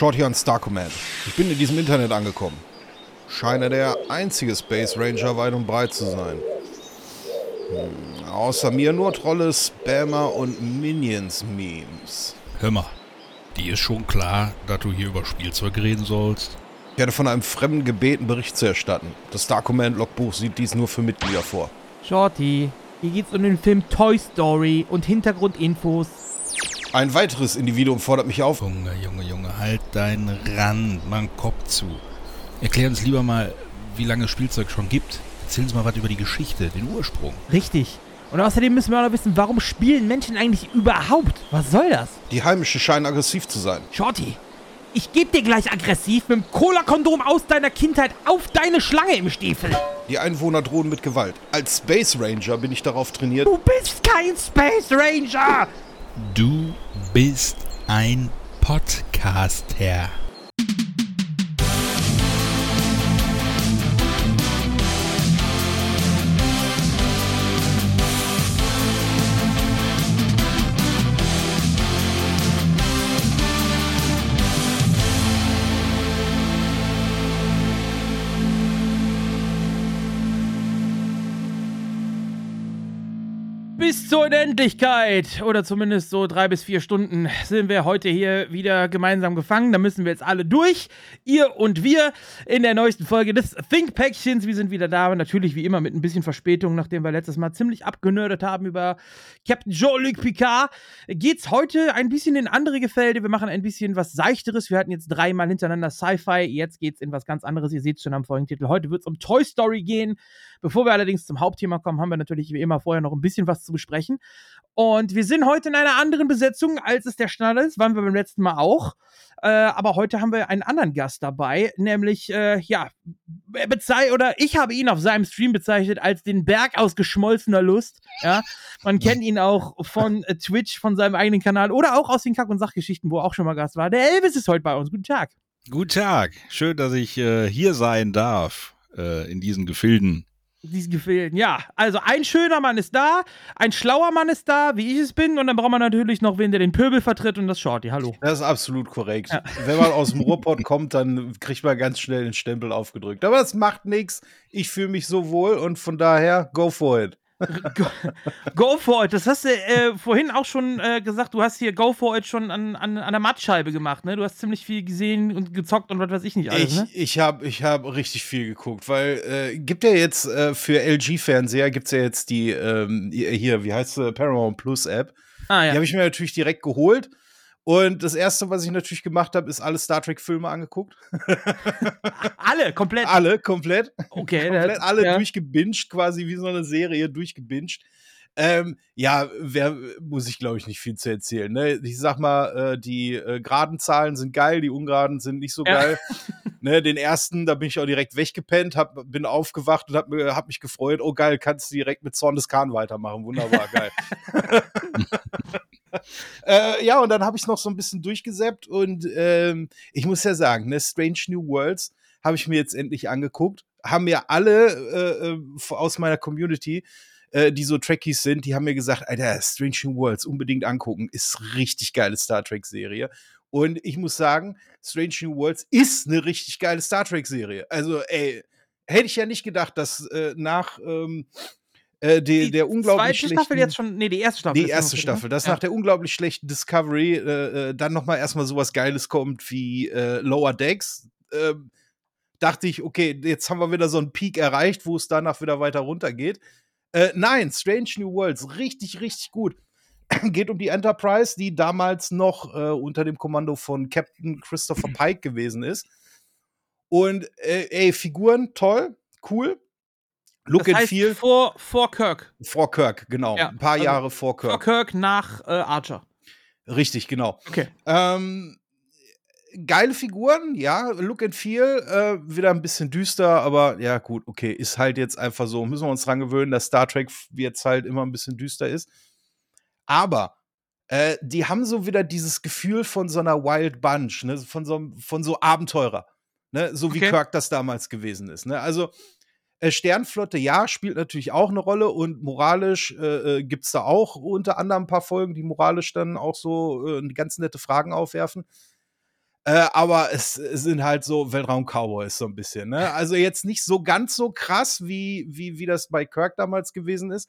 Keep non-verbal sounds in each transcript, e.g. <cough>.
Short hier an Star Command. Ich bin in diesem Internet angekommen. Scheine der einzige Space Ranger weit und breit zu sein. Hm, außer mir nur Trolle, Spammer und Minions-Memes. Hör mal, dir ist schon klar, dass du hier über Spielzeug reden sollst? Ich werde von einem Fremden gebeten, Bericht zu erstatten. Das Star Command Logbuch sieht dies nur für Mitglieder vor. Shorty, hier geht's um den Film Toy Story und Hintergrundinfos. Ein weiteres Individuum fordert mich auf. Junge, Junge, Junge, halt deinen Rand, den Kopf zu. Erklär uns lieber mal, wie lange Spielzeug schon gibt. Erzähl uns mal was über die Geschichte, den Ursprung. Richtig. Und außerdem müssen wir auch noch wissen, warum spielen Menschen eigentlich überhaupt? Was soll das? Die Heimischen scheinen aggressiv zu sein. Shorty, ich geb dir gleich aggressiv mit dem Cola-Kondom aus deiner Kindheit auf deine Schlange im Stiefel. Die Einwohner drohen mit Gewalt. Als Space Ranger bin ich darauf trainiert. Du bist kein Space Ranger! Du bist ein Podcaster. Zur Unendlichkeit oder zumindest so drei bis vier Stunden sind wir heute hier wieder gemeinsam gefangen. Da müssen wir jetzt alle durch. Ihr und wir in der neuesten Folge des Think-Päckchens. Wir sind wieder da. Natürlich wie immer mit ein bisschen Verspätung, nachdem wir letztes Mal ziemlich abgenördet haben über Captain Jean-Luc Picard. Geht's heute ein bisschen in andere Gefilde. Wir machen ein bisschen was Seichteres. Wir hatten jetzt dreimal hintereinander Sci-Fi. Jetzt geht's in was ganz anderes. Ihr seht schon am vorigen Titel. Heute wird es um Toy Story gehen. Bevor wir allerdings zum Hauptthema kommen, haben wir natürlich wie immer vorher noch ein bisschen was zu besprechen. Und wir sind heute in einer anderen Besetzung, als es der Standard ist. Waren wir beim letzten Mal auch. Äh, aber heute haben wir einen anderen Gast dabei, nämlich, äh, ja, bezei oder ich habe ihn auf seinem Stream bezeichnet als den Berg aus geschmolzener Lust. Ja, man kennt ihn auch von äh, Twitch, von seinem eigenen Kanal oder auch aus den Kack- und Sachgeschichten, wo er auch schon mal Gast war. Der Elvis ist heute bei uns. Guten Tag. Guten Tag. Schön, dass ich äh, hier sein darf äh, in diesen Gefilden. Diesen Gefilden, ja. Also ein schöner Mann ist da, ein schlauer Mann ist da, wie ich es bin, und dann braucht man natürlich noch wen, der den Pöbel vertritt und das Shorty. Hallo. Das ist absolut korrekt. Ja. Wenn man aus dem Ruhrpott kommt, dann kriegt man ganz schnell den Stempel aufgedrückt. Aber es macht nichts. Ich fühle mich so wohl und von daher, go for it. Go, go, for it. Das hast du äh, vorhin auch schon äh, gesagt. Du hast hier Go for it schon an, an, an der Mattscheibe gemacht, ne? Du hast ziemlich viel gesehen und gezockt und was weiß ich nicht alles, ich, ne? Ich habe ich hab richtig viel geguckt, weil äh, gibt ja jetzt äh, für LG-Fernseher gibt es ja jetzt die, ähm, hier, wie heißt sie, Paramount Plus App. Ah, ja. Die habe ich mir natürlich direkt geholt. Und das erste, was ich natürlich gemacht habe, ist alle Star Trek-Filme angeguckt. <laughs> alle, komplett. Alle, komplett. Okay, komplett das, alle ja. durchgebinged, quasi wie so eine Serie durchgebinged. Ähm, ja, wer muss ich glaube ich nicht viel zu erzählen. Ne? Ich sag mal, äh, die äh, geraden Zahlen sind geil, die ungeraden sind nicht so ja. geil. <laughs> ne, den ersten, da bin ich auch direkt weggepennt, hab, bin aufgewacht und hab, hab mich gefreut. Oh geil, kannst du direkt mit Zorn des Kahn weitermachen. Wunderbar, geil. <laughs> äh, ja, und dann habe ich noch so ein bisschen durchgesäppt und ähm, ich muss ja sagen, ne, Strange New Worlds habe ich mir jetzt endlich angeguckt. Haben mir alle äh, äh aus meiner Community äh, die so Trekkies sind, die haben mir gesagt, Alter, Strange New Worlds unbedingt angucken, ist richtig geile Star Trek Serie. Und ich muss sagen, Strange New Worlds ist eine richtig geile Star Trek Serie. Also, ey, hätte ich ja nicht gedacht, dass äh, nach ähm, äh, die, die, der unglaublich zweite Staffel jetzt schon, nee, die erste Staffel. Die erste ne? Staffel, dass ja. nach der unglaublich schlechten Discovery äh, äh dann noch mal erstmal sowas Geiles kommt wie äh, Lower Decks. Ähm, dachte ich, okay, jetzt haben wir wieder so einen Peak erreicht, wo es danach wieder weiter runtergeht. Äh, nein, Strange New Worlds, richtig, richtig gut. <clears throat> Geht um die Enterprise, die damals noch äh, unter dem Kommando von Captain Christopher Pike gewesen ist. Und äh, ey, Figuren toll, cool. Look das heißt and feel. Vor, vor Kirk. Vor Kirk, genau. Ja, Ein paar also Jahre vor Kirk. Vor Kirk nach äh, Archer. Richtig, genau. Okay. Ähm, geile Figuren, ja, Look and Feel, äh, wieder ein bisschen düster, aber ja, gut, okay, ist halt jetzt einfach so. Müssen wir uns dran gewöhnen, dass Star Trek jetzt halt immer ein bisschen düster ist. Aber äh, die haben so wieder dieses Gefühl von so einer Wild Bunch, ne? von, so, von so Abenteurer, ne? so wie okay. Kirk das damals gewesen ist. Ne? Also, äh, Sternflotte, ja, spielt natürlich auch eine Rolle und moralisch äh, äh gibt es da auch unter anderem ein paar Folgen, die moralisch dann auch so äh, ganz nette Fragen aufwerfen. Äh, aber es, es sind halt so Weltraum-Cowboys so ein bisschen. Ne? <laughs> Also jetzt nicht so ganz so krass, wie, wie, wie das bei Kirk damals gewesen ist.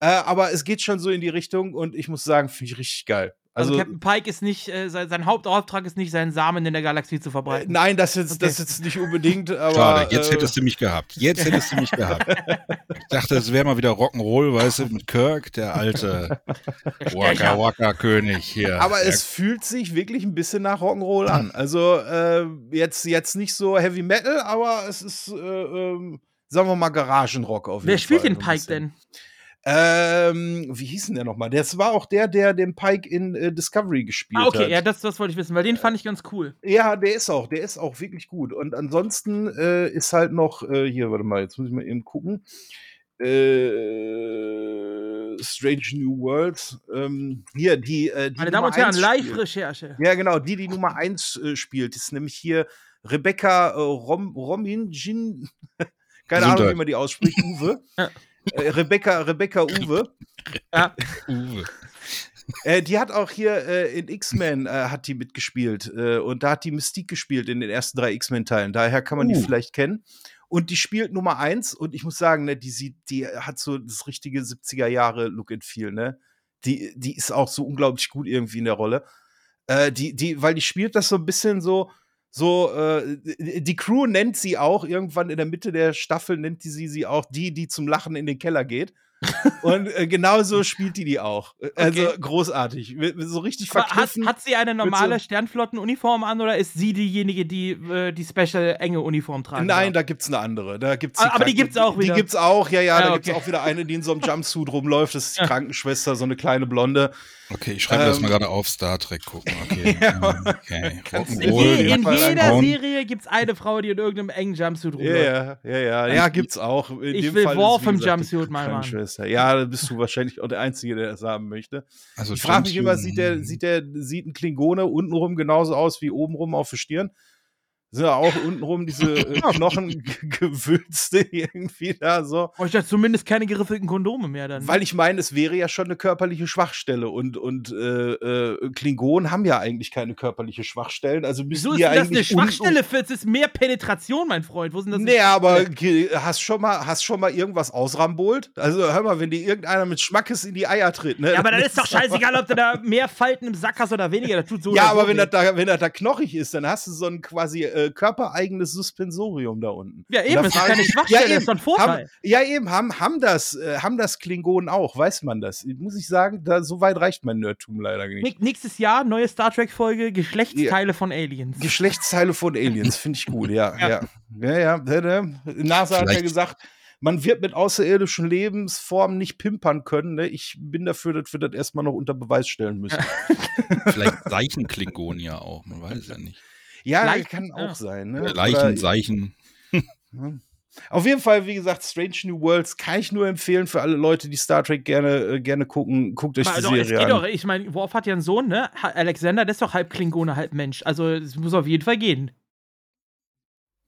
Äh, aber es geht schon so in die Richtung und ich muss sagen, finde ich richtig geil. Also, Also, Captain Pike ist nicht, äh, sein, sein Hauptauftrag ist nicht, seinen Samen in der Galaxie zu äh, verbreiten. nein, das jetzt, Okay. das jetzt nicht unbedingt, <laughs> aber. Schade, jetzt äh, hättest du mich gehabt. Jetzt hättest du mich gehabt. Ich dachte, es wäre mal wieder Rock'n'Roll, weißt du, mit Kirk, der alte <laughs> Waka Waka König hier. Aber Der- es fühlt sich wirklich ein bisschen nach Rock'n'Roll an. Also äh, jetzt, jetzt nicht so Heavy Metal, aber es ist, äh, ähm, sagen wir mal, Garagenrock auf jeden Wer spielt Fall. den Pike denn? Ähm, wie hieß denn der nochmal? Das war auch der, der den Pike in äh, Discovery gespielt Ah, okay, hat. ja, das, das wollte ich wissen, weil den fand ich ganz cool. Ja, der ist auch, der ist auch wirklich gut. Und ansonsten äh, ist halt noch, äh, hier, warte mal, jetzt muss ich mal eben gucken. Äh, Strange New Worlds. Ähm, hier, die, äh, die Meine Damen Nummer und Herren, eins spielt. Live-Recherche. Ja, genau, die, die Nummer 1 äh, spielt, ist nämlich hier Rebecca äh, Rom, Romin Jin. <laughs> Keine Ahnung, wie man die ausspricht, Uwe. <laughs> Ja. Äh, Rebecca, Rebecca Uwe. Ja. <laughs> Uwe. Äh, die hat auch hier äh, in X-Men äh, hat die mitgespielt äh, und da hat die Mystique gespielt in den ersten drei X-Men-Teilen. Daher kann man die Uh. vielleicht kennen. Und die spielt Nummer eins und ich muss sagen, ne, die sieht, die hat so das richtige 70er Jahre Look and Feel, ne? Die, die ist auch so unglaublich gut irgendwie in der Rolle. Äh, die, die, weil die spielt das so ein bisschen so, so, äh, die Crew nennt sie auch, irgendwann in der Mitte der Staffel nennt sie, sie auch die, die zum Lachen in den Keller geht. Und äh, genauso spielt die die auch. Äh, Also Okay. großartig. So richtig Aber hat, hat sie eine normale so- Sternflottenuniform an oder ist sie diejenige, die äh, die special enge Uniform tragen Nein, da gibt's eine andere. Da gibt's Ah, aber die Kranken- gibt's auch wieder? Die gibt's auch, ja, ja. Ah, da okay. gibt's auch wieder eine, die in so einem <laughs> Jumpsuit rumläuft. Das ist die Krankenschwester, so eine kleine Blonde. Okay, ich schreibe das Ähm, mal gerade auf Star Trek gucken. Okay. <laughs> Ja. okay. <laughs> In, Rock'n'Roll, je, in Fall jeder. Serie gibt es eine Frau, die in irgendeinem engen Jumpsuit Ja, rumläuft. ja, ja, ja. Ja, gibt's auch. In Ich dem will Fall es, gesagt, die Jumpsuit, mein Mann. Krankenschwester. Ja, da bist du wahrscheinlich auch der Einzige, der das haben möchte. Also Ich frage mich immer, sieht der, sieht der, sieht ein Klingone untenrum genauso aus wie obenrum auf der Stirn? Sind ja auch untenrum diese <laughs> äh, Knochengewülste <laughs> <laughs> irgendwie da so. Oh, ich dachte zumindest keine geriffelten Kondome mehr dann. Weil ich meine, es wäre ja schon eine körperliche Schwachstelle und, und äh, äh, Klingonen haben ja eigentlich keine körperliche Schwachstellen. Also müssen Wieso ist das eine eigentlich un- Schwachstelle für? Es ist mehr Penetration, mein Freund. Wo sind das? Nee, aber hast schon mal, hast schon mal irgendwas ausrambolt? Also hör mal, wenn dir irgendeiner mit Schmackes in die Eier tritt, ne? Ja, aber dann ist doch scheißegal, ob du da mehr Falten im Sack hast oder weniger. Das tut so Ja, aber so wenn das, da, wenn das da knochig ist, dann hast du so ein quasi äh, körpereigenes Suspensorium da unten. Ja, eben, da das ist keine Schwachstelle, ja, das ist doch ein eben, Vorteil. Haben, ja, eben, haben, haben, das, äh, haben das Klingonen auch, weiß man das. Muss ich sagen, da, so weit reicht mein Nerdtum leider nicht. Näch- Nächstes Jahr neue Star Trek-Folge: Geschlechtsteile von Aliens. Geschlechtsteile von Aliens, finde ich gut, <laughs> ja. Ja, ja. ja, ja. NASA hat ja Vielleicht- gesagt, man wird mit außerirdischen Lebensformen nicht pimpern können. Ne? Ich bin dafür, dass wir das erstmal noch unter Beweis stellen müssen. <laughs> Vielleicht Seichen Klingonen ja auch, man weiß ja nicht. Ja, Leicht- kann ja. auch sein. Ne? Leichen, Oder- Seichen. Auf jeden Fall, wie gesagt, Strange New Worlds kann ich nur empfehlen für alle Leute, die Star Trek gerne, äh, gerne gucken. Guckt euch Also, die es Serie geht an. doch, ich meine, Worf hat ja einen Sohn, ne? Alexander, der ist doch halb Klingone, halb Mensch. Also, es muss auf jeden Fall gehen.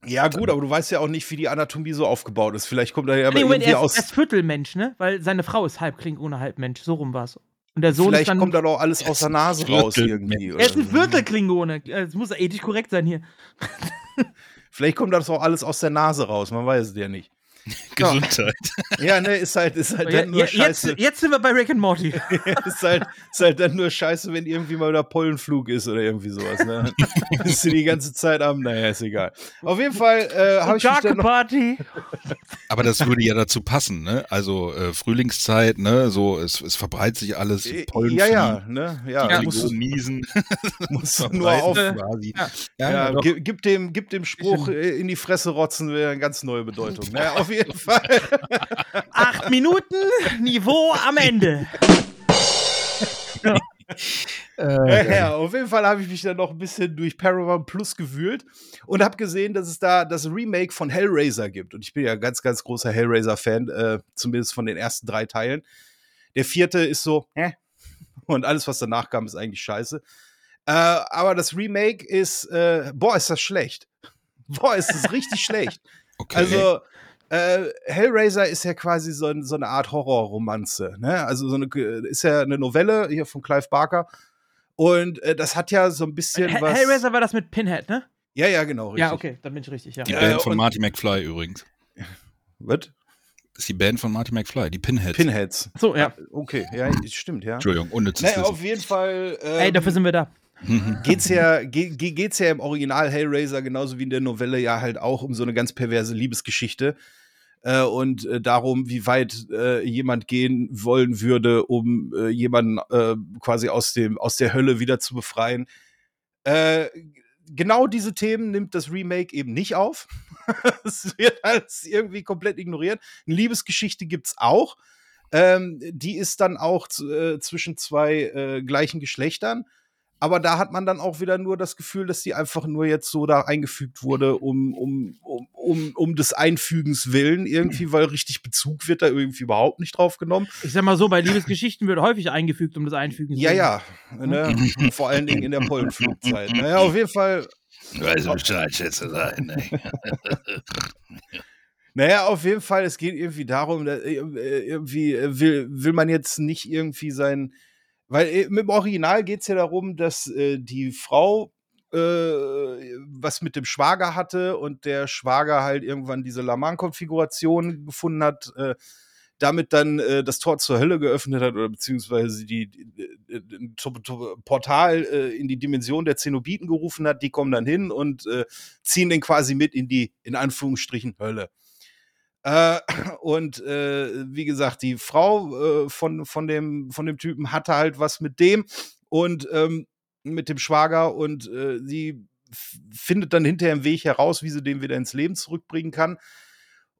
Ja, gut, aber du weißt ja auch nicht, wie die Anatomie so aufgebaut ist. Vielleicht kommt er ja nee, irgendwie er ist, aus. er ist Viertelmensch, ne? Weil seine Frau ist halb Klingone, halb Mensch. So rum war's. Und der Sohn Vielleicht ist dann. kommt da doch alles aus der Nase raus irgendwie. er ist ein. Viertelklingone. Es muss ethisch korrekt sein hier. Vielleicht kommt das auch alles aus der Nase raus, man weiß es ja nicht. <laughs> Gesundheit. Ja, ne, ist halt, ist halt Ja, dann nur ja, jetzt, scheiße. jetzt sind wir bei Rick and Morty. <laughs> ist, halt, ist halt dann nur scheiße, wenn irgendwie mal wieder Pollenflug ist oder irgendwie sowas. Ne? <laughs> Bist du die ganze Zeit am, naja, ist egal. Auf jeden Fall äh, habe ich Dark Party. Aber das würde ja dazu passen, ne? Also äh, Frühlingszeit, ne? So, es, es verbreitet sich alles. Äh, Pollen ja, ja, ne, ja, du musst, niesen. musst du nur auf, quasi. ja. Ja, ja, gib, gib, dem, gib dem Spruch äh, in die Fresse rotzen, wäre eine ganz neue Bedeutung. Ne? Auf jeden Fall. Acht Minuten, Niveau am Ende. Ja, ja, auf jeden Fall habe ich mich dann noch ein bisschen durch Paramount Plus gewühlt und habe gesehen, dass es da das Remake von Hellraiser gibt. Und ich bin ja ganz, ganz großer Hellraiser-Fan, äh, zumindest von den ersten drei Teilen. Der vierte ist so, äh, und alles, was danach kam, ist eigentlich scheiße. Äh, aber das Remake ist, äh, boah, ist das schlecht. Boah, ist das richtig schlecht. Okay. Also, äh, Hellraiser ist ja quasi so, ein, so eine Art Horrorromanze. Ne? Also, so eine, ist ja eine Novelle hier von Clive Barker. Und äh, das hat ja so ein bisschen Hell- was. Hellraiser war das mit Pinhead, ne? Ja, ja, genau, richtig. Ja, okay, dann bin ich richtig, ja. Die Band von Marty McFly übrigens. <laughs> Was? Das ist die Band von Marty McFly, die Pinheads. Pinheads. So, ja. Okay, ja, stimmt, ja. Entschuldigung, unnützes Naja, Wissen. auf jeden Fall. Ähm, Ey, dafür sind wir da. Geht's ja, ge ge- geht's ja im Original Hellraiser genauso wie in der Novelle ja halt auch um so eine ganz perverse Liebesgeschichte. Äh, und äh, darum, wie weit äh, jemand gehen wollen würde, um äh, jemanden äh, quasi aus, dem, aus der Hölle wieder zu befreien. Äh, genau diese Themen nimmt das Remake eben nicht auf. <laughs> Es wird alles irgendwie komplett ignoriert. Eine Liebesgeschichte gibt's auch. Ähm, die ist dann auch zwischen zwei gleichen Geschlechtern. Aber da hat man dann auch wieder nur das Gefühl, dass die einfach nur jetzt so da eingefügt wurde, um, um, um, um, um des Einfügens willen, irgendwie, weil richtig Bezug wird da irgendwie überhaupt nicht drauf genommen. Ich sag mal so, bei Liebesgeschichten wird häufig eingefügt, um das Einfügen Ja, ja. Ne? Vor allen Dingen in der Pollenflugzeit. Naja, <laughs> auf jeden Fall. Weiß Bescheid, Schätzelein, ey. <laughs> Naja, auf jeden Fall, es geht irgendwie darum, da, äh, äh, irgendwie äh, will, will man jetzt nicht irgendwie sein. Weil äh, dem Original geht es ja darum, dass äh, die Frau äh, was mit dem Schwager hatte und der Schwager halt irgendwann diese Laman-Konfiguration gefunden hat, äh, damit dann das Tor zur Hölle geöffnet hat oder beziehungsweise die, die, die, Portal in die Dimension der Zenobiten gerufen hat, die kommen dann hin und ziehen den quasi mit in die, in Anführungsstrichen, Hölle. Äh, <clears throat> und äh, wie gesagt, die Frau äh, von, von, dem, von dem Typen hatte halt was mit dem und ähm, mit dem Schwager und äh, sie findet dann hinterher einen Weg heraus, wie sie den wieder ins Leben zurückbringen kann.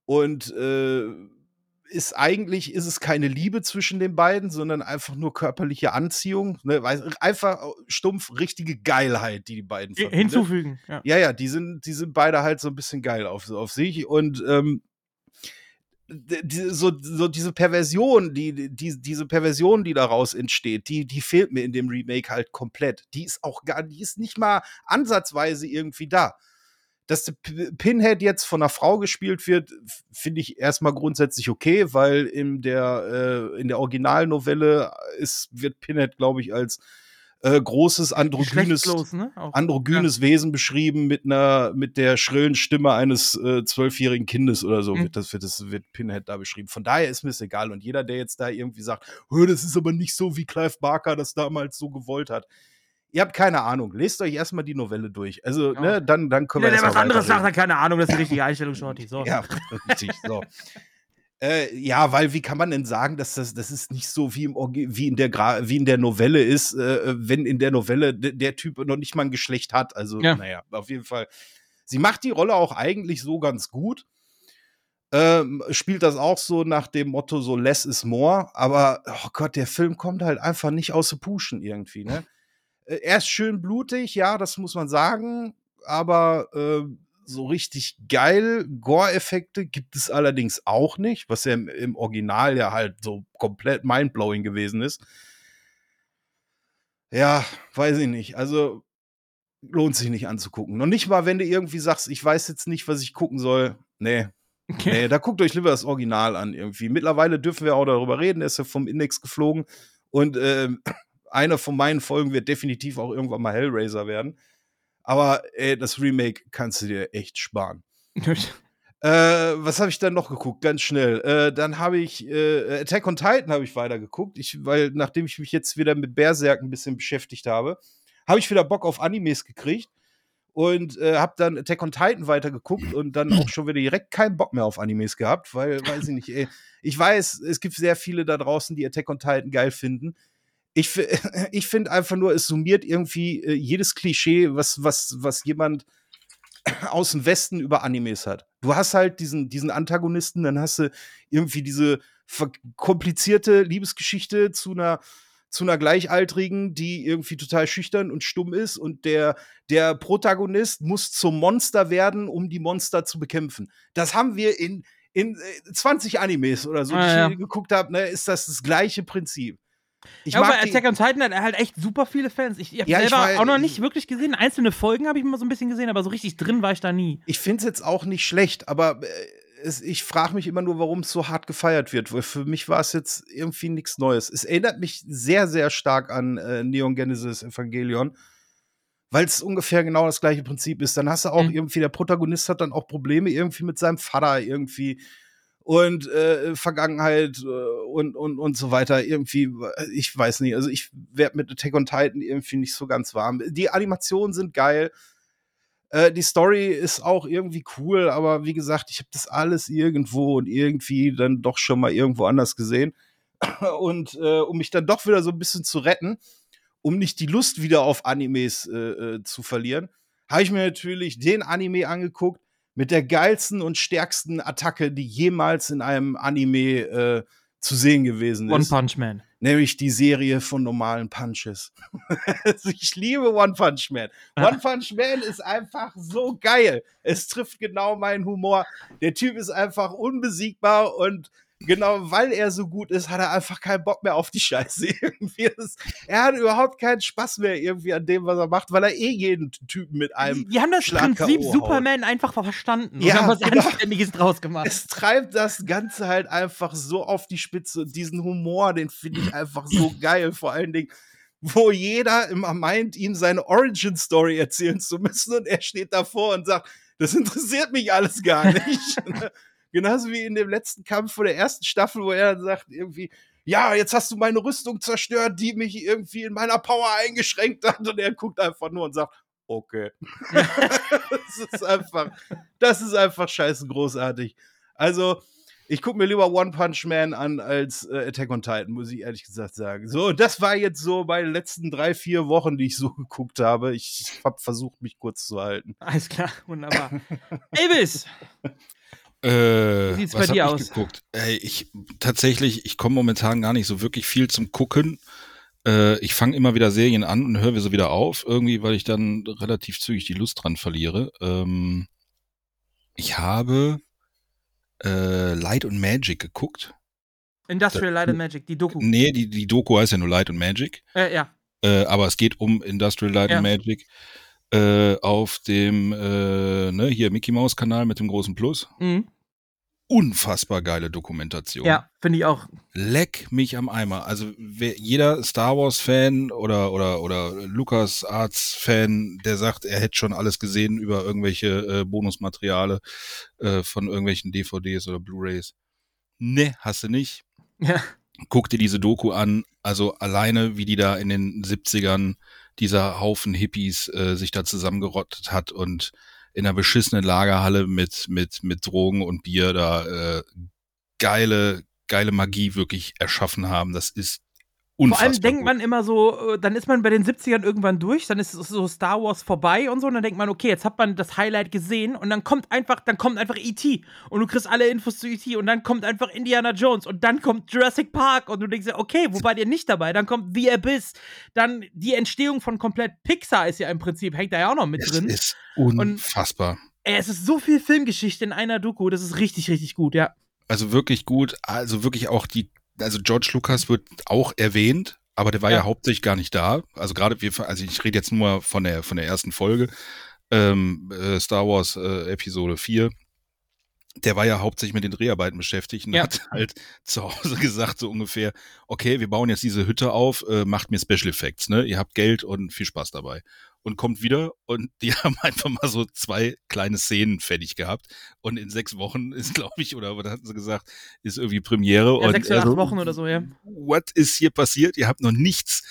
Und äh, ist eigentlich, ist es keine Liebe zwischen den beiden, sondern einfach nur körperliche Anziehung. Ne? Weiß- Einfach stumpf richtige Geilheit, die die beiden verbindet. Hinzufügen. Ja. Ja, ja, die sind, die sind beide halt so ein bisschen geil auf, auf sich und ähm, die, so, so diese Perversion, die, die, diese Perversion, die daraus entsteht, die, die fehlt mir in dem Remake halt komplett. Die ist auch gar, die ist nicht mal ansatzweise irgendwie da. Dass Pinhead jetzt von einer Frau gespielt wird, finde ich erstmal grundsätzlich okay, weil in der, äh, in der Originalnovelle ist, wird Pinhead, glaube ich, als äh, großes androgynes ne? Androgynes Wesen beschrieben mit einer mit der schrillen Stimme eines äh, zwölfjährigen Kindes oder so Mhm. wird das wird das wird Pinhead da beschrieben. Von daher ist mir es egal und jeder der jetzt da irgendwie sagt, "Hö, das ist aber nicht so wie Clive Barker das damals so gewollt hat. Ihr habt keine Ahnung. Lest euch erstmal die Novelle durch. Also, Ja. ne, dann dann können Jeder, wir der erst was anderes sagt, hat keine Ahnung, das ist die richtige <laughs> Einstellung, Shorty. So. Ja, richtig, so. <laughs> Äh, ja, weil wie kann man denn sagen, dass das, das ist nicht so wie, im, wie, in der Gra wie in der Novelle ist, äh, wenn in der Novelle de- der Typ noch nicht mal ein Geschlecht hat. Also, Ja. naja, auf jeden Fall. Sie macht die Rolle auch eigentlich so ganz gut. Ähm, spielt das auch so nach dem Motto so less is more, aber oh Gott, der Film kommt halt einfach nicht aus der Puschen irgendwie, ne? Äh, er ist schön blutig, ja, das muss man sagen, aber äh, so richtig geil Gore-Effekte gibt es allerdings auch nicht, was ja im, im Original ja halt so komplett mindblowing gewesen ist. Ja, weiß ich nicht. Also lohnt sich nicht anzugucken. Noch nicht mal, wenn du irgendwie sagst, ich weiß jetzt nicht, was ich gucken soll. Nee, Okay. Nee, da guckt euch lieber das Original an irgendwie. Mittlerweile dürfen wir auch darüber reden. Er ist ja vom Index geflogen. Und ähm, <clears throat> einer von meinen Folgen wird definitiv auch irgendwann mal Hellraiser werden. Aber ey, das Remake kannst du dir echt sparen. <laughs> Äh, was habe ich dann noch geguckt? Ganz schnell. Äh, dann habe ich äh, Attack on Titan habe ich weitergeguckt. Ich, weil nachdem ich mich jetzt wieder mit Berserk ein bisschen beschäftigt habe, habe ich wieder Bock auf Animes gekriegt und äh, habe dann Attack on Titan weitergeguckt und dann auch schon wieder direkt keinen Bock mehr auf Animes gehabt, weil, weiß ich nicht, ey, ich weiß, es gibt sehr viele da draußen, die Attack on Titan geil finden. Ich, <laughs> ich finde einfach nur, es summiert irgendwie äh, jedes Klischee, was, was, was jemand <clears throat> aus dem Westen über Animes hat. Du hast halt diesen, diesen Antagonisten, dann hast du irgendwie diese komplizierte Liebesgeschichte zu einer zu einer Gleichaltrigen, die irgendwie total schüchtern und stumm ist und der, der Protagonist muss zum Monster werden, um die Monster zu bekämpfen. Das haben wir in, in äh, 20 Animes oder so, die Ah, ich ja. hier geguckt habe, ne, ist das das gleiche Prinzip. Ich ja, aber mag die, Attack on Titan hat halt echt super viele Fans. Ich, ich habe Ja, ich selber weiß- auch noch nicht wirklich gesehen. Einzelne Folgen habe ich mal so ein bisschen gesehen, aber so richtig drin war ich da nie. ich finde es jetzt auch nicht schlecht, aber äh, es, ich frage mich immer nur, warum es so hart gefeiert wird, weil für mich war es jetzt irgendwie nichts Neues. Es erinnert mich sehr, sehr stark an äh, Neon Genesis Evangelion, weil es ungefähr genau das gleiche Prinzip ist. Dann hast du auch Mhm. irgendwie, der Protagonist hat dann auch Probleme irgendwie mit seinem Vater irgendwie und äh, Vergangenheit äh, und, und, und so weiter. Irgendwie, äh, ich weiß nicht, also ich werde mit Attack on Titan irgendwie nicht so ganz warm. Die Animationen sind geil. Äh, die Story ist auch irgendwie cool, aber wie gesagt, ich habe das alles irgendwo und irgendwie dann doch schon mal irgendwo anders gesehen. <clears throat> Und um mich dann doch wieder so ein bisschen zu retten, um nicht die Lust wieder auf Animes zu verlieren, habe ich mir natürlich den Anime angeguckt mit der geilsten und stärksten Attacke, die jemals in einem Anime äh, zu sehen gewesen One ist. Punch Man. Nämlich die Serie von normalen Punches. <laughs> ich liebe One Punch Man. One <laughs> Punch Man ist einfach so geil. Es trifft genau meinen Humor. Der Typ ist einfach unbesiegbar und genau weil er so gut ist, hat er einfach keinen Bock mehr auf die Scheiße. <laughs> Irgendwie ist, er hat überhaupt keinen Spaß mehr irgendwie an dem, was er macht, weil er eh jeden Typen mit einem Die, haben das Schlag Prinzip. Superman einfach verstanden Ja, und haben was genau. Anständiges draus gemacht. es treibt das Ganze halt einfach so auf die Spitze. Und diesen Humor, den finde ich einfach so <clears throat> geil. Vor allen Dingen, wo jeder immer meint, ihm seine Origin-Story erzählen zu müssen. Und er steht davor und sagt, das interessiert mich alles gar nicht. <laughs> <laughs> Genauso wie in dem letzten Kampf vor der ersten Staffel, wo er dann sagt, irgendwie, ja, jetzt hast du meine Rüstung zerstört, die mich irgendwie in meiner Power eingeschränkt hat. Und er guckt einfach nur und sagt, okay. <laughs> das ist einfach, das ist einfach scheiße großartig. Also, ich gucke mir lieber One Punch Man an als äh, Attack on Titan, muss ich ehrlich gesagt sagen. So, das war jetzt so meine letzten drei, vier Wochen, die ich so <laughs> geguckt habe. Ich habe versucht, mich kurz zu halten. Alles klar, wunderbar. <laughs> Elvis! Äh, Wie sieht's bei dir aus? geguckt? Ey, ich tatsächlich, ich komme momentan gar nicht so wirklich viel zum Gucken. Äh, ich fange immer wieder Serien an und höre sie wieder auf, irgendwie, weil ich dann relativ zügig die Lust dran verliere. Ähm, ich habe äh, Light und Magic geguckt. Industrial Light and Magic, die Doku. Nee, die, die Doku heißt ja nur Light und Magic. Äh, ja. Äh, aber es geht um Industrial Light Ja. and Magic äh, auf dem äh, ne, hier Mickey Mouse Kanal mit dem großen Plus. Mhm. Unfassbar geile Dokumentation. Ja, finde ich auch. Leck mich am Eimer. Also wer, jeder Star Wars Fan oder oder oder Lucas Arts Fan, der sagt, er hätte schon alles gesehen über irgendwelche äh, Bonusmateriale äh, von irgendwelchen DVDs oder Blu-rays. Ne, hast du nicht Ja. guck dir diese Doku an. Also alleine, wie die da in den 70ern dieser Haufen Hippies äh, sich da zusammengerottet hat und in einer beschissenen Lagerhalle mit, mit, mit Drogen und Bier da äh, geile, geile Magie wirklich erschaffen haben. Das ist Vor unfassbar. allem denkt gut. man immer so, äh, dann ist man bei den 70ern irgendwann durch, dann ist so Star Wars vorbei und so, und dann denkt man, okay, jetzt hat man das Highlight gesehen und dann kommt einfach, dann kommt einfach E.T. und du kriegst alle Infos zu E.T. und dann kommt einfach Indiana Jones und dann kommt Jurassic Park und du denkst dir, okay, wo wart ihr nicht dabei? Dann kommt The Abyss, dann die Entstehung von komplett Pixar ist ja im Prinzip, hängt da ja auch noch mit es drin. ist unfassbar. Ey, es ist so viel Filmgeschichte in einer Doku, das ist richtig, richtig gut, ja. Also wirklich gut. Also wirklich auch die, also George Lucas wird auch erwähnt, aber der war ja, Ja. hauptsächlich gar nicht da. Also gerade wir, also ich rede jetzt nur von der, von der ersten Folge, ähm, äh, Star Wars äh, Episode 4. Der war ja hauptsächlich mit den Dreharbeiten beschäftigt und Ja. hat halt <laughs> zu Hause gesagt, so ungefähr, okay, wir bauen jetzt diese Hütte auf, äh, macht mir Special Effects, ne? Ihr habt Geld und viel Spaß dabei. Und kommt wieder und die <laughs> haben einfach mal so zwei kleine Szenen fertig gehabt. Und in sechs Wochen ist, glaube ich, oder was hatten sie gesagt, ist irgendwie Premiere. ja und sechs oder acht also, Wochen oder so, ja. What ist hier passiert? Ihr habt noch nichts.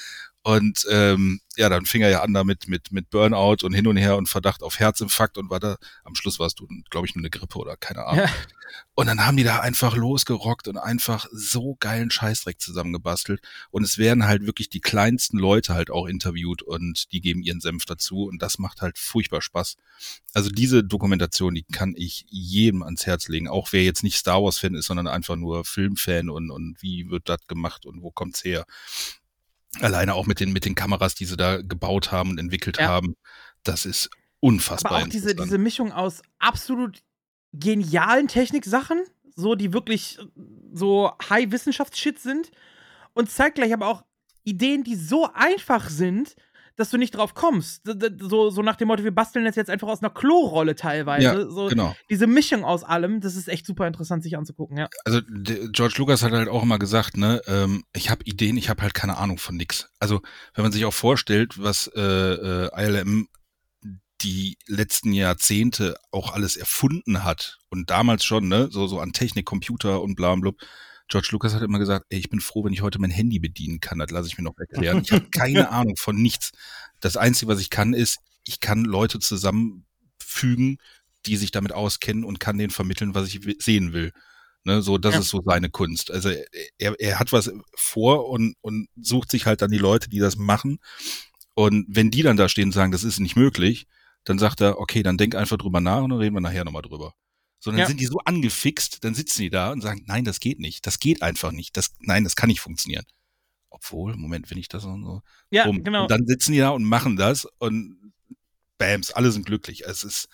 Und ähm, ja, dann fing er ja an damit mit, mit Burnout und hin und her und Verdacht auf Herzinfarkt und war da, am Schluss warst du, glaube ich, nur eine Grippe oder keine Ahnung. Ja. Und dann haben die da einfach losgerockt und einfach so geilen Scheißdreck zusammengebastelt. Und es werden halt wirklich die kleinsten Leute halt auch interviewt und die geben ihren Senf dazu. Und das macht halt furchtbar Spaß. Also diese Dokumentation, die kann ich jedem ans Herz legen. Auch wer jetzt nicht Star Wars-Fan ist, sondern einfach nur Filmfan und, und wie wird das gemacht und wo kommt's her. Alleine auch mit den, mit den Kameras, die sie da gebaut haben und entwickelt Ja. haben. Das ist unfassbar. Aber auch diese, diese Mischung aus absolut genialen Techniksachen, so die wirklich äh, so High-Wissenschafts-Shit sind, und zeitgleich aber auch Ideen, die so einfach sind, dass du nicht drauf kommst. So, so nach dem Motto, wir basteln das jetzt einfach aus einer Klorolle teilweise. Ja, so, genau. Diese Mischung aus allem, das ist echt super interessant, sich anzugucken, ja. Also George Lucas hat halt auch immer gesagt, ne, ähm, ich habe Ideen, ich habe halt keine Ahnung von nix. Also wenn man sich auch vorstellt, was äh, äh, ILM die letzten Jahrzehnte auch alles erfunden hat und damals schon, ne, so so an Technik, Computer und bla und blub. George Lucas hat immer gesagt, ey, ich bin froh, wenn ich heute mein Handy bedienen kann. Das lasse ich mir noch erklären. Ich habe keine <laughs> Ahnung von nichts. Das Einzige, was ich kann, ist, ich kann Leute zusammenfügen, die sich damit auskennen und kann denen vermitteln, was ich sehen will. Ne, so, das Ja. ist so seine Kunst. Also er, er hat was vor und, und sucht sich halt dann die Leute, die das machen. Und wenn die dann da stehen und sagen, das ist nicht möglich, dann sagt er, okay, dann denk einfach drüber nach und dann reden wir nachher nochmal drüber. So, dann Ja. sind die so angefixt, dann sitzen die da und sagen, nein, das geht nicht. Das geht einfach nicht. Das, nein, das kann nicht funktionieren. Obwohl, Moment, wenn ich das und so. Ja, Bumm. genau. Und dann sitzen die da und machen das und bams, alle sind glücklich. Es ist,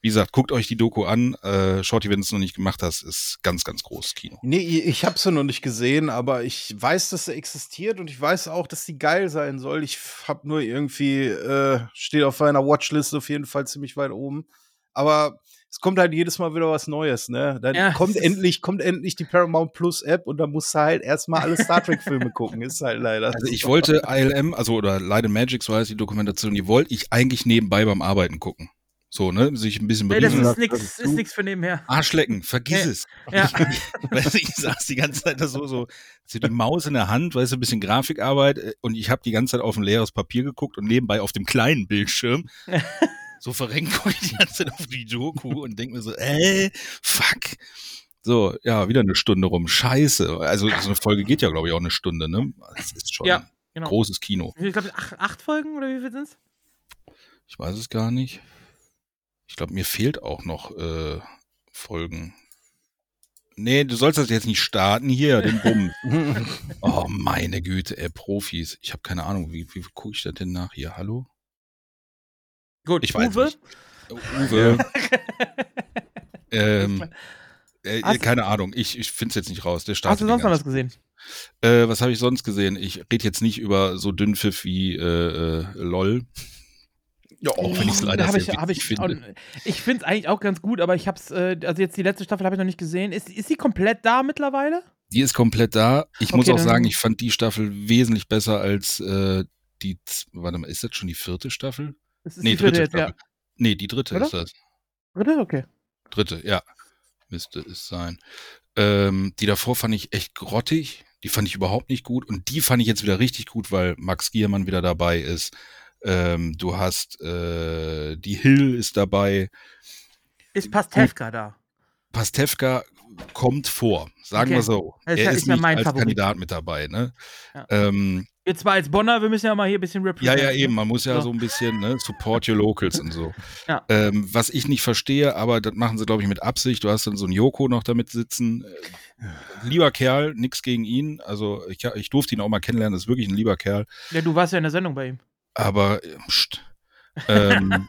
wie gesagt, guckt euch die Doku an. Äh, Shorty, wenn du es noch nicht gemacht hast, ist ganz, ganz großes Kino. Nee, ich habe sie noch nicht gesehen, aber ich weiß, dass sie existiert und ich weiß auch, dass die geil sein soll. Ich habe nur irgendwie, äh, steht auf meiner Watchlist auf jeden Fall ziemlich weit oben. Aber es kommt halt jedes Mal wieder was Neues, ne? Dann Ja, kommt <laughs> endlich, kommt endlich die Paramount Plus App und dann musst du halt erstmal alle Star Trek Filme gucken. Ist halt leider. Also ich wollte ILM, also oder Light and Magic, so heißt die Dokumentation, die wollte ich eigentlich nebenbei beim Arbeiten gucken. So, ne? Sich ein bisschen Nee, das berieseln ist lassen. nix, ist nix für nebenher. Arschlecken, vergiss Nee. es. Ja. weißt du, ich saß die ganze Zeit da so, so, so die Maus in der Hand, weißt du, ein bisschen Grafikarbeit äh, und ich habe die ganze Zeit auf ein leeres Papier geguckt und nebenbei auf dem kleinen Bildschirm <laughs> so verrenkt gucke <laughs> ich die ganze Zeit auf die Doku und denk mir so, äh, fuck. So, ja, wieder eine Stunde rum. Scheiße. Also so eine Folge geht ja, glaube ich, auch eine Stunde, ne? Das ist schon Ja, genau. großes Kino. Ich glaube, acht, acht Folgen oder wie viel sind's? Ich weiß es gar nicht. Ich glaube, mir fehlt auch noch äh, Folgen. Nee, du sollst das jetzt nicht starten hier, den Bumm. <laughs> Oh, meine Güte, ey, Profis. Ich habe keine Ahnung, wie, wie gucke ich das denn nach hier? Hallo? Gut, Ich weiß Uwe? nicht. Uwe. <laughs> ähm, äh, keine Ahnung, ich, ich finde es jetzt nicht raus. Der Hast du sonst noch was gesehen? Äh, was habe ich sonst gesehen? Ich rede jetzt nicht über so Dünnpfiff wie äh, äh, LOL. Ja, auch wenn ich es leider Da hab sehr ich, hab ich, finde. ich finde es eigentlich auch ganz gut, aber ich hab's, äh, also jetzt die letzte Staffel habe ich noch nicht gesehen. Ist, ist sie komplett da mittlerweile? Die ist komplett da. Ich muss Okay, auch dann- sagen, ich fand die Staffel wesentlich besser als äh, die, warte mal, ist das schon die vierte Staffel? Das ist Nee, die dritte jetzt, Staffel. Nee, die dritte Oder? ist das. ja. Dritte? Okay. Dritte, ja. Müsste es sein. Ähm, die davor fand ich echt grottig. Die fand ich überhaupt nicht gut. Und die fand ich jetzt wieder richtig gut, weil Max Giermann wieder dabei ist. Ähm, du hast äh, die Hill ist dabei. Ist Pastewka da? Pastewka kommt vor, sagen Okay. wir so. Das ist er ja- ist ist ja nicht mein als Favorit. Kandidat mit dabei. Ne? Ja. Ähm, Wir zwar als Bonner, wir müssen ja mal hier ein bisschen Ja, representen. ja, eben. Man muss ja So. so ein bisschen, ne, support your locals und so. <laughs> Ja. Ähm, was ich nicht verstehe, aber das machen sie, glaube ich, mit Absicht. Du hast dann so einen Joko noch damit sitzen. Äh, lieber Kerl, nix gegen ihn. Also ich, ich durfte ihn auch mal kennenlernen, das ist wirklich ein lieber Kerl. Ja, du warst ja in der Sendung bei ihm. Aber, äh, pst. Ähm,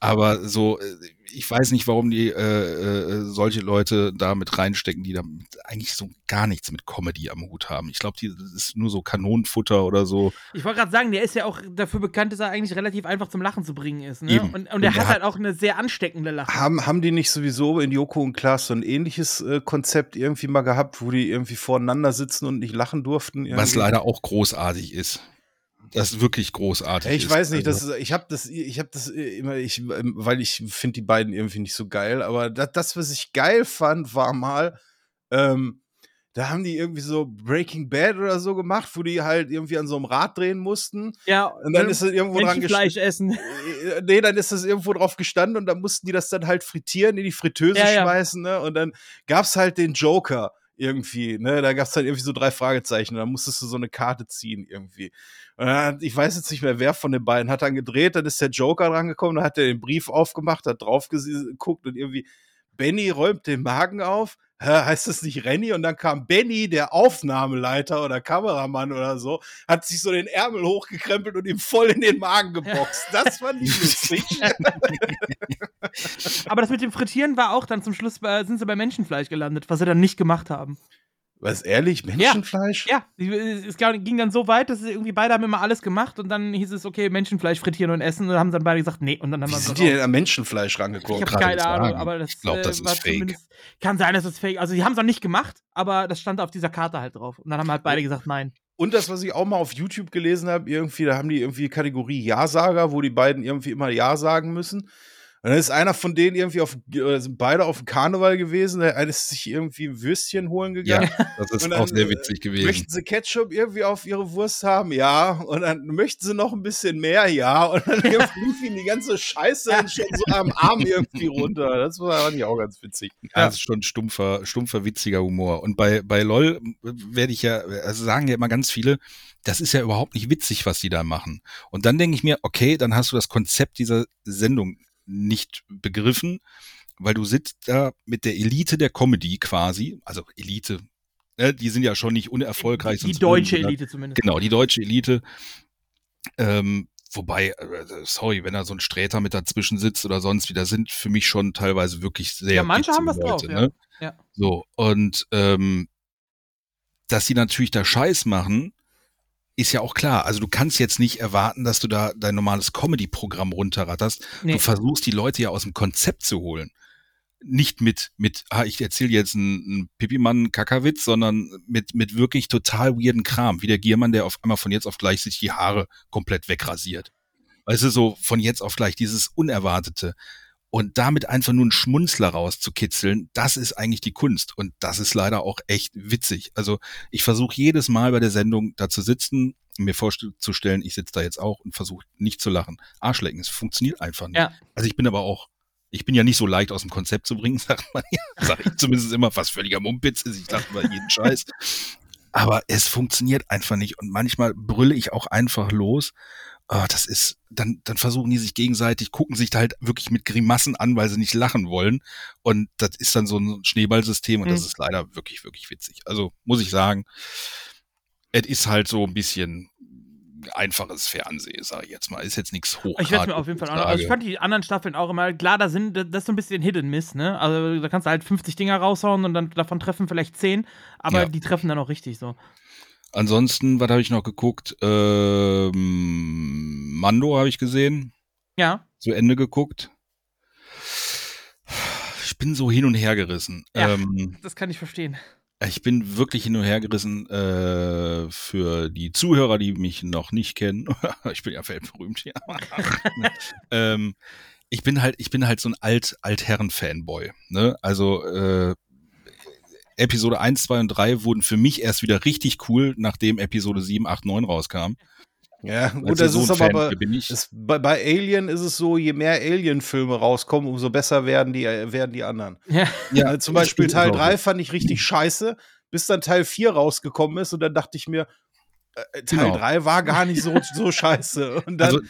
aber so, äh, ich weiß nicht, warum die äh, äh, solche Leute da mit reinstecken, die da eigentlich so gar nichts mit Comedy am Hut haben. Ich glaube, das ist nur so Kanonenfutter oder so. Ich wollte gerade sagen, der ist ja auch dafür bekannt, dass er eigentlich relativ einfach zum Lachen zu bringen ist. Ne? Eben. Und, und Und er der hat hat- halt auch eine sehr ansteckende Lache. Haben, haben die nicht sowieso in Joko und Klaas so ein ähnliches äh, Konzept irgendwie mal gehabt, wo die irgendwie voreinander sitzen und nicht lachen durften? Was irgendwie? leider auch großartig ist. Das wirklich großartig Ja, ich ist. weiß nicht, Also, das ist, ich habe das, ich habe das äh, immer, ich, ähm, weil ich finde die beiden irgendwie nicht so geil. Aber das, das was ich geil fand, war mal, ähm, da haben die irgendwie so Breaking Bad oder so gemacht, wo die halt irgendwie an so einem Rad drehen mussten. Ja, Und dann ist es irgendwo dran Menschenfleisch essen. <laughs> Äh, Nee, dann ist das irgendwo drauf gestanden und dann mussten die das dann halt frittieren, in die Fritteuse Ja, ja. schmeißen, ne? Und dann gab's halt den Joker irgendwie, ne? Da gab's dann irgendwie so drei Fragezeichen dann musstest du so eine Karte ziehen irgendwie. Dann, ich weiß jetzt nicht mehr, wer von den beiden hat dann gedreht, dann ist der Joker rangekommen, dann hat er den Brief aufgemacht, hat drauf geguckt und irgendwie Benny räumt den Magen auf. Hä, heißt das nicht Renny? Und dann kam Benny, der Aufnahmeleiter oder Kameramann oder so, hat sich so den Ärmel hochgekrempelt und ihm voll in den Magen geboxt. Das fand ich lustig. <laughs> Aber das mit dem Frittieren war auch dann zum Schluss, bei, sind sie bei Menschenfleisch gelandet, was sie dann nicht gemacht haben. Was, ehrlich? Menschenfleisch? Ja, es ging dann so weit, dass irgendwie beide haben immer alles gemacht und dann hieß es, okay, Menschenfleisch frittieren und essen und dann haben dann beide gesagt, nee. Und dann haben Wie wir sind die denn am Menschenfleisch rangekommen? Ich habe keine Ahnung, aber das, ich glaube, das äh, war ist fake. Kann sein, dass es fake Also, sie haben es auch nicht gemacht, aber das stand auf dieser Karte halt drauf. Und dann haben halt beide gesagt, nein. Und das, was ich auch mal auf YouTube gelesen habe, irgendwie, da haben die irgendwie Kategorie Ja-Sager, wo die beiden irgendwie immer Ja sagen müssen. Und dann ist einer von denen irgendwie auf, oder sind beide auf dem Karneval gewesen. Der eine ist sich irgendwie ein Würstchen holen Ja, gegangen. das ist dann, auch sehr äh, witzig gewesen. Möchten sie Ketchup irgendwie auf ihre Wurst haben? Ja. Und dann möchten sie noch ein bisschen mehr? Ja. Und dann <laughs> lief ihnen die ganze Scheiße dann schon so am Arm irgendwie runter. Das war fand ich auch ganz witzig. Ja, das ist schon stumpfer, stumpfer, witziger Humor. Und bei, bei LOL werde ich ja, also sagen ja immer ganz viele, das ist ja überhaupt nicht witzig, was die da machen. Und dann denke ich mir, okay, dann hast du das Konzept dieser Sendung nicht begriffen, weil du sitzt da mit der Elite der Comedy quasi, also Elite, ne, die sind ja schon nicht unerfolgreich. Die deutsche da- Elite zumindest. Genau, die deutsche Elite. Ähm, wobei, äh, sorry, wenn da so ein Sträter mit dazwischen sitzt oder sonst wie, da sind für mich schon teilweise wirklich sehr Ja, manche haben was drauf, ja. ne? Ja. So, und ähm, dass sie natürlich da Scheiß machen, ist ja auch klar. Also du kannst jetzt nicht erwarten, dass du da dein normales Comedy-Programm runterratterst. Nee. Du versuchst die Leute ja aus dem Konzept zu holen. Nicht mit, mit, ah, ich erzähle jetzt einen, einen Pipimann Kackerwitz, sondern mit, mit wirklich total weirden Kram, wie der Giermann, der auf einmal von jetzt auf gleich sich die Haare komplett wegrasiert. Weißt du, so von jetzt auf gleich, dieses Unerwartete. Und damit einfach nur einen Schmunzler rauszukitzeln, das ist eigentlich die Kunst. Und das ist leider auch echt witzig. Also ich versuche jedes Mal bei der Sendung da zu sitzen, mir vorzustellen, ich sitze da jetzt auch und versuche nicht zu lachen. Arschlecken, es funktioniert einfach nicht. Ja. Also ich bin aber auch, ich bin ja nicht so leicht aus dem Konzept zu bringen, <laughs> sagt man ja. Sag ich zumindest immer, was völliger Mumpitz ist. Ich lache über jeden <laughs> Scheiß. Aber es funktioniert einfach nicht. Und manchmal brülle ich auch einfach los. Ah, das ist, dann, dann versuchen die sich gegenseitig, gucken sich da halt wirklich mit Grimassen an, weil sie nicht lachen wollen. Und das ist dann so ein Schneeballsystem und das Mhm. ist leider wirklich, wirklich witzig. Also muss ich sagen, es ist halt so ein bisschen einfaches Fernsehen, sage ich jetzt mal. Ist jetzt nichts hoch. Ich werde mir auf jeden Fall auch noch. Also ich fand die anderen Staffeln auch immer, klar, da sind, das ist so ein bisschen Hit and Miss, ne? Also da kannst du halt 50 Dinger raushauen und dann davon treffen vielleicht 10, aber Ja. die treffen dann auch richtig so. Ansonsten, was habe ich noch geguckt? Ähm, Mando habe ich gesehen, Ja. zu Ende geguckt. Ich bin so hin und her gerissen. Ja. Ähm, Das kann ich verstehen. ich bin wirklich hin und her gerissen äh, für die Zuhörer, die mich noch nicht kennen. <laughs> ich bin ja weltberühmt hier. <laughs> ähm, ich bin halt, ich bin halt so ein Alt, Altherren-Fanboy. Ne? Also äh, Episode 1, 2 und 3 wurden für mich erst wieder richtig cool, nachdem Episode 7, 8, 9 rauskam. Ja, gut, das so ist aber bei, bin ich. ist, bei, bei Alien ist es so, je mehr Alien-Filme rauskommen, umso besser werden die, äh, werden die anderen. <laughs> Ja. Ja, Also zum Beispiel Teil auch 3 so. fand ich richtig scheiße, bis dann Teil 4 rausgekommen ist und dann dachte ich mir, äh, Teil Genau. 3 war gar nicht so, so scheiße. Und dann Also-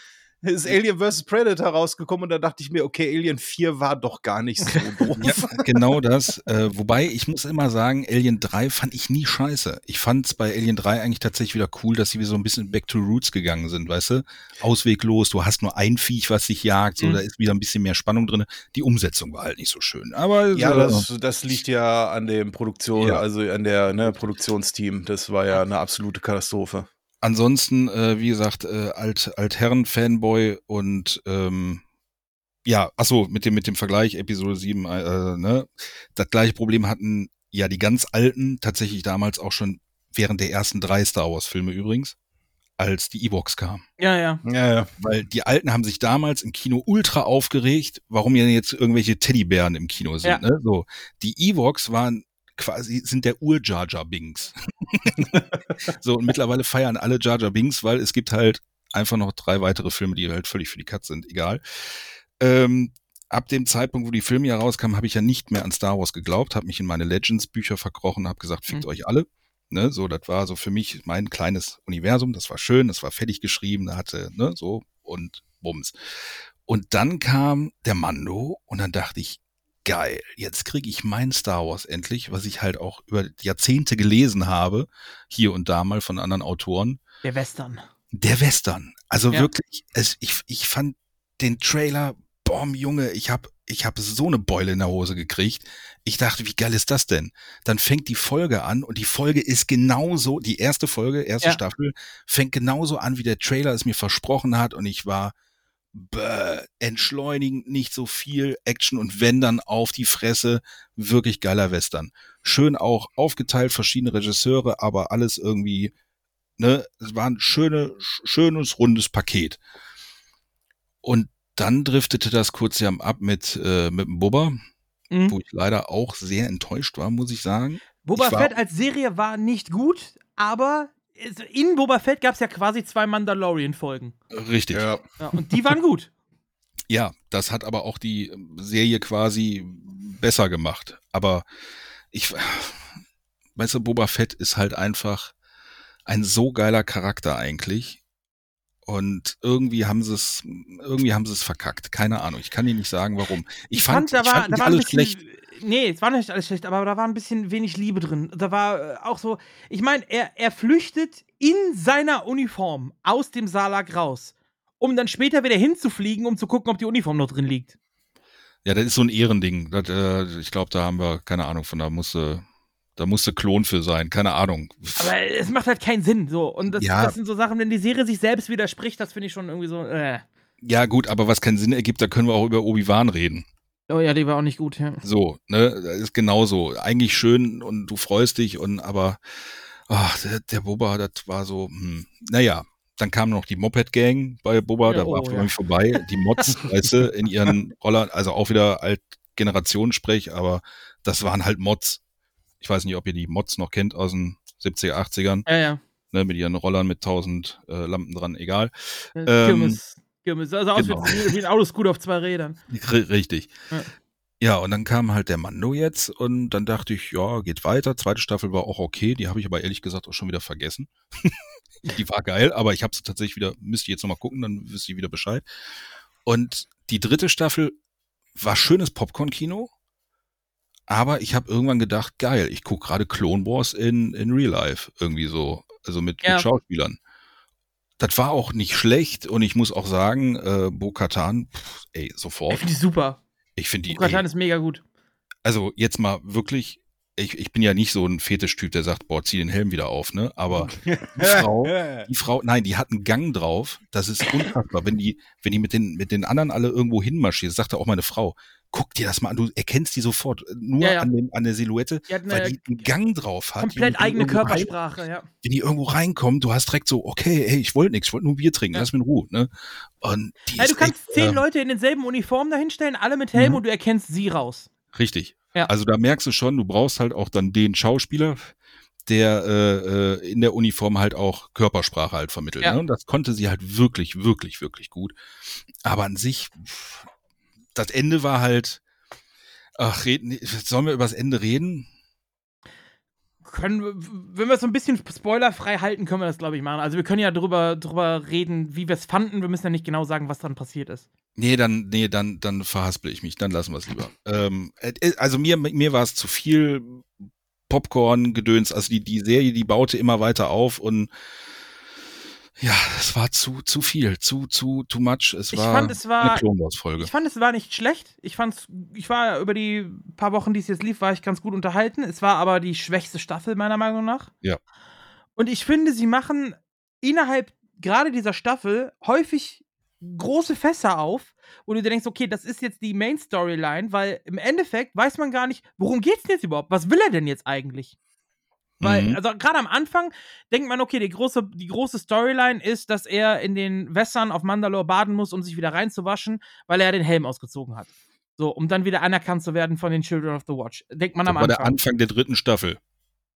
ist Alien vs. Predator rausgekommen und da dachte ich mir, okay, Alien 4 war doch gar nicht so <laughs> doof. Ja, genau das. Äh, wobei, ich muss immer sagen, Alien 3 fand ich nie scheiße. Ich fand es bei Alien 3 eigentlich tatsächlich wieder cool, dass sie wieder so ein bisschen back to roots gegangen sind, weißt du? Ausweglos, du hast nur ein Viech, was dich jagt, so, Mhm. da ist wieder ein bisschen mehr Spannung drin. Die Umsetzung war halt nicht so schön. Aber Ja, so, das, das liegt ja an dem Produktion, Ja. also an der ne, Produktionsteam. Das war ja eine absolute Katastrophe. Ansonsten, äh, wie gesagt, äh, Alt, Altherren-Fanboy und ähm, ja, achso, mit dem, mit dem Vergleich, Episode 7, äh, ne? Das gleiche Problem hatten ja die ganz alten, tatsächlich damals auch schon während der ersten drei Star Wars-Filme übrigens, als die Ewoks kamen. Ja, ja. Ja, ja. Weil die Alten haben sich damals im Kino ultra aufgeregt, warum ja jetzt irgendwelche Teddybären im Kino sind. Ja. Ne? So, die Ewoks waren quasi, sind der Ur-Jar Jar Bings. <laughs> so, und mittlerweile feiern alle Jar Jar Bings, weil es gibt halt einfach noch drei weitere Filme, die halt völlig für die Katz sind, egal. Ähm, ab dem Zeitpunkt, wo die Filme ja rauskamen, habe ich ja nicht mehr an Star Wars geglaubt, habe mich in meine Legends-Bücher verkrochen, habe gesagt, fickt Mhm. euch alle. Ne, so, das war so für mich mein kleines Universum, das war schön, das war fertig geschrieben, da hatte, ne, so und Bums. Und dann kam der Mando und dann dachte ich, geil, jetzt kriege ich mein Star Wars endlich, was ich halt auch über Jahrzehnte gelesen habe, hier und da mal von anderen Autoren. Der Western. Der Western. Also Ja. wirklich, es, ich, ich fand den Trailer, boom, Junge, ich hab, ich habe so eine Beule in der Hose gekriegt. Ich dachte, wie geil ist das denn? Dann fängt die Folge an und die Folge ist genauso, die erste Folge, erste Ja. Staffel, fängt genauso an, wie der Trailer es mir versprochen hat und ich war bäh, entschleunigend, nicht so viel Action und wenn dann auf die Fresse, wirklich geiler Western. Schön auch aufgeteilt, verschiedene Regisseure, aber alles irgendwie, ne, es war ein schöne, sch- schönes, rundes Paket. Und dann driftete das kurz ja ab mit, äh, mit dem Bubba, Mhm. wo ich leider auch sehr enttäuscht war, muss ich sagen. War- Fett als Serie war nicht gut, aber in Boba Fett gab es ja quasi zwei Mandalorian-Folgen. Richtig. Ja. Ja, und die waren gut. <laughs> das hat aber auch die Serie quasi besser gemacht. Aber ich, weißt du, Boba Fett ist halt einfach ein so geiler Charakter eigentlich. Und irgendwie haben sie es, irgendwie haben sie es verkackt. Keine Ahnung. Ich kann dir nicht sagen, warum. Ich, fand, da ich war, fand da nicht war ein alles bisschen, schlecht. Nee, es war nicht alles schlecht, aber da war ein bisschen wenig Liebe drin. Da war äh, auch so, ich meine, er, er flüchtet in seiner Uniform aus dem Salak raus, um dann später wieder hinzufliegen, um zu gucken, ob die Uniform noch drin liegt. Ja, das ist so ein Ehrending. Das, äh, ich glaube, da haben wir keine Ahnung von. Da musste, da musste Klon für sein. Keine Ahnung. Aber es macht halt keinen Sinn. So. Und das, Ja. das sind so Sachen, wenn die Serie sich selbst widerspricht, das finde ich schon irgendwie so. Äh. Ja, gut, aber was keinen Sinn ergibt, da können wir auch über Obi-Wan reden. Oh ja, die war auch nicht gut, ja. So, ne, das ist genauso. Eigentlich schön und du freust dich und aber ach, der, der Boba, das war so, hm, naja. Dann kam noch die Moped-Gang bei Boba, Ja, da war oh, für ja. mich vorbei. Die Mods, <laughs> weißt du, in ihren Rollern, also auch wieder Alt-Generationssprech, aber das waren halt Mods. Ich weiß nicht, ob ihr die Mods noch kennt aus den 70er, 80ern, Ja, ja. ne, mit ihren Rollern mit 1000 äh, Lampen dran, egal. Äh, Ähm, Kirmes. Kirmes. Also aus genau. wie, wie ein Autoscooter auf zwei Rädern. R richtig. Ja. Ja. und dann kam halt der Mando jetzt und dann dachte ich, ja, geht weiter. Zweite Staffel war auch okay, die habe ich aber ehrlich gesagt auch schon wieder vergessen. <laughs> die war geil, aber ich habe sie tatsächlich wieder, müsste ich jetzt nochmal gucken, dann wüsste ich wieder Bescheid. Und die dritte Staffel war schönes Popcorn-Kino, aber ich habe irgendwann gedacht, geil, ich gucke gerade Clone Wars in, in Real Life irgendwie so, also mit, Ja. mit Schauspielern. Das war auch nicht schlecht und ich muss auch sagen, äh, Bo-Katan, pff, ey, sofort. Ich finde die super. Ich finde die, Bukatan ey, ist mega gut. also jetzt mal wirklich, ich, ich bin ja nicht so ein Fetischtyp, der sagt, boah, zieh den Helm wieder auf, ne? Aber <laughs> die Frau, die Frau, nein, die hat einen Gang drauf, das ist unfassbar. Wenn die, wenn die mit den, mit den anderen alle irgendwo hinmarschiert, sagte auch meine Frau, guck dir das mal an, du erkennst die sofort, nur Ja, ja. An, dem, an der Silhouette, weil die einen Gang drauf hat. komplett eigene irgendwo rein- Körpersprache, ja. Wenn die irgendwo reinkommt, du hast direkt so, okay, hey, ich wollte nichts, ich wollte nur Bier trinken, lass mich in Ruhe, ne? Und die du kannst echt, zehn äh, Leute in denselben Uniformen dahinstellen, alle mit Helm Mhm. und du erkennst sie raus. Richtig. Also da merkst du schon, du brauchst halt auch dann den Schauspieler, der äh, äh, in der Uniform halt auch Körpersprache halt vermittelt. Ja. Ne? Und das konnte sie halt wirklich, wirklich, wirklich gut. Aber an sich, das Ende war halt, ach, reden, sollen wir über das Ende reden? Können, wir- wenn wir es so ein bisschen spoilerfrei halten, können wir das, glaube ich, machen. Also wir können ja drüber, drüber reden, wie wir es fanden. Wir müssen ja nicht genau sagen, was dann passiert ist. Nee, dann, nee, dann, dann verhaspel ich mich, dann lassen wir es lieber. ähm, äh, also mir, mir war es zu viel Popcorn-Gedöns. Also die, die Serie, die baute immer weiter auf und ja, es war zu, zu viel, zu, zu, too much. Es Ich war, fand, es war- eine Clone Wars-Folge. Ich fand, es war nicht schlecht. Ich fand's, ich war über die paar Wochen, die es jetzt lief, war ich ganz gut unterhalten. Es war aber die schwächste Staffel, meiner Meinung nach. Ja. Und ich finde, sie machen innerhalb gerade dieser Staffel häufig große Fässer auf, wo du dir denkst, okay, das ist jetzt die Main Storyline, weil im Endeffekt weiß man gar nicht, worum geht's denn jetzt überhaupt? Was will er denn jetzt eigentlich? Weil, Mhm. also gerade am Anfang denkt man, okay, die große, die große Storyline ist, dass er in den Wässern auf Mandalore baden muss, um sich wieder reinzuwaschen, weil er den Helm ausgezogen hat. So, um dann wieder anerkannt zu werden von den Children of the Watch. Denkt man Das am war der Anfang. Anfang der dritten Staffel.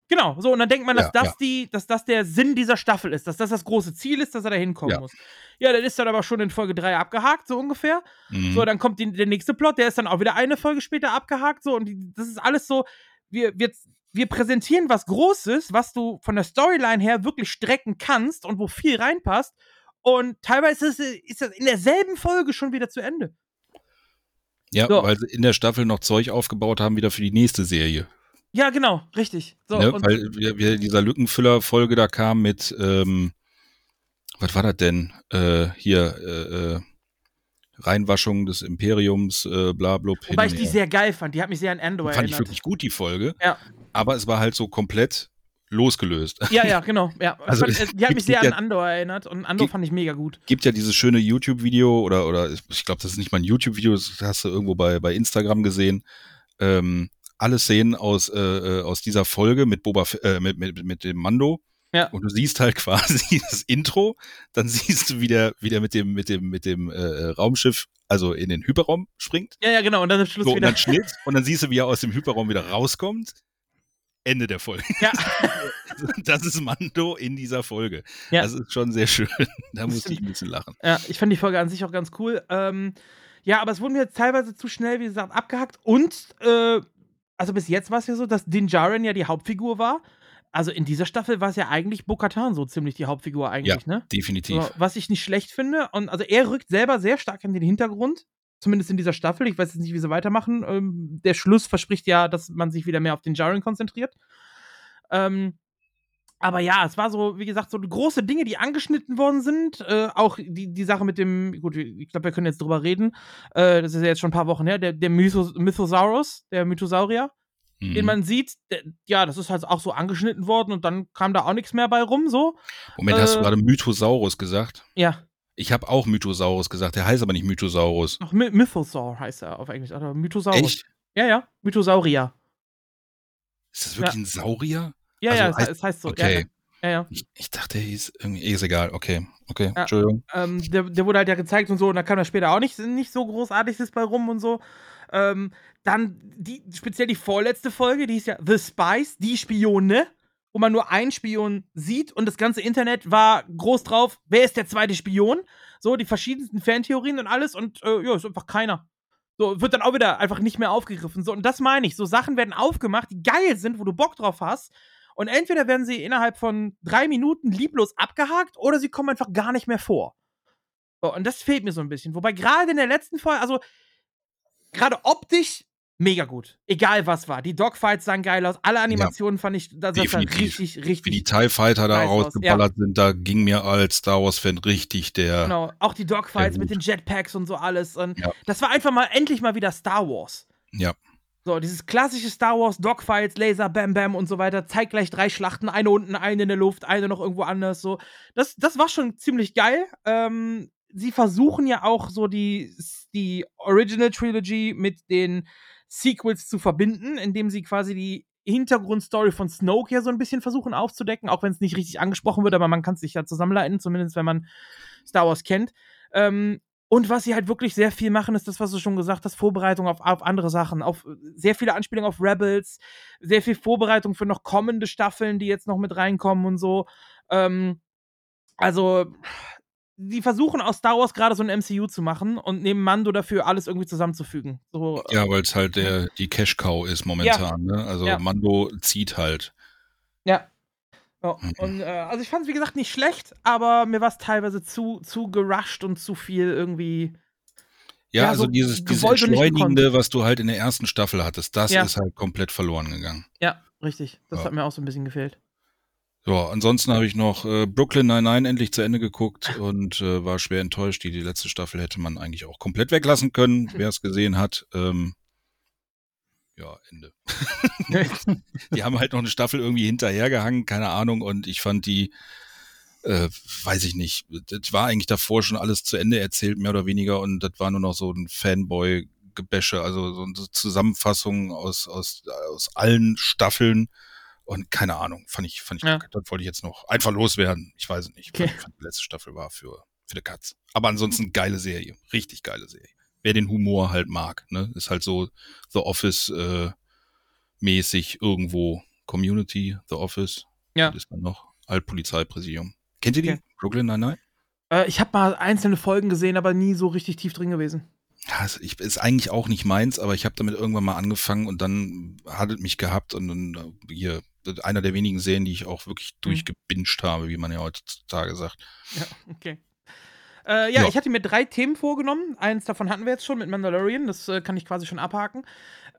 Genau, so, und dann denkt man, dass, Ja, das ja. Die, dass das der Sinn dieser Staffel ist, dass das das große Ziel ist, dass er da hinkommen Ja. muss. Ja, das ist dann aber schon in Folge 3 abgehakt, so ungefähr. Mhm. So, dann kommt die, der nächste Plot, der ist dann auch wieder eine Folge später abgehakt, so, und die, das ist alles so, wir, wir, wir präsentieren was Großes, was du von der Storyline her wirklich strecken kannst und wo viel reinpasst. Und teilweise ist, es- ist das in derselben Folge schon wieder zu Ende. ja, so. weil sie in der Staffel noch Zeug aufgebaut haben, wieder für die nächste Serie. Ja, genau, richtig. So, ne? Weil wir, wir dieser Lückenfüller-Folge da kam mit, ähm, was war das denn? Äh, hier, äh, äh, Reinwaschung des Imperiums, äh, bla, blub, hin Wobei ich die sehr geil fand. Die hat mich sehr an Andor Fand ich erinnert. wirklich gut, die Folge. Ja. Aber es war halt so komplett losgelöst. Ja, ja, genau. Ja. <laughs> Ich Also, fand, <laughs> die hat mich sehr gibt an Andor erinnert und Andor gibt- fand ich mega gut. gibt ja dieses schöne YouTube-Video oder, oder ich glaube, das ist nicht mal ein YouTube-Video, das hast du irgendwo bei, bei Instagram gesehen. Ähm, alle Szenen aus, äh, äh, aus dieser Folge mit Boba, äh, mit, mit, mit dem Mando. Ja. Und du siehst halt <laughs> quasi das Intro, dann siehst du, wie der, wie der mit dem, mit dem, mit dem äh, äh, Raumschiff, also in den Hyperraum springt. Ja, ja, genau. Und dann Schluss So, und wieder. dann Schnitt <laughs> und dann siehst du, wie er aus dem Hyperraum wieder rauskommt. Ende der Folge. Ja. <laughs> Das ist Mando in dieser Folge. Ja. Das ist schon sehr schön. Da musste ich ein bisschen lachen. Ja, ich fand die Folge an sich auch ganz cool. Ähm, ja, aber es wurde mir jetzt teilweise zu schnell, wie gesagt, abgehackt. Und, äh, also bis jetzt war es ja so, dass Din Djarin ja die Hauptfigur war. Also in dieser Staffel war es ja eigentlich Bo-Katan so ziemlich die Hauptfigur eigentlich, ne? Definitiv. So, was ich nicht schlecht finde. Und also er rückt selber sehr stark in den Hintergrund. Zumindest in dieser Staffel. Ich weiß jetzt nicht, wie sie weitermachen. Ähm, der Schluss verspricht ja, dass man sich wieder mehr auf den Jaren konzentriert. Ähm, aber ja, es war so, wie gesagt, so große Dinge, die angeschnitten worden sind. Äh, auch die, die Sache mit dem, gut, ich glaube, wir können jetzt drüber reden. Äh, das ist ja jetzt schon ein paar Wochen her. Der, der Mythos, Mythosaurus, der Mythosaurier, Mhm. den man sieht, ja, das ist halt auch so angeschnitten worden und dann kam da auch nichts mehr bei rum, so. Moment, hast du äh, gerade Mythosaurus gesagt? Ja, Ich habe auch Mythosaurus gesagt, der heißt aber nicht Mythosaurus. Ach, My Mythosaur heißt er auf Englisch. Oder Mythosaurus. Echt? Ja, ja. Mythosaurier. Ist das wirklich ein Saurier? Ja, Also ja, es, heißt- es heißt so. Okay. Ja, ja. ja, Ich, ich dachte, der hieß irgendwie, ist egal, okay, okay, Ja. Entschuldigung. ja. Ähm, der, der wurde halt ja gezeigt und so, und da kam da später auch nicht, nicht so großartiges bei rum und so. Ähm, dann die, speziell die vorletzte Folge, die ist ja The Spies, die Spione, wo man nur einen Spion sieht und das ganze Internet war groß drauf, wer ist der zweite Spion? So, die verschiedensten Fantheorien und alles und äh, ja, ist einfach keiner. So, wird dann auch wieder einfach nicht mehr aufgegriffen. So, und das meine ich. So Sachen werden aufgemacht, die geil sind, wo du Bock drauf hast. Und entweder werden sie innerhalb von drei Minuten lieblos abgehakt oder sie kommen einfach gar nicht mehr vor. So, und das fehlt mir so ein bisschen. Wobei gerade in der letzten Folge, also gerade optisch mega gut. Egal was war. Die Dogfights sahen geil aus. Alle Animationen fand ich, das sah Definitiv. richtig, Wie die richtig. TIE Fighter da rausgeballert sind, da ging mir als Star Wars-Fan richtig der. Genau. Auch die Dogfights mit den Jetpacks und so alles. Und Ja. das war einfach mal endlich mal wieder Star Wars. Ja. So, dieses klassische Star Wars, Dogfights, Laser, Bam Bam und so weiter. Zeigt gleich drei Schlachten, eine unten, eine in der Luft, eine noch irgendwo anders. So, das, das war schon ziemlich geil. Ähm, sie versuchen ja auch so die, die Original Trilogy mit den Sequels zu verbinden, indem sie quasi die Hintergrundstory von Snoke ja so ein bisschen versuchen aufzudecken, auch wenn es nicht richtig angesprochen wird, aber man kann es sich ja zusammenleiten, zumindest wenn man Star Wars kennt. Ähm, und was sie halt wirklich sehr viel machen, ist das, was du schon gesagt hast, Vorbereitung auf, auf andere Sachen, auf sehr viele Anspielungen auf Rebels, sehr viel Vorbereitung für noch kommende Staffeln, die jetzt noch mit reinkommen und so. Ähm, also, die versuchen aus Star Wars gerade so ein MCU zu machen und nehmen Mando dafür alles irgendwie zusammenzufügen. So, Ja, weil es halt der, die Cash-Cow ist momentan, ne? Also Ja. Mando zieht halt. Ja. Ja, Mhm. und, äh, also ich fand es, wie gesagt, nicht schlecht, aber mir war es teilweise zu, zu gerusht und zu viel irgendwie. Ja, Ja, also so dieses, dieses Entschleunigende, was du halt in der ersten Staffel hattest, das Ja. ist halt komplett verloren gegangen. Ja, richtig. Das Ja. hat mir auch so ein bisschen gefehlt. Ja, ansonsten habe ich noch äh, Brooklyn 99 endlich zu Ende geguckt und äh, war schwer enttäuscht. Die, die letzte Staffel hätte man eigentlich auch komplett weglassen können, <laughs> wer es gesehen hat. Ähm, ja, Ende. <laughs> die haben halt noch eine Staffel irgendwie hinterhergehangen, keine Ahnung. Und ich fand die, äh, weiß ich nicht, das war eigentlich davor schon alles zu Ende erzählt, mehr oder weniger. Und das war nur noch so ein Fanboy-Gebäsche, also so eine Zusammenfassung aus, aus, aus allen Staffeln. Und keine Ahnung, fand ich, fand ich, Ja. das wollte ich jetzt noch einfach loswerden. Ich weiß es nicht. Okay. Fand, die letzte Staffel war für, für die Katz. Aber ansonsten geile Serie. Richtig geile Serie. Wer den Humor halt mag, ne? Ist halt so The Office, äh, mäßig irgendwo. Community, The Office. Ja. Was ist dann noch? Altpolizeipräsidium. Kennt ihr die? Okay. Brooklyn Nine-Nine? Äh, ich habe mal einzelne Folgen gesehen, aber nie so richtig tief drin gewesen. Ja, ist, ich, ist eigentlich auch nicht meins, aber ich habe damit irgendwann mal angefangen und dann hat es mich gehabt und dann äh, hier, einer der wenigen Serien, die ich auch wirklich Mhm. durchgebinged habe, wie man ja heutzutage sagt. Ja, okay. Äh, ja, Ja. ich hatte mir drei Themen vorgenommen. Eins davon hatten wir jetzt schon mit Mandalorian. Das äh, kann ich quasi schon abhaken.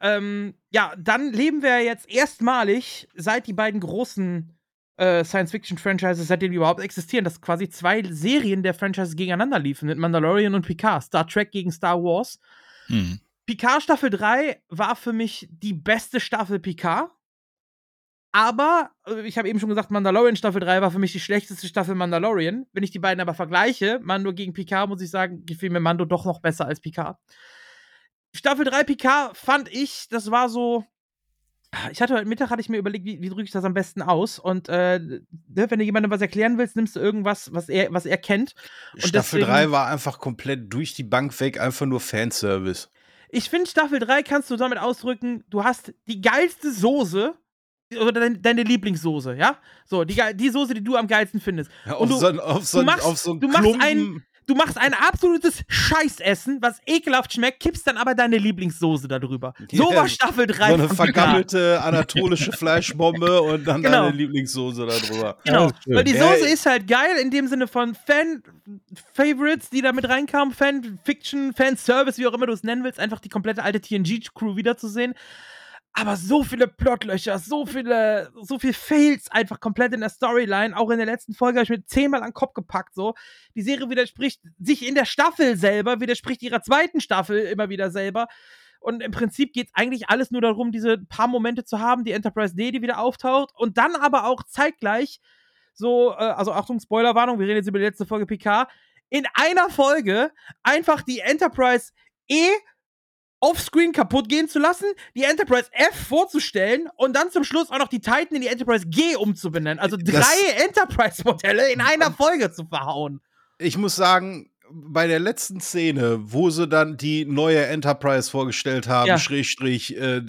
Ähm, ja, dann leben wir jetzt erstmalig, seit die beiden großen äh, Science-Fiction-Franchises, seitdem die überhaupt existieren, dass quasi zwei Serien der Franchises gegeneinander liefen, mit Mandalorian und Picard. Star Trek gegen Star Wars. Hm. Picard Staffel 3 war für mich die beste Staffel Picard. Aber, äh, ich habe eben schon gesagt, Mandalorian Staffel 3 war für mich die schlechteste Staffel Mandalorian. Wenn ich die beiden aber vergleiche, Mando gegen Picard, muss ich sagen, gefiel mir Mando doch noch besser als Picard. Staffel 3 Picard fand ich, das war so. Ich hatte heute Mittag, hatte ich mir überlegt, wie, wie drücke ich das am besten aus. Und äh, ne, wenn du jemandem was erklären willst, nimmst du irgendwas, was er, was er kennt. Und Staffel deswegen- 3 war einfach komplett durch die Bank weg, einfach nur Fanservice. Ich finde, Staffel 3 kannst du damit ausdrücken, du hast die geilste Soße oder deine, deine Lieblingssoße, ja? So, die, die Soße, die du am geilsten findest. Ja, Und auf, du- so, ein- auf, so, du ein- machst- auf so einen du machst Klumpen. einen- Du machst ein absolutes Scheißessen, was ekelhaft schmeckt, kippst dann aber deine Lieblingssoße darüber. So Ja, war Staffel 3 so eine vergammelte anatolische <laughs> Fleischbombe und dann Genau. deine Lieblingssoße da drüber. Genau, weil die Soße ich- ist halt geil in dem Sinne von Fan-Favorites, die da mit reinkamen, Fan-Fiction, Fan-Service, wie auch immer du es nennen willst, einfach die komplette alte TNG-Crew wiederzusehen. Aber so viele Plotlöcher, so viele, so viel Fails einfach komplett in der Storyline. Auch in der letzten Folge habe ich mir zehnmal an den Kopf gepackt. So, die Serie widerspricht sich in der Staffel selber, widerspricht ihrer zweiten Staffel immer wieder selber. Und im Prinzip geht eigentlich alles nur darum, diese paar Momente zu haben, die Enterprise D, die wieder auftaucht. Und dann aber auch zeitgleich so, äh, also Achtung, Spoilerwarnung, wir reden jetzt über die letzte Folge PK, in einer Folge einfach die Enterprise E offscreen kaputt gehen zu lassen, die Enterprise F vorzustellen und dann zum Schluss auch noch die Titan in die Enterprise G umzubenennen. Also drei Enterprise-Modelle in einer Folge zu verhauen. Ich muss sagen, bei der letzten Szene, wo sie dann die neue Enterprise vorgestellt haben, Ja. Schrägstrich, äh,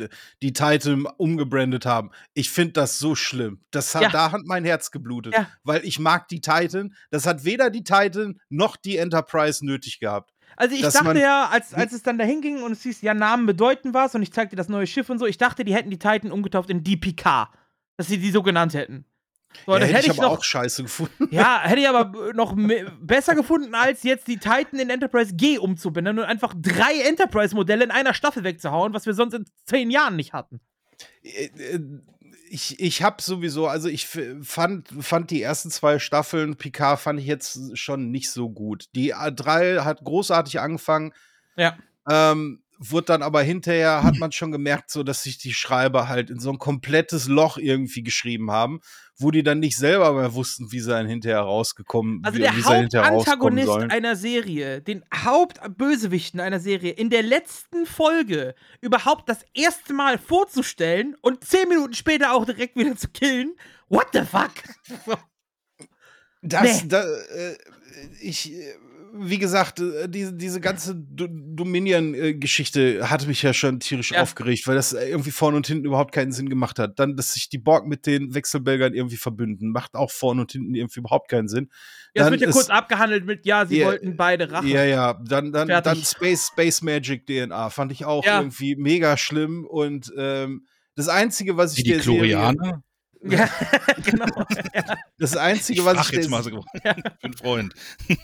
die Titan umgebrandet haben, ich finde das so schlimm. Das hat, Ja. Da hat mein Herz geblutet, Ja. weil ich mag die Titan. Das hat weder die Titan noch die Enterprise nötig gehabt. Also ich Dass dachte ja, als, als es dann dahin ging und es hieß, ja, Namen bedeuten was und ich zeigte das neue Schiff und so, ich dachte, die hätten die Titan umgetauft in DPK. Dass sie die so genannt hätten. So, Ja, hätte hätte ich ich aber noch auch scheiße gefunden. Ja, <laughs> hätte ich aber noch besser gefunden, als jetzt die Titan in Enterprise G umzubinden und einfach drei Enterprise-Modelle in einer Staffel wegzuhauen, was wir sonst in zehn Jahren nicht hatten. Ich, ich habe sowieso, also ich fand, fand die ersten zwei Staffeln Picard fand ich jetzt schon nicht so gut. Die A3 hat großartig angefangen, Ja. ähm, wurde dann aber hinterher, hat man schon gemerkt, so dass sich die Schreiber halt in so ein komplettes Loch irgendwie geschrieben haben, wo die dann nicht selber mehr wussten, wie sie dann hinterher rausgekommen, Also wie, der wie sie hinterher rauskommen Hauptantagonist einer Serie, den Hauptbösewichten einer Serie in der letzten Folge überhaupt das erste Mal vorzustellen und zehn Minuten später auch direkt wieder zu killen. What the fuck? Das, Nee. da, äh, ich, äh, wie gesagt, äh, diese, diese ganze Do- Dominion-Geschichte hatte mich ja schon tierisch Ja. aufgeregt, weil das äh, irgendwie vorne und hinten überhaupt keinen Sinn gemacht hat. Dann, dass sich die Borg mit den Wechselbelgern irgendwie verbünden, macht auch vorne und hinten irgendwie überhaupt keinen Sinn. Ja, es Dann wird ja ist- kurz abgehandelt mit, ja, sie Ja, wollten beide Rache. Ja, ja, dann, dann, Fertig. dann Space, Space Magic DNA fand ich auch Ja. irgendwie mega schlimm und ähm, das Einzige, was ich Wie die Chlorianer? <laughs> Ja, genau. das Einzige, was ich jetzt der, mal so <laughs> für einen Freund. <laughs>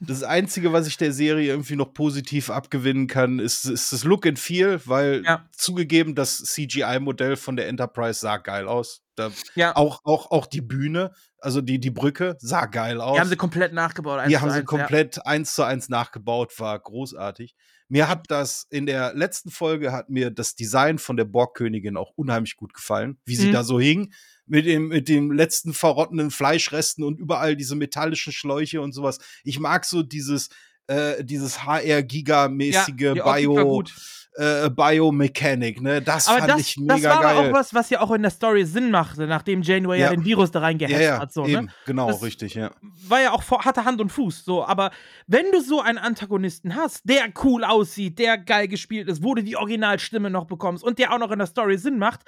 Das Einzige, was ich der Serie irgendwie noch positiv abgewinnen kann, ist, ist das Look and Feel, weil Ja. zugegeben, das CGI-Modell von der Enterprise sah geil aus. Da, Ja. auch, auch, auch die Bühne, also die, die Brücke, sah geil aus. Die haben sie komplett nachgebaut. eins Die haben sie eins, ja. komplett eins zu eins nachgebaut, war großartig. Mir hat das in der letzten Folge hat mir das Design von der Borgkönigin auch unheimlich gut gefallen, wie sie Mhm. da so hing mit dem mit dem letzten verrottenden Fleischresten und überall diese metallischen Schläuche und sowas. Ich mag so dieses äh, dieses HR Giga mäßige Ja, war Bio äh, Biomechanik, ne? Das Aber fand das, ich das mega war aber geil. auch was, was ja auch in der Story Sinn machte, nachdem Janeway ja, Ja. den Virus da reingehetzt ja, ja, hat. So, eben, ne? genau, Das- richtig, ja. War ja auch vor, hatte Hand und Fuß. So, aber wenn du so einen Antagonisten hast, der cool aussieht, der geil gespielt ist, wo du die Originalstimme noch bekommst und der auch noch in der Story Sinn macht,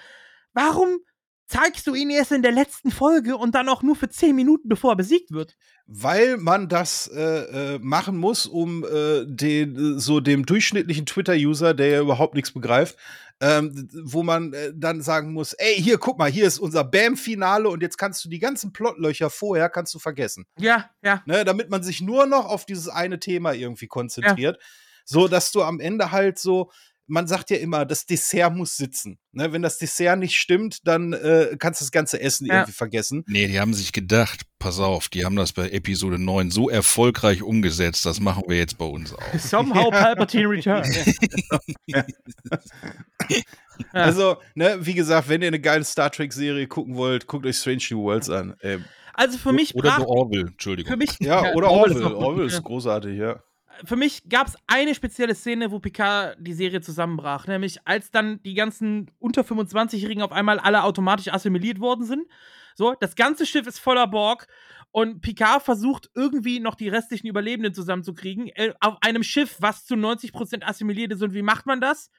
warum zeigst du ihn erst in der letzten Folge und dann auch nur für 10 Minuten, bevor er besiegt wird? Weil man das äh, äh, machen muss, um äh, den, äh, so dem durchschnittlichen Twitter-User, der ja überhaupt nichts begreift, ähm, wo man äh, dann sagen muss, ey, hier, guck mal, hier ist unser Bam-Finale und jetzt kannst du die ganzen Plotlöcher vorher kannst du vergessen. Ja, ja. Ne, damit man sich nur noch auf dieses eine Thema irgendwie konzentriert. So, dass du am Ende halt so, man sagt ja immer, das Dessert muss sitzen. Ne? Wenn das Dessert nicht stimmt, dann äh, kannst du das ganze Essen Ja. irgendwie vergessen. Nee, die haben sich gedacht, pass auf, die haben das bei Episode 9 so erfolgreich umgesetzt, das machen wir jetzt bei uns auch. <laughs> Somehow Palpatine Return. <laughs> Ja. Also, ne, wie gesagt, wenn ihr eine geile Star Trek-Serie gucken wollt, guckt euch Strange New Worlds an. Ähm, Also für mich Oder brach, The Orville, Entschuldigung. für mich ja, <laughs> oder Orwell ist Orville. Orville ja. ist großartig, ja. Für mich gab es eine spezielle Szene, wo Picard die Serie zusammenbrach. Nämlich als dann die ganzen unter 25-Jährigen auf einmal alle automatisch assimiliert worden sind. So, das ganze Schiff ist voller Borg und Picard versucht irgendwie noch die restlichen Überlebenden zusammenzukriegen. Äh, auf einem Schiff, was zu 90% assimiliert ist. Und wie macht man das?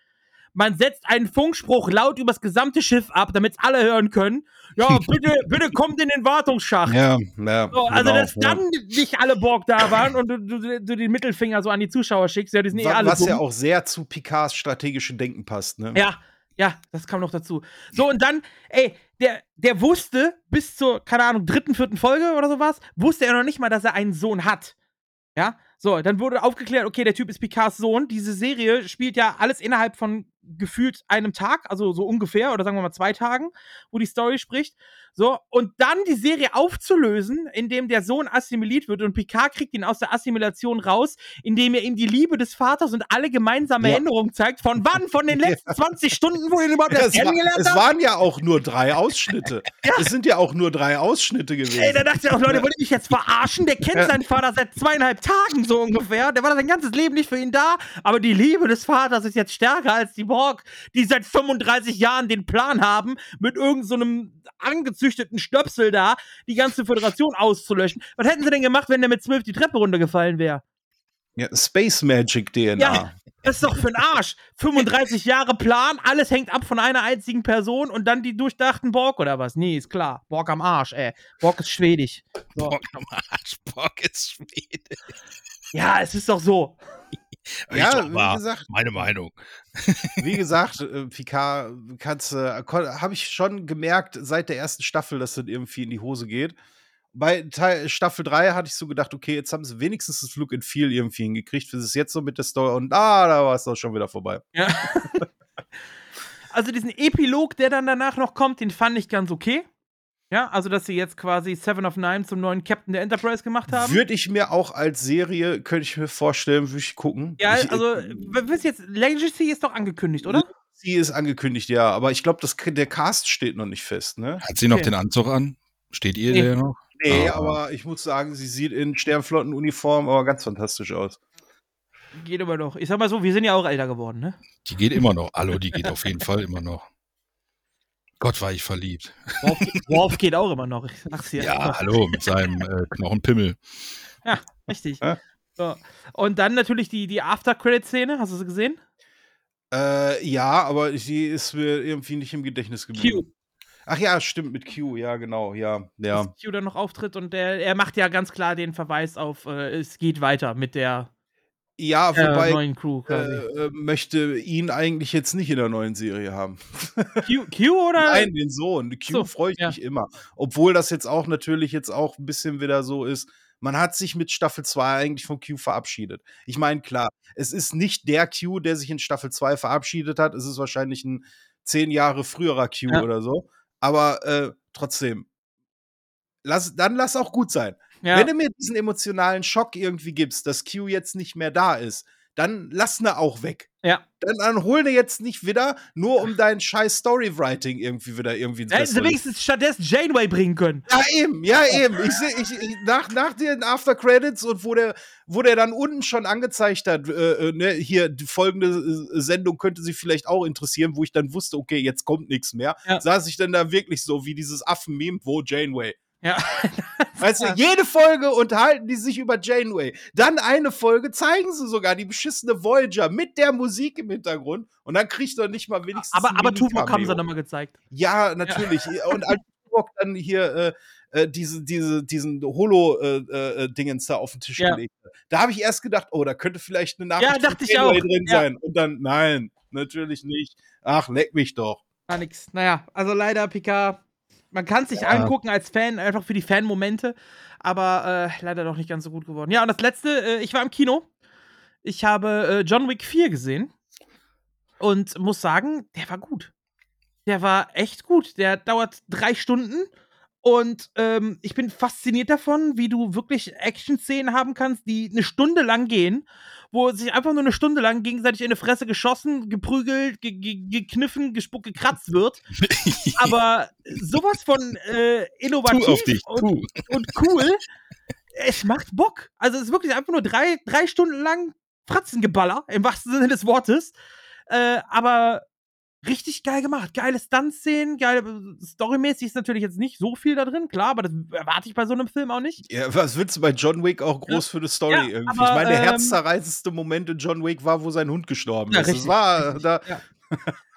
Man setzt einen Funkspruch laut übers gesamte Schiff ab, damit alle hören können. Ja, <laughs> bitte, bitte kommt in den Wartungsschacht. Ja, ja. So, also, genau, dass dann nicht alle Borg da waren und du, du, du den Mittelfinger so an die Zuschauer schickst, ja, die sind eh alle Was dumm. ja auch sehr zu Picards strategischen Denken passt, ne? Ja, ja, das kam noch dazu. So, und dann, ey, der, der wusste bis zur, keine Ahnung, dritten, vierten Folge oder sowas, wusste er noch nicht mal, dass er einen Sohn hat. Ja, so, dann wurde aufgeklärt, okay, der Typ ist Picards Sohn. Diese Serie spielt ja alles innerhalb von gefühlt einem Tag, also so ungefähr, oder sagen wir mal zwei Tagen, wo die Story spricht. So, und dann die Serie aufzulösen, indem der Sohn assimiliert wird und Picard kriegt ihn aus der Assimilation raus, indem er ihm die Liebe des Vaters und alle gemeinsame Ja. Erinnerungen zeigt. Von wann? Von den <laughs> letzten 20 Stunden, wo ihr überhaupt Ja, erst es, war, kennengelernt es habt? waren ja auch nur drei Ausschnitte. <laughs> Es sind ja auch nur drei Ausschnitte gewesen. Ey, da dachte ich auch, Leute, wollt ihr mich jetzt verarschen? Der kennt Ja. seinen Vater seit zweieinhalb Tagen so ungefähr. Der war sein ganzes Leben nicht für ihn da. Aber die Liebe des Vaters ist jetzt stärker als die Borg, die seit 35 Jahren den Plan haben, mit irgendeinem so einem angezüchteten Stöpsel da die ganze Föderation auszulöschen. Was hätten sie denn gemacht, wenn der mit zwölf die Treppe runtergefallen wäre? Ja, Space Magic DNA. Ja, das ist doch für den Arsch. 35 Jahre Plan, alles hängt ab von einer einzigen Person und dann die durchdachten Borg oder was? Nee, ist klar. Borg am Arsch, ey. Borg ist schwedisch. So. Bock am Arsch, Bock ist Schwede. Ja, es ist doch so. Ja, Ist doch wie gesagt, Meine Meinung. wie gesagt, äh, Picard kannst äh, habe ich schon gemerkt seit der ersten Staffel, dass das irgendwie in die Hose geht. Bei Teil, Staffel 3 hatte ich so gedacht, okay, jetzt haben sie wenigstens das Look and Feel irgendwie hingekriegt. Für es jetzt so mit der Story und ah, da war es doch schon wieder vorbei. Ja. <laughs> also diesen Epilog, der dann danach noch kommt, den fand ich ganz okay. Ja, also dass sie jetzt quasi Seven of Nine zum neuen Captain der Enterprise gemacht haben. Würde ich mir auch als Serie, könnte ich mir vorstellen, würde ich gucken. ja, ich, also, wisst ihr jetzt, Legacy ist doch angekündigt, oder? Sie ist angekündigt, ja, aber ich glaube, der Cast steht noch nicht fest, ne? Hat sie noch Okay. den Anzug an? Steht ihr Nee. der noch? Nee, Ah. aber ich muss sagen, sie sieht in Sternflottenuniform aber ganz fantastisch aus. Geht aber doch. Ich sag mal so, wir sind ja auch älter geworden, ne? Die geht immer noch. Hallo, die geht auf jeden Fall immer noch. Gott, war ich verliebt. Worf, Worf geht auch immer noch. Ich sag's dir. Ja, hallo, mit seinem äh, Knochenpimmel. Richtig. Ja. So. Und dann natürlich die, die After-Credit-Szene. Hast du sie gesehen? Äh, ja, aber sie ist mir irgendwie nicht im Gedächtnis geblieben. Q. Ach ja, stimmt, mit Q, ja, genau, ja. Ja, Dass Q dann noch auftritt und der, er macht ja ganz klar den Verweis auf, äh, es geht weiter mit der ja äh, wobei neuen Crew äh, äh, möchte ihn eigentlich jetzt nicht in der neuen Serie haben. Q, Q oder? Nein, den Sohn. Q So, freue ich ja. mich immer. Obwohl das jetzt auch natürlich jetzt auch ein bisschen wieder so ist. Man hat sich mit Staffel 2 eigentlich von Q verabschiedet. Ich meine, klar, es ist nicht der Q, der sich in Staffel 2 verabschiedet hat. Es ist wahrscheinlich ein zehn Jahre früherer Q Ja. oder so. Aber äh, trotzdem, lass, dann lass auch gut sein. Ja. Wenn du mir diesen emotionalen Schock irgendwie gibst, dass Q jetzt nicht mehr da ist, dann lass ne auch weg. ja. Dann, dann hol ne jetzt nicht wieder, nur um dein scheiß Storywriting irgendwie wieder irgendwie ins Hätten sie wenigstens stattdessen Janeway bringen können. ja, eben, ja, eben. Ich seh, ich, ich, nach, nach den After Credits und wo der, wo der dann unten schon angezeigt hat, äh, äh, ne, hier die folgende äh, Sendung könnte sie vielleicht auch interessieren, wo ich dann wusste, okay, jetzt kommt nichts mehr, Ja. saß ich dann da wirklich so wie dieses Affen-Meme, wo Janeway. Ja. <laughs> Weißt du, jede Folge unterhalten die sich über Janeway. Dann eine Folge zeigen sie sogar die beschissene Voyager mit der Musik im Hintergrund und dann kriegt er nicht mal wenigstens aber aber Tuvok haben sie Mini-Cameo. nochmal gezeigt. Ja, natürlich. Und als Tuvok dann hier äh, äh, diese, diese, diesen Holo-Dingens da auf den Tisch Ja. gelegt hat, da habe ich erst gedacht, oh, da könnte vielleicht eine Nachricht Ja, dachte von ich Janeway drin Ja. sein. Und dann, nein, natürlich nicht. Ach, leck mich doch. War nix. Naja, also leider, Picard. Man kann es sich Ja. angucken als Fan, einfach für die Fan-Momente, aber äh, leider doch nicht ganz so gut geworden. Ja, und das letzte, äh, ich war im Kino. Ich habe äh, John Wick 4 gesehen. und muss sagen, der war gut. Der war echt gut. Der dauert drei Stunden und ähm, ich bin fasziniert davon, wie du wirklich Action-Szenen haben kannst, die eine Stunde lang gehen, wo sich einfach nur eine Stunde lang gegenseitig in die Fresse geschossen, geprügelt, ge ge gekniffen, gespuckt, gekratzt wird. <laughs> Aber sowas von äh, innovativ Tu auf dich, und, und cool. Es macht Bock. Also es ist wirklich einfach nur drei, drei Stunden lang Fratzengeballer, im wahrsten Sinne des Wortes. Äh, aber richtig geil gemacht. Geile Stunt-Szenen, geile Storymäßig ist natürlich jetzt nicht so viel da drin, klar, aber das erwarte ich bei so einem Film auch nicht. Ja, was willst du bei John Wick auch groß für eine Story Ja, irgendwie? aber, ich meine, der ähm, herzzerreißendste Moment in John Wick war, wo sein Hund gestorben Ja, ist. Das richtig, war <laughs> da. Ja.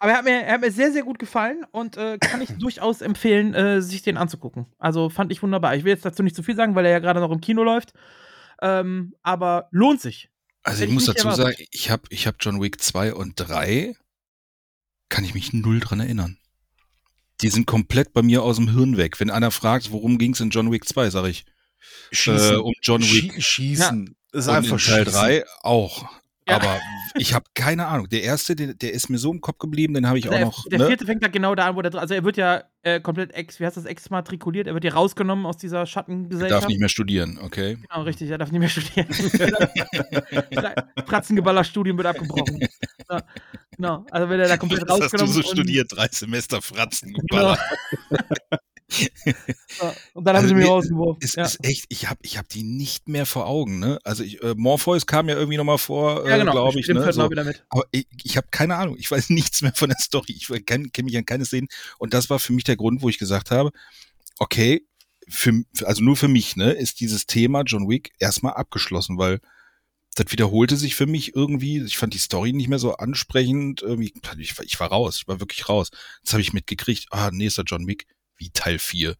Aber er hat, mir, er hat mir sehr, sehr gut gefallen und äh, kann ich <laughs> durchaus empfehlen, äh, sich den anzugucken. Also fand ich wunderbar. Ich will jetzt dazu nicht zu viel sagen, weil er ja gerade noch im Kino läuft. Ähm, aber lohnt sich. Also ich ich muss dazu erwartet. sagen, ich habe ich hab John Wick 2 und 3, kann ich mich null dran erinnern. Die sind komplett bei mir aus dem Hirn weg. Wenn einer fragt, worum ging es in John Wick 2, sage ich, Schießen. äh, um John Wick. Schie- Schießen. Ist und einfach in Teil schießen. 3 auch. Ja. Aber ich habe keine Ahnung. Der erste, der, der ist mir so im Kopf geblieben, den habe ich auch der, noch. der ne? vierte fängt ja genau da an, wo der. Also er wird ja äh, komplett ex, wie heißt das, exmatrikuliert. Er wird ja rausgenommen aus dieser Schattengesellschaft. darf nicht mehr studieren, okay? Genau, richtig, er darf nicht mehr studieren. <laughs> Fratzengeballer-Studium wird abgebrochen. Ja, genau, also wird er da komplett Das hast du rausgenommen. so studiert, drei Semester Fratzen. Genau. Ja, <laughs> und dann haben Also sie mich rausgeworfen. Es ja. ist echt, ich habe ich hab die nicht mehr vor Augen, ne? Also ich, äh, Morpheus kam ja irgendwie nochmal vor, ja, äh, genau, glaube ich, ne? So. Aber ich, ich habe keine Ahnung, ich weiß <laughs> nichts mehr von der Story. Ich kenne kenn mich an keine Szenen. Und das war für mich der Grund, wo ich gesagt habe, okay, für, also nur für mich, ne, ist dieses Thema John Wick erstmal abgeschlossen, weil das wiederholte sich für mich irgendwie. Ich fand die Story nicht mehr so ansprechend. Ich, war- ich war raus, ich war wirklich raus. Jetzt habe ich mitgekriegt, ah, nächster John Wick, wie Teil 4.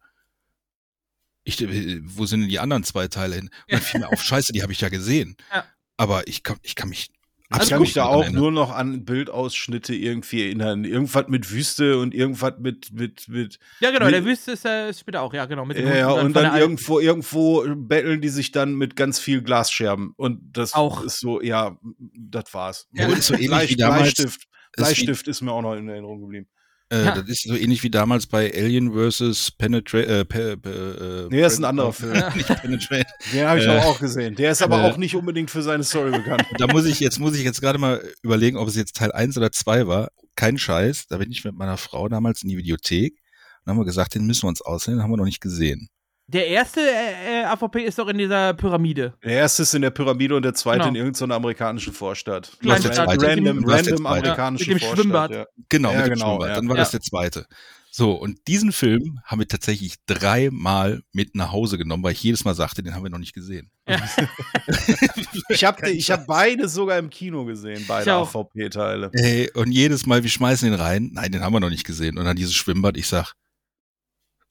Ich, äh, wo sind denn die anderen zwei Teile hin? Und dann fiel mir auf, <laughs> scheiße, die habe ich ja gesehen. Ja. Aber ich kann, ich kann mich Ich Also kann mich da auch nur noch an Bildausschnitte irgendwie erinnern. Irgendwas mit Wüste und irgendwas mit, mit, mit Ja, genau, Wie- der Wüste ist, äh, ist später auch, ja, genau. Mit dem ja, ja, und dann irgendwo, irgendwo betteln die sich dann mit ganz viel Glasscherben. Und das Auch. ist so, ja, das war's. Ja, und ist so <laughs> ähnlich Bleist- wie damals- Bleistift. Ist wie- Bleistift ist mir auch noch in Erinnerung geblieben. Äh, Ja. Das ist so ähnlich wie damals bei Alien vs. Penetrate. Äh, pe, pe, äh, Nee, das ist ein Predator. anderer Film. Ja. <laughs> Nicht Penetrate. <laughs> Den habe ich Äh, aber auch gesehen. Der ist aber äh, auch nicht unbedingt für seine Story bekannt. <laughs> Da muss ich jetzt, muss ich jetzt gerade mal überlegen, ob es jetzt Teil 1 oder 2 war. Kein Scheiß. Da bin ich mit meiner Frau damals in die Videothek und haben wir gesagt, den müssen wir uns aussehen, den haben wir noch nicht gesehen. Der erste äh, äh, AVP ist doch in dieser Pyramide. Der erste ist in der Pyramide und der zweite Genau. in irgendeiner amerikanischen Vorstadt. Was der zweite? Random, random zweite? amerikanische Ja, mit dem Vorstadt. Schwimmbad. Ja. Genau, Ja, mit dem genau, Schwimmbad. Dann war Ja. das der zweite. So, und diesen Film haben wir tatsächlich dreimal mit nach Hause genommen, weil ich jedes Mal sagte, den haben wir noch nicht gesehen. <laughs> Ich habe ich hab beide sogar im Kino gesehen, beide. AVP-Teile. Ey, und jedes Mal, wir schmeißen den rein. Nein, den haben wir noch nicht gesehen. Und dann dieses Schwimmbad, ich sag,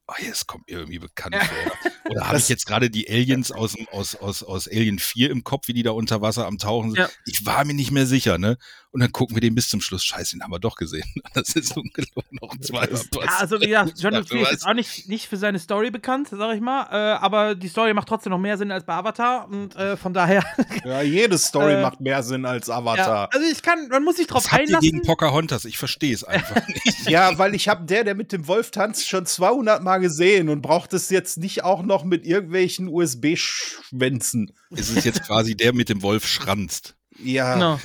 oh, das kommt mir irgendwie bekannt vor. Oder <laughs> habe ich jetzt gerade die Aliens aus, aus, aus, aus Alien 4 im Kopf, wie die da unter Wasser am Tauchen sind? Ja. Ich war mir nicht mehr sicher, ne? Und dann gucken wir den bis zum Schluss. Scheiße, den haben wir doch gesehen. <laughs> Das ist ungelogen noch passiert. Ja, also wie gesagt, John 4 ist auch nicht, nicht für seine Story bekannt, sag ich mal. Äh, aber die Story macht trotzdem noch mehr Sinn als bei Avatar. Und äh, von daher. <laughs> Ja, jede Story <laughs> Äh, macht mehr Sinn als ja, Avatar. also ich kann, man muss sich drauf Was habt ihr einlassen. gegen Pocahontas? Ich verstehe es einfach nicht. Ja, weil ich habe der, der mit dem Wolf tanzt, schon 200 Mal gesehen und braucht es jetzt nicht auch noch mit irgendwelchen USB-Schwänzen. es ist jetzt quasi der mit dem Wolf schranzt. Ja, Genau,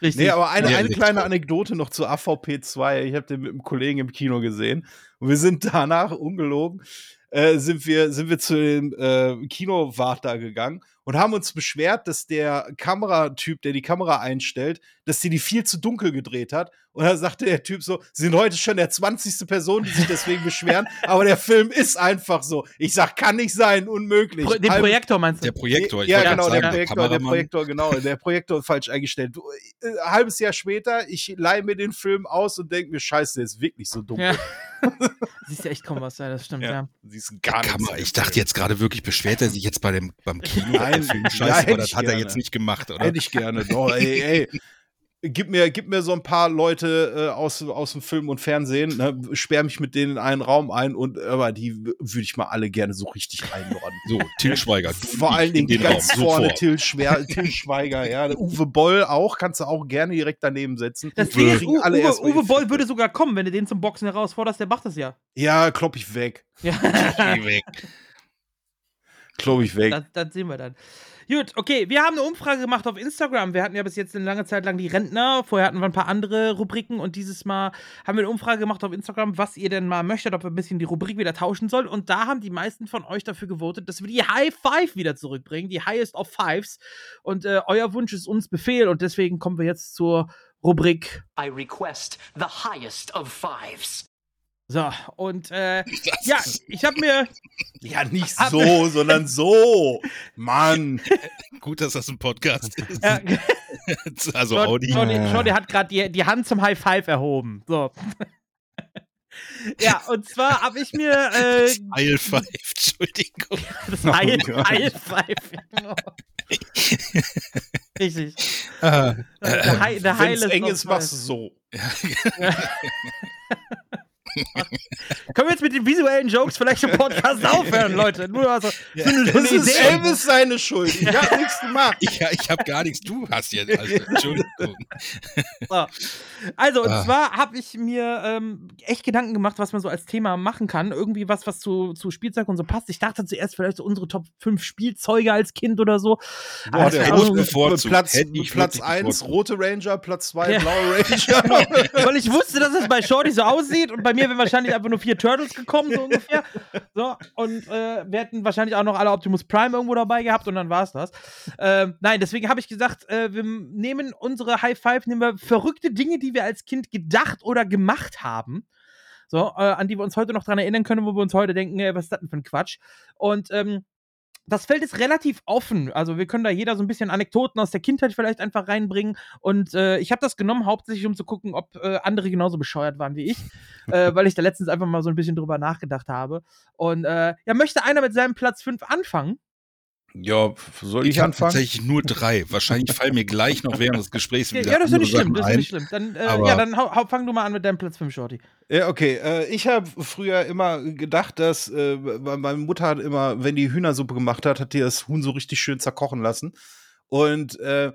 richtig. Nee, aber eine, Ja, eine kleine. Anekdote noch zu AVP 2. Ich habe den mit einem Kollegen im Kino gesehen. Und wir sind danach, ungelogen, äh, sind, wir, sind wir zu dem äh, Kinowart da gegangen und haben uns beschwert, dass der Kameratyp, der die Kamera einstellt, dass die die viel zu dunkel gedreht hat. Und da sagte der Typ so, sie sind heute schon der 20. Person, die sich deswegen beschweren, <laughs> aber der Film ist einfach so. Ich sag, kann nicht sein, unmöglich. Pro, den Halb- Projektor meinst du? Der Projektor. ich ja, genau, der sagen, Projektor, der. Projektor, genau, der Projektor falsch eingestellt. Äh, Ein halbes Jahr später, ich leihe mir den Film aus und denke mir, scheiße, der ist wirklich so dumm. Ja. <laughs> <laughs> Siehst ja echt kaum was, ja, das stimmt, ja. Siehst gar nichts Kamera. an dem Ich dachte jetzt gerade wirklich, beschwert er sich jetzt bei dem, beim Kino? Nein, Film? ja, Scheiße, aber das hat er jetzt nicht gemacht, oder? Hätte ich gerne. Doch, ey, ey. Gib mir, gib mir so ein paar Leute äh, aus, aus dem Film und Fernsehen, ne, sperr mich mit denen in einen Raum ein und aber die würde ich mal alle gerne so richtig einordnen. So, Till Schweiger. Vor allen Dingen ganz Raum, vorne sofort. Till, Schwer, <laughs> Till Schweiger, ja. Der Uwe Boll auch, kannst du auch gerne direkt daneben setzen. Das Ding ist, kriegen U alle Uwe, erstmal Uwe die Boll würde sogar kommen, wenn du den zum Boxen herausforderst, der macht das ja. Ja, klopp ich weg. Ja, Geh weg. Klopp ich weg. das, das sehen wir dann. Gut, okay, wir haben eine Umfrage gemacht auf Instagram. Wir hatten ja bis jetzt eine lange Zeit lang die Rentner. Vorher hatten wir ein paar andere Rubriken und dieses Mal haben wir eine Umfrage gemacht auf Instagram, was ihr denn mal möchtet, ob wir ein bisschen die Rubrik wieder tauschen sollen. Und da haben die meisten von euch dafür gewotet, dass wir die High Five wieder zurückbringen, die Highest of Fives. Und äh, euer Wunsch ist uns Befehl und deswegen kommen wir jetzt zur Rubrik I request the highest of fives. So, und äh, <laughs> ja, ich habe mir. <laughs> Ja, nicht so, <laughs> sondern so. Mann. Gut, dass das ein Podcast ist. Also Shorty, Audi. Shorty, Shorty hat gerade die, die Hand zum High Five erhoben. So. ja, und zwar habe ich mir äh, Heil Five, Entschuldigung. das Oh High. High Five. Genau. Richtig. Ah, Der, High, der Wenn es Highest eng ist, machst du so. Können wir jetzt mit den visuellen Jokes vielleicht im Podcast aufhören, Leute? Nur also, eine Das ist Idee. Elvis seine Schuld. Ich hab nichts gemacht. ich ich habe gar nichts, du hast jetzt. Also, <laughs> Entschuldigung. So. Also, und Ah. zwar habe ich mir ähm, echt Gedanken gemacht, was man so als Thema machen kann. Irgendwie was, was zu, zu Spielzeug und so passt. Ich dachte zuerst vielleicht so unsere Top 5 Spielzeuge als Kind oder so. Boah, Aber der wär hätte auch ich so- bevorzugt. Platz, Hätte ich Platz wirklich 1, bevorzugt. rote Ranger, Platz 2, Ja. blaue <laughs> Ranger. Weil ich wusste, dass es bei Shorty so aussieht und bei mir wären wahrscheinlich einfach nur vier Turtles gekommen, so ungefähr. So, und äh, wir hätten wahrscheinlich auch noch alle Optimus Prime irgendwo dabei gehabt und dann war es das. Ähm, nein, deswegen habe ich gesagt, äh, wir nehmen unsere High Five, nehmen wir verrückte Dinge, die wir als Kind gedacht oder gemacht haben. So, äh, an die wir uns heute noch dran erinnern können, wo wir uns heute denken, was ist das denn für ein Quatsch? Und ähm, das Feld ist relativ offen. Also wir können da jeder so ein bisschen Anekdoten aus der Kindheit vielleicht einfach reinbringen. Und äh, ich habe das genommen, hauptsächlich um zu gucken, ob äh, andere genauso bescheuert waren wie ich. <laughs> äh, weil ich da letztens einfach mal so ein bisschen drüber nachgedacht habe. Und äh, ja, möchte einer mit seinem Platz 5 anfangen? Ja, soll Ich habe tatsächlich nur drei. Wahrscheinlich fallen mir gleich noch während des Gesprächs wieder ja, das ist nicht schlimm. Das ist nicht schlimm. Dann, äh, ja, dann hau, fang du mal an mit deinem Platz 5, Shorty. Ja, okay. Äh, ich habe früher immer gedacht, dass äh, meine Mutter hat immer, wenn die Hühnersuppe gemacht hat, hat die das Huhn so richtig schön zerkochen lassen. Und äh,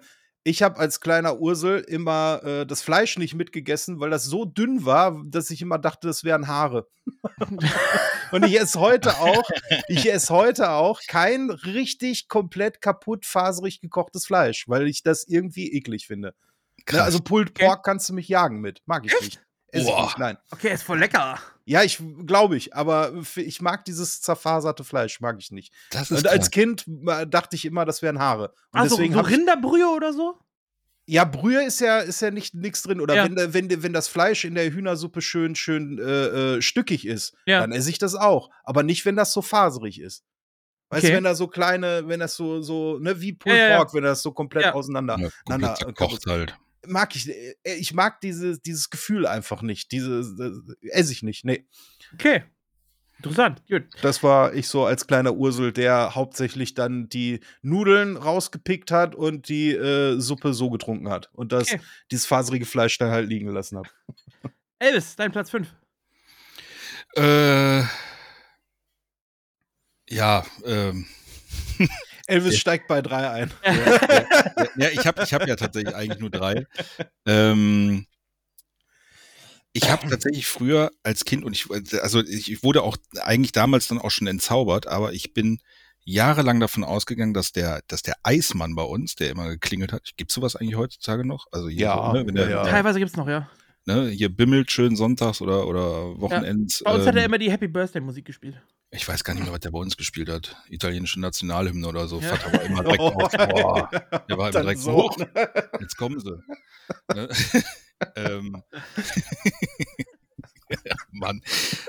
ich habe als kleiner Ursel immer äh, das Fleisch nicht mitgegessen, weil das so dünn war, dass ich immer dachte, das wären Haare. <laughs> Und ich esse heute auch, ich esse heute auch kein richtig komplett kaputt faserig gekochtes Fleisch, weil ich das irgendwie eklig finde. Ne, Krass. also Pulled Pork kannst du mich jagen mit. Mag ich nicht. Esse ich nicht, nein. Okay, ist voll lecker. Ja, ich glaube ich, aber ich mag dieses zerfaserte Fleisch, mag ich nicht. das ist Und als. Kind dachte ich immer, das wären Haare. Und Also deswegen so Rinderbrühe oder so? ja, Brühe ist ja ist ja nicht nichts drin oder Ja. wenn, wenn wenn das Fleisch in der Hühnersuppe schön schön äh, äh, stückig ist, Ja. dann esse ich das auch, aber nicht wenn das so faserig ist. Weißt Okay. du, wenn da so kleine, wenn das so so ne wie Pulled Ja, ja, ja. Pork, wenn das so komplett Ja. auseinander ja, na, na, komplett zerkocht halt. Mag ich äh, ich mag diese, dieses Gefühl einfach nicht. Diese äh, esse ich nicht. Nee. Okay. Interessant. Gut. Das war ich so als kleiner Ursel, der hauptsächlich dann die Nudeln rausgepickt hat und die äh, Suppe so getrunken hat. Und das, Okay. dieses faserige Fleisch dann halt liegen gelassen hat. Elvis, dein Platz 5. Äh, ja, ähm, <laughs> Elvis Ja. steigt bei drei ein. ja, ich habe ich hab ja tatsächlich eigentlich nur drei. Ähm, ich habe tatsächlich früher als Kind und ich, also ich wurde auch eigentlich damals dann auch schon entzaubert, aber ich bin jahrelang davon ausgegangen, dass der, dass der Eismann bei uns, der immer geklingelt hat, gibt's sowas eigentlich heutzutage noch? Also hier, Ja, so, ne, wenn der, ja, ja. Teilweise gibt's noch, ja. Ne, hier bimmelt schön sonntags oder, oder Wochenends. Bei uns hat er ähm, immer die Happy Birthday Musik gespielt. Ich weiß gar nicht mehr, was der bei uns gespielt hat. Italienische Nationalhymne oder so. Ja. Vater war immer <laughs> direkt auf. Boah, der war <laughs> immer direkt so. Hoch, jetzt kommen sie. Ne? <laughs> ähm. ja, Mann.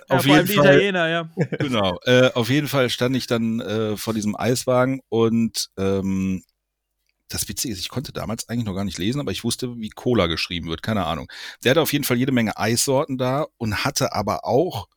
Ja, Auf vor allem jeden die Fall. Italiener, ja. Genau. Äh, auf jeden Fall stand ich dann äh, vor diesem Eiswagen und ähm, das Witzige ist, ich konnte damals eigentlich noch gar nicht lesen, aber ich wusste, wie Cola geschrieben wird, keine Ahnung. Der hatte auf jeden Fall jede Menge Eissorten da und hatte aber auch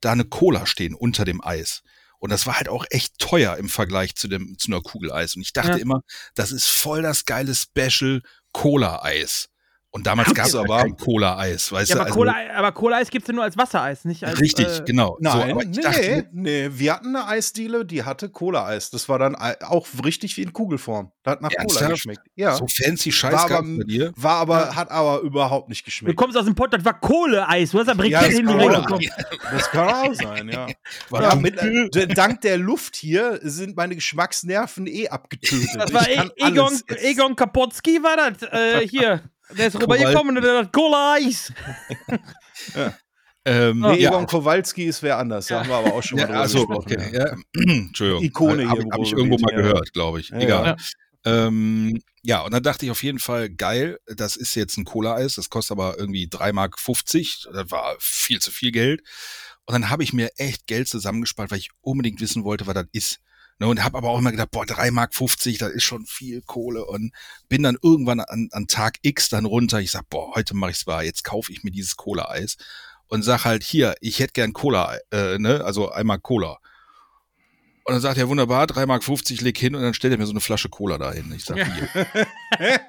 da eine Cola stehen unter dem Eis. Und das war halt auch echt teuer im Vergleich zu dem zu einer Kugel Eis. Und ich dachte Ja. immer, das ist voll das geile Special Cola-Eis. Und damals gab es aber Cola-Eis, weißt Ja, du? aber also- Cola, aber Cola-Eis gibt es ja nur als Wassereis, nicht als. Richtig, äh, genau. so, Nein, ich nee, dachte, nee, wir hatten eine Eisdiele, die hatte Cola-Eis. Das war dann auch richtig wie in Kugelform. Das hat nach Cola Ernsthaft? geschmeckt. Ja. so fancy Scheiß war aber, bei dir. war aber, hat aber überhaupt nicht Du geschmeckt. kommst aus dem Pott, das war Kohleeis. Du hast da Brikett Ja, das hin kann direkt auch bekommen. Das kann auch sein, ja. <laughs> Ja mit, äh, dank der Luft hier sind meine Geschmacksnerven eh abgetötet. Das war e Egon. Egon Kapotski, war das? Äh, hier. Der ist rübergekommen und der hat Cola-Eis. <laughs> ähm, Nee, ja, Egon Kowalski ist wer anders. Da haben wir aber auch schon mal ja, also, gesprochen. okay, ja. ja. Entschuldigung. Ikone Habe hab ich irgendwo mal ja. gehört, glaube ich. Ja, Egal. ja. Ähm, ja, und dann dachte ich auf jeden Fall, geil, das ist jetzt ein Cola-Eis, das kostet aber irgendwie 3,50 Mark. Das war viel zu viel Geld. Und dann habe ich mir echt Geld zusammengespart, weil ich unbedingt wissen wollte, was das ist. Ne, und habe aber auch immer gedacht, boah, 3,50 Mark, das ist schon viel Kohle. Und bin dann irgendwann an, an Tag X dann runter. Ich sag, boah, heute mache ich's wahr, jetzt kaufe ich mir dieses Cola-Eis. Und sag halt, hier, ich hätte gern Cola, äh, ne, also einmal Cola. Und dann sagt er, wunderbar, 3,50 Mark, leg hin und dann stellt er mir so eine Flasche Cola dahin. Ich sag, hier. <laughs>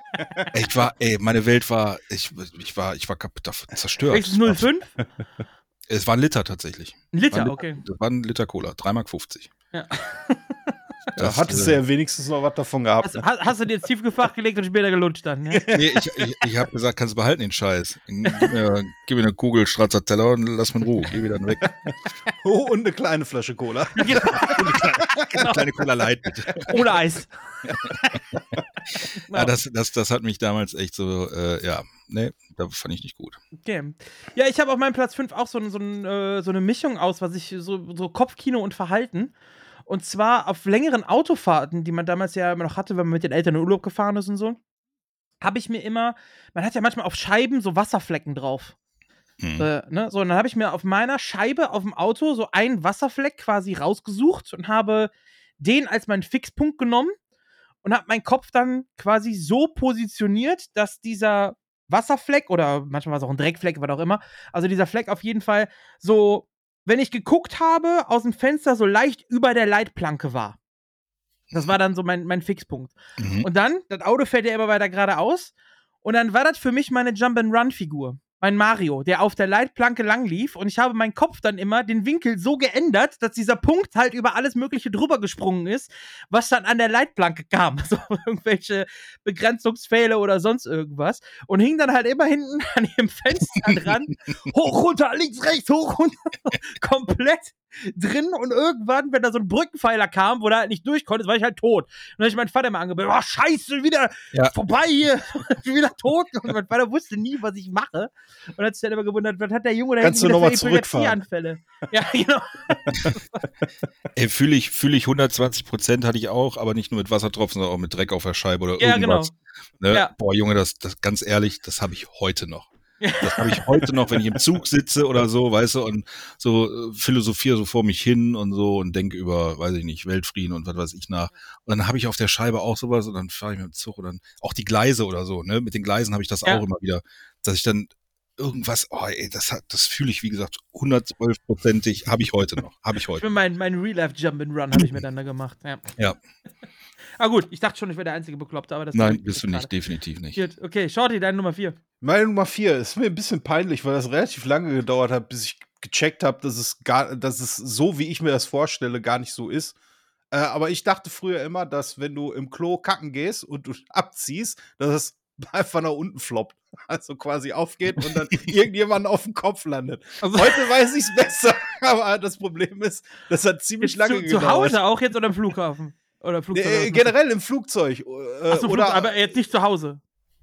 ich war, ey, meine Welt war, ich, ich war, ich war kaputt, zerstört. Welches 05? Es war ein Liter tatsächlich. Ein Liter, ein okay. Das war ein Liter Cola, 3,50 Mark. Ja. <laughs> Da hattest du ja wenigstens noch was davon gehabt. Hast, hast, hast du dir ins Tiefgefach gelegt und später gelutscht dann? Ja? Nee, ich, ich, ich habe gesagt, kannst du behalten den Scheiß. Gib mir, gib mir eine Kugel Stracciatella und lass mich in Ruhe. Geh wieder weg. <laughs> Oh, und eine kleine Flasche Cola. <laughs> Genau. Eine kleine Cola Light bitte. Ohne Eis. Ja, das, das, das hat mich damals echt so, äh, ja, nee, da fand ich nicht gut. Okay. Ja, ich habe auf meinem Platz 5 auch so, so, äh, so eine Mischung aus, was ich so, so Kopfkino und Verhalten. Und zwar auf längeren Autofahrten, die man damals ja immer noch hatte, wenn man mit den Eltern in Urlaub gefahren ist und so, habe ich mir immer, man hat ja manchmal auf Scheiben so Wasserflecken drauf. Hm. Äh, ne? So, und dann habe ich mir auf meiner Scheibe auf dem Auto so einen Wasserfleck quasi rausgesucht und habe den als meinen Fixpunkt genommen und habe meinen Kopf dann quasi so positioniert, dass dieser Wasserfleck oder manchmal war es auch ein Dreckfleck, was auch immer, also dieser Fleck auf jeden Fall so, wenn ich geguckt habe, aus dem Fenster so leicht über der Leitplanke war. Das war dann so mein, mein Fixpunkt. Mhm. Und dann, das Auto fährt ja immer weiter geradeaus. Und dann war das für mich meine Jump-and-Run-Figur. Mein Mario, der auf der Leitplanke lang lief. Und ich habe meinen Kopf dann immer den Winkel so geändert, dass dieser Punkt halt über alles Mögliche drüber gesprungen ist, was dann an der Leitplanke kam. <laughs> So irgendwelche Begrenzungspfähle oder sonst irgendwas. Und hing dann halt immer hinten <laughs> an dem Fenster dran. hoch, runter, links, rechts, hoch, runter. <laughs> Komplett drin. Und irgendwann, wenn da so ein Brückenpfeiler kam, wo der halt nicht durch konnte, war ich halt tot. Und dann habe ich meinen Vater mal angemeldet. Oh, scheiße, wieder Ja. vorbei hier. schon wieder tot. Und mein Vater wusste nie, was ich mache. Und hat sich dann immer gewundert, was hat der Junge da Kannst hinten du wieder noch für mal zurückfahren? Ja, <laughs> genau. Ey, fühle ich, fühle ich 120 Prozent hatte ich auch, aber nicht nur mit Wassertropfen, sondern auch mit Dreck auf der Scheibe oder Ja, genau. irgendwas. Ne? Ja. Boah, Junge, das, das ganz ehrlich, das habe ich heute noch. Das habe ich heute noch, wenn ich im Zug sitze oder so, weißt du, und so äh, philosophiere so vor mich hin und so und denke über, weiß ich nicht, Weltfrieden und was weiß ich nach. Und dann habe ich auf der Scheibe auch sowas und dann fahre ich mit dem Zug und dann auch die Gleise oder so, ne? Mit den Gleisen habe ich das Ja. auch immer wieder, dass ich dann irgendwas, oh ey, das hat, das fühle ich, wie gesagt, 112-prozentig, habe ich heute noch, habe ich Ich heute. bin mein, mein Real-Life Jump and Run habe ich mir dann da gemacht. Ja. Ja. Ah gut, ich dachte schon, ich wäre der einzige Bekloppte, aber das Nein, bist du nicht, gerade. definitiv nicht. Gut, Okay, Shorty, deine Nummer 4. Meine Nummer vier ist mir ein bisschen peinlich, weil das relativ lange gedauert hat, bis ich gecheckt habe, dass es gar, dass es so, wie ich mir das vorstelle, gar nicht so ist. Äh, aber ich dachte früher immer, dass wenn du im Klo kacken gehst und du <laughs> abziehst, dass es <laughs> einfach nach unten floppt. Also quasi aufgeht und dann <laughs> irgendjemand auf dem Kopf landet. Also, Heute weiß ich es besser, <laughs> aber das Problem ist, das hat ziemlich jetzt lange zu, zu gedauert. Hause auch jetzt oder im Flughafen? Oder Flugzeug? Nee, generell im Flugzeug. Äh, Achso, oder aber jetzt nicht zu Hause.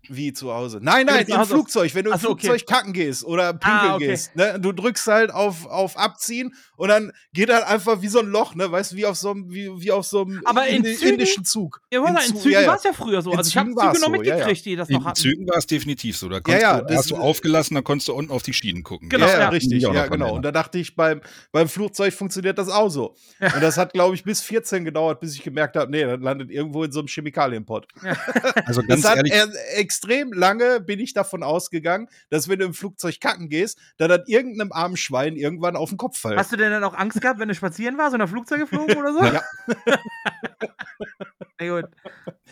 Wie zu Hause? Nein, nein, du im Flugzeug. Wenn du im so, okay. Flugzeug kacken gehst oder pinkeln Ah, okay. gehst, ne? Du drückst halt auf, auf Abziehen und dann geht halt einfach wie so ein Loch, ne? Weißt du, wie auf so einem, wie, wie auf so einem Aber in indi- Zügen- indischen Zug. Ja, warte, in Zug- Zügen ja, ja. war es ja früher so. In Also ich habe Züge noch so, ja, ja. mitgekriegt, die das noch In hatten. Zügen war es definitiv so. Da konntest ja, du, das- hast du aufgelassen, dann konntest du unten auf die Schienen gucken. Genau, ja, ja. ja, richtig, ja, genau. Und da dachte ich, beim, beim Flugzeug funktioniert das auch so. Und das hat, glaube ich, bis 14 gedauert, bis ich gemerkt habe, nee, das landet irgendwo in so einem Chemikalienpott. Also <laughs> ganz ehrlich, extrem lange bin ich davon ausgegangen, dass wenn du im Flugzeug kacken gehst, dann hat irgendeinem armen Schwein irgendwann auf den Kopf fällt. Hast du denn dann auch Angst gehabt, wenn du spazieren warst und auf Flugzeug geflogen oder so? Ja. <laughs> Sehr gut.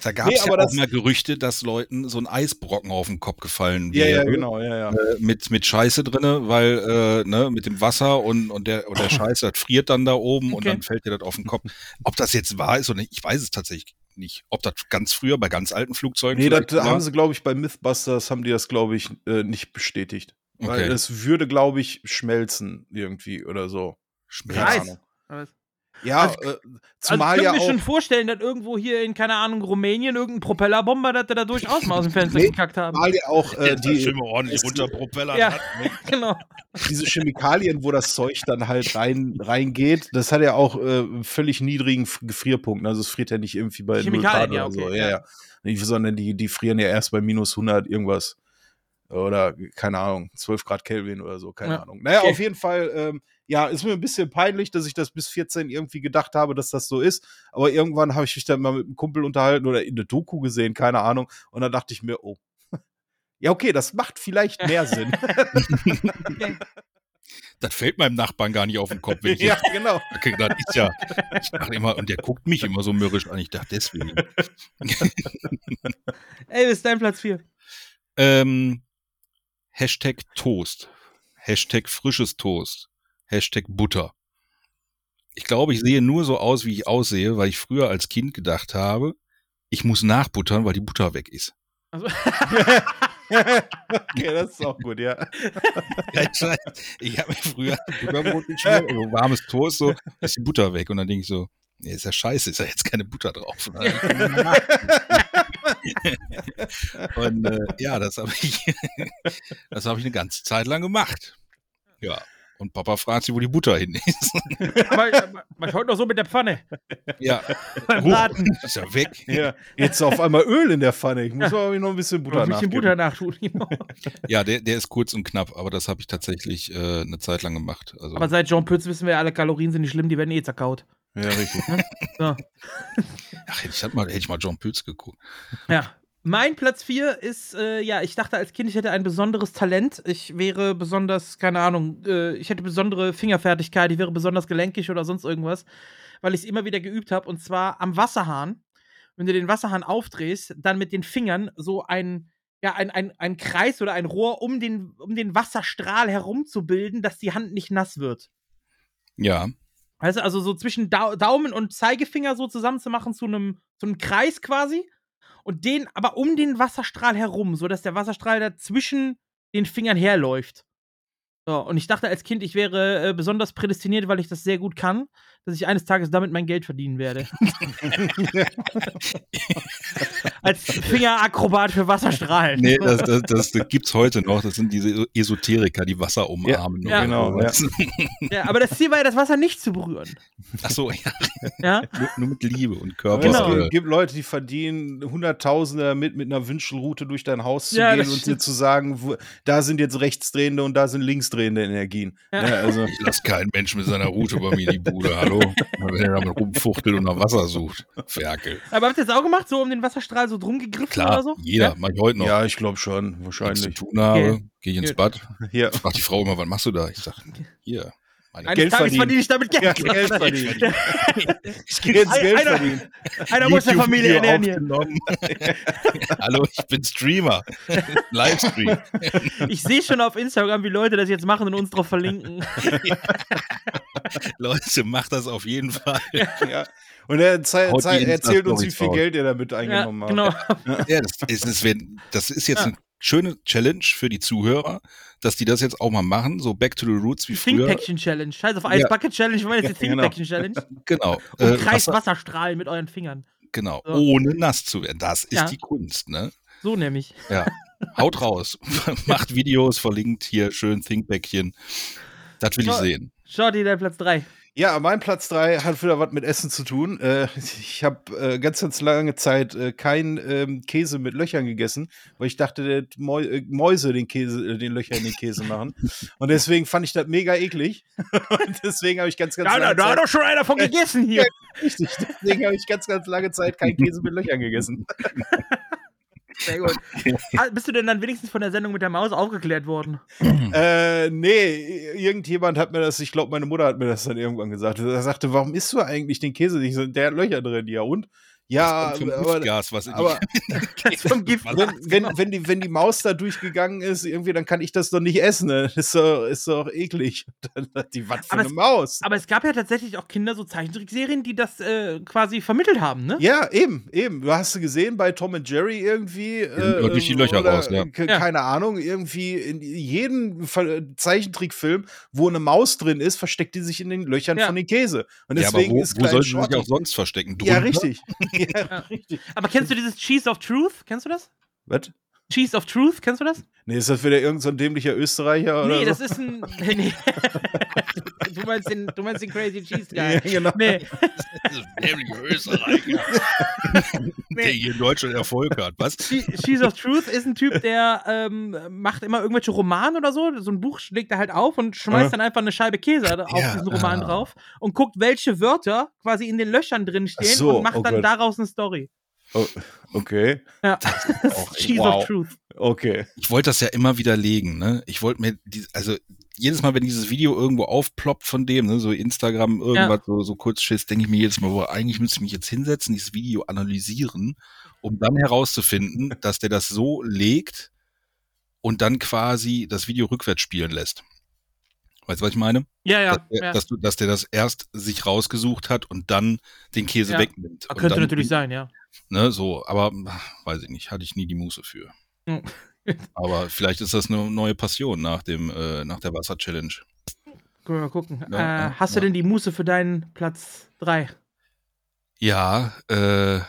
Da gab Nee, es ja aber auch das- mal Gerüchte, dass Leuten so ein Eisbrocken auf den Kopf gefallen Ja, wäre. ja, genau, ja, ja. äh, mit, mit Scheiße drinne, weil, äh, ne, mit dem Wasser und, und der, und der <laughs> Scheiße, das friert dann da oben und Okay. dann fällt dir das auf den Kopf. Ob das jetzt wahr ist oder nicht, ich weiß es tatsächlich nicht. Ob das ganz früher bei ganz alten Flugzeugen Nee, das war. haben sie, glaube ich, bei Mythbusters haben die das, glaube ich, äh, nicht bestätigt. Weil Okay. es würde, glaube ich, schmelzen irgendwie oder so. Schmerz. Ja, Also- äh, Also zumal ich ja könnte mir auch. schon vorstellen, dass irgendwo hier in, keine Ahnung, Rumänien irgendein Propellerbomber, dass der da durchaus mal aus dem <laughs> Fenster Nee, gekackt haben. Zumal ja auch <laughs> äh, Die, die, ordentlich es- runterpropellert Ja. hat. ne? <laughs> genau. diese Chemikalien, wo das Zeug dann halt rein reingeht, das hat ja auch äh, völlig niedrigen Gefrierpunkt. Also es friert ja nicht irgendwie bei 0 Chemikalien, Grad ja, oder so. okay, Ja, ja. ja. Nicht, sondern die, die frieren ja erst bei minus 100 irgendwas. Oder, keine Ahnung, 12 Grad Kelvin oder so, keine Ja. Ahnung. Naja, Okay. auf jeden Fall, ähm, ja, ist mir ein bisschen peinlich, dass ich das bis 14 irgendwie gedacht habe, dass das so ist. Aber irgendwann habe ich mich dann mal mit einem Kumpel unterhalten oder in der Doku gesehen, keine Ahnung. Und dann dachte ich mir, oh. <laughs> Ja, okay, das macht vielleicht mehr <laughs> Sinn. Das fällt meinem Nachbarn gar nicht auf den Kopf, wenn ich <laughs> ja, genau. Okay, das ist ja, ich dachte immer, und der guckt mich immer so mürrisch an. Ich dachte deswegen. Ey, ist dein Platz 4. Ähm, Hashtag Toast. Hashtag frisches Toast. Hashtag Butter. Ich glaube, ich sehe nur so aus, wie ich aussehe, weil ich früher als Kind gedacht habe, ich muss nachbuttern, weil die Butter weg ist. Also, okay, das ist auch gut, ja. <laughs> Ich habe mir früher Butterbrot geschmiert, so warmes Toast, so, ist die Butter weg. Und dann denke ich so, nee, ist ja scheiße, ist ja jetzt keine Butter drauf. <laughs> Und äh, ja, das habe ich, <laughs> das habe ich eine ganze Zeit lang gemacht. Ja. Und Papa fragt sich, wo die Butter hin ist. mach ich heute noch so mit der Pfanne Ja, <laughs> beim Braten. ist ja weg. ja. Jetzt auf einmal Öl in der Pfanne. Ich muss aber noch ein bisschen Butter ein bisschen nachgeben. Butter nachtun. Genau. <laughs> Ja, der, der ist kurz und knapp, aber das habe ich tatsächlich äh, eine Zeit lang gemacht. Also, Aber seit Jean Pütz wissen wir, alle Kalorien sind nicht schlimm, die werden eh zerkaut. Ja, richtig. So. ach, hätte ich, halt mal, hätte ich mal John Pütz geguckt. Ja. Mein Platz 4 ist, äh, ja, ich dachte als Kind, ich hätte ein besonderes Talent. Ich wäre besonders, keine Ahnung, äh, ich hätte besondere Fingerfertigkeit, ich wäre besonders gelenkig oder sonst irgendwas, weil ich es immer wieder geübt habe. Und zwar am Wasserhahn. Wenn du den Wasserhahn aufdrehst, dann mit den Fingern so ein, ja, ein, ein, ein Kreis oder ein Rohr um den, um den Wasserstrahl herumzubilden, dass die Hand nicht nass wird. Ja, Weißt du, also so zwischen Dau Daumen und Zeigefinger so zusammenzumachen zu einem, zu einem Kreis quasi. Und den aber um den Wasserstrahl herum, sodass der Wasserstrahl da zwischen den Fingern herläuft. So, und ich dachte als Kind, ich wäre äh, besonders prädestiniert, weil ich das sehr gut kann, dass ich eines Tages damit mein Geld verdienen werde. <laughs> <laughs> als Fingerakrobat für Wasserstrahlen. nee, das, das, das, das gibt's heute noch. Das sind diese Esoteriker, die Wasser umarmen. Ja, genau, sowas. ja, aber das Ziel war ja, das Wasser nicht zu berühren. Ach so, ja, Ja? nur, nur mit Liebe und Aber Körper. Genau. Es gibt, gibt Leute, die verdienen Hunderttausende damit, mit einer Wünschelroute durch dein Haus zu Ja, gehen und dir zu sagen, wo, da sind jetzt rechtsdrehende und da sind linksdrehende Energien. Ja. Ja, also, Ich lasse keinen Menschen mit seiner Route bei mir in die Bude. Hallo? Wenn er damit rumfuchtelt und nach Wasser sucht. Ferkel. Aber habt ihr das auch gemacht, so um den Wasserstrahl so drum gegriffen Klar, oder so? jeder. Ja? Mach ich heute noch. ja, ich glaube schon, Wenn ich zu wahrscheinlich. tun habe, Okay. gehe ich ins. Bad. Hier. Fragt die Frau immer, was machst du da? Ich sag, <laughs> hier. Meine Eines Geld Tages verdienen. verdiene ich damit Geld. Ja, Geld verdienen. ich Geh jetzt Geld Einer- verdienen. Einer muss der Familie ernähren hier. <laughs> Hallo, ich bin Streamer. Livestream. <laughs> Ich sehe schon auf Instagram, wie Leute das jetzt machen und uns drauf verlinken. <laughs> Leute, macht das auf jeden Fall. Ja. Und er erzählt uns, wie viel. Geld er damit Ja, eingenommen hat. genau. Ja, das ist, das das ist jetzt Ja. Schöne Challenge für die Zuhörer, dass die das jetzt auch mal machen, so Back to the Roots wie früher. Thinkpäckchen Challenge. Scheiß auf Ice Ja. Bucket Challenge, wir wollen jetzt die. Thinkpäckchen Challenge. <laughs> Genau. Und Äh, kreist Wasser, Wasserstrahlen mit euren Fingern. genau. So. Ohne nass zu werden. Das ist Ja. die Kunst, ne? So nämlich. Ja. Haut raus. <laughs> Macht Videos, verlinkt hier schön Thinkbäckchen. Das will ich So. sehen. Shorty, dein Platz 3. Ja, mein Platz 3 hat wieder was mit Essen zu tun. Äh, ich habe äh, ganz, ganz lange Zeit äh, keinen ähm, Käse mit Löchern gegessen, weil ich dachte, dass Mäu äh, Mäuse den, Käse, äh, den Löcher in den Käse machen. Und deswegen fand ich das mega eklig. <laughs> Und deswegen habe ich ganz, ganz Da, da, lange da hat Zeit, doch schon einer von gegessen hier. <laughs> richtig, deswegen habe ich ganz, ganz lange Zeit keinen Käse mit Löchern gegessen. <laughs> Sehr gut. Ah, Bist du denn dann wenigstens von der Sendung mit der Maus aufgeklärt worden? Äh, nee, irgendjemand hat mir das, ich glaube, meine Mutter hat mir das dann irgendwann gesagt. Er sagte, warum isst du eigentlich den Käse nicht? So, Der hat Löcher drin, ja und? Ja, Das kommt vom aber, Giftgas, was in aber <laughs> die <laughs> vom Gift- wenn, wenn, wenn, die, wenn die Maus da durchgegangen ist, irgendwie, dann kann ich das doch nicht essen. Ne? Das ist doch, ist doch eklig. <laughs> Dann hat die was für Aber eine es- Maus. Aber es gab ja tatsächlich auch Kinder, so Zeichentrickserien, die das äh, quasi vermittelt haben, ne? Ja, eben, eben. Du hast gesehen bei Tom und Jerry irgendwie. Äh, Ja, durch die Löcher oder, raus, ja. ke- Ja. Keine Ahnung, irgendwie in jedem Ver- Zeichentrickfilm, wo eine Maus drin ist, versteckt die sich in den Löchern Ja. von den Käse. Und ja, aber deswegen wo, ist wo Klein soll sie sich auch sonst verstecken? Ja, Drunter? richtig. <laughs> ja, richtig. Aber kennst du dieses Cheese of Truth? Kennst du das? Was? Cheese of Truth, kennst du das? Nee, ist das wieder irgendein so ein dämlicher Österreicher oder nee, so? das ist ein. <laughs> Nee. <laughs> du, meinst den, du meinst den Crazy Cheese ja, Guy. genau. Nee, <laughs> Das ist nämlich Österreicher. der hier in Deutschland Erfolg hat. Was? Che- Cheese of Truth ist ein Typ, der ähm, macht immer irgendwelche Romane oder so. So ein Buch schlägt er halt auf und schmeißt Ja. dann einfach eine Scheibe Käse auf Ja, diesen Roman ah. drauf und guckt, welche Wörter quasi in den Löchern drin stehen so, und macht oh dann Gott. daraus eine Story. Oh, okay, Ja. <laughs> Auch- Cheese wow. of Truth. okay. Ich wollte das ja immer widerlegen, ne? Ich wollte mir, die, also jedes Mal, wenn dieses Video irgendwo aufploppt von dem, ne, so Instagram, irgendwas, so, so kurz Schiss, denke ich mir jedes Mal, boah, eigentlich müsste ich mich jetzt hinsetzen, dieses Video analysieren, um dann herauszufinden, <laughs> dass der das so legt und dann quasi das Video rückwärts spielen lässt. Weißt du, was ich meine? Ja, ja. dass, der, ja. dass, du, dass der das erst sich rausgesucht hat und dann den Käse Ja. wegnimmt. Könnte dann, natürlich sein, ja. Ne, so, aber weiß ich nicht, hatte ich nie die Muße für. Hm. aber vielleicht ist das eine neue Passion nach dem, äh, nach der Wasser-Challenge. Können wir mal gucken. Ja, äh, ja, hast du ja. denn die Muße für deinen Platz 3? Ja, äh,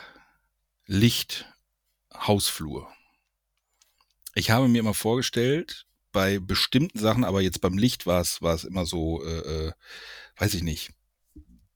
Licht, Hausflur. Ich habe mir immer vorgestellt, bei bestimmten Sachen, aber jetzt beim Licht war es, war es immer so, äh, äh, weiß ich nicht.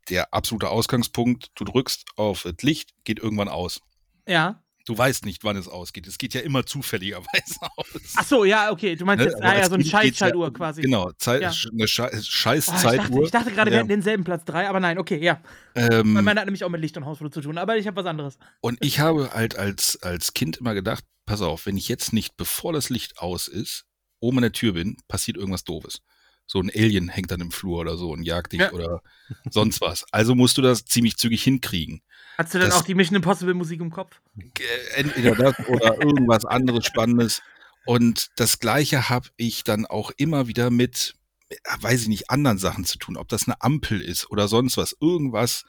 Der absolute Ausgangspunkt, du drückst auf das Licht, geht irgendwann aus. Ja. Du weißt nicht, wann es ausgeht. Es geht ja immer zufälligerweise <laughs> aus. Ach so, ja, okay. Du meinst Ne, jetzt, ah, ja, so eine Schaltschaltuhr ja, quasi. Genau, Zeit, Ja. eine Schei- scheiß Oh, ich, ich dachte gerade, wir Ja. hätten denselben Platz 3, aber nein, okay, ja. Weil ähm, meine hat nämlich auch mit Licht und Hausflur zu tun, aber ich habe was anderes. und ich habe halt als, als Kind immer gedacht, pass auf, wenn ich jetzt nicht, bevor das Licht aus ist, oben an der Tür bin, passiert irgendwas Doofes. So ein Alien hängt dann im Flur oder so und jagt dich Ja. oder sonst was. Also musst du das ziemlich zügig hinkriegen. Hast du dann Das- auch die Mission Impossible Musik im Kopf? Äh, Entweder das oder irgendwas anderes Spannendes. Und das Gleiche habe ich dann auch immer wieder mit, äh, weiß ich nicht, anderen Sachen zu tun. Ob das eine Ampel ist oder sonst was. Irgendwas,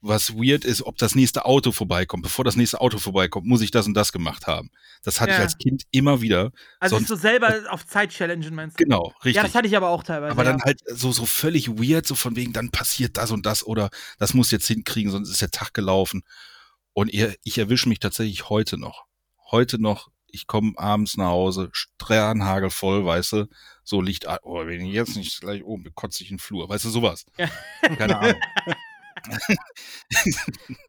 was weird ist, ob das nächste Auto vorbeikommt. Bevor das nächste Auto vorbeikommt, muss ich das und das gemacht haben. Das hatte Ja. ich als Kind immer wieder. Also Sonst- so selber auf Zeit challengen, meinst du? Genau, richtig. Ja, das hatte ich aber auch teilweise. Aber dann ja. halt so, so völlig weird, so von wegen, dann passiert das und das oder das muss jetzt hinkriegen, sonst ist der Tag gelaufen. Und ich erwische mich tatsächlich heute noch. Heute noch, ich komme abends nach Hause, Sternhagel voll, weißt du, so Licht, oh, wenn ich jetzt nicht gleich oben bin, kotze ich in den Flur, weißt du, sowas. Ja. Keine Ahnung. <laughs> <laughs>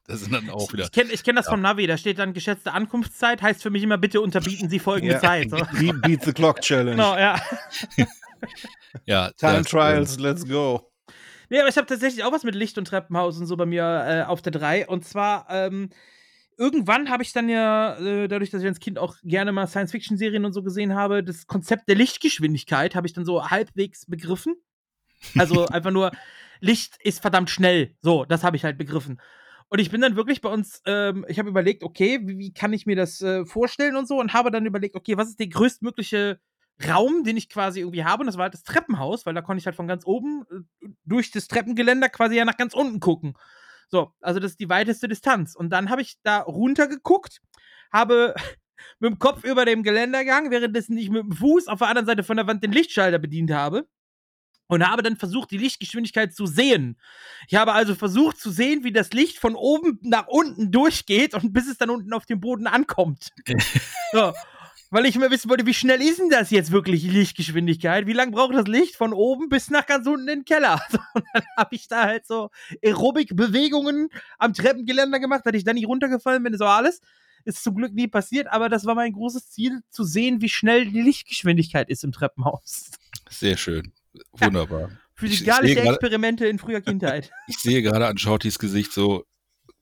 das sind dann auch wieder. Ich kenne kenn das Ja. vom Navi, da steht dann geschätzte Ankunftszeit, heißt für mich immer, bitte unterbieten Sie folgende Ja. Zeit. So. Beat, beat the Clock Challenge. Genau, ja. <laughs> Ja, Time Trials, let's go. Nee, aber ich habe tatsächlich auch was mit Licht und Treppenhaus und so bei mir äh, auf der 3. Und zwar, ähm, irgendwann habe ich dann ja, äh, dadurch, dass ich als Kind auch gerne mal Science-Fiction-Serien und so gesehen habe, das Konzept der Lichtgeschwindigkeit habe ich dann so halbwegs begriffen. Also einfach nur, Licht ist verdammt schnell. So, das habe ich halt begriffen. Und ich bin dann wirklich bei uns, ähm, ich habe überlegt, okay, wie, wie kann ich mir das äh, vorstellen und so und habe dann überlegt, okay, was ist der größtmögliche Raum, den ich quasi irgendwie habe. Und das war halt das Treppenhaus, weil da konnte ich halt von ganz oben äh, durch das Treppengeländer quasi ja nach ganz unten gucken. So, also das ist die weiteste Distanz. Und dann habe ich da runtergeguckt, habe <laughs> mit dem Kopf über dem Geländer gegangen, währenddessen ich mit dem Fuß auf der anderen Seite von der Wand den Lichtschalter bedient habe. Und habe dann versucht, die Lichtgeschwindigkeit zu sehen. Ich habe also versucht zu sehen, wie das Licht von oben nach unten durchgeht und bis es dann unten auf dem Boden ankommt. <laughs> so. Weil ich immer wissen wollte, wie schnell ist denn das jetzt wirklich, die Lichtgeschwindigkeit? Wie lange braucht das Licht von oben bis nach ganz unten in den Keller? <laughs> So, und dann habe ich da halt so Aerobic-Bewegungen am Treppengeländer gemacht, dass ich da nicht runtergefallen bin. So alles. Ist zum Glück nie passiert, aber das war mein großes Ziel, zu sehen, wie schnell die Lichtgeschwindigkeit ist im Treppenhaus. Sehr schön. Wunderbar. Physikalische Ich- ich sehe gerade- Experimente in früher Kindheit. <laughs> Ich sehe gerade an Shortys Gesicht so,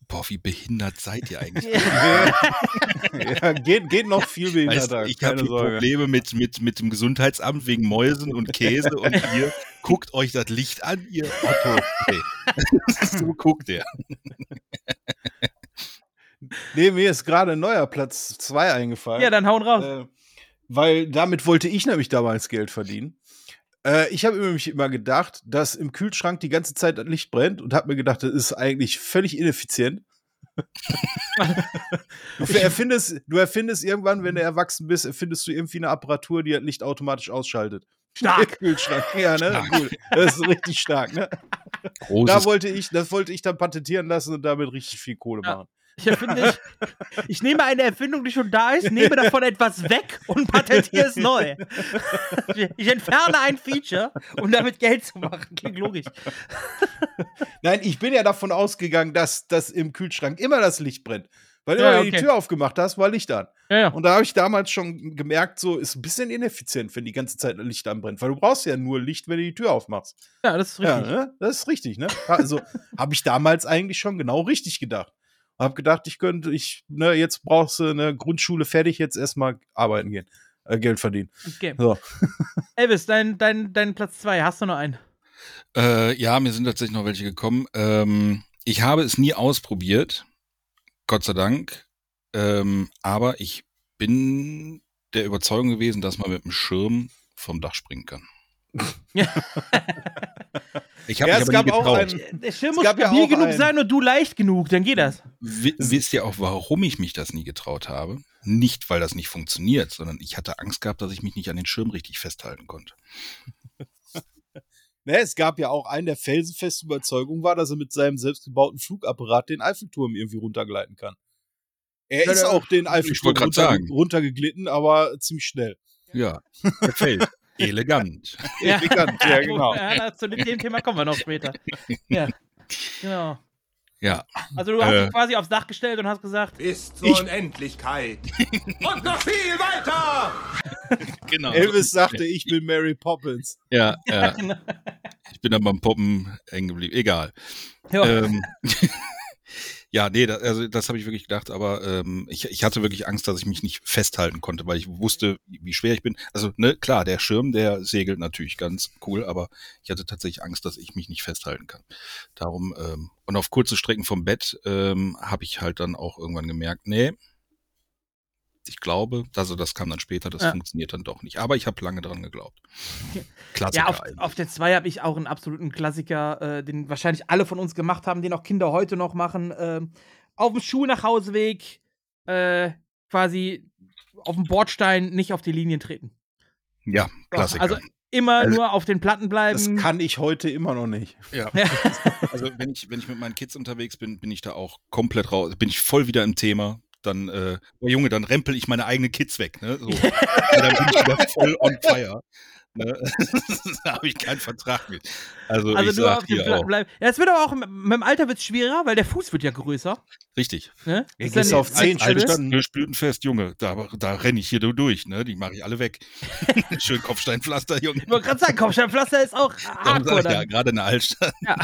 boah, wie behindert seid ihr eigentlich? ja, <laughs> geht, geht noch viel Weißt, behinderter. du, ich habe. Probleme mit, mit, mit dem Gesundheitsamt wegen Mäusen und Käse und <laughs> ihr guckt euch das Licht an, ihr Otto. Okay. so guckt er. Nee, mir ist gerade ein neuer Platz 2 eingefallen. Ja, dann hauen raus. Äh, weil damit wollte ich nämlich damals Geld verdienen. Äh, ich habe nämlich immer gedacht, dass im Kühlschrank die ganze Zeit das Licht brennt und habe mir gedacht, das ist eigentlich völlig ineffizient. <laughs> du, erfindest, du erfindest irgendwann, wenn du erwachsen bist, erfindest du irgendwie eine Apparatur, die das Licht automatisch ausschaltet. Stark. Kühlschrank. Ja, ne? Stark. Cool. Das ist richtig stark, ne? Großes Da wollte ich, das wollte ich dann patentieren lassen und damit richtig viel Kohle Ja. machen. Ich erfinde, ich, ich nehme eine Erfindung, die schon da ist, nehme davon etwas weg und patentiere es neu. Ich- entferne ein Feature, um damit Geld zu machen. Klingt logisch. Nein, ich bin ja davon ausgegangen, dass, dass im Kühlschrank immer das Licht brennt. Weil Ja, immer, wenn du okay. die Tür aufgemacht hast, war Licht an. Ja, ja. Und da habe ich damals schon gemerkt, so ist ein bisschen ineffizient, wenn die ganze Zeit Licht anbrennt. Weil du brauchst ja nur Licht, wenn du die Tür aufmachst. ja das ist Ja, richtig. ne? das ist richtig, ne? Also habe ich damals eigentlich schon genau richtig gedacht. Hab gedacht, ich könnte, ich, ne, jetzt brauchst du eine Grundschule fertig, jetzt erstmal arbeiten gehen, äh, Geld verdienen. Okay. So. <laughs> Elvis, dein, dein, dein Platz 2, hast du noch einen? Äh, ja, mir sind tatsächlich noch welche gekommen. Ähm, ich habe es nie ausprobiert, Gott sei Dank. Ähm, aber ich bin der Überzeugung gewesen, dass man mit dem Schirm vom Dach springen kann. Ja. <laughs> Ich habe Ja, mich es aber nie gab auch getraut. einen- Der Schirm Es muss gab ja stabil auch genug einen- sein und du leicht genug, dann geht das. Wi- Wisst ihr auch, warum ich mich das nie getraut habe? Nicht, weil das nicht funktioniert, sondern ich hatte Angst gehabt, dass ich mich nicht an den Schirm richtig festhalten konnte. <laughs> Ne, es gab ja auch einen, der felsenfeste Überzeugung war, dass er mit seinem selbstgebauten Flugapparat den Eiffelturm irgendwie runtergleiten kann. Er Ja, ist auch den Eiffelturm runter, runtergeglitten, aber ziemlich schnell. Ja, gefällt. Elegant. <laughs> Elegant, ja, genau. Ja, zu dem Thema kommen wir noch später. Ja, genau. Ja, Also du hast Äh. dich quasi aufs Dach gestellt und hast gesagt, Bis zur Ich- Unendlichkeit. <laughs> Und noch viel weiter! <laughs> genau. Elvis sagte, ich bin Mary Poppins. Ja, ja. genau. Ich bin dann beim Poppen hängen geblieben. Egal. ja, Ähm, ja, nee, das, also das habe ich wirklich gedacht, aber ähm, ich, ich hatte wirklich Angst, dass ich mich nicht festhalten konnte, weil ich wusste, wie schwer ich bin. Also, ne, klar, der Schirm, der segelt natürlich ganz cool, aber ich hatte tatsächlich Angst, dass ich mich nicht festhalten kann. Darum, ähm, und auf kurze Strecken vom Bett ähm, habe ich halt dann auch irgendwann gemerkt, nee, ich glaube, also das kam dann später, das Ja. funktioniert dann doch nicht. Aber ich habe lange dran geglaubt. Klassiker ja auf, auf der 2 habe ich auch einen absoluten Klassiker, äh, den wahrscheinlich alle von uns gemacht haben, den auch Kinder heute noch machen. Ähm, auf dem Schulnachhauseweg äh, quasi auf dem Bordstein nicht auf die Linien treten. ja, Klassiker. Also immer Also- nur auf den Platten Das bleiben. kann ich heute immer noch nicht. Ja. Ja. Also wenn ich, wenn ich mit meinen Kids unterwegs bin, bin ich da auch komplett raus, bin ich voll wieder im Thema. Dann, äh, oh Junge, dann rempel ich meine eigenen Kids weg, ne? So. <laughs> Und dann bin ich wieder voll on fire. Ne? <laughs> da habe ich keinen Vertrag mit. Also, Also ich nur sag auf Platten auch, bleiben. Ja, es wird aber auch mit, mit dem Alter wird's schwerer, weil der Fuß wird ja größer. richtig. Ne? Ist gehst auf zehn also- Schritte. Altes Kirschblütenfest, Junge, da, da renne ich hier durch, ne? Die mache ich alle weg. <laughs> Schön Kopfsteinpflaster, Junge. Ich wollte gerade sagen, Kopfsteinpflaster ist auch hardcore ich ja, gerade in der Altstadt. Ja.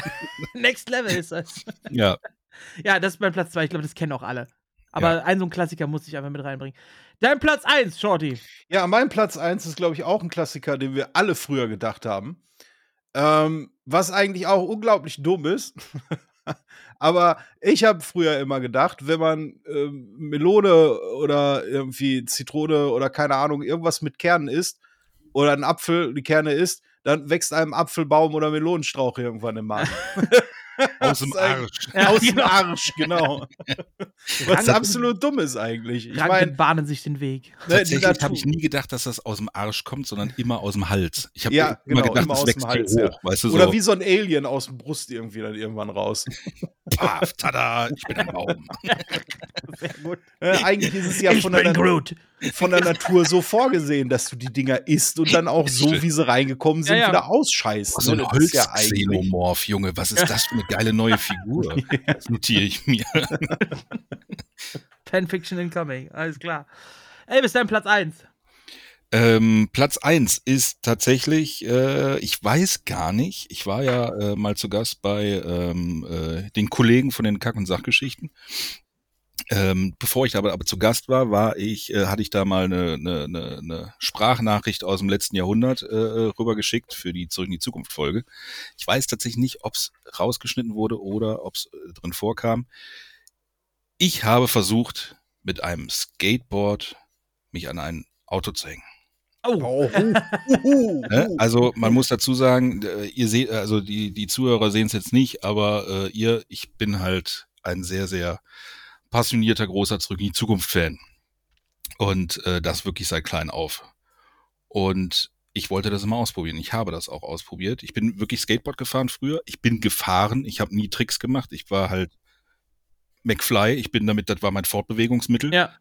Next Level ist das. Ja, Ja, das ist mein Platz 2. Ich glaube, das kennen auch alle. Aber Ja. ein so ein Klassiker muss ich einfach mit reinbringen. Dein Platz 1, Shorty. Ja, mein Platz 1 ist, glaube ich, auch ein Klassiker, den wir alle früher gedacht haben. Ähm, was eigentlich auch unglaublich dumm ist. <laughs> Aber ich habe früher immer gedacht, wenn man ähm, Melone oder irgendwie Zitrone oder keine Ahnung, irgendwas mit Kernen isst oder einen Apfel, die Kerne isst, dann wächst einem Apfelbaum oder Melonenstrauch irgendwann im Magen. <laughs> <laughs> aus dem Arsch. Ja, Aus dem genau. Arsch, genau. <laughs> Was absolut dumm ist eigentlich. Ich Kranken bahnen sich den Weg. ne, Tatsächlich habe ich nie gedacht, dass das aus dem Arsch kommt, sondern immer aus dem Hals. Ich habe Ja, immer genau, gedacht, immer das aus wächst Hals, ja. hoch, weißt du, Oder so, wie so ein Alien aus dem Brust irgendwie dann irgendwann raus. <laughs> paf, tada, ich bin ein Baum. Sehr gut. Äh, eigentlich ist es ja von der, von der Natur so vorgesehen, dass du die Dinger isst und dann auch so, wie sie reingekommen sind, Ja, ja. wieder ausscheißt. so ne? ein ja. Holzxenomorph, Junge, was ist das für eine geile neue Figur? <laughs> Das notiere ich mir. <laughs> Fanfiction incoming. Alles klar. Elvis, dein Platz 1. Ähm, Platz eins ist tatsächlich, äh, ich weiß gar nicht, ich war ja äh, mal zu Gast bei ähm, äh, den Kollegen von den Kack- und Sachgeschichten. Ähm, bevor ich aber, aber zu Gast war, war ich, äh, hatte ich da mal eine, eine, eine, eine Sprachnachricht aus dem letzten Jahrhundert äh, rübergeschickt für die Zurück in die Zukunft Folge. Ich weiß tatsächlich nicht, ob es rausgeschnitten wurde oder ob es äh, drin vorkam. Ich habe versucht, mit einem Skateboard mich an ein Auto zu hängen. Oh, <laughs> Ne? Also man muss dazu sagen, äh, ihr seht, also die, die Zuhörer sehen es jetzt nicht, aber äh, ihr, ich bin halt ein sehr, sehr passionierter, großer Zurück in die Zukunft-Fan. Und äh, das wirklich seit klein auf. Und ich wollte das immer ausprobieren. Ich habe das auch ausprobiert. Ich bin wirklich Skateboard gefahren früher. Ich bin gefahren. Ich habe nie Tricks gemacht. Ich war halt McFly. Ich bin damit, das war mein Fortbewegungsmittel ja.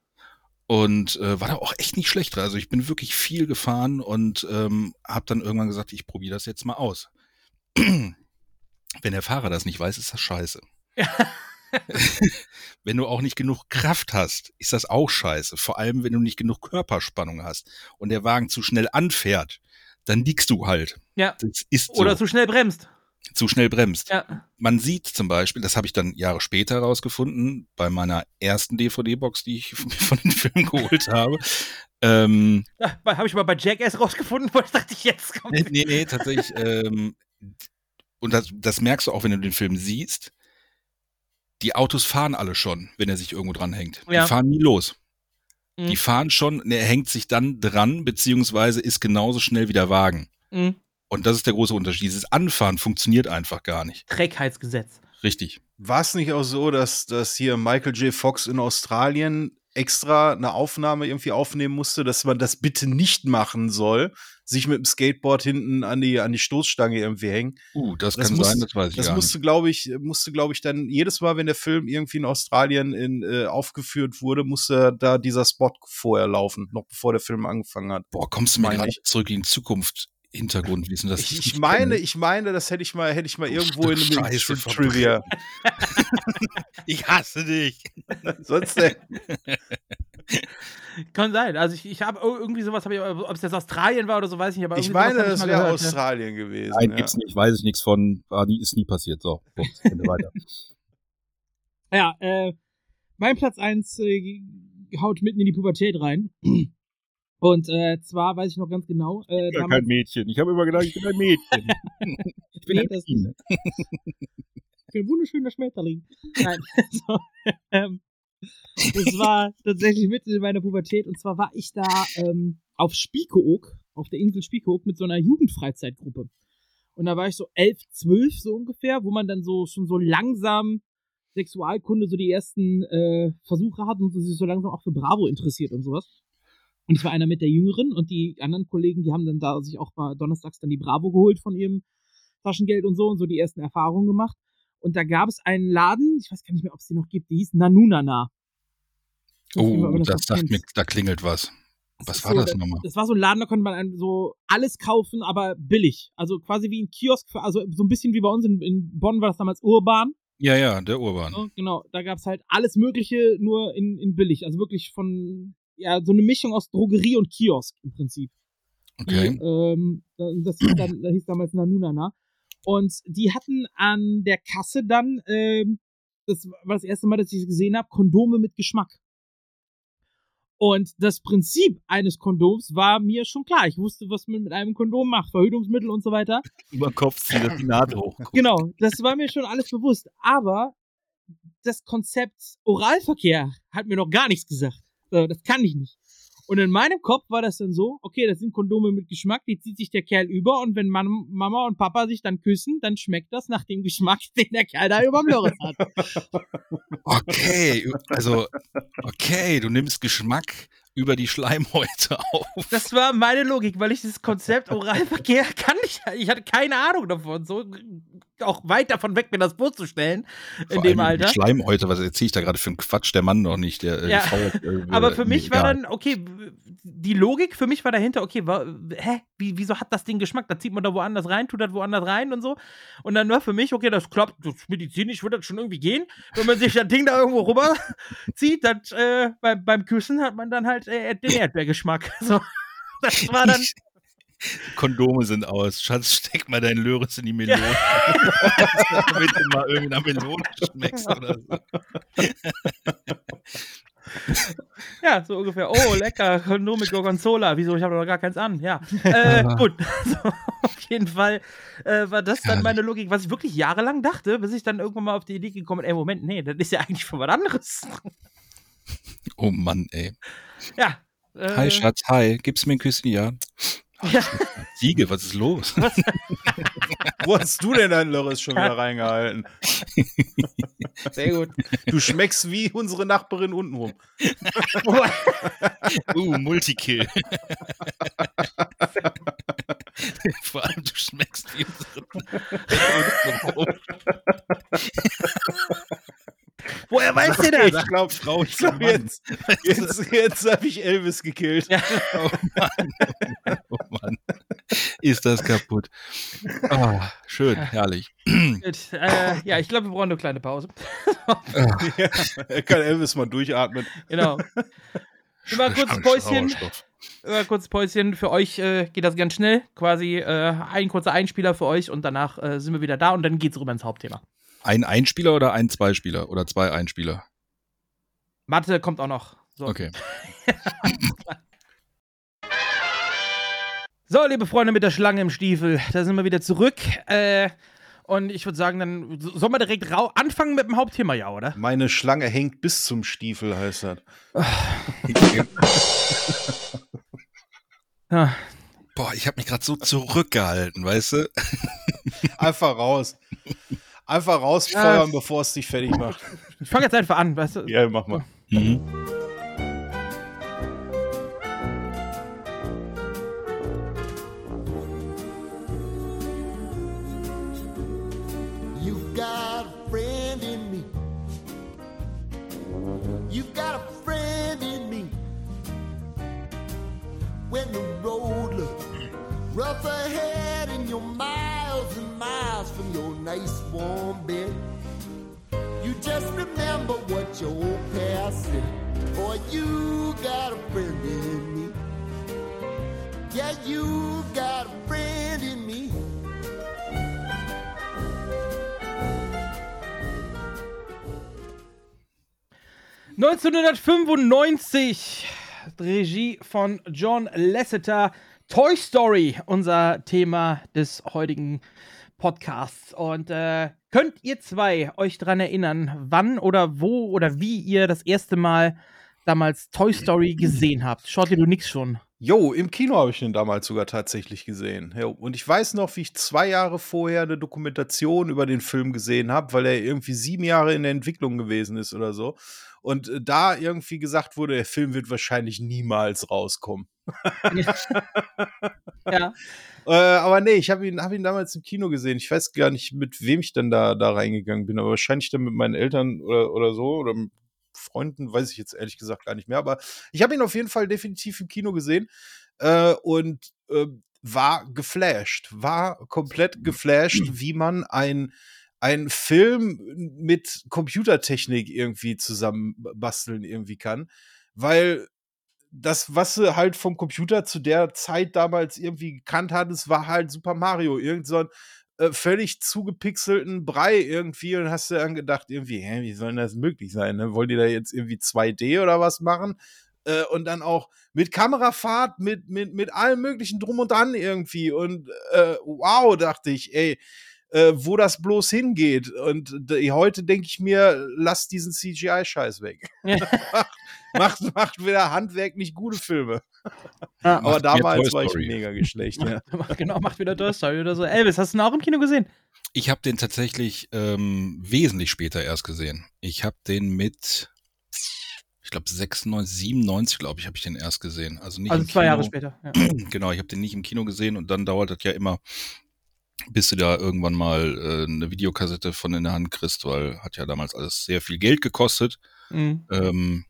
und äh, war da auch echt nicht schlecht. Also ich bin wirklich viel gefahren und ähm, habe dann irgendwann gesagt, ich probiere das jetzt mal aus. <clears throat> Wenn der Fahrer das nicht weiß, ist das scheiße. <laughs> <laughs> wenn du auch nicht genug Kraft hast, ist das auch scheiße. Vor allem, wenn du nicht genug Körperspannung hast und der Wagen zu schnell anfährt, dann liegst du halt. Ja. Das ist so. Oder zu schnell bremst. zu schnell bremst. Ja. Man sieht zum Beispiel, das habe ich dann Jahre später herausgefunden, bei meiner ersten DVD-Box, die ich <laughs> von den Filmen geholt habe. Ähm, Habe ich mal bei Jackass rausgefunden, <laughs> wo ich dachte, ich jetzt kommt. nee, nee, nee, tatsächlich. ähm, und das, das merkst du auch, wenn du den Film siehst. Die Autos fahren alle schon, wenn er sich irgendwo dranhängt. Ja. Die fahren nie los. Mhm. Die fahren schon, und er hängt sich dann dran, beziehungsweise ist genauso schnell wie der Wagen. Mhm. Und das ist der große Unterschied. Dieses Anfahren funktioniert einfach gar nicht. Trägheitsgesetz. Richtig. War es nicht auch so, dass, dass hier Michael J. Fox in Australien extra eine Aufnahme irgendwie aufnehmen musste, dass man das bitte nicht machen soll, sich mit dem Skateboard hinten an die, an die Stoßstange irgendwie hängen. Uh, das, Das kann muss- sein, das weiß ich Das musste, glaube ich, musste, glaube ich, dann jedes Mal, wenn der Film irgendwie in Australien in, äh, aufgeführt wurde, musste da dieser Spot vorher laufen, noch bevor der Film angefangen hat. Boah, kommst du mir Meine gerade zurück in die Zukunft Hintergrundwissen? Das Ich, ich meine, kenne? ich meine, das hätte ich mal, hätte ich mal Du irgendwo in einem Scheiße, Tri Trivia. <laughs> ich hasse dich. <laughs> Sonst äh, <laughs> Kann sein. Also ich, ich habe irgendwie sowas, hab ich, ob es jetzt Australien war oder so, weiß ich nicht. Aber ich meine, das mal wäre gehört. Australien gewesen. Nein, ja. gibt's nicht, weiß ich nichts von, war nie, ist nie passiert. So, Punkt. Weiter. Ja, äh, mein Platz 1 äh, haut mitten in die Pubertät rein. Und äh, zwar weiß ich noch ganz genau, äh, damals, Mädchen. Ich habe immer gedacht, ich bin ein Mädchen. ich Nee, das nicht. ich bin <laughs> ein wunderschöner Schmetterling. Nein, <laughs> so, ähm, das war tatsächlich mitten in meiner Pubertät. Und zwar war ich da ähm, auf Spiekeroog, auf der Insel Spiekeroog mit so einer Jugendfreizeitgruppe. Und da war ich so elf, zwölf so ungefähr, wo man dann so schon so langsam Sexualkunde so die ersten äh, Versuche hat und sich so langsam auch für Bravo interessiert und sowas. Und ich war einer mit der Jüngeren und die anderen Kollegen, die haben dann da sich auch mal donnerstags dann die Bravo geholt von ihrem Taschengeld und so und so die ersten Erfahrungen gemacht. Und da gab es einen Laden, ich weiß gar nicht mehr, ob es die noch gibt, die hieß Nanunana. Oh, das sagt mir, da klingelt was. Was war das nochmal? Das war so ein Laden, da konnte man so alles kaufen, aber billig. Also quasi wie ein Kiosk, für, also so ein bisschen wie bei uns in, in Bonn war das damals Urban. Ja, ja, der Urban. So, genau, da gab es halt alles Mögliche, nur in, in billig. Also wirklich von, ja, so eine Mischung aus Drogerie und Kiosk im Prinzip. Okay. Die, ähm, das hieß, dann, das hieß damals Nanunana. Und die hatten an der Kasse dann, ähm, das war das erste Mal, dass ich es gesehen habe, Kondome mit Geschmack. Und das Prinzip eines Kondoms war mir schon klar. Ich wusste, was man mit einem Kondom macht, Verhütungsmittel und so weiter. <laughs> Über Kopf zieht das die Nadel hoch. Genau, das war mir schon alles bewusst. Aber das Konzept Oralverkehr hat mir noch gar nichts gesagt. Das kann ich nicht. Und in meinem Kopf war das dann so, okay, das sind Kondome mit Geschmack, die zieht sich der Kerl über und wenn Man Mama und Papa sich dann küssen, dann schmeckt das nach dem Geschmack, <laughs> den der Kerl da überm Loris hat. Okay, also, okay, du nimmst Geschmack über die Schleimhäute <laughs> auf. Das war meine Logik, weil ich dieses Konzept Oralverkehr <laughs> kann ich, ich hatte keine Ahnung davon, so auch weit davon weg, mir das vorzustellen in Vor dem Alter. Schleimhäute, was erzähle ich da gerade für einen Quatsch? Der Mann noch nicht, der äh, Ja, Frau, äh, <laughs> Aber für nee, mich war dann, okay, die Logik für mich war dahinter, okay, wa, hä, wie, wieso hat das Ding Geschmack? Da zieht man da woanders rein, tut das woanders rein und so. Und dann war für mich, okay, das klappt, das medizinisch wird das schon irgendwie gehen. Wenn man sich das Ding da irgendwo rüber zieht, dann, äh, beim, beim Küssen hat man dann halt äh, den Erdbeergeschmack. <laughs> So. Das <laughs> war dann, Kondome sind aus. Schatz, steck mal deinen Löris in die Melone. <laughs> Damit du mal irgendeiner Melone schmeckst oder so. Ja, so ungefähr. Oh, lecker, Kondom mit Gorgonzola. Wieso? Ich habe doch gar keins an. Ja. Äh, gut. So, auf jeden Fall äh, war das dann meine Logik, was ich wirklich jahrelang dachte, bis ich dann irgendwann mal auf die Idee gekommen bin, ey, Moment, nee, das ist ja eigentlich für was anderes. Oh Mann, ey. Ja. Äh, Hi, Schatz, hi. Gibst du mir ein Küsschen? Ja. Ja. Siege, was ist los? <laughs> Wo hast du denn dein Lörres schon wieder reingehalten? Sehr gut. Du schmeckst wie unsere Nachbarin untenrum. <laughs> Uh, Multikill. <laughs> Vor allem, du schmeckst wie unsere. Woher weiß der das? Ich glaube, Frau, ich glaub, jetzt, <laughs> jetzt, jetzt habe ich Elvis gekillt. Ja. Oh Mann. Oh Mann. Ist das kaputt. Ah, schön, herrlich. Gut, äh, ja, ich glaube, wir brauchen eine kleine Pause. <laughs> Ja, er kann Elvis mal durchatmen. Genau. Immer kurz Päuschen. Immer kurz Päuschen. Für euch äh, geht das ganz schnell. Quasi äh, ein kurzer Einspieler für euch und danach äh, sind wir wieder da und dann geht's rüber ins Hauptthema. Ein Einspieler oder ein Zweispieler? Oder zwei Einspieler? Mathe kommt auch noch. So. Okay. <laughs> So, liebe Freunde mit der Schlange im Stiefel, da sind wir wieder zurück. Äh, und ich würde sagen, dann so- sollen wir direkt rau anfangen mit dem Hauptthema, ja, oder? Meine Schlange hängt bis zum Stiefel, heißt das. Ja. Boah, ich habe mich gerade so zurückgehalten, weißt du? Einfach raus. Einfach rausfeuern, bevor es dich fertig macht. Ich fange jetzt einfach an, weißt du? Ja, mach mal. Mhm. You've got nice warm bed, you just remember what your old past said. Boy, you got a friend in me. Yeah, you got a friend in me. 1995, Regie von John Lasseter, Toy Story, unser Thema des heutigen Podcasts. Und äh, könnt ihr zwei euch dran erinnern, wann oder wo oder wie ihr das erste Mal damals Toy Story gesehen habt? Schaut ihr du nix schon? Jo, im Kino habe ich den damals sogar tatsächlich gesehen. Jo, und ich weiß noch, wie ich zwei Jahre vorher eine Dokumentation über den Film gesehen habe, weil er irgendwie sieben Jahre in der Entwicklung gewesen ist oder so. Und äh, da irgendwie gesagt wurde, der Film wird wahrscheinlich niemals rauskommen. Ja. <laughs> Äh, aber nee, ich habe ihn, hab ihn damals im Kino gesehen. Ich weiß gar nicht, mit wem ich dann da, da reingegangen bin, aber wahrscheinlich dann mit meinen Eltern oder, oder so oder mit Freunden, weiß ich jetzt ehrlich gesagt gar nicht mehr. Aber ich habe ihn auf jeden Fall definitiv im Kino gesehen äh, und äh, war geflasht, war komplett geflasht, <clears throat> wie man ein ein Film mit Computertechnik irgendwie zusammen basteln irgendwie kann, weil das, was sie halt vom Computer zu der Zeit damals irgendwie gekannt hat, es war halt Super Mario, irgend so ein äh, völlig zugepixelten Brei irgendwie und hast du dann gedacht, irgendwie, hä, wie soll denn das möglich sein? Ne? Wollen die da jetzt irgendwie 2D oder was machen? Äh, und dann auch mit Kamerafahrt, mit, mit, mit allem möglichen drum und dran irgendwie. Und äh, wow, dachte ich, ey, äh, wo das bloß hingeht. Und d- heute denke ich mir, lass diesen CGI-Scheiß weg. <laughs> <laughs> macht, macht wieder handwerklich gute Filme. Aber Macht mehr damals war ich mega geschlecht. Ja. <laughs> genau, macht wieder Toy Story oder so. Elvis, hast du ihn auch im Kino gesehen? Ich habe den tatsächlich ähm, wesentlich später erst gesehen. Ich habe den mit, ich glaube 96, 97, glaube ich, habe ich den erst gesehen. Also nicht Also im zwei Jahre Kino. später. Ja. <clears throat> Genau, ich habe den nicht im Kino gesehen und dann dauert das ja immer, bis du da irgendwann mal äh, eine Videokassette von in der Hand kriegst, weil hat ja damals alles sehr viel Geld gekostet. Mhm. Ähm,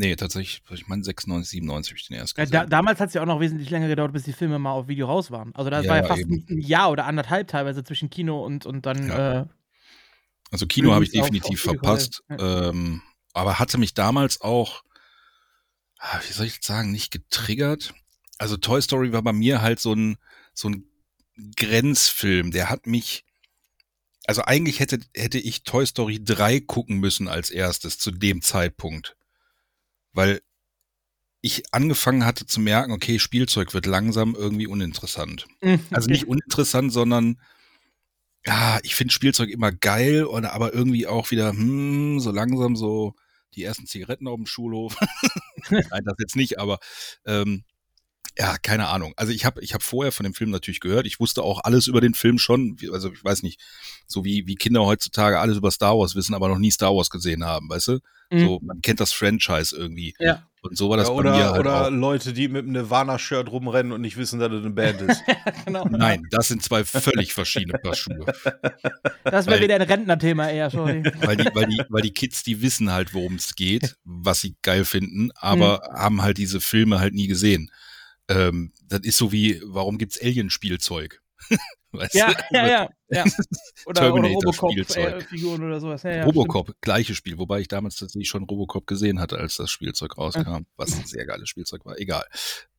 nee, tatsächlich, ich meine 96, 97 habe ich den erst Ja, gesehen. da, damals hat es ja auch noch wesentlich länger gedauert, bis die Filme mal auf Video raus waren. Also das Ja, war ja fast eben. ein Jahr oder anderthalb teilweise zwischen Kino und, und dann Ja. äh, Also Kino habe ich auf- definitiv auf Video verpasst, ähm, aber hatte mich damals auch, ah, wie soll ich sagen, nicht getriggert. Also Toy Story war bei mir halt so ein so ein Grenzfilm. Der hat mich, also eigentlich hätte hätte ich Toy Story 3 gucken müssen als erstes zu dem Zeitpunkt. Weil ich angefangen hatte zu merken, okay, Spielzeug wird langsam irgendwie uninteressant. Mhm, Also nicht uninteressant, sondern ja, ich finde Spielzeug immer geil, und aber irgendwie auch wieder, hm, so langsam so die ersten Zigaretten auf dem Schulhof. <laughs> Nein, das jetzt nicht, aber ähm, ja, keine Ahnung. Also ich habe ich hab vorher von dem Film natürlich gehört. Ich wusste auch alles über den Film schon. Also ich weiß nicht, so wie, wie Kinder heutzutage alles über Star Wars wissen, aber noch nie Star Wars gesehen haben, weißt du? Mhm. So, man kennt das Franchise irgendwie. Ja. Und so war das Ja, bei oder mir halt oder auch. Leute, die mit einem Nirvana-Shirt rumrennen und nicht wissen, dass es eine Band ist. <laughs> genau. Nein, das sind zwei völlig verschiedene Paar Schuhe. <laughs> Das wäre wieder ein Rentnerthema eher, sorry. <laughs> weil die, weil die, weil die Kids, die wissen halt, worum es geht, was sie geil finden, aber haben halt diese Filme halt nie gesehen. Ähm, das ist so wie, warum gibt's Alien-Spielzeug? <laughs> weißt ja, du? ja, ja, <laughs> ja. Oder. Robocop-Figuren oder sowas. Ja, ja, Robocop, gleiches Spiel, wobei ich damals tatsächlich schon Robocop gesehen hatte, als das Spielzeug rauskam, was ein sehr geiles Spielzeug war. Egal.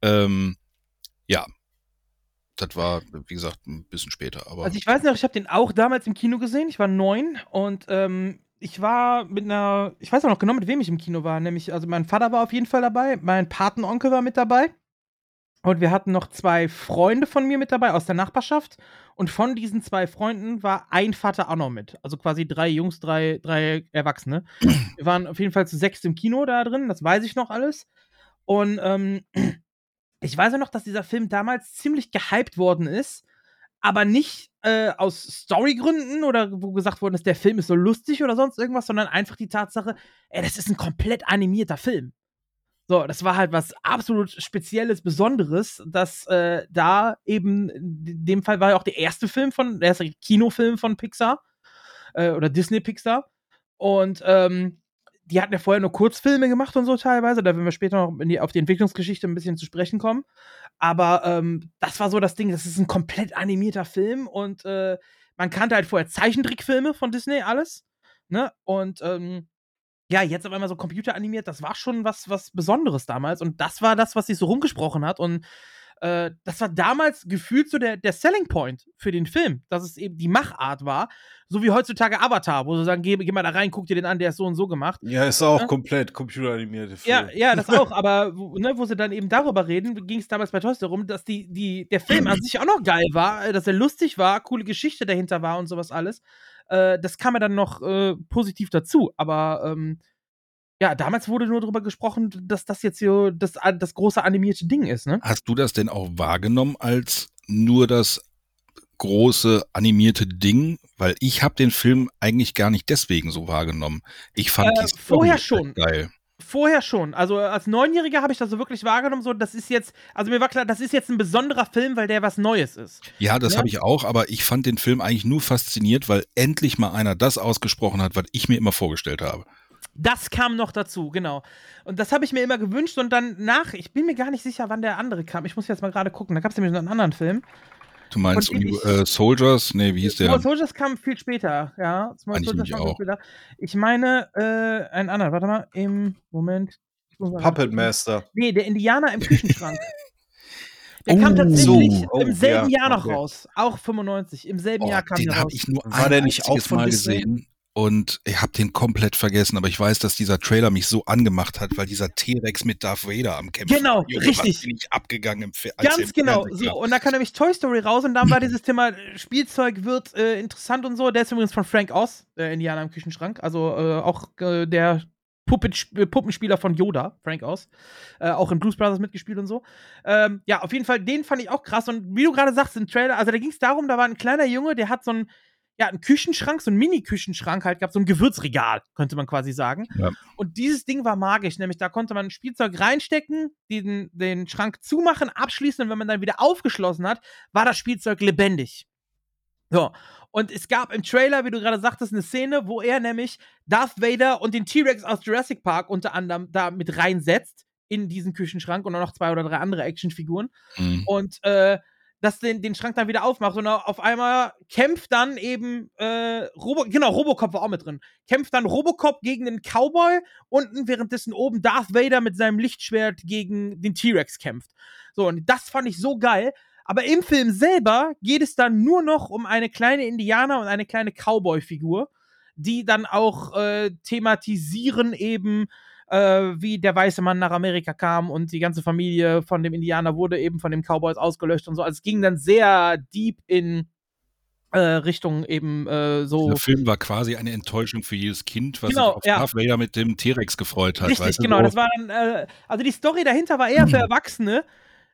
Ähm, ja. Das war, wie gesagt, ein bisschen später, aber. Also ich weiß noch, ich habe den auch damals im Kino gesehen. Ich war neun und ähm, ich war mit einer, ich weiß auch noch genau, mit wem ich im Kino war. Nämlich, also mein Vater war auf jeden Fall dabei, mein Patenonkel war mit dabei. Und wir hatten noch zwei Freunde von mir mit dabei aus der Nachbarschaft. Und von diesen zwei Freunden war ein Vater auch noch mit. Also quasi drei Jungs, drei, drei Erwachsene. <clears throat> Wir waren auf jeden Fall zu sechs im Kino da drin, das weiß ich noch alles. Und ähm, <clears throat> ich weiß auch noch, dass dieser Film damals ziemlich gehypt worden ist, aber nicht äh, aus Storygründen oder wo gesagt worden ist, der Film ist so lustig oder sonst irgendwas, sondern einfach die Tatsache, ey, das ist ein komplett animierter Film. So, das war halt was absolut Spezielles, Besonderes, dass äh, da eben, in dem Fall war ja auch der erste Film von, der erste Kinofilm von Pixar äh, oder Disney Pixar. Und ähm, die hatten ja vorher nur Kurzfilme gemacht und so teilweise. Da werden wir später noch die, auf die Entwicklungsgeschichte ein bisschen zu sprechen kommen. Aber ähm, das war so das Ding, das ist ein komplett animierter Film und äh, man kannte halt vorher Zeichentrickfilme von Disney, alles. Ne? Und ähm, ja, jetzt auf einmal so computeranimiert, das war schon was, was Besonderes damals. Und das war das, was sich so rumgesprochen hat. Und äh, das war damals gefühlt so der, der Selling Point für den Film, dass es eben die Machart war. So wie heutzutage Avatar, wo sie sagen, geh, geh mal da rein, guck dir den an, der ist so und so gemacht. Ja, ist auch Ja. komplett computeranimierte Ja, Film. ja, das <laughs> auch, aber wo, ne, wo sie dann eben darüber reden, ging es damals bei Toy Story rum, dass die, die, der Film an sich auch noch geil war, äh, dass er lustig war, coole Geschichte dahinter war und sowas alles. Äh, das kam ja dann noch äh, positiv dazu, aber ähm, ja, damals wurde nur darüber gesprochen, dass das jetzt so das, das große animierte Ding ist, ne? Hast du das denn auch wahrgenommen als nur das große animierte Ding? Weil ich habe den Film eigentlich gar nicht deswegen so wahrgenommen. Ich fand Äh, die Story vorher schon. geil. Vorher schon. Also als Neunjähriger habe ich das so wirklich wahrgenommen, so das ist jetzt, also mir war klar, das ist jetzt ein besonderer Film, weil der was Neues ist. Ja, das Ja. habe ich auch, aber ich fand den Film eigentlich nur fasziniert, weil endlich mal einer das ausgesprochen hat, was ich mir immer vorgestellt habe. Das kam noch dazu, genau. Und das habe ich mir immer gewünscht und dann nach, ich bin mir gar nicht sicher, wann der andere kam. Ich muss jetzt mal gerade gucken. Da gab es nämlich noch einen anderen Film. Du meinst Und Uni- ich- äh, Soldiers? Nee, wie hieß der? Small Soldiers kam viel später, ja. Small Soldiers kam viel auch. später. Ich meine, äh, einen anderen. Warte mal, im Moment. Puppet. Master. Nee, der Indianer im Küchenschrank. <laughs> Der Oh, kam tatsächlich so. Oh, im selben ja, Jahr noch okay. raus. Auch 95. Im selben Oh, Jahr kam den der habe raus. ich nur War ein der nicht auch von Mal gesehen und ich habe den komplett vergessen, aber ich weiß, dass dieser Trailer mich so angemacht hat, weil dieser T-Rex mit Darth Vader am Kämpfen Genau, Junge, richtig. Bin ich abgegangen im der Ganz genau. Fernsehen So, und da kam nämlich Toy Story raus und dann war <laughs> dieses Thema äh, Spielzeug wird äh, interessant und so. Der ist übrigens von Frank Oz, der Indianer im Küchenschrank. Also äh, auch äh, der äh, Puppenspieler von Yoda, Frank Oz. Äh, auch in Blues Brothers mitgespielt und so. Ähm, ja, auf jeden Fall, den fand ich auch krass. Und wie du gerade sagst, im Trailer, also da ging es darum, da war ein kleiner Junge, der hat so einen, ja, einen Küchenschrank, so einen Mini-Küchenschrank halt gehabt, so ein Gewürzregal, könnte man quasi sagen. Ja. Und dieses Ding war magisch, nämlich da konnte man Spielzeug reinstecken, den, den Schrank zumachen, abschließen und wenn man dann wieder aufgeschlossen hat, war das Spielzeug lebendig. So. Und es gab im Trailer, wie du gerade sagtest, eine Szene, wo er nämlich Darth Vader und den T-Rex aus Jurassic Park unter anderem da mit reinsetzt in diesen Küchenschrank und auch noch zwei oder drei andere Actionfiguren Mhm. und äh, das den, den Schrank dann wieder aufmacht und auf einmal kämpft dann eben äh, Robo genau Robocop war auch mit drin. Kämpft dann Robocop gegen den Cowboy unten währenddessen oben Darth Vader mit seinem Lichtschwert gegen den T-Rex kämpft. So und das fand ich so geil. Aber im Film selber geht es dann nur noch um eine kleine Indianer und eine kleine Cowboy-Figur, die dann auch äh, thematisieren eben äh, wie der weiße Mann nach Amerika kam und die ganze Familie von dem Indianer wurde eben von den Cowboys ausgelöscht und so. Also es ging dann sehr deep in äh, Richtung eben äh, so. Der Film war quasi eine Enttäuschung für jedes Kind, was Genau, sich auf ja. Darth Vader mit dem T-Rex gefreut hat. Richtig, weißt du, genau. so. Das war dann, äh, also die Story dahinter war eher für Erwachsene,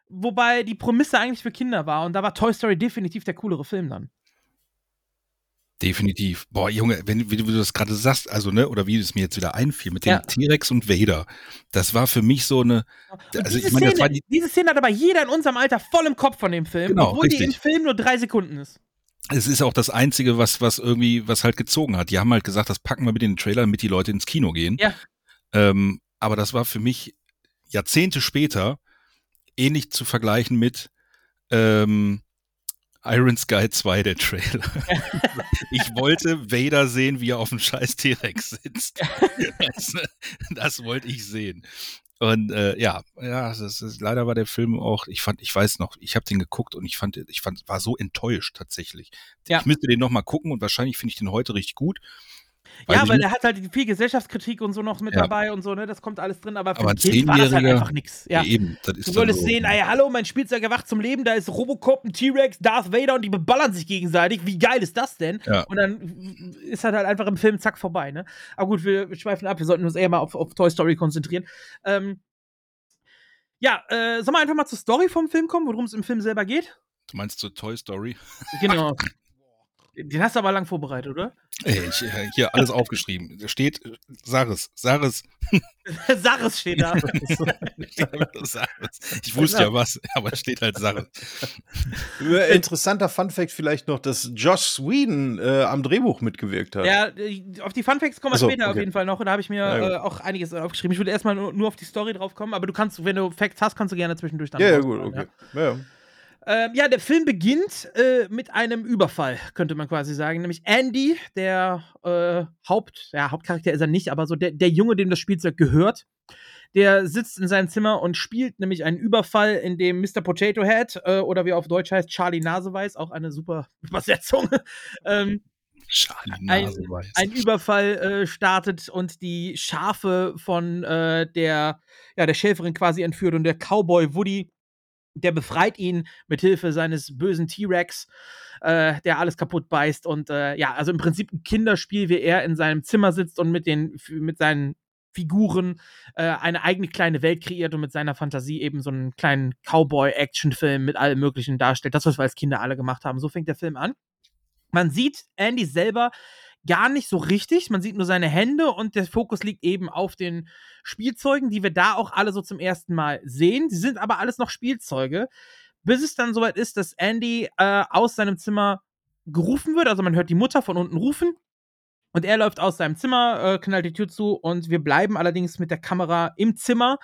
wobei die Prämisse eigentlich für Kinder war. Und da war Toy Story definitiv der coolere Film dann. Definitiv. Boah, Junge, wenn, wie du das gerade sagst, also, ne, oder wie es mir jetzt wieder einfiel, mit dem Ja. T-Rex und Vader, das war für mich so eine, Und also diese, ich meine, das Szene, war die, diese Szene hat aber jeder in unserem Alter voll im Kopf von dem Film, Genau, obwohl die im richtig. Film nur drei Sekunden ist. es ist auch das Einzige, was, was irgendwie, was halt gezogen hat. Die haben halt gesagt, das packen wir mit in den Trailer, damit die Leute ins Kino gehen. Ja. Ähm, aber das war für mich Jahrzehnte später ähnlich zu vergleichen mit ähm, Iron Sky 2, der Trailer. <laughs> ich wollte Vader sehen, wie er auf dem scheiß T-Rex sitzt. das, das wollte ich sehen. Und äh, ja, ja, das ist, leider war der Film auch, ich fand, ich weiß noch, ich habe den geguckt und ich fand, ich fand, war so enttäuscht tatsächlich. Ja. Ich müsste den noch mal gucken und wahrscheinlich finde ich den heute richtig gut. Weiß ja, weil der hat halt viel Gesellschaftskritik und so noch mit Ja. dabei und so, ne? Das kommt alles drin, aber für Aber ein Kind war das halt einfach nix. Ja. Eben, das ist Du solltest so, sehen, ey, hallo, mein Spielzeug erwacht zum Leben, da ist Robocop, ein T-Rex, Darth Vader und die beballern sich gegenseitig. Wie geil ist das denn? Ja. Und dann ist halt, halt einfach im Film zack vorbei, ne? Aber gut, wir, schweifen ab, wir sollten uns eher mal auf, auf Toy Story konzentrieren. Ähm, ja, äh, sollen wir einfach mal zur Story vom Film kommen, worum es im Film selber geht? Du meinst so Toy Story? Genau. <laughs> Den hast du aber lang vorbereitet, oder? Ey, ich, äh, hier alles aufgeschrieben. Da steht äh, Saris, Saris. <laughs> Saris steht da. <laughs> Saris. Ich wusste ja was, <laughs> aber es steht halt Saris. Äh, Interessanter Funfact vielleicht noch, dass Josh Sweden äh, am Drehbuch mitgewirkt hat. Ja, auf die Funfacts kommen wir so, später auf okay. jeden Fall noch. Und da habe ich mir Ja, äh, auch einiges aufgeschrieben. Ich würde erstmal nur, nur auf die Story drauf kommen, aber du kannst, wenn du Facts hast, kannst du gerne zwischendurch dann ja, ja, gut, okay. Ja. Ja. Ähm, ja, der Film beginnt äh, mit einem Überfall, könnte man quasi sagen. Nämlich Andy, der äh, Haupt, ja, Hauptcharakter ist er nicht, aber so der, der Junge, dem das Spielzeug gehört, der sitzt in seinem Zimmer und spielt nämlich einen Überfall, in dem Mr. Potato Head äh, oder wie er auf Deutsch heißt, Charlie Naseweiß, auch eine super <laughs> Übersetzung, ähm, Charlie Ein- Naseweiß. ein Überfall äh, startet und die Schafe von äh, der, ja, der Schäferin quasi entführt und der Cowboy Woody, der befreit ihn mit Hilfe seines bösen T-Rex, äh, der alles kaputt beißt und äh, ja, also im Prinzip ein Kinderspiel, wie er in seinem Zimmer sitzt und mit den mit seinen Figuren äh, eine eigene kleine Welt kreiert und mit seiner Fantasie eben so einen kleinen Cowboy-Action-Film mit allem Möglichen darstellt. Das, was wir als Kinder alle gemacht haben. So fängt der Film an. Man sieht Andy selber gar nicht so richtig. Man sieht nur seine Hände und der Fokus liegt eben auf den Spielzeugen, die wir da auch alle so zum ersten Mal sehen. Sie sind aber alles noch Spielzeuge, bis es dann soweit ist, dass Andy äh, aus seinem Zimmer gerufen wird. Also man hört die Mutter von unten rufen. Und er läuft aus seinem Zimmer, äh, knallt die Tür zu und wir bleiben allerdings mit der Kamera im Zimmer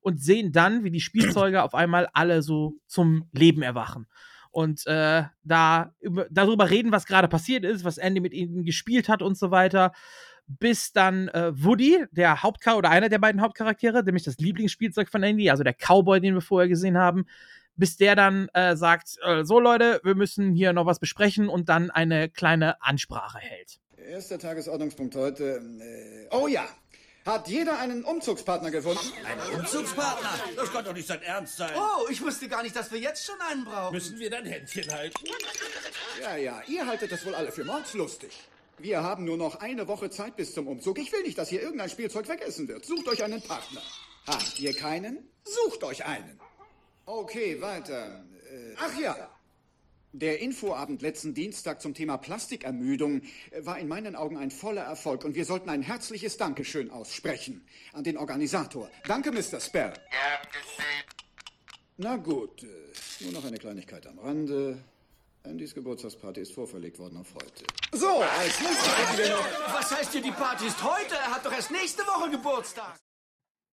und sehen dann, wie die Spielzeuge auf einmal alle so zum Leben erwachen. Und äh, da über, darüber reden, was gerade passiert ist, was Andy mit ihnen gespielt hat und so weiter. Bis dann äh, Woody, der Hauptcharakter oder einer der beiden Hauptcharaktere, nämlich das Lieblingsspielzeug von Andy, also der Cowboy, den wir vorher gesehen haben, bis der dann äh, sagt: äh, So, Leute, wir müssen hier noch was besprechen und dann eine kleine Ansprache hält. Erster Tagesordnungspunkt heute. Äh, oh ja. Hat jeder einen Umzugspartner gefunden? Ein Umzugspartner? Das kann doch nicht sein Ernst sein. Oh, ich wusste gar nicht, dass wir jetzt schon einen brauchen. Müssen wir dein Händchen halten? Ja, ja, ihr haltet das wohl alle für mordslustig. Wir haben nur noch eine Woche Zeit bis zum Umzug. Ich will nicht, dass hier irgendein Spielzeug vergessen wird. Sucht euch einen Partner. Habt ihr keinen? Sucht euch einen. Okay, weiter. Äh, ach ja. Der Infoabend letzten Dienstag zum Thema Plastikermüdung äh, war in meinen Augen ein voller Erfolg und wir sollten ein herzliches Dankeschön aussprechen an den Organisator. Danke, Mr. Sperr. Na gut, äh, nur noch eine Kleinigkeit am Rande. Andys Geburtstagsparty ist vorverlegt worden auf heute. So, als nächstes hätten wir noch... Was heißt hier, die Party ist heute? Er hat doch erst nächste Woche Geburtstag.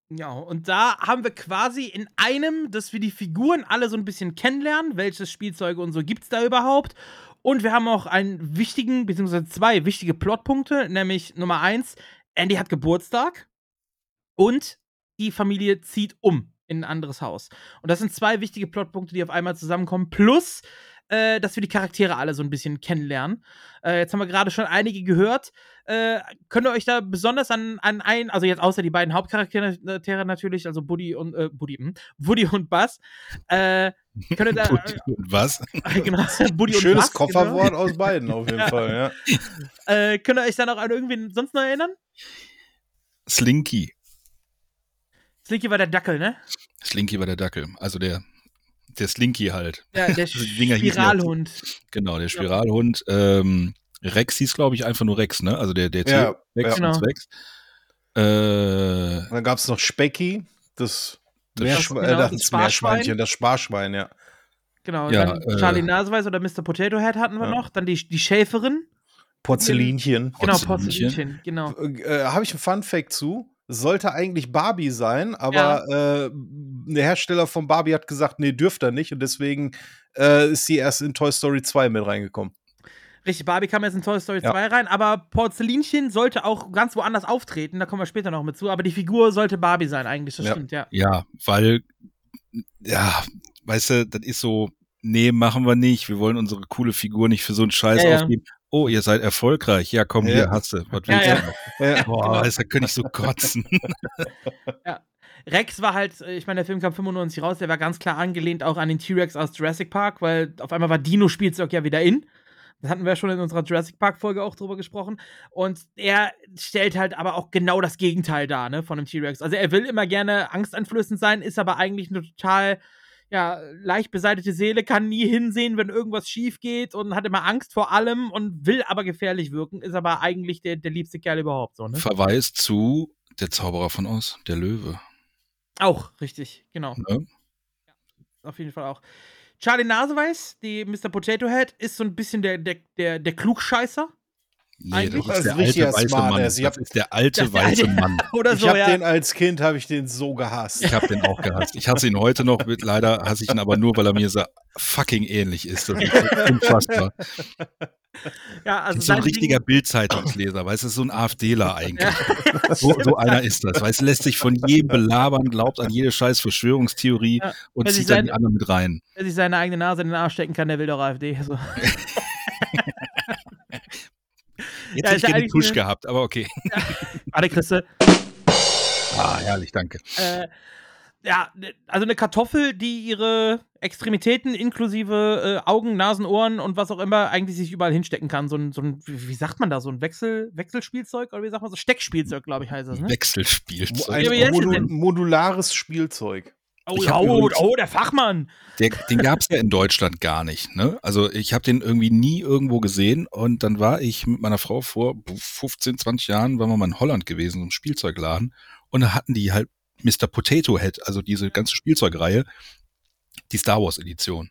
Ja, und da haben wir quasi in einem, dass wir die Figuren alle so ein bisschen kennenlernen, welches Spielzeuge und so gibt's da überhaupt. Und wir haben auch einen wichtigen, beziehungsweise zwei wichtige Plotpunkte, nämlich Nummer eins, Andy hat Geburtstag und die Familie zieht um in ein anderes Haus. Und das sind zwei wichtige Plotpunkte, die auf einmal zusammenkommen. Plus, äh, dass wir die Charaktere alle so ein bisschen kennenlernen. Äh, jetzt haben wir gerade schon einige gehört. Äh, könnt ihr euch da besonders an, an ein, also jetzt außer die beiden Hauptcharaktere natürlich, also Buddy und äh, Buddy, hm, Woody und Buzz, äh, könnt ihr da, <laughs> Buddy und was? <laughs> genau, Buddy und Schönes Buzz, Kofferwort aus <laughs> beiden auf jeden Ja. Fall, ja. Genau. Äh, könnt ihr euch da noch an irgendwen sonst noch erinnern? Slinky. Slinky war der Dackel, ne? Slinky war der Dackel. Also der, der Slinky halt. Ja, der Also Spiralhund. Genau, der Spiralhund. Ähm, Rex hieß, glaube ich, einfach nur Rex, ne? Also der, der Ja, Rex ja. und Rex. Äh, Dann gab es noch Specky, das, Das- Meerschwe genau, äh, das das Sparschwein. Meerschweinchen, das Sparschwein, ja. Genau, Ja, dann äh, Charlie Naseweiß oder Mr. Potato Head hatten wir Ja. noch. Dann die, die Schäferin. Porzellinchen. Genau, Porzellinchen. Porzellinchen, genau. Äh, Habe ich einen Fun Fact zu? Sollte eigentlich Barbie sein, aber äh, der Hersteller von Barbie hat gesagt, nee, dürft er nicht und deswegen äh, ist sie erst in Toy Story 2 mit reingekommen. Richtig, Barbie kam jetzt in Toy Story Ja. 2 rein, aber Porzellinchen sollte auch ganz woanders auftreten, da kommen wir später noch mit zu, aber die Figur sollte Barbie sein eigentlich, das Ja. stimmt, ja. ja, weil, ja, weißt du, das ist so, nee, machen wir nicht. Wir wollen unsere coole Figur nicht für so einen Scheiß Ja, ja. ausgeben. Oh, ihr seid erfolgreich. Ja, komm, Ja. hier, hast du. Was Ja, willst ja. du noch? Ja. Boah, Genau. da könnte ich so kotzen. <laughs> Rex war halt, äh, ich meine, der Film kam 95 raus, der war ganz klar angelehnt auch an den T-Rex aus Jurassic Park, weil auf einmal war Dino-Spielzeug ja wieder in. Das hatten wir schon in unserer Jurassic Park-Folge auch drüber gesprochen. Und er stellt halt aber auch genau das Gegenteil dar, ne, von einem T-Rex. Also er will immer gerne angsteinflößend sein, ist aber eigentlich eine total, ja, leicht beseitete Seele, kann nie hinsehen, wenn irgendwas schief geht und hat immer Angst vor allem und will aber gefährlich wirken, ist aber eigentlich der, der liebste Kerl überhaupt, so, ne? Verweis zu der Zauberer von Oz, der Löwe. Auch, richtig, genau. Ne? auf jeden Fall auch. Charlie Naseweiß, die Mr. Potato Head, ist so ein bisschen der, der, der, der Klugscheißer. Nee, Eigentlich? das Das ist der alte weiße Smartass. Mann. Ich hab- Das ist der alte <laughs> weiße Mann. <laughs> Oder Ich so, habe ja. den als Kind, habe ich den so gehasst. Ich habe den auch gehasst. Ich hasse ihn <laughs> heute noch. Mit, leider hasse ich ihn aber nur, weil er mir so fucking ähnlich ist. Das ist unfassbar. ja, also Das ist so ein richtiger Bildzeitungsleser, weißt du, so ein AfDler eigentlich. So, so einer ist das, weißt du, lässt sich von jedem belabern, glaubt an jede scheiß Verschwörungstheorie Ja, und zieht dann die anderen mit rein. Wer sich seine eigene Nase in den Arsch stecken kann, der will doch AfD. So. Jetzt Ja, hätte ich ja gerne Tusch eine- gehabt, aber okay. <laughs> Warte, Christe. Ah, herrlich, danke. Äh, ja, ne- also eine Kartoffel, die ihre Extremitäten inklusive äh, Augen, Nasen, Ohren und was auch immer eigentlich sich überall hinstecken kann. So ein, so ein wie sagt man da, so ein Wechsel, Wechselspielzeug oder wie sagt man so? Steckspielzeug, glaube ich, heißt das, ne? Wechselspielzeug. Ein Ja, wie heißt es modu denn? modulares Spielzeug. Oh, hab oh, oh, der Fachmann. Der, den gab es ja in Deutschland gar nicht. Ne? Also ich habe den irgendwie nie irgendwo gesehen und dann war ich mit meiner Frau vor 15, 20 Jahren, waren wir mal in Holland gewesen, im Spielzeugladen und da hatten die halt Mr. Potato Head, also diese ganze Spielzeugreihe, die Star Wars Edition.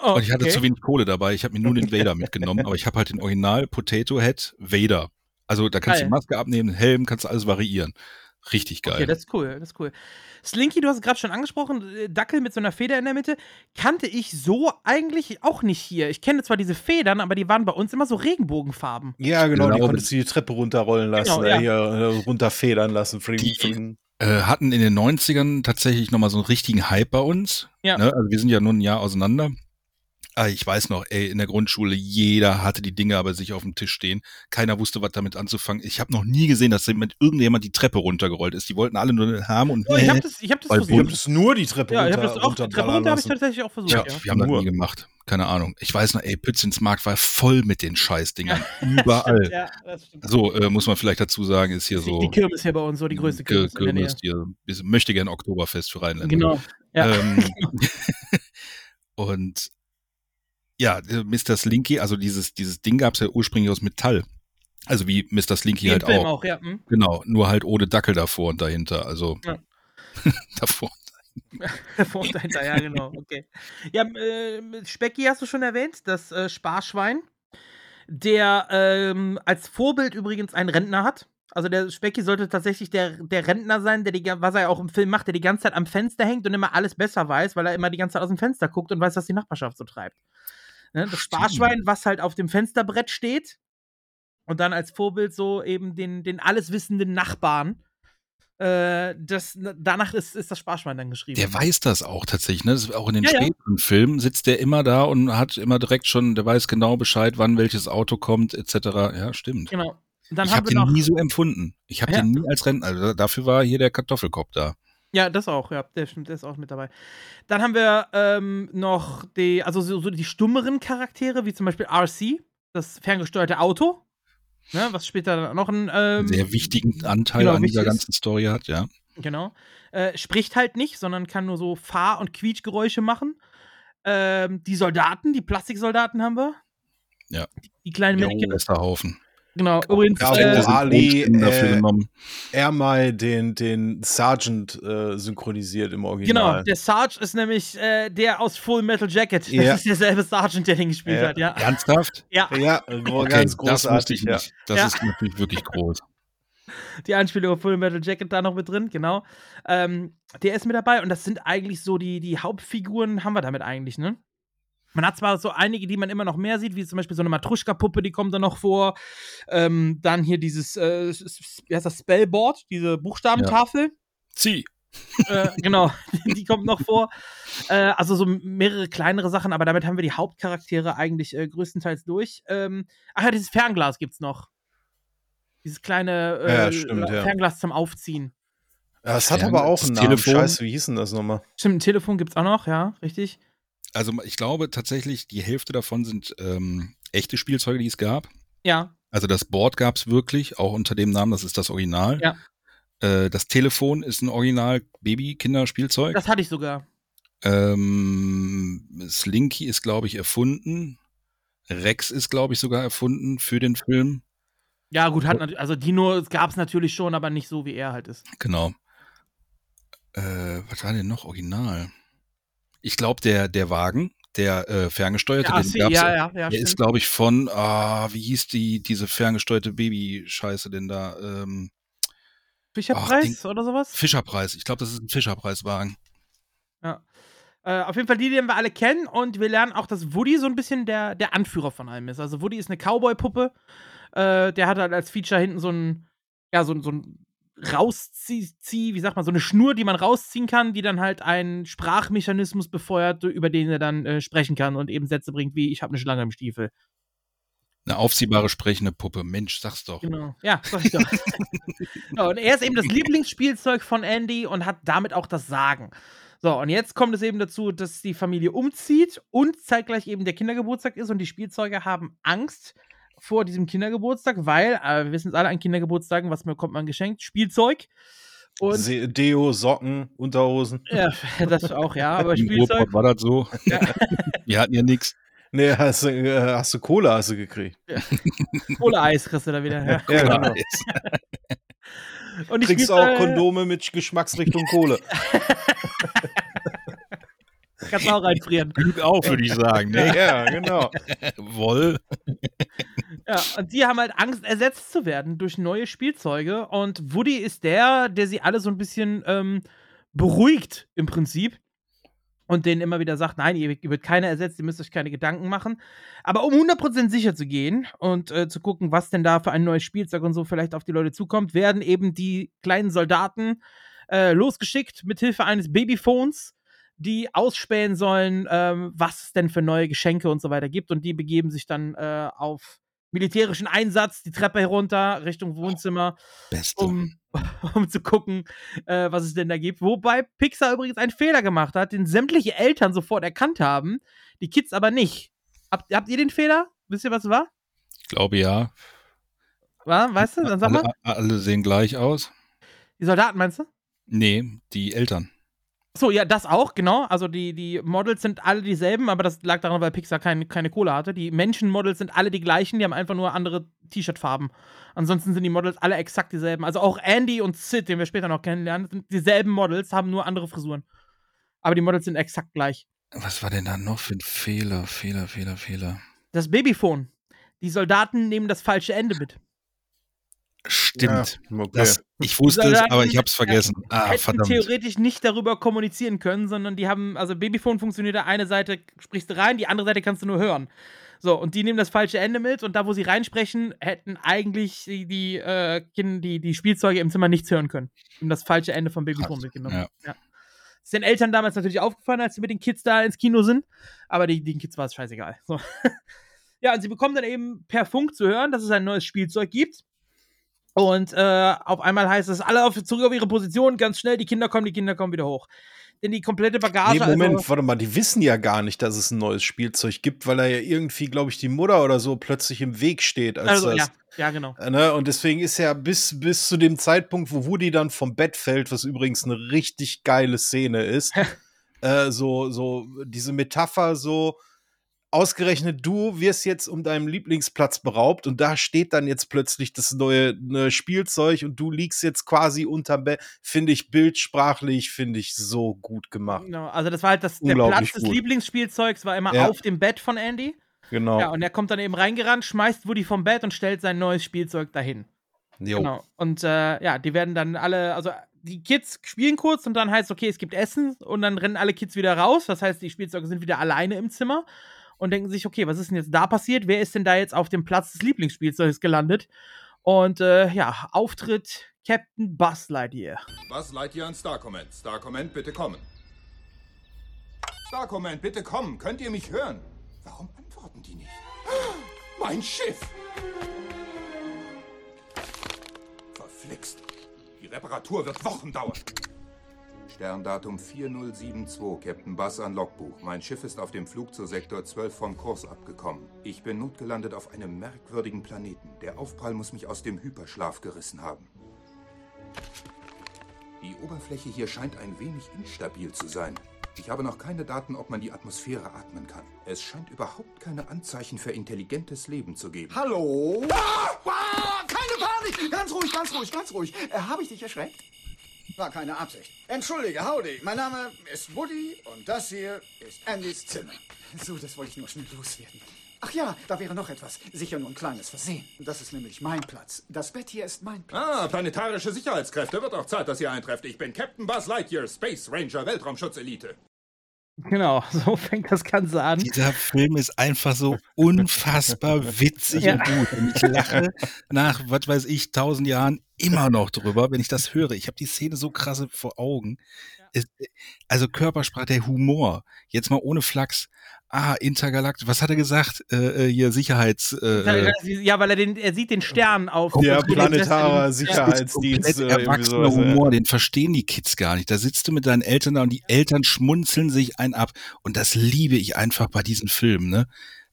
Oh, Und ich hatte okay. zu wenig Kohle dabei, ich habe mir nur den Vader mitgenommen, aber ich habe halt den Original Potato Head Vader. Also da kannst du Geil. die Maske abnehmen, den Helm, kannst du alles variieren. Richtig geil. Okay, das ist cool, das ist cool. Slinky, du hast es gerade schon angesprochen, äh, Dackel mit so einer Feder in der Mitte, kannte ich so eigentlich auch nicht hier. Ich kenne zwar diese Federn, aber die waren bei uns immer so Regenbogenfarben. Ja, genau, die glaube- konntest du die Treppe runterrollen lassen, Genau, ja. hier äh, runterfedern lassen. Fling, Die- fling. äh, hatten in den 90ern tatsächlich nochmal so einen richtigen Hype bei uns. Ja. Ne? Also wir sind ja nun ein Jahr auseinander. Ah, ich weiß noch, ey, in der Grundschule, jeder hatte die Dinge aber sich auf dem Tisch stehen. Keiner wusste, was damit anzufangen. Ich habe noch nie gesehen, dass mit irgendjemand die Treppe runtergerollt ist. Die wollten alle nur den haben und Oh, ich habe <laughs> das, ich hab das Weil Du versucht. konntest nur die Treppe Ja, ich runter, habe das auch, die Treppe runter habe ich tatsächlich auch versucht, ja, ja. wir haben das Nur. nie gemacht. Keine Ahnung. Ich weiß noch, ey, Pützinsmarkt war voll mit den Scheißdingern. <laughs> Überall. Ja, das stimmt. So, äh, muss man vielleicht dazu sagen, ist hier Die- so Die Kirmes hier bei uns, so die größte Kirmes in der Nähe. Kirmes hier. Möchte gern Oktoberfest für Rheinländer. Genau. Ja. Ähm, <laughs> und ja, äh, Mr. Slinky, also dieses, dieses Ding gab es ja ursprünglich aus Metall. Also wie Mr. Slinky Im halt Film auch. auch, ja. hm. Genau, nur halt ohne Dackel davor und dahinter. Also Ja. <laughs> davor. <laughs> Vor und dahinter, ja, genau. Okay. Ja, äh, Specki hast du schon erwähnt, das äh, Sparschwein, der ähm, als Vorbild übrigens einen Rentner hat. Also der Specki sollte tatsächlich der, der Rentner sein, der die, was er auch im Film macht, der die ganze Zeit am Fenster hängt und immer alles besser weiß, weil er immer die ganze Zeit aus dem Fenster guckt und weiß, was die Nachbarschaft so treibt. Ne? Das. Sparschwein, was halt auf dem Fensterbrett steht und dann als Vorbild so eben den, den alleswissenden Nachbarn Äh, das, danach ist, ist das Sparschwein dann geschrieben. Der weiß das auch tatsächlich, ne? Das auch in den Ja, ja. späteren Filmen sitzt der immer da und hat immer direkt schon, der weiß genau Bescheid, wann welches Auto kommt, etc. Ja, stimmt. Genau. Ich habe den nie so empfunden. Ich habe Ja. den nie als Rentner, also dafür war hier der Kartoffelkopf da. Ja, das auch, ja, der stimmt, der ist auch mit dabei. Dann haben wir ähm, noch die, also so, so die stummeren Charaktere, wie zum Beispiel RC, das ferngesteuerte Auto, ne, was später dann noch ein ähm, Sehr wichtigen Anteil genau, an dieser ganzen Story hat, ja. Genau. Äh, spricht halt nicht, sondern kann nur so Fahr- und Quietschgeräusche machen. Ähm, die Soldaten, die Plastiksoldaten haben wir. Ja. Die, die kleinen Männchen. Haufen. Genau. Übrigens, Ja, äh, Ali, dafür äh, genommen. Er mal den, den Sergeant äh, synchronisiert im genau, Original. der Sarge ist nämlich äh, der aus Full Metal Jacket. Das Ja. ist derselbe Sergeant, der den gespielt Ja. hat, ja. Ernsthaft? Ja, ja, Okay, ganz das großartig. ich Ja. nicht. Das Ja. ist natürlich wirklich groß. <laughs> die Anspielung auf Full Metal Jacket da noch mit drin, genau. Ähm, der ist mit dabei und das sind eigentlich so die, die Hauptfiguren, haben wir damit eigentlich, ne? Man hat zwar so einige, die man immer noch mehr sieht, wie zum Beispiel so eine Matruschka-Puppe, die kommt da noch vor. Ähm, dann hier dieses, äh, wie heißt das, Spellboard, diese Buchstabentafel. Zieh. äh, genau, <laughs> die kommt noch vor. Äh, also so mehrere kleinere Sachen, aber damit haben wir die Hauptcharaktere eigentlich äh, größtenteils durch. Ähm, ach ja, dieses Fernglas gibt's noch. Dieses kleine äh, Ja, stimmt, ja. Fernglas zum Aufziehen. Ja, Es hat Ja, aber auch einen Namen. Telefon. Scheiße, wie hieß denn das nochmal? Stimmt, ein Telefon gibt's auch noch, ja, richtig. Also ich glaube tatsächlich, die Hälfte davon sind ähm, echte Spielzeuge, die es gab. Ja, Also das Board gab es wirklich, auch unter dem Namen, das ist das Original. Ja. Äh, das Telefon ist ein Original Baby-Kinderspielzeug. das hatte ich sogar. Ähm, Slinky ist, glaube ich, erfunden. Rex ist, glaube ich, sogar erfunden für den Film. Ja, gut, hat natürlich, also Dino gab's natürlich schon, aber nicht so, wie er halt ist. Genau. Äh, was war denn noch original? Ich glaube, der, der Wagen, der äh, ferngesteuerte, Ja, den gab's, ja, ja, ja, der stimmt. ist, glaube ich, von, ah, wie hieß die, diese ferngesteuerte Baby-Scheiße denn da? Ähm, Fischerpreis oder sowas? Fischerpreis. Ich glaube, das ist ein Fischerpreiswagen. Äh, auf jeden Fall die, die wir alle kennen. Und wir lernen auch, dass Woody so ein bisschen der, der Anführer von allem ist. Also Woody ist eine Cowboy-Puppe. Äh, der hat halt als Feature hinten so ein, ja, so, so ein rauszieh, zieh, wie sagt man, so eine Schnur, die man rausziehen kann, die dann halt einen Sprachmechanismus befeuert, über den er dann äh, sprechen kann und eben Sätze bringt wie, ich habe eine Schlange im Stiefel. Eine aufziehbare sprechende Puppe. Mensch, sag's doch. Genau. Ja, sag ich doch. <laughs> ja, und er ist eben das Lieblingsspielzeug von Andy und hat damit auch das Sagen. So, und jetzt kommt es eben dazu, dass die Familie umzieht und zeitgleich eben der Kindergeburtstag ist und die Spielzeuge haben Angst vor diesem Kindergeburtstag, weil, äh, wir wissen es alle, an Kindergeburtstagen, was bekommt man geschenkt? Spielzeug. Und Se- Deo, Socken, Unterhosen. ja, <laughs> das auch, ja, aber <laughs> Im Spielzeug. Ruhrpott war das so. <laughs> Wir hatten ja nichts. Nee, hast du, äh, hast du Cola hast du gekriegt. Cola-Eis kriegst du da wieder. Ja. Ja, genau. Und die Kriegst auch Kondome mit Geschmacksrichtung Kohle. Kannst du auch reinfrieren. Glück auf, würde ich sagen. Ne? ja, genau. Woll. Ja, und die haben halt Angst, ersetzt zu werden durch neue Spielzeuge. Und Woody ist der, der sie alle so ein bisschen ähm, beruhigt im Prinzip. Und denen immer wieder sagt, nein, ihr, ihr wird keiner ersetzt, ihr müsst euch keine Gedanken machen. Aber um 100% sicher zu gehen und äh, zu gucken, was denn da für ein neues Spielzeug und so vielleicht auf die Leute zukommt, werden eben die kleinen Soldaten äh, losgeschickt mit Hilfe eines Babyphones, die ausspähen sollen, ähm, was es denn für neue Geschenke und so weiter gibt. Und die begeben sich dann äh, auf militärischen Einsatz, die Treppe herunter, Richtung Wohnzimmer, Beste. um, <laughs> um zu gucken, äh, was es denn da gibt. Wobei Pixar übrigens einen Fehler gemacht hat, den sämtliche Eltern sofort erkannt haben, die Kids aber nicht. Habt, habt ihr den Fehler? Wisst ihr, was es war? Ich glaube ja. war? Weißt du? Dann sag mal. Alle, alle sehen gleich aus. Die Soldaten meinst du? Nee, die Eltern. So, ja, das auch, genau. Also die, die Models sind alle dieselben, aber das lag daran, weil Pixar kein, keine Kohle hatte. Die Menschenmodels sind alle die gleichen, die haben einfach nur andere T-Shirt-Farben. Ansonsten sind die Models alle exakt dieselben. Also auch Andy und Sid, den wir später noch kennenlernen, sind dieselben Models, haben nur andere Frisuren. Aber die Models sind exakt gleich. Was war denn da noch für ein Fehler? Fehler, Fehler, Fehler. Das Babyphone. Die Soldaten nehmen das falsche Ende mit. Stimmt. Ja, okay. Das, ich wusste es, aber ich hab's vergessen. Ah, hätten verdammt. theoretisch nicht darüber kommunizieren können, sondern die haben, also Babyphone funktioniert, eine Seite sprichst du rein, die andere Seite kannst du nur hören. So, und die nehmen das falsche Ende mit und da, wo sie reinsprechen, hätten eigentlich die, die, äh, die, die Spielzeuge im Zimmer nichts hören können. Um das falsche Ende von Babyphone mitgenommen. ja. Ja. Ist den Eltern damals natürlich aufgefallen, als sie mit den Kids da ins Kino sind, aber die, den Kids war es scheißegal. So. <laughs> ja, und sie bekommen dann eben per Funk zu hören, dass es ein neues Spielzeug gibt. Und äh, auf einmal heißt es, alle auf, zurück auf ihre Position, ganz schnell, die Kinder kommen, die Kinder kommen wieder hoch. Denn die komplette Bagage. Nee, Moment, also, warte mal, die wissen ja gar nicht, dass es ein neues Spielzeug gibt, weil da ja irgendwie, glaube ich, die Mutter oder so plötzlich im Weg steht. Als also das, ja, ja, genau. Äh, Ne? Und deswegen ist ja bis, bis zu dem Zeitpunkt, wo Woody dann vom Bett fällt, was übrigens eine richtig geile Szene ist, <laughs> äh, so, so diese Metapher so, ausgerechnet du wirst jetzt um deinen Lieblingsplatz beraubt und da steht dann jetzt plötzlich das neue ne Spielzeug und du liegst jetzt quasi unterm Bett, finde ich bildsprachlich, finde ich so gut gemacht. genau. Also das war halt das, der Platz des gut. Lieblingsspielzeugs, war immer Ja. auf dem Bett von Andy. Genau. Ja, und er kommt dann eben reingerannt, schmeißt Woody vom Bett und stellt sein neues Spielzeug dahin. Jo. Genau. Und äh, ja, die werden dann alle, also die Kids spielen kurz und dann heißt okay, es gibt Essen und dann rennen alle Kids wieder raus. Das heißt, die Spielzeuge sind wieder alleine im Zimmer und denken sich, okay, was ist denn jetzt da passiert? Wer ist denn da jetzt auf dem Platz des Lieblingsspielzeugs gelandet? Und äh, ja, Auftritt Captain Buzz Lightyear. Was Lightyear an Star Command? Star Command, bitte kommen. Star Command, bitte kommen. Könnt ihr mich hören? Warum antworten die nicht? <gasps> Mein Schiff! Verflixt. Die Reparatur wird Wochen dauern. Sterndatum 4072, Captain Bass an Logbuch. Mein Schiff ist auf dem Flug zu Sektor 12 vom Kurs abgekommen. Ich bin notgelandet auf einem merkwürdigen Planeten. Der Aufprall muss mich aus dem Hyperschlaf gerissen haben. Die Oberfläche hier scheint ein wenig instabil zu sein. Ich habe noch keine Daten, ob man die Atmosphäre atmen kann. Es scheint überhaupt keine Anzeichen für intelligentes Leben zu geben. Hallo? Ah, ah, keine Panik! Ganz ruhig, ganz ruhig, ganz ruhig. Äh, Habe ich dich erschreckt? War keine Absicht. Entschuldige, howdy. Mein Name ist Woody und das hier ist Andys Zimmer. So, das wollte ich nur schnell loswerden. Ach ja, da wäre noch etwas. Sicher nur ein kleines Versehen. Das ist nämlich mein Platz. Das Bett hier ist mein Platz. Ah, planetarische Sicherheitskräfte. Wird auch Zeit, dass ihr eintrefft. Ich bin Captain Buzz Lightyear, Space Ranger, Weltraumschutzelite. Genau, <laughs> so fängt das Ganze an. Dieser Film ist einfach so unfassbar witzig Ja. und gut. Und ich lache nach, was weiß ich, tausend Jahren immer noch drüber, wenn ich das höre. Ich habe die Szene so krass vor Augen. Es, also Körpersprache, der Humor. Jetzt mal ohne Flachs. Ah, Intergalakt. Was hat er gesagt? Äh, äh, hier Sicherheits. Äh, äh, Ja, weil er den, er sieht den Stern auf. Dem planetarer Sicherheitsdienst. äh, erwachsener sowas, ja. Humor, den verstehen die Kids gar nicht. Da sitzt du mit deinen Eltern da und die Eltern schmunzeln sich ein ab. Und das liebe ich einfach bei diesen Filmen, ne?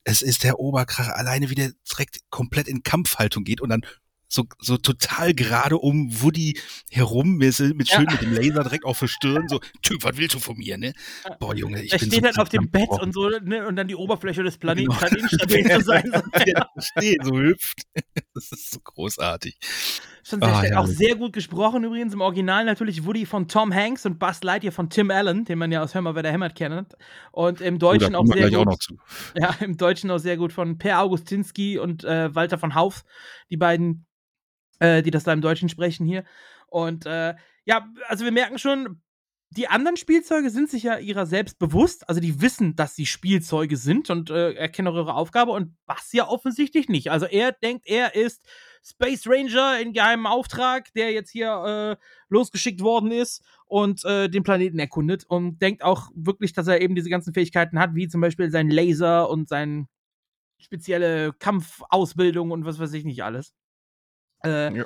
Es ist der Oberkracher, alleine wie der direkt komplett in Kampfhaltung geht und dann so, so total gerade um Woody herum, mit, mit schön Ja. mit dem Laser direkt auf der Stirn, so, Typ, was willst du von mir, ne? Boah, Junge, ich Er bin steht so halt auf dem Bett und so, ne, und dann die Oberfläche des Planeten Genau. instabil <laughs> zu sein. Ja, steht, so hüpft. <laughs> Das ist so großartig. Schon sehr Ah, stark. Auch sehr gut gesprochen übrigens. Im Original natürlich Woody von Tom Hanks und Buzz Lightyear von Tim Allen, den man ja aus Hör mal, wer der hämmert kennt. Und im Oh, Deutschen auch kommen wir sehr auch gut. zu. Ja, im Deutschen auch sehr gut von Per Augustinski und äh, Walter von Hauf, die beiden, äh, die das da im Deutschen sprechen hier. Und äh, ja, also wir merken schon, die anderen Spielzeuge sind sich ja ihrer selbst bewusst, also die wissen, dass sie Spielzeuge sind und äh, erkennen auch ihre Aufgabe und Bass ja offensichtlich nicht. Also er denkt, er ist Space Ranger in geheimem Auftrag, der jetzt hier äh, losgeschickt worden ist und äh, den Planeten erkundet und denkt auch wirklich, dass er eben diese ganzen Fähigkeiten hat, wie zum Beispiel sein Laser und seine spezielle Kampfausbildung und was weiß ich nicht alles. Äh, Ja.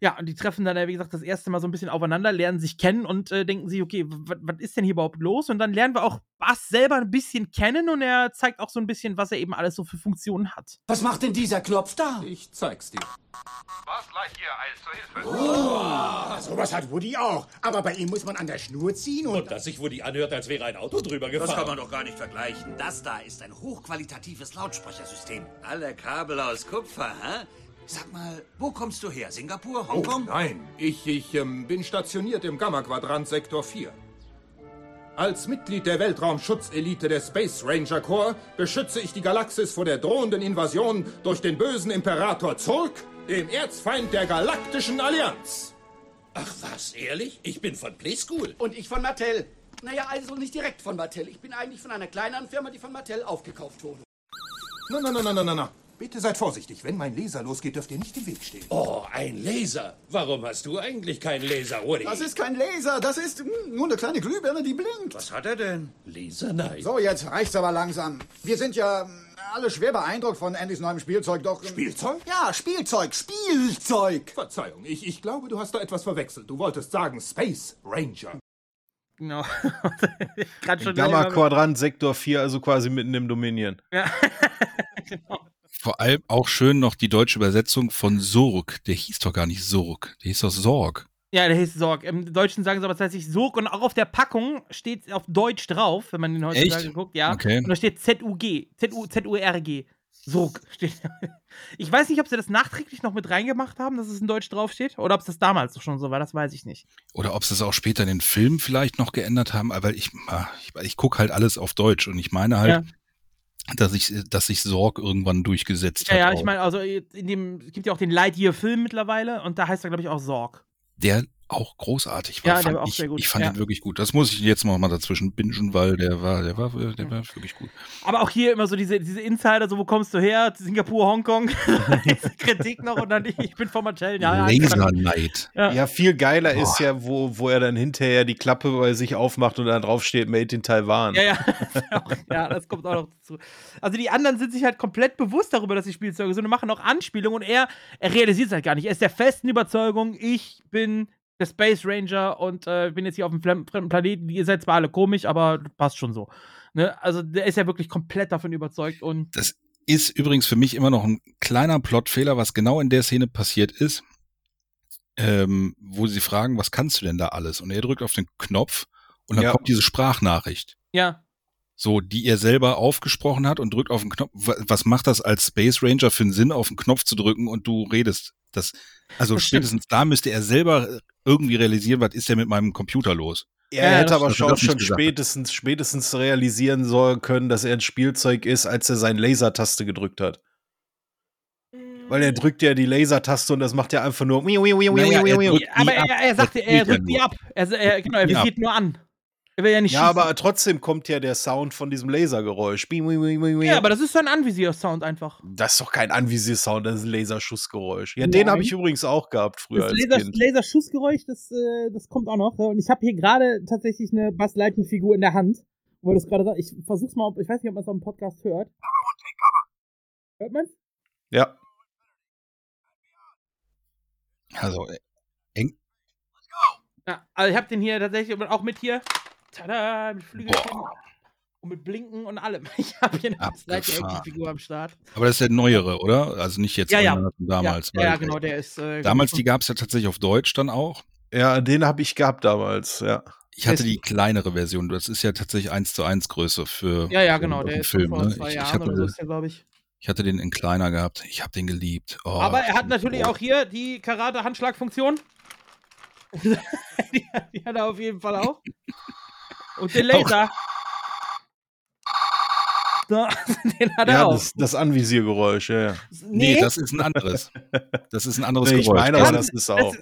ja. und die treffen dann, wie gesagt, das erste Mal so ein bisschen aufeinander, lernen sich kennen und äh, denken sich, okay, was ist denn hier überhaupt los? Und dann lernen wir auch Bass selber ein bisschen kennen und er zeigt auch so ein bisschen, was er eben alles so für Funktionen hat. Was macht denn dieser Knopf da? Ich zeig's dir. Was Lightyear, alles zur Hilfe. Sowas hat Woody auch. Aber bei ihm muss man an der Schnur ziehen und. Und dass sich Woody anhört, als wäre ein Auto drüber gefahren. Das kann man doch gar nicht vergleichen. Das da ist ein hochqualitatives Lautsprechersystem. Alle Kabel aus Kupfer, hä? Sag mal, wo kommst du her? Singapur, Oh, Hongkong? nein. Ich, ich ähm, bin stationiert im Gamma-Quadrant Sektor 4. Als Mitglied der Weltraumschutzelite der Space Ranger Corps beschütze ich die Galaxis vor der drohenden Invasion durch den bösen Imperator Zurg, dem Erzfeind der Galaktischen Allianz. Ach was, ehrlich? Ich bin von Playschool. Und ich von Mattel. Naja, also nicht direkt von Mattel. Ich bin eigentlich von einer kleineren Firma, die von Mattel aufgekauft wurde. Na, na, na, na, na, na, na. Bitte seid vorsichtig. Wenn mein Laser losgeht, dürft ihr nicht im Weg stehen. Oh, ein Laser. Warum hast du eigentlich keinen Laser, Woody? Das ist kein Laser, das ist hm, nur eine kleine Glühbirne, die blinkt. Was hat er denn? Laser, nein. So, jetzt reicht's aber langsam. Wir sind ja hm, alle schwer beeindruckt von Andys neuem Spielzeug, doch... hm, Spielzeug? Ja, Spielzeug, Spielzeug. Verzeihung, ich, ich glaube, du hast da etwas verwechselt. Du wolltest sagen Space Ranger. Genau. <laughs> Grad schon Gamma selber- Quadrant Sektor 4, also quasi mitten im Dominion. Ja. <laughs> genau. Vor allem auch schön noch die deutsche Übersetzung von Sorg. Der hieß doch gar nicht Sorg. Der hieß doch Sorg. Ja, der hieß Sorg. Im Deutschen sagen sie aber tatsächlich Sorg und auch auf der Packung steht auf Deutsch drauf, wenn man den heutzutage Echt? guckt, ja. Okay. Und da steht Z-U-G, Z-U- Z-U-R-G. Sorg steht. <laughs> Ich weiß nicht, ob sie das nachträglich noch mit reingemacht haben, dass es in Deutsch draufsteht, oder ob es das damals schon so war, das weiß ich nicht. Oder ob sie es auch später in den Filmen vielleicht noch geändert haben, aber ich, ah, ich, ich gucke halt alles auf Deutsch und ich meine halt, Ja. Dass ich, dass sich Sorg irgendwann durchgesetzt Ja, hat. ja, auch. ich meine, also in dem, es gibt ja auch den Lightyear-Film mittlerweile und da heißt er, glaube ich, auch Sorg. der auch großartig war. Ja, der war auch ich, sehr gut, Ich fand ja. ihn wirklich gut. Das muss ich jetzt noch mal dazwischen bingen, weil der war, der war, der war wirklich gut. Aber auch hier immer so diese, diese Insider, so wo kommst du her? Singapur, Hongkong. <laughs> diese <laughs> Kritik noch und dann ich, bin von Marcel. Ja, Laser Knight. Ja. Ja, viel geiler ist ja, wo, wo er dann hinterher die Klappe bei sich aufmacht und dann drauf steht Made in Taiwan. Ja, ja. <laughs> ja, das kommt auch noch dazu. Also die anderen sind sich halt komplett bewusst darüber, dass sie Spielzeuge sind und machen auch Anspielungen und er, er realisiert es halt gar nicht. Er ist der festen Überzeugung, ich bin der Space Ranger und äh, bin jetzt hier auf einem fremden fremden Planeten. Ihr seid zwar alle komisch, aber passt schon so. Ne? Also der ist ja wirklich komplett davon überzeugt und Das ist übrigens für mich immer noch ein kleiner Plotfehler, was genau in der Szene passiert ist, ähm, wo sie fragen, was kannst du denn da alles? Und er drückt auf den Knopf und dann Ja. kommt diese Sprachnachricht. ja, So, die er selber aufgesprochen hat und drückt auf den Knopf. Wa- Was macht das als Space Ranger für einen Sinn, auf den Knopf zu drücken und du redest? Das, also Das stimmt. spätestens da müsste er selber irgendwie realisieren, was ist denn mit meinem Computer los? Er Ja, hätte aber schon, hat er schon spätestens, spätestens realisieren sollen können, dass er ein Spielzeug ist, als er seine Lasertaste gedrückt hat. Weil er drückt ja die Lasertaste und das macht ja einfach nur. Naja, er drückt aber die ab. er, er er geht ja drückt die nur. ab. Er, er, genau, er Die visiert nur an. Er will ja nicht Ja, schießen. aber trotzdem kommt ja der Sound von diesem Lasergeräusch. Bing, bing, bing, ja, aber das ist so ein Anvisier-Sound einfach. das ist doch kein Anvisier-Sound, das ist ein Laserschussgeräusch. Ja, den Nein. habe ich übrigens auch gehabt früher Das als Laser. Laserschussgeräusch, das, äh, das kommt auch noch. Und ich habe hier gerade tatsächlich eine Buzz Lightyear-Figur in der Hand. Wo das gerade. Ich versuch's mal, ob, ich weiß nicht, ob man es auf dem Podcast hört. Hört man's? Ja. Also, äh, eng. Ja, also ich habe den hier tatsächlich auch mit hier. Tada, mit Flügelchen. Und mit Blinken und allem. <laughs> Ich habe hier eine. Lightyear-Figur am Start. Aber das ist der neuere, oder? Also nicht jetzt Ja, ja. damals. ja, ja, genau, der ist. Äh, Damals, die gab es ja tatsächlich auf Deutsch dann auch. Ja, den habe ich gehabt damals, ja. Ich hatte die kleinere Version. Das ist ja tatsächlich 1 zu 1 Größe für, Ja, ja, genau, den der ist Film. von vor Ne? zwei Ich, ich, Jahren oder so hatte, ist der, glaube ich. ich hatte den in kleiner gehabt. Ich habe den geliebt. Oh, Aber er hat ich- natürlich oh. auch hier die Karate-Handschlag-Funktion. die, <laughs> die hat er auf jeden Fall auch. <laughs> Und den Laser. So, <laughs> den hat er Ja, auch. das, das Anvisiergeräusch, ja. ja. Nee, das ist ein anderes. Das ist ein anderes Nee, ich Geräusch. meine aber, Das- ist auch.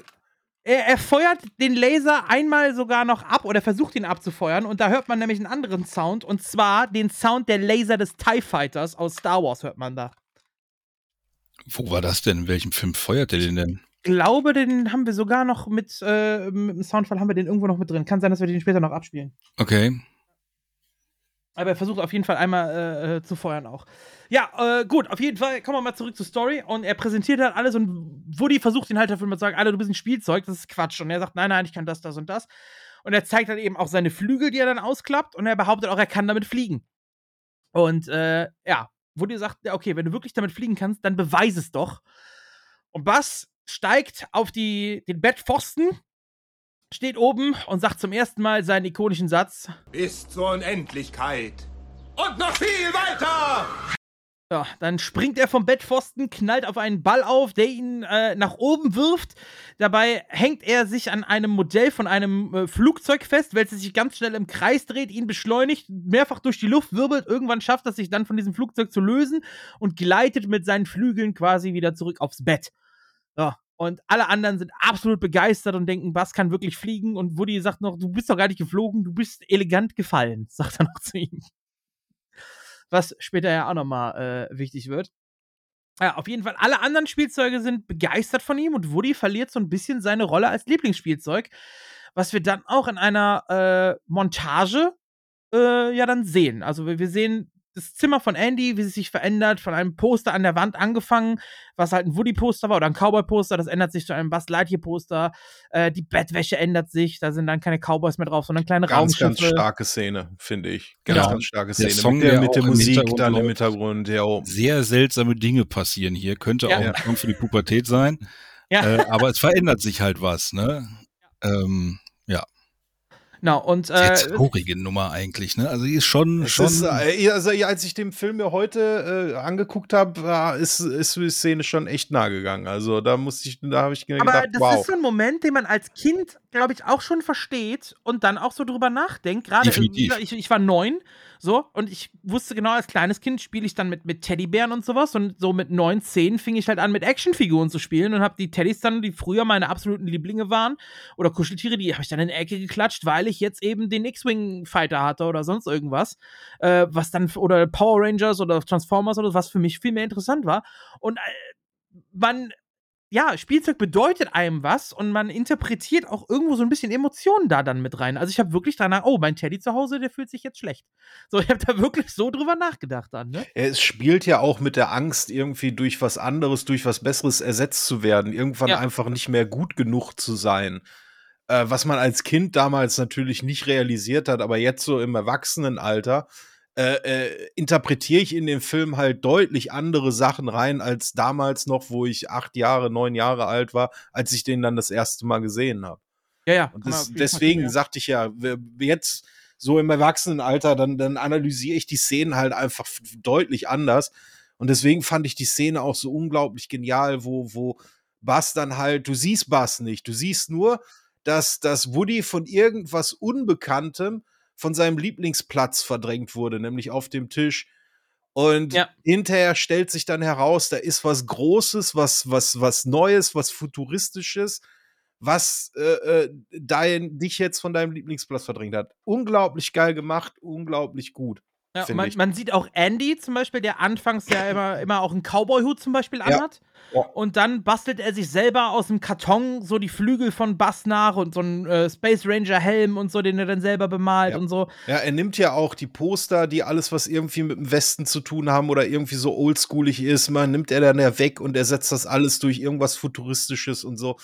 er, er feuert den Laser einmal sogar noch ab oder versucht ihn abzufeuern und da hört man nämlich einen anderen Sound und zwar den Sound der Laser des TIE Fighters aus Star Wars hört man da. Wo war das denn? In welchem Film feuert der den denn? Glaube, den haben wir sogar noch mit, äh, mit dem Soundfall haben wir den irgendwo noch mit drin. Kann sein, dass wir den später noch abspielen. Okay. Aber er versucht auf jeden Fall einmal äh, äh, zu feuern auch. Ja, äh, gut, auf jeden Fall kommen wir mal zurück zur Story und er präsentiert halt alles und Woody versucht ihn halt dafür zu sagen, Alter, du bist ein Spielzeug, das ist Quatsch. Und er sagt, nein, nein, ich kann das, das und das. Und er zeigt dann eben auch seine Flügel, die er dann ausklappt und er behauptet auch, er kann damit fliegen. Und äh, ja, Woody sagt, ja, okay, wenn du wirklich damit fliegen kannst, dann beweis es doch. Und Buzz steigt auf die, den Bettpfosten, steht oben und sagt zum ersten Mal seinen ikonischen Satz. Bis zur Unendlichkeit. Und noch viel weiter! Ja, dann springt er vom Bettpfosten, knallt auf einen Ball auf, der ihn äh, nach oben wirft. Dabei hängt er sich an einem Modell von einem äh, Flugzeug fest, welches sich ganz schnell im Kreis dreht, ihn beschleunigt, mehrfach durch die Luft wirbelt. Irgendwann schafft er sich dann von diesem Flugzeug zu lösen und gleitet mit seinen Flügeln quasi wieder zurück aufs Bett. Ja, und alle anderen sind absolut begeistert und denken, Bass kann wirklich fliegen. Und Woody sagt noch, du bist doch gar nicht geflogen, du bist elegant gefallen, <laughs> sagt er noch zu ihm. was später ja auch nochmal äh, wichtig wird. Ja, auf jeden Fall, alle anderen Spielzeuge sind begeistert von ihm und Woody verliert so ein bisschen seine Rolle als Lieblingsspielzeug, was wir dann auch in einer äh, Montage äh, ja dann sehen. Also wir, wir sehen das Zimmer von Andy, wie es sich verändert, von einem Poster an der Wand angefangen, was halt ein Woody-Poster war oder ein Cowboy-Poster, das ändert sich zu einem Buzz Lightyear-Poster. Äh, die Bettwäsche ändert sich, da sind dann keine Cowboys mehr drauf, sondern kleine Ganz, Raumschiffe. ganz starke Szene, finde ich. Ganz, Ja. ganz starke Der Szene. Song, mit der, der mit der Musik dann im. Hintergrund, ja. oh. Sehr seltsame Dinge passieren hier. Könnte Ja. auch ein Song für die Pubertät sein. Ja. Äh, aber es verändert sich halt was, ne? Ähm. Genau, und Sehr äh, traurige Nummer eigentlich, ne? Also die ist schon, schon. ist, äh, also, ja, als ich den Film mir heute äh, angeguckt habe, ist, ist die Szene schon echt nah gegangen. Also da musste ich, da habe ich gedacht, Aber das wow. ist so ein Moment, den man als Kind, glaube ich, auch schon versteht und dann auch so drüber nachdenkt. Gerade äh, ich, ich war neun, so, und ich wusste genau, als kleines Kind spiele ich dann mit, mit Teddybären und sowas. Und so mit neun, zehn fing ich halt an, mit Actionfiguren zu spielen und habe die Teddys dann, die früher meine absoluten Lieblinge waren, oder Kuscheltiere, die habe ich dann in die Ecke geklatscht, weil ich jetzt eben den X-Wing-Fighter hatte oder sonst irgendwas. Äh, was dann, oder Power Rangers oder Transformers oder was für mich viel mehr interessant war. Und äh, man ja, Spielzeug bedeutet einem was und man interpretiert auch irgendwo so ein bisschen Emotionen da dann mit rein. Also ich habe wirklich danach, oh, mein Teddy zu Hause, der fühlt sich jetzt schlecht. So, ich habe da wirklich so drüber nachgedacht dann, ne? Es spielt ja auch mit der Angst, irgendwie durch was anderes, durch was Besseres ersetzt zu werden, irgendwann Ja. einfach nicht mehr gut genug zu sein. Äh, was man als Kind damals natürlich nicht realisiert hat, aber jetzt so im Erwachsenenalter äh, äh, interpretiere ich in den Film halt deutlich andere Sachen rein als damals noch, wo ich acht Jahre, neun Jahre alt war, als ich den dann das erste Mal gesehen habe. Ja, ja. Das, deswegen sagte ich ja, jetzt so im Erwachsenenalter, dann, dann analysiere ich die Szenen halt einfach deutlich anders. Und deswegen fand ich die Szene auch so unglaublich genial, wo, wo Bass dann halt, du siehst Bass nicht, du siehst nur, dass, dass Woody von irgendwas Unbekanntem von seinem Lieblingsplatz verdrängt wurde, nämlich auf dem Tisch. Und Ja. hinterher stellt sich dann heraus, da ist was Großes, was, was, was Neues, was Futuristisches, was äh, äh, dein, dich jetzt von deinem Lieblingsplatz verdrängt hat. Unglaublich geil gemacht, unglaublich gut. Ja, man, man sieht auch Andy zum Beispiel, der anfangs ja immer, immer auch einen Cowboy-Hut zum Beispiel anhat. Ja. Und dann bastelt er sich selber aus dem Karton so die Flügel von Bass nach und so einen äh, Space Ranger-Helm und so, den er dann selber bemalt Ja. und so. Ja, er nimmt ja auch die Poster, die alles, was irgendwie mit dem Westen zu tun haben oder irgendwie so oldschoolig ist, man nimmt er dann ja weg und ersetzt das alles durch irgendwas Futuristisches und so.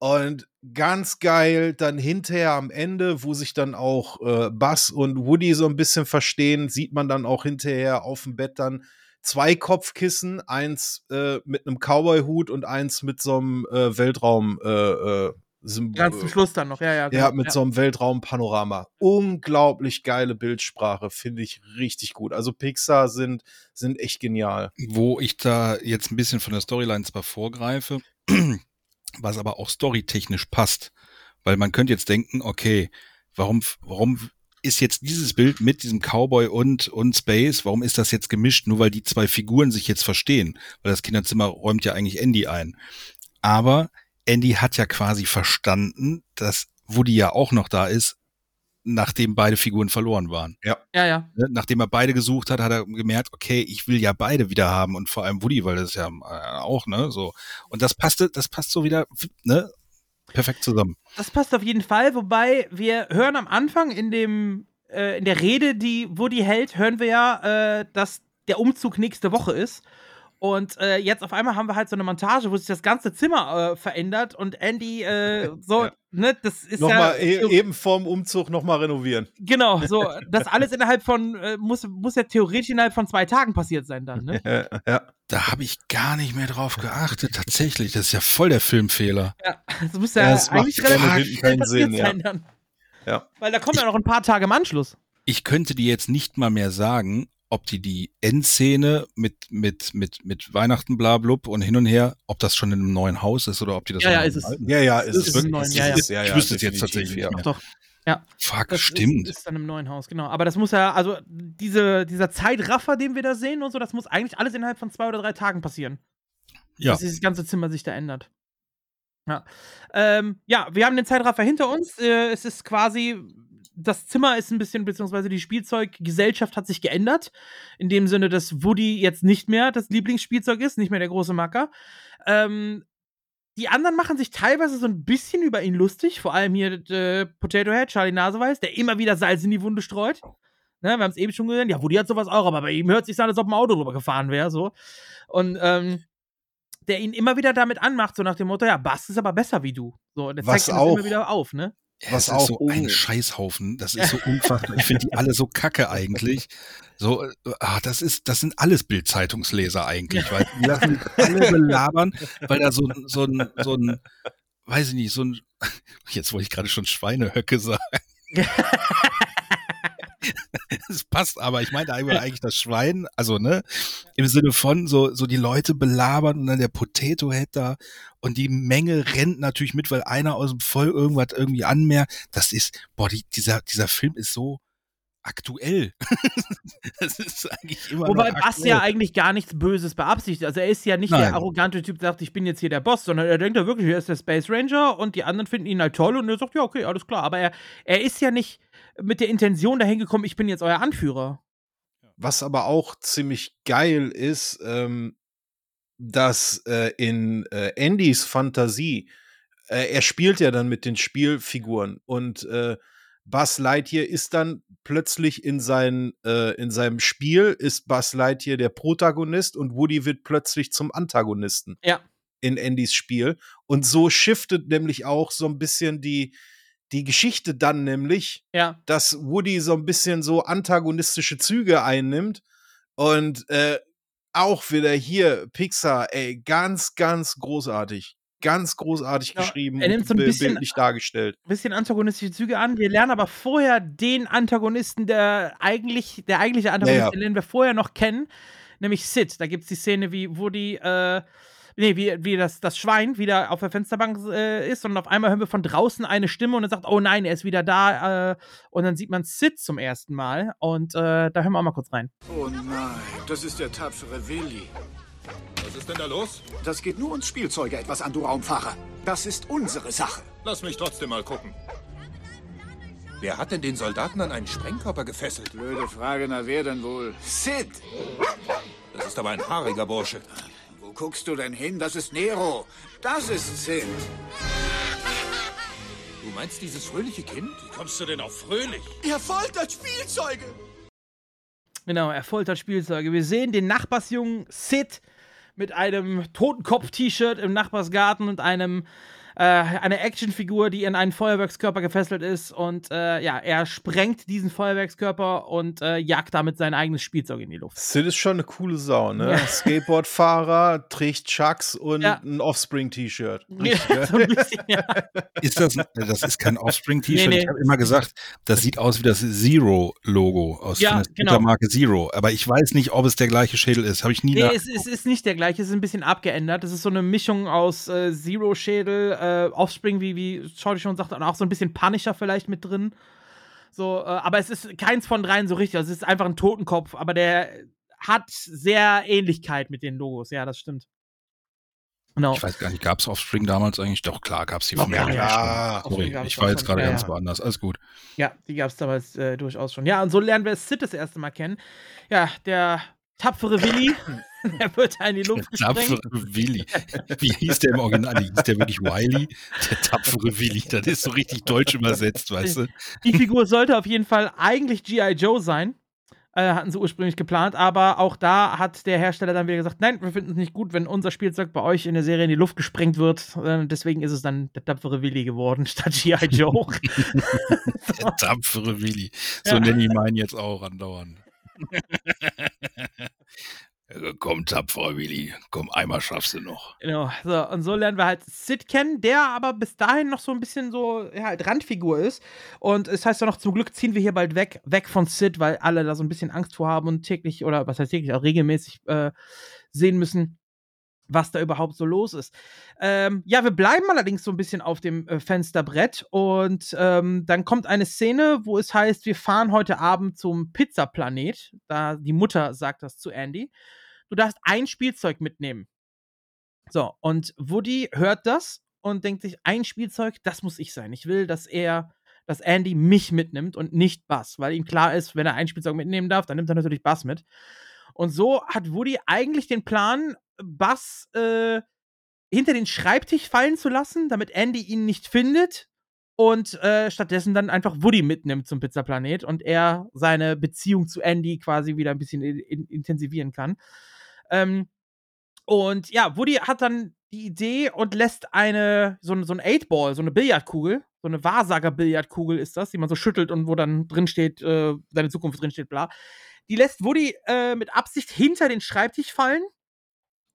Und ganz geil, dann hinterher am Ende, wo sich dann auch äh, Buzz und Woody so ein bisschen verstehen, sieht man dann auch hinterher auf dem Bett dann zwei Kopfkissen, eins äh, mit einem Cowboy-Hut und eins mit so einem äh, Weltraum äh, äh, Symbol- Ganz zum Schluss dann noch, ja, ja. ja, genau. mit so einem Weltraumpanorama. Unglaublich geile Bildsprache, finde ich richtig gut. Also Pixar sind, sind echt genial. wo ich da jetzt ein bisschen von der Storyline zwar vorgreife, was aber auch storytechnisch passt. Weil man könnte jetzt denken, okay, warum, warum ist jetzt dieses Bild mit diesem Cowboy und, und Space, warum ist das jetzt gemischt? Nur weil die zwei Figuren sich jetzt verstehen. Weil das Kinderzimmer räumt ja eigentlich Andy ein. Aber Andy hat ja quasi verstanden, dass Woody ja auch noch da ist, nachdem beide Figuren verloren waren. Ja, ja. Ne, Nachdem er beide gesucht hat, hat er gemerkt, okay, ich will ja beide wieder haben und vor allem Woody, weil das ist ja äh, auch, ne, so. Und das passte, das passt so wieder, ne, perfekt zusammen. Das passt auf jeden Fall, wobei wir hören am Anfang in dem äh, in der Rede, die Woody hält, hören wir ja, äh, dass der Umzug nächste Woche ist. Und äh, jetzt auf einmal haben wir halt so eine Montage, wo sich das ganze Zimmer äh, verändert und Andy äh, so, Ja. ne, das ist Nochmal ja e eben vorm Umzug nochmal renovieren. genau, so <laughs> das alles innerhalb von äh, muss muss ja theoretisch innerhalb von zwei Tagen passiert sein dann, ne? Ja, ja. Da habe ich gar nicht mehr drauf geachtet, tatsächlich. Das ist ja voll der Filmfehler. Ja, das muss ja, macht eigentlich relativ keinen passiert Sinn, ja. sein dann. Ja. Weil da kommen ja noch ein paar Tage im Anschluss. Ich könnte dir jetzt nicht mal mehr sagen, ob die die Endszene mit, mit, mit, mit Weihnachten blablub und hin und her, ob das schon in einem neuen Haus ist oder ob die das Ja, ja, ist es. alten- Ja, ja, Es ist es. Ist ja, ja. ja, Ich ja, wüsste es jetzt tatsächlich ja. doch. Ja. Fuck, Das stimmt. Ist, ist dann im neuen Haus, genau. Aber das muss ja, also diese, dieser Zeitraffer, den wir da sehen und so, das muss eigentlich alles innerhalb von zwei oder drei Tagen passieren. ja. Dass dieses ganze Zimmer sich da ändert. Ja. Ähm, ja, wir haben den Zeitraffer hinter uns. Äh, es ist quasi das Zimmer ist ein bisschen, beziehungsweise die Spielzeuggesellschaft hat sich geändert. In dem Sinne, dass Woody jetzt nicht mehr das Lieblingsspielzeug ist, nicht mehr der große Macker. Ähm, die anderen machen sich teilweise so ein bisschen über ihn lustig, vor allem hier äh, Potato Head, Charlie Naseweiß, der immer wieder Salz in die Wunde streut. Ne, wir haben es eben schon gesehen, ja, Woody hat sowas auch, aber bei ihm hört sich an, als ob ein Auto drüber gefahren wäre, so. Und ähm, der ihn immer wieder damit anmacht, so nach dem Motto, ja, Bass ist aber besser wie du. So, und der Was zeigt ihm das auch- immer wieder auf, ne? Was das auch ist so ein Scheißhaufen. Das ist <laughs> so unfassbar. Ich finde die alle so kacke eigentlich. So, äh, ah, das ist, das sind alles Bildzeitungsleser eigentlich, weil die lassen sich <laughs> alle belabern, weil da so, ein- so ein, so ein, weiß ich nicht, so ein, <laughs> jetzt wollte ich gerade schon Schweinehöcke sagen. Es passt aber, ich eigentlich eigentlich das Schwein, also ne, im Sinne von so, so die Leute belabern und dann der Potato Head da und die Menge rennt natürlich mit, weil einer aus dem Voll irgendwas irgendwie anmerkt. Das ist, boah, die, dieser, dieser Film ist so aktuell. <laughs> das ist eigentlich immer Wobei Bass ja eigentlich gar nichts Böses beabsichtigt. Also er ist ja nicht Nein. der arrogante Typ, der sagt, ich bin jetzt hier der Boss, sondern er denkt ja wirklich, er ist der Space Ranger und die anderen finden ihn halt toll und er sagt, ja, okay, alles klar. Aber er, er ist ja nicht mit der Intention dahin gekommen, ich bin jetzt euer Anführer. Was aber auch ziemlich geil ist, ähm, dass äh, in äh, Andys Fantasie, äh, er spielt ja dann mit den Spielfiguren und äh, Buzz Lightyear ist dann plötzlich in, sein, äh, in seinem Spiel, ist Buzz Lightyear der Protagonist und Woody wird plötzlich zum Antagonisten Ja. in Andys Spiel. Und so shiftet nämlich auch so ein bisschen die, die Geschichte dann nämlich, Ja. dass Woody so ein bisschen so antagonistische Züge einnimmt und äh, auch wieder hier Pixar, ey, ganz, ganz großartig. Ganz großartig Ja, geschrieben er nimmt so ein und bisschen- bildlich dargestellt. bisschen antagonistische Züge an. Wir lernen aber vorher den Antagonisten, der eigentlich, der eigentliche Antagonist, Ja, ja. den lernen wir vorher noch kennen, nämlich Sid. Da gibt es die Szene, wie Woody, äh, nee, wie, wie das, das Schwein wieder auf der Fensterbank äh, ist und auf einmal hören wir von draußen eine Stimme und er sagt, oh nein, er ist wieder da. Äh, und dann sieht man Sid zum ersten Mal und äh, da hören wir auch mal kurz rein. Oh nein, das ist der tapfere Willi. Was ist denn da los? Das geht nur uns Spielzeuge etwas an, du Raumfahrer. Das ist unsere Sache. Lass mich trotzdem mal gucken. Wer hat denn den Soldaten an einen Sprengkörper gefesselt? Blöde Frage, na wer denn wohl? Sid! Das ist aber ein haariger Bursche. Wo guckst du denn hin? Das ist Nero. Das ist Sid. <laughs> Du meinst dieses fröhliche Kind? Wie kommst du denn auf fröhlich? Ihr foltert Spielzeuge! Genau, er foltert Spielzeuge. Wir sehen den Nachbarsjungen Sid mit einem Totenkopf-T-Shirt im Nachbarsgarten und einem äh, eine Actionfigur, die in einen Feuerwerkskörper gefesselt ist. Und äh, ja, er sprengt diesen Feuerwerkskörper und äh, jagt damit sein eigenes Spielzeug in die Luft. Sid ist schon eine coole Sau, ne? Ja. Skateboardfahrer, trägt Chucks und Ja. ein Offspring-T-Shirt. <laughs> Ja, so ja. Ist das, das ist kein Offspring-T-Shirt. Nee, nee. Ich habe immer gesagt, das sieht aus wie das Zero-Logo aus Ja, von der genau. Scooter-Marke Zero. Aber ich weiß nicht, ob es der gleiche Schädel ist. Habe ich nie Nee, es, es ist nicht der gleiche, es ist ein bisschen abgeändert. Es ist so eine Mischung aus äh, Zero-Schädel, äh, Offspring, wie, wie Shorty schon sagte, und auch so ein bisschen Punisher vielleicht mit drin. So, äh, aber es ist keins von dreien so richtig. Also es ist einfach ein Totenkopf, aber der hat sehr Ähnlichkeit mit den Logos. Ja, das stimmt. Genau. Ich weiß gar nicht, gab es Offspring damals eigentlich? Doch, klar, gab es die von mir. ja, Sorry, ich war jetzt gerade Ja, ganz ja. woanders. Alles gut. Ja, die gab es damals äh, durchaus schon. Ja, und so lernen wir Sid das erste Mal kennen. Ja, der tapfere Willi, der <laughs> wird da in die Luft Tapfere gesprengt. Willi. Wie hieß der im Original? Hieß der wirklich Wiley? Der tapfere Willi. Das ist so richtig deutsch übersetzt, weißt du? Die Figur sollte auf jeden Fall eigentlich G.I. Joe sein. Äh, hatten sie ursprünglich geplant, aber auch da hat der Hersteller dann wieder gesagt: Nein, wir finden es nicht gut, wenn unser Spielzeug bei euch in der Serie in die Luft gesprengt wird. Äh, deswegen ist es dann der tapfere Willi geworden <laughs> statt G.I. Joe. <laughs> Der tapfere Willi. So Ja. nenne ich meinen jetzt auch andauernd. Komm, tapferer Willi. Komm, einmal schaffst du noch. Genau, so, und so lernen wir halt Sid kennen, der aber bis dahin noch so ein bisschen so, ja, halt Randfigur ist. Und es heißt ja noch, zum Glück ziehen wir hier bald weg, weg von Sid, weil alle da so ein bisschen Angst vor haben und täglich, oder was heißt täglich, auch regelmäßig äh, sehen müssen, was da überhaupt so los ist. Ähm, ja, wir bleiben allerdings so ein bisschen auf dem äh, Fensterbrett und ähm, dann kommt eine Szene, wo es heißt, wir fahren heute Abend zum Pizzaplanet. Da die Mutter sagt das zu Andy. Du darfst ein Spielzeug mitnehmen. So, und Woody hört das und denkt sich, ein Spielzeug, das muss ich sein. Ich will, dass er dass Andy mich mitnimmt und nicht Buzz, weil ihm klar ist, wenn er ein Spielzeug mitnehmen darf, dann nimmt er natürlich Buzz mit. Und so hat Woody eigentlich den Plan, Buzz äh, hinter den Schreibtisch fallen zu lassen, damit Andy ihn nicht findet und äh, stattdessen dann einfach Woody mitnimmt zum Pizzaplanet und er seine Beziehung zu Andy quasi wieder ein bisschen in, in, intensivieren kann. Ähm, und ja, Woody hat dann die Idee und lässt eine, so, so ein Eight-Ball, so eine Billardkugel, so eine Wahrsager-Billardkugel ist das, die man so schüttelt und wo dann drin steht, äh, deine Zukunft drin steht, bla. Die lässt Woody äh, mit Absicht hinter den Schreibtisch fallen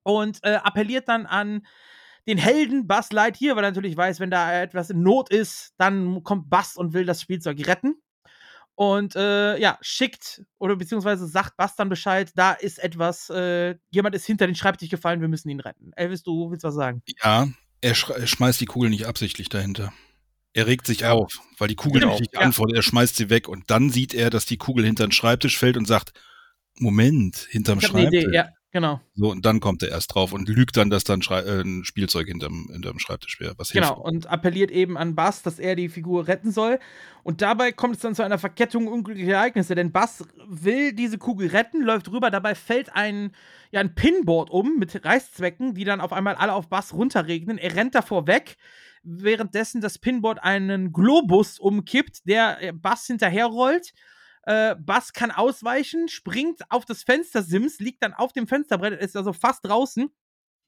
und äh, appelliert dann an den Helden Buzz Lightyear, weil er natürlich weiß, wenn da etwas in Not ist, dann kommt Buzz und will das Spielzeug retten. Und äh, ja, schickt oder beziehungsweise sagt Buzz dann Bescheid, da ist etwas, äh, jemand ist hinter den Schreibtisch gefallen, wir müssen ihn retten. Elvis, du willst was sagen? Ja, er, sch er schmeißt die Kugel nicht absichtlich dahinter. Er regt sich auf, weil die Kugel Genau, nicht ja. antwortet. Er schmeißt sie weg und dann sieht er, dass die Kugel hinter den Schreibtisch fällt und sagt, Moment, hinterm eine Schreibtisch. Idee, ja, genau. So, und dann kommt er erst drauf und lügt dann, dass da ein, Schrei äh, ein Spielzeug hinterm, hinterm Schreibtisch wäre. Was Genau, hilft. und appelliert eben an Bass, dass er die Figur retten soll. Und dabei kommt es dann zu einer Verkettung unglücklicher Ereignisse, denn Bass will diese Kugel retten, läuft rüber, dabei fällt ein, ja, ein Pinboard um mit Reißzwecken, die dann auf einmal alle auf Bass runterregnen. Er rennt davor weg, währenddessen das Pinboard einen Globus umkippt, der äh, Bass hinterherrollt. Äh, Bass kann ausweichen, springt auf das Fenstersims, liegt dann auf dem Fensterbrett, ist also fast draußen.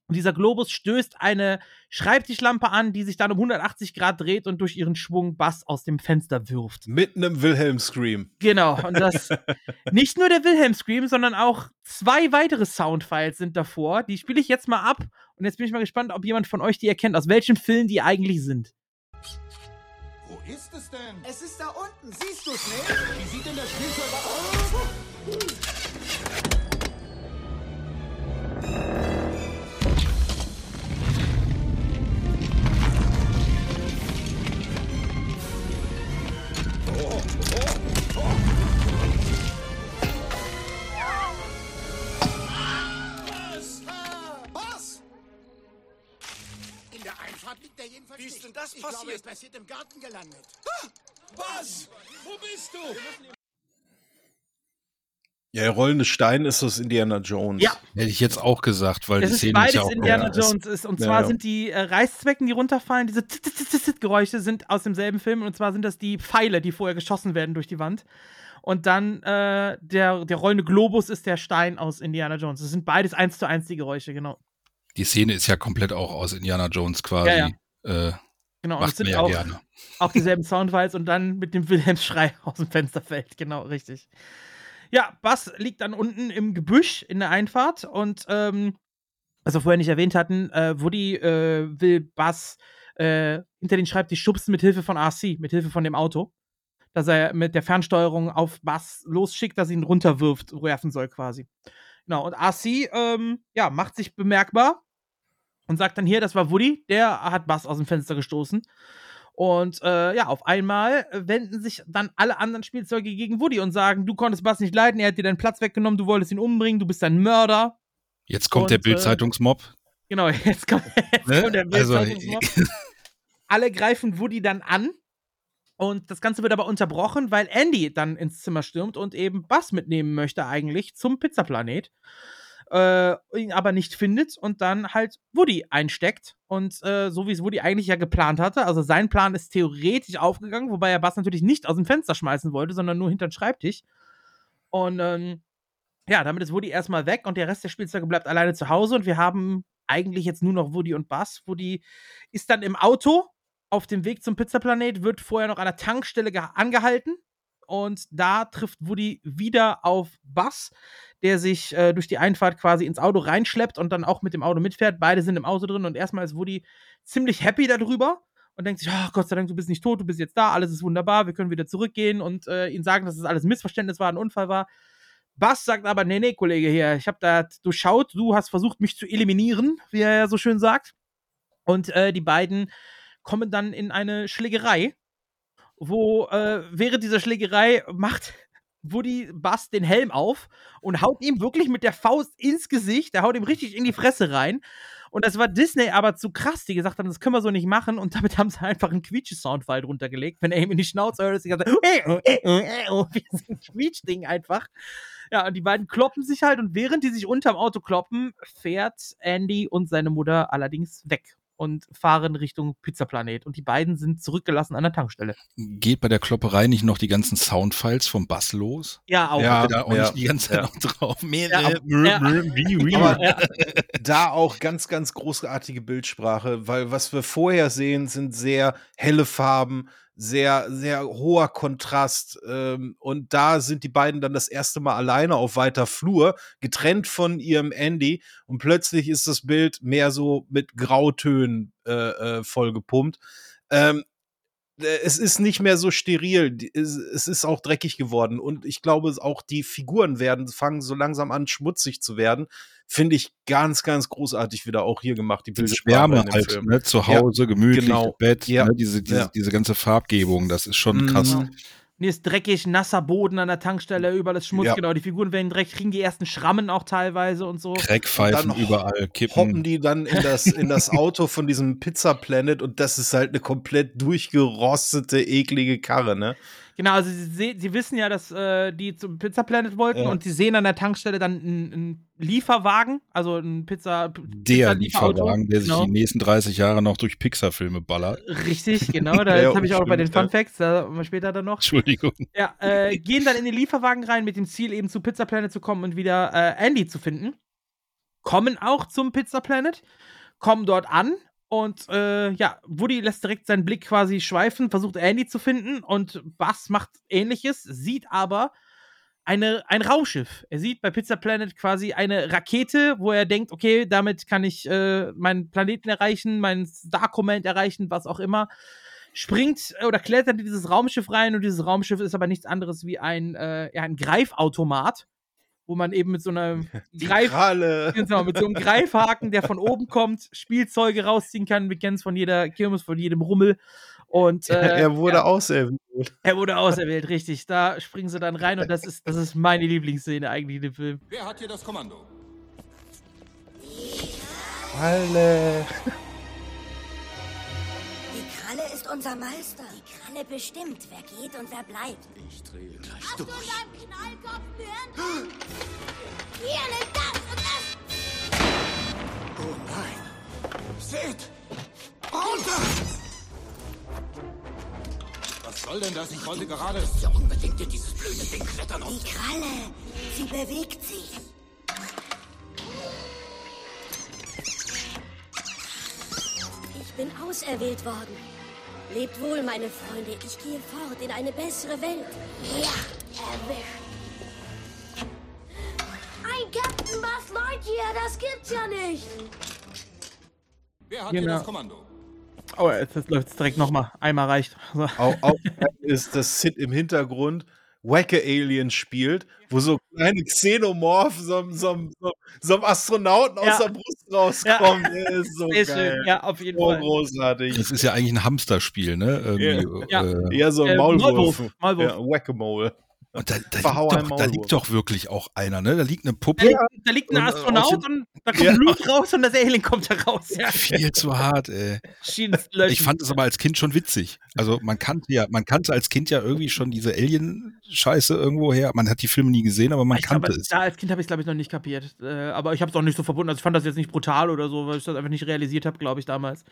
Und dieser Globus stößt eine Schreibtischlampe an, die sich dann um 180 Grad dreht und durch ihren Schwung Bass aus dem Fenster wirft. Mit einem Wilhelm-Scream. Genau, und das <laughs> nicht nur der Wilhelm Scream, sondern auch zwei weitere Soundfiles sind davor. Die spiele ich jetzt mal ab und jetzt bin ich mal gespannt, ob jemand von euch die erkennt, aus welchem Film die eigentlich sind. Ist es denn? Es ist da unten. Siehst du es nicht? Wie sieht denn das Spielzeug aus? Was? Einfahrt liegt er jedenfalls Wie ist denn das ich glaube, passiert? es passiert im Garten gelandet. Was? Wo bist du? Ja, der rollende Stein ist das Indiana Jones. Ja. Hätte ich jetzt auch gesagt, weil Das die ist Szene beides ist ja auch Indiana ja, es- Jones ist. Und ja, zwar ja. sind die äh, Reißzwecken, die runterfallen, diese Zit- Zit- Zit- Geräusche sind aus demselben Film. Und zwar sind das die Pfeile, die vorher geschossen werden durch die Wand. Und dann äh, der, der rollende Globus ist der Stein aus Indiana Jones. Das sind beides eins zu eins die Geräusche, genau. Die Szene ist ja komplett auch aus Indiana Jones quasi. Ja, Äh, Genau, und es sind ja auch, gerne. auch dieselben Soundfiles und dann mit dem Wilhelmsschrei <laughs> aus dem Fenster fällt. Genau, richtig. Ja, Bass liegt dann unten im Gebüsch in der Einfahrt und ähm, was wir vorher nicht erwähnt hatten, äh, Woody äh, will Bass äh, hinter den Schreibtisch schubsen mit Hilfe von RC, mit Hilfe von dem Auto. Dass er mit der Fernsteuerung auf Bass losschickt, dass er ihn runterwirft, werfen soll quasi. Genau, und RC ähm, ja, macht sich bemerkbar und sagt dann hier, das war Woody, der hat Bass aus dem Fenster gestoßen. Und äh, ja, auf einmal wenden sich dann alle anderen Spielzeuge gegen Woody und sagen, du konntest Bass nicht leiden, er hat dir deinen Platz weggenommen, du wolltest ihn umbringen, du bist ein Mörder. Jetzt kommt Und, der äh, Bild-Zeitungsmob. Genau, <laughs> jetzt kommt, jetzt Ne? kommt der Also, Bildzeitungsmob. <laughs> Alle greifen Woody dann an. Und das Ganze wird aber unterbrochen, weil Andy dann ins Zimmer stürmt und eben Bass mitnehmen möchte, eigentlich zum Pizzaplanet. Äh, ihn aber nicht findet und dann halt Woody einsteckt. Und äh, so wie es Woody eigentlich ja geplant hatte, also sein Plan ist theoretisch aufgegangen, wobei er Bass natürlich nicht aus dem Fenster schmeißen wollte, sondern nur hinter den Schreibtisch. Und ähm, ja, damit ist Woody erstmal weg und der Rest der Spielzeuge bleibt alleine zu Hause und wir haben eigentlich jetzt nur noch Woody und Buzz. Woody ist dann im Auto auf dem Weg zum Pizzaplanet, wird vorher noch an der Tankstelle ge- angehalten und da trifft Woody wieder auf Buzz, der sich äh, durch die Einfahrt quasi ins Auto reinschleppt und dann auch mit dem Auto mitfährt. Beide sind im Auto drin und erstmal ist Woody ziemlich happy darüber und denkt sich, oh, Gott sei Dank, du bist nicht tot, du bist jetzt da, alles ist wunderbar, wir können wieder zurückgehen und äh, ihnen sagen, dass es alles ein Missverständnis war, ein Unfall war. Bass sagt aber, nee, nee, Kollege hier, ich habe da durchschaut, du hast versucht, mich zu eliminieren, wie er ja so schön sagt. Und äh, die beiden kommen dann in eine Schlägerei, wo äh, während dieser Schlägerei macht Woody Bass den Helm auf und haut ihm wirklich mit der Faust ins Gesicht, der haut ihm richtig in die Fresse rein. Und das war Disney aber zu krass, die gesagt haben, das können wir so nicht machen. Und damit <laughs> haben sie einfach einen Quietsche-Soundfile drunter gelegt. Wenn er ihm in die Schnauze hört, ist die ganze Zeit, äh, äh, äh, äh, wie ein Quietschding einfach. Ja, und die beiden kloppen sich halt und während die sich unterm Auto kloppen, fährt Andy und seine Mutter allerdings weg und fahren Richtung Pizzaplanet. Und die beiden sind zurückgelassen an der Tankstelle. Geht bei der Klopperei nicht noch die ganzen Soundfiles vom Bass los? Ja, auch. Ja, da auch ja, nicht die ganze Zeit ja. noch drauf? Ja, da auch ganz, ganz großartige Bildsprache, weil was wir vorher sehen, sind sehr helle Farben, sehr, sehr hoher Kontrast. Ähm, und da sind die beiden dann das erste Mal alleine auf weiter Flur, getrennt von ihrem Andy. Und plötzlich ist das Bild mehr so mit Grautönen äh, äh, vollgepumpt. Ähm, äh, es ist nicht mehr so steril. Es ist auch dreckig geworden. Und ich glaube, auch die Figuren werden, fangen so langsam an, schmutzig zu werden. Finde ich ganz, ganz großartig wieder auch hier gemacht, die Diese Bildsprache Wärme in dem halt, Film. ne, zu Hause, gemütlich, genau. im Bett, Ja. ne, diese, diese, Ja. diese ganze Farbgebung, das ist schon krass. Mhm. Hier ist dreckig, nasser Boden an der Tankstelle, überall ist Schmutz, Ja. genau. Die Figuren werden dreckig, kriegen die ersten Schrammen auch teilweise und so. Crackpfeifen Und dann überall, Kippen. Hoppen die dann in das, in das Auto von diesem Pizza Planet und das ist halt eine komplett durchgerostete, eklige Karre, ne? Genau, also sie, sie wissen ja, dass äh, die zum Pizza Planet wollten Ja. und sie sehen an der Tankstelle dann einen, einen Lieferwagen, also ein Pizza. Der Pizza-Lieferauto. Lieferwagen, der sich Genau. die nächsten 30 Jahre noch durch Pixar-Filme ballert. Richtig, genau. <laughs> Da Ja, habe ich auch bei den Fun Facts, da haben wir später dann noch. Entschuldigung. Ja, äh, gehen dann in den Lieferwagen rein mit dem Ziel, eben zu Pizza Planet zu kommen und wieder äh, Andy zu finden. Kommen auch zum Pizza Planet, kommen dort an und äh, ja, Woody lässt direkt seinen Blick quasi schweifen, versucht Andy zu finden und Bass macht ähnliches, sieht aber eine, ein Raumschiff. Er sieht bei Pizza Planet quasi eine Rakete, wo er denkt, okay, damit kann ich äh, meinen Planeten erreichen, meinen Star Command erreichen, was auch immer. Springt äh, oder klettert in dieses Raumschiff rein und dieses Raumschiff ist aber nichts anderes wie ein, äh, ja, ein Greifautomat, wo man eben mit so einer <laughs> Greif. Genau, mit so einem Greifhaken, der von oben kommt, Spielzeuge rausziehen kann. Wir kennen es von jeder Kirmes, von jedem Rummel. Und äh, er wurde ja, auserwählt. er wurde auserwählt, richtig. Da springen sie dann rein und das ist, das ist meine Lieblingsszene eigentlich in dem Film. Wer hat hier das Kommando? Alle. Ist unser Meister. Die Kralle bestimmt, wer geht und wer bleibt. Ich drehe gleich Hast du deinen Knallkopf gehört? Hier, nimm das und das. Oh nein! Seht! Runter! Was soll denn das? Ich wollte gerade. Ja, unbedingt in dieses blöde Ding klettern und. Die Kralle, sie bewegt sich. Ich bin auserwählt worden. Lebt wohl, meine Freunde. Ich gehe fort in eine bessere Welt. Ja, erwischt. Ein Captain Buzz Lightyear, das gibt's ja nicht. Wer hat Genau. hier das Kommando? Oh, jetzt, läuft es direkt nochmal. Einmal reicht. So. Auch, auch <laughs> ist, dass Sid im Hintergrund Wacke Alien spielt, wo so kleine Xenomorph so, so, so, so einem Astronauten aus Ja. der Brust rauskommt. Der Ist so Sehr geil. schön. Ja, auf jeden so Fall. großartig. Das ist ja eigentlich ein Hamsterspiel, ne? Irgendwie, Ja. Äh, Ja, so ein Äh, Maulwurf. Maulwurf, Maulwurf. Ja, Whack-a-Mole. Und da, da, liegt doch, da liegt doch wirklich auch einer, ne? Da liegt eine Da Puppe. liegt, da liegt ein Und, äh, Astronaut aus und da kommt Ja. Blut raus und das Alien kommt da raus. Ja. Viel zu hart, ey. Ich fand es aber als Kind schon witzig. Also man kannte ja, man kannte als Kind ja irgendwie schon diese Alien-Scheiße irgendwo her. Man hat die Filme nie gesehen, aber man ich kannte glaube, es. da als Kind habe ich es, glaube ich, noch nicht kapiert. Äh, aber ich habe es auch nicht so verbunden. Also ich fand das jetzt nicht brutal oder so, weil ich das einfach nicht realisiert habe, glaube ich, damals.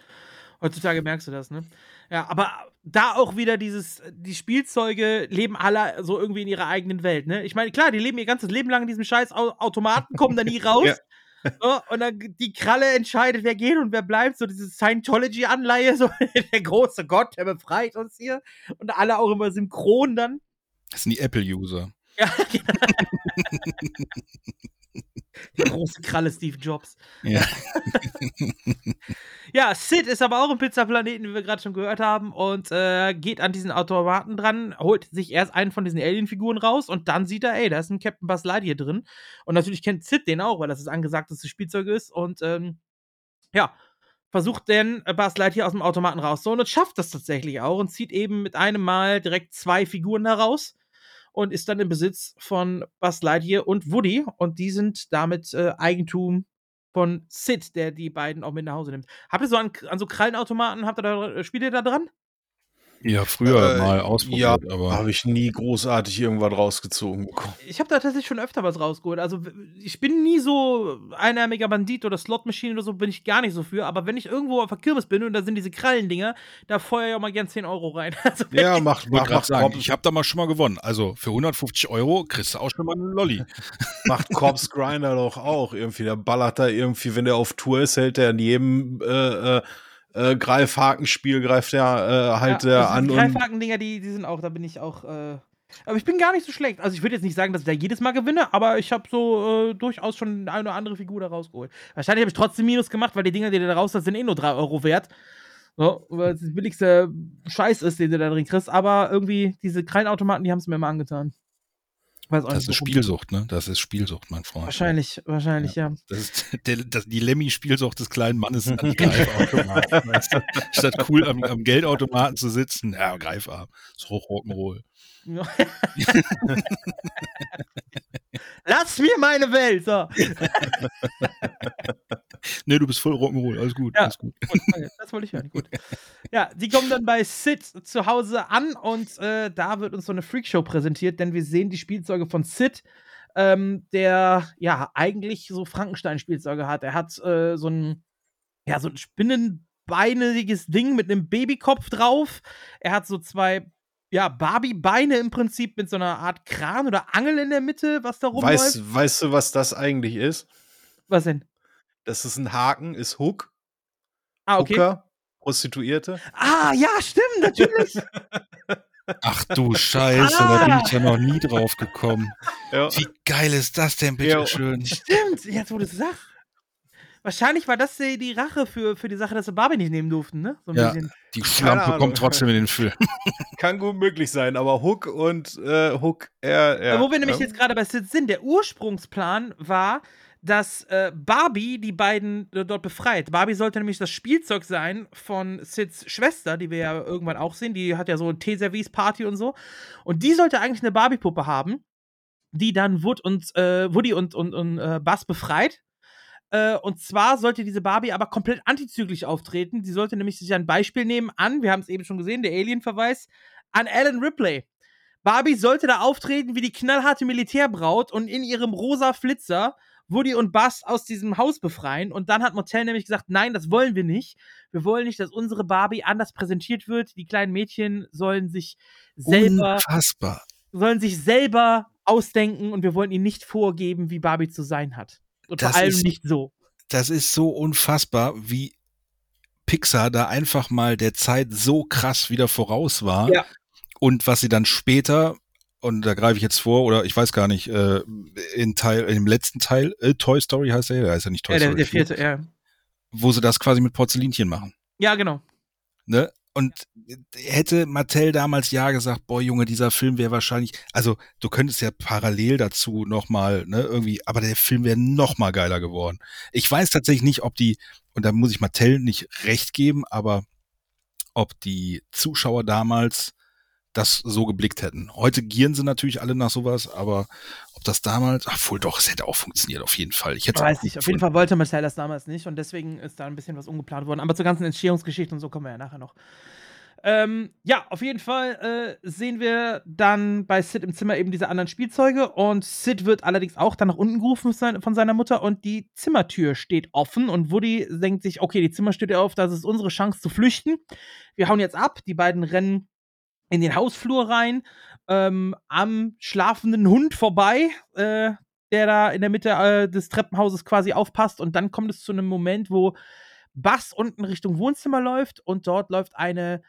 Heutzutage merkst du das, ne? Ja, aber da auch wieder dieses, die Spielzeuge leben alle so irgendwie in ihrer eigenen Welt, ne? Ich meine, klar, die leben ihr ganzes Leben lang in diesem scheiß Au- Automaten, kommen da nie <laughs> raus. Ja. So, und dann die Kralle entscheidet, wer geht und wer bleibt. So diese Scientology-Anleihe, so <laughs> der große Gott, der befreit uns hier. Und alle auch immer synchron dann. Das sind die Apple-User. Ja, <laughs> Der große Kralle Steve Jobs. Ja. <laughs> Ja, Sid ist aber auch im Pizzaplaneten, wie wir gerade schon gehört haben, und äh, geht an diesen Automaten dran, holt sich erst einen von diesen Alien-Figuren raus und dann sieht er, ey, da ist ein Captain Buzz Lightyear drin. Und natürlich kennt Sid den auch, weil das das angesagteste Spielzeug ist. Und ähm, ja, versucht den äh, Buzz Lightyear aus dem Automaten rauszuholen und schafft das tatsächlich auch und zieht eben mit einem Mal direkt zwei Figuren heraus und ist dann im Besitz von Buzz Lightyear und Woody. Und die sind damit äh, Eigentum von Sid, der die beiden auch mit nach Hause nimmt. Habt ihr so an, an so Krallenautomaten, habt ihr da, spielt ihr da dran? Ja, früher Äh, mal Ja, ausprobiert, aber habe ich nie großartig irgendwas rausgezogen bekommen. Ich habe da tatsächlich schon öfter was rausgeholt. Also ich bin nie so einarmiger Bandit oder Slot-Machine oder so, bin ich gar nicht so für. Aber wenn ich irgendwo auf der Kirmes bin und da sind diese Krallendinger, da feuer ich auch mal gern 10 Euro rein. <laughs> Also Ja, macht, gerade macht, sagen, Corps, ich habe da mal schon mal gewonnen. Also für 150 Euro kriegst du auch schon mal einen Lolli. <laughs> macht Corpse Grinder doch auch irgendwie. Der ballert da irgendwie, wenn der auf Tour ist, hält der in jedem äh, äh, äh, Greifhakenspiel, greift der äh, halt ja, der an die Greifhaken-Dinger, die, die sind auch, da bin ich auch. Äh, aber ich bin gar nicht so schlecht. Also ich würde jetzt nicht sagen, dass ich da jedes Mal gewinne, aber ich habe so äh, durchaus schon eine oder andere Figur da rausgeholt. Wahrscheinlich habe ich trotzdem Minus gemacht, weil die Dinger, die du da raus hast, sind eh nur 3 Euro wert. So, weil es das billigste Scheiß ist, den du da drin kriegst. Aber irgendwie, diese Krallenautomaten, die haben es mir immer angetan. Das nicht. ist. Stahlsucht, ne? Das ist Spielsucht, mein Freund. Wahrscheinlich, wahrscheinlich, ja. Das ist <laughs> der, das, die Lemmy-Spielsucht des kleinen Mannes an die <laughs> Greifautomaten. weißt du? Statt cool am, am Geldautomaten zu sitzen, ja, Greifarm. Ist hoch Rock'n'Roll. <laughs> Lass mir meine Welt! So. <laughs> Nee, du bist voll Rock'n'Roll, alles gut, Ja. alles gut. Gut. Das wollte ich hören. Gut. Ja, die kommen dann bei Sid zu Hause an und äh, da wird uns so eine Freakshow präsentiert, denn wir sehen die Spielzeuge von Sid, ähm, der ja eigentlich so Frankenstein-Spielzeuge hat. Er hat äh, so ein ja so ein spinnenbeiniges Ding mit einem Babykopf drauf. Er hat so zwei ja Barbie-Beine im Prinzip mit so einer Art Kran oder Angel in der Mitte, was da rumläuft. weißt, weißt du, was das eigentlich ist? Was denn? Das ist ein Haken, ist Hook. Ah, okay. Hooker, Prostituierte. Ah, ja, stimmt, natürlich. <laughs> Ach du Scheiße, da bin Ah. ich ja noch nie drauf gekommen. Ja. Wie geil ist das denn, Ja. bitte schön? Stimmt, jetzt wo du es sagst. Wahrscheinlich war das die, die Rache für, für die Sache, dass sie Barbie nicht nehmen durften, ne? So ein Ja, bisschen. die Schlampe kommt trotzdem in den Film. <laughs> Kann gut möglich sein, aber Hook und äh, Hook, er, ja. Aber wo wir nämlich ja. jetzt gerade bei Sid sind, der Ursprungsplan war, dass äh, Barbie die beiden äh, dort befreit. Barbie sollte nämlich das Spielzeug sein von Sids Schwester, die wir ja irgendwann auch sehen. Die hat ja so Teeservice-Party und so. Und die sollte eigentlich eine Barbie-Puppe haben, die dann Wood und, äh, Woody und, und, und äh, Buzz befreit. Äh, und zwar sollte diese Barbie aber komplett antizyklisch auftreten. Sie sollte nämlich sich ein Beispiel nehmen an, wir haben es eben schon gesehen, der Alien-Verweis, an Alan Ripley. Barbie sollte da auftreten wie die knallharte Militärbraut und in ihrem rosa Flitzer Woody und Buzz aus diesem Haus befreien. Und dann hat Motel nämlich gesagt, nein, das wollen wir nicht. Wir wollen nicht, dass unsere Barbie anders präsentiert wird. Die kleinen Mädchen sollen sich selber, Unfassbar. sollen sich selber ausdenken und wir wollen ihnen nicht vorgeben, wie Barbie zu sein hat. Und Das vor allem ist- nicht so. Das ist so unfassbar, wie Pixar da einfach mal der Zeit so krass wieder voraus war. Ja. Und was sie dann später, und da greife ich jetzt vor, oder ich weiß gar nicht, äh, in Teil, dem letzten Teil, äh, Toy Story heißt er, der heißt ja nicht Toy Ja, der, Story der 4, vierte, ja. wo sie das quasi mit Porzellinchen machen. Ja, genau. Ne? Und hätte Mattel damals ja gesagt, boah Junge, dieser Film wäre wahrscheinlich, also du könntest ja parallel dazu nochmal, ne, irgendwie, aber der Film wäre noch mal geiler geworden. Ich weiß tatsächlich nicht, ob die, und da muss ich Mattel nicht recht geben, aber ob die Zuschauer damals das so geblickt hätten. Heute gieren sie natürlich alle nach sowas, aber ob das damals, ach wohl doch, es hätte auch funktioniert, auf jeden Fall. Ich hätte Weiß nicht, auf jeden Fall wollte Marcel das damals nicht und deswegen ist da ein bisschen was umgeplant worden. Aber zur ganzen Entstehungsgeschichte und so kommen wir ja nachher noch. Ähm, ja, auf jeden Fall äh, sehen wir dann bei Sid im Zimmer eben diese anderen Spielzeuge und Sid wird allerdings auch dann nach unten gerufen von seiner- Mutter und die Zimmertür steht offen und Woody denkt sich, okay, die Zimmertür steht auf, das ist unsere Chance zu flüchten. Wir hauen jetzt ab, die beiden rennen in den Hausflur rein, ähm, am schlafenden Hund vorbei, äh, der da in der Mitte äh, des Treppenhauses quasi aufpasst. Und dann kommt es zu einem Moment, wo Bass unten Richtung Wohnzimmer läuft und dort läuft eine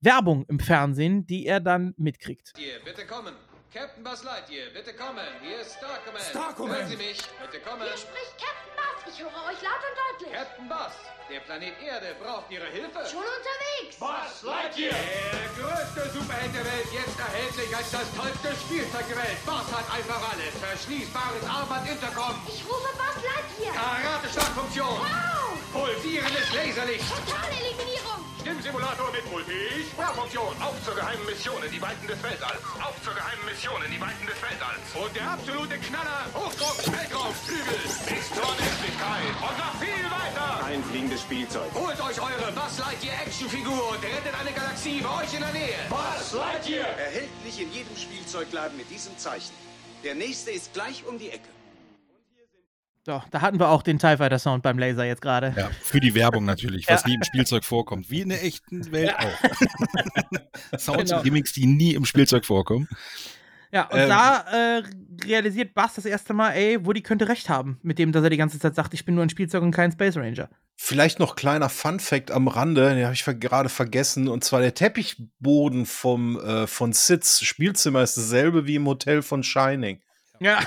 Werbung im Fernsehen, die er dann mitkriegt. Lightyear, bitte kommen. Captain Buzz Lightyear, bitte kommen. Hier ist Star Command. Star Command. Hören Sie mich, bitte kommen. Hier spricht Captain Bass. Ich höre euch laut und deutlich. Captain Buzz, der Planet Erde braucht Ihre Hilfe. Schon unterwegs. Buzz Lightyear! Der größte Superheld der Welt, jetzt erhältlich als das tollste Spielzeug der Welt. Buzz hat einfach alles. Verschließbares Armband Intercom. Ich rufe Bass Lightyear. Karate-Startfunktion. Wow. Pulsierendes Laserlicht. Totale Eliminierung. Stimmsimulator mit Multi. Sprachfunktion. Promotion. Auf zur geheimen Mission in die Weiten des Weltalls. Auf zur geheimen Mission in die Weiten des Weltalls. Und der absolute Knaller, Hochdruck, Weltraumflügel. Bis zur Unendlichkeit. Und noch viel weiter. Ein fliegendes Spielzeug. Holt euch eure Buzz Lightyear Actionfigur und rettet eine Galaxie bei euch in der Nähe. Buzz Lightyear. Erhältlich in jedem Spielzeugladen mit diesem Zeichen. Der nächste ist gleich um die Ecke. So, da hatten wir auch den TIE Fighter Sound beim Laser jetzt gerade. Ja, für die Werbung natürlich, was Ja. nie im Spielzeug vorkommt. Wie in der echten <laughs> Welt auch. <laughs> Sounds Genau. und Gimmicks, die nie im Spielzeug vorkommen. Ja, und Ähm. da äh, realisiert Bass das erste Mal, ey, Woody könnte recht haben, mit dem, dass er die ganze Zeit sagt, ich bin nur ein Spielzeug und kein Space Ranger. Vielleicht noch kleiner Fun-Fact am Rande, den habe ich gerade vergessen. Und zwar der Teppichboden vom, äh, von Sids Spielzimmer ist dasselbe wie im Hotel von Shining. Ja.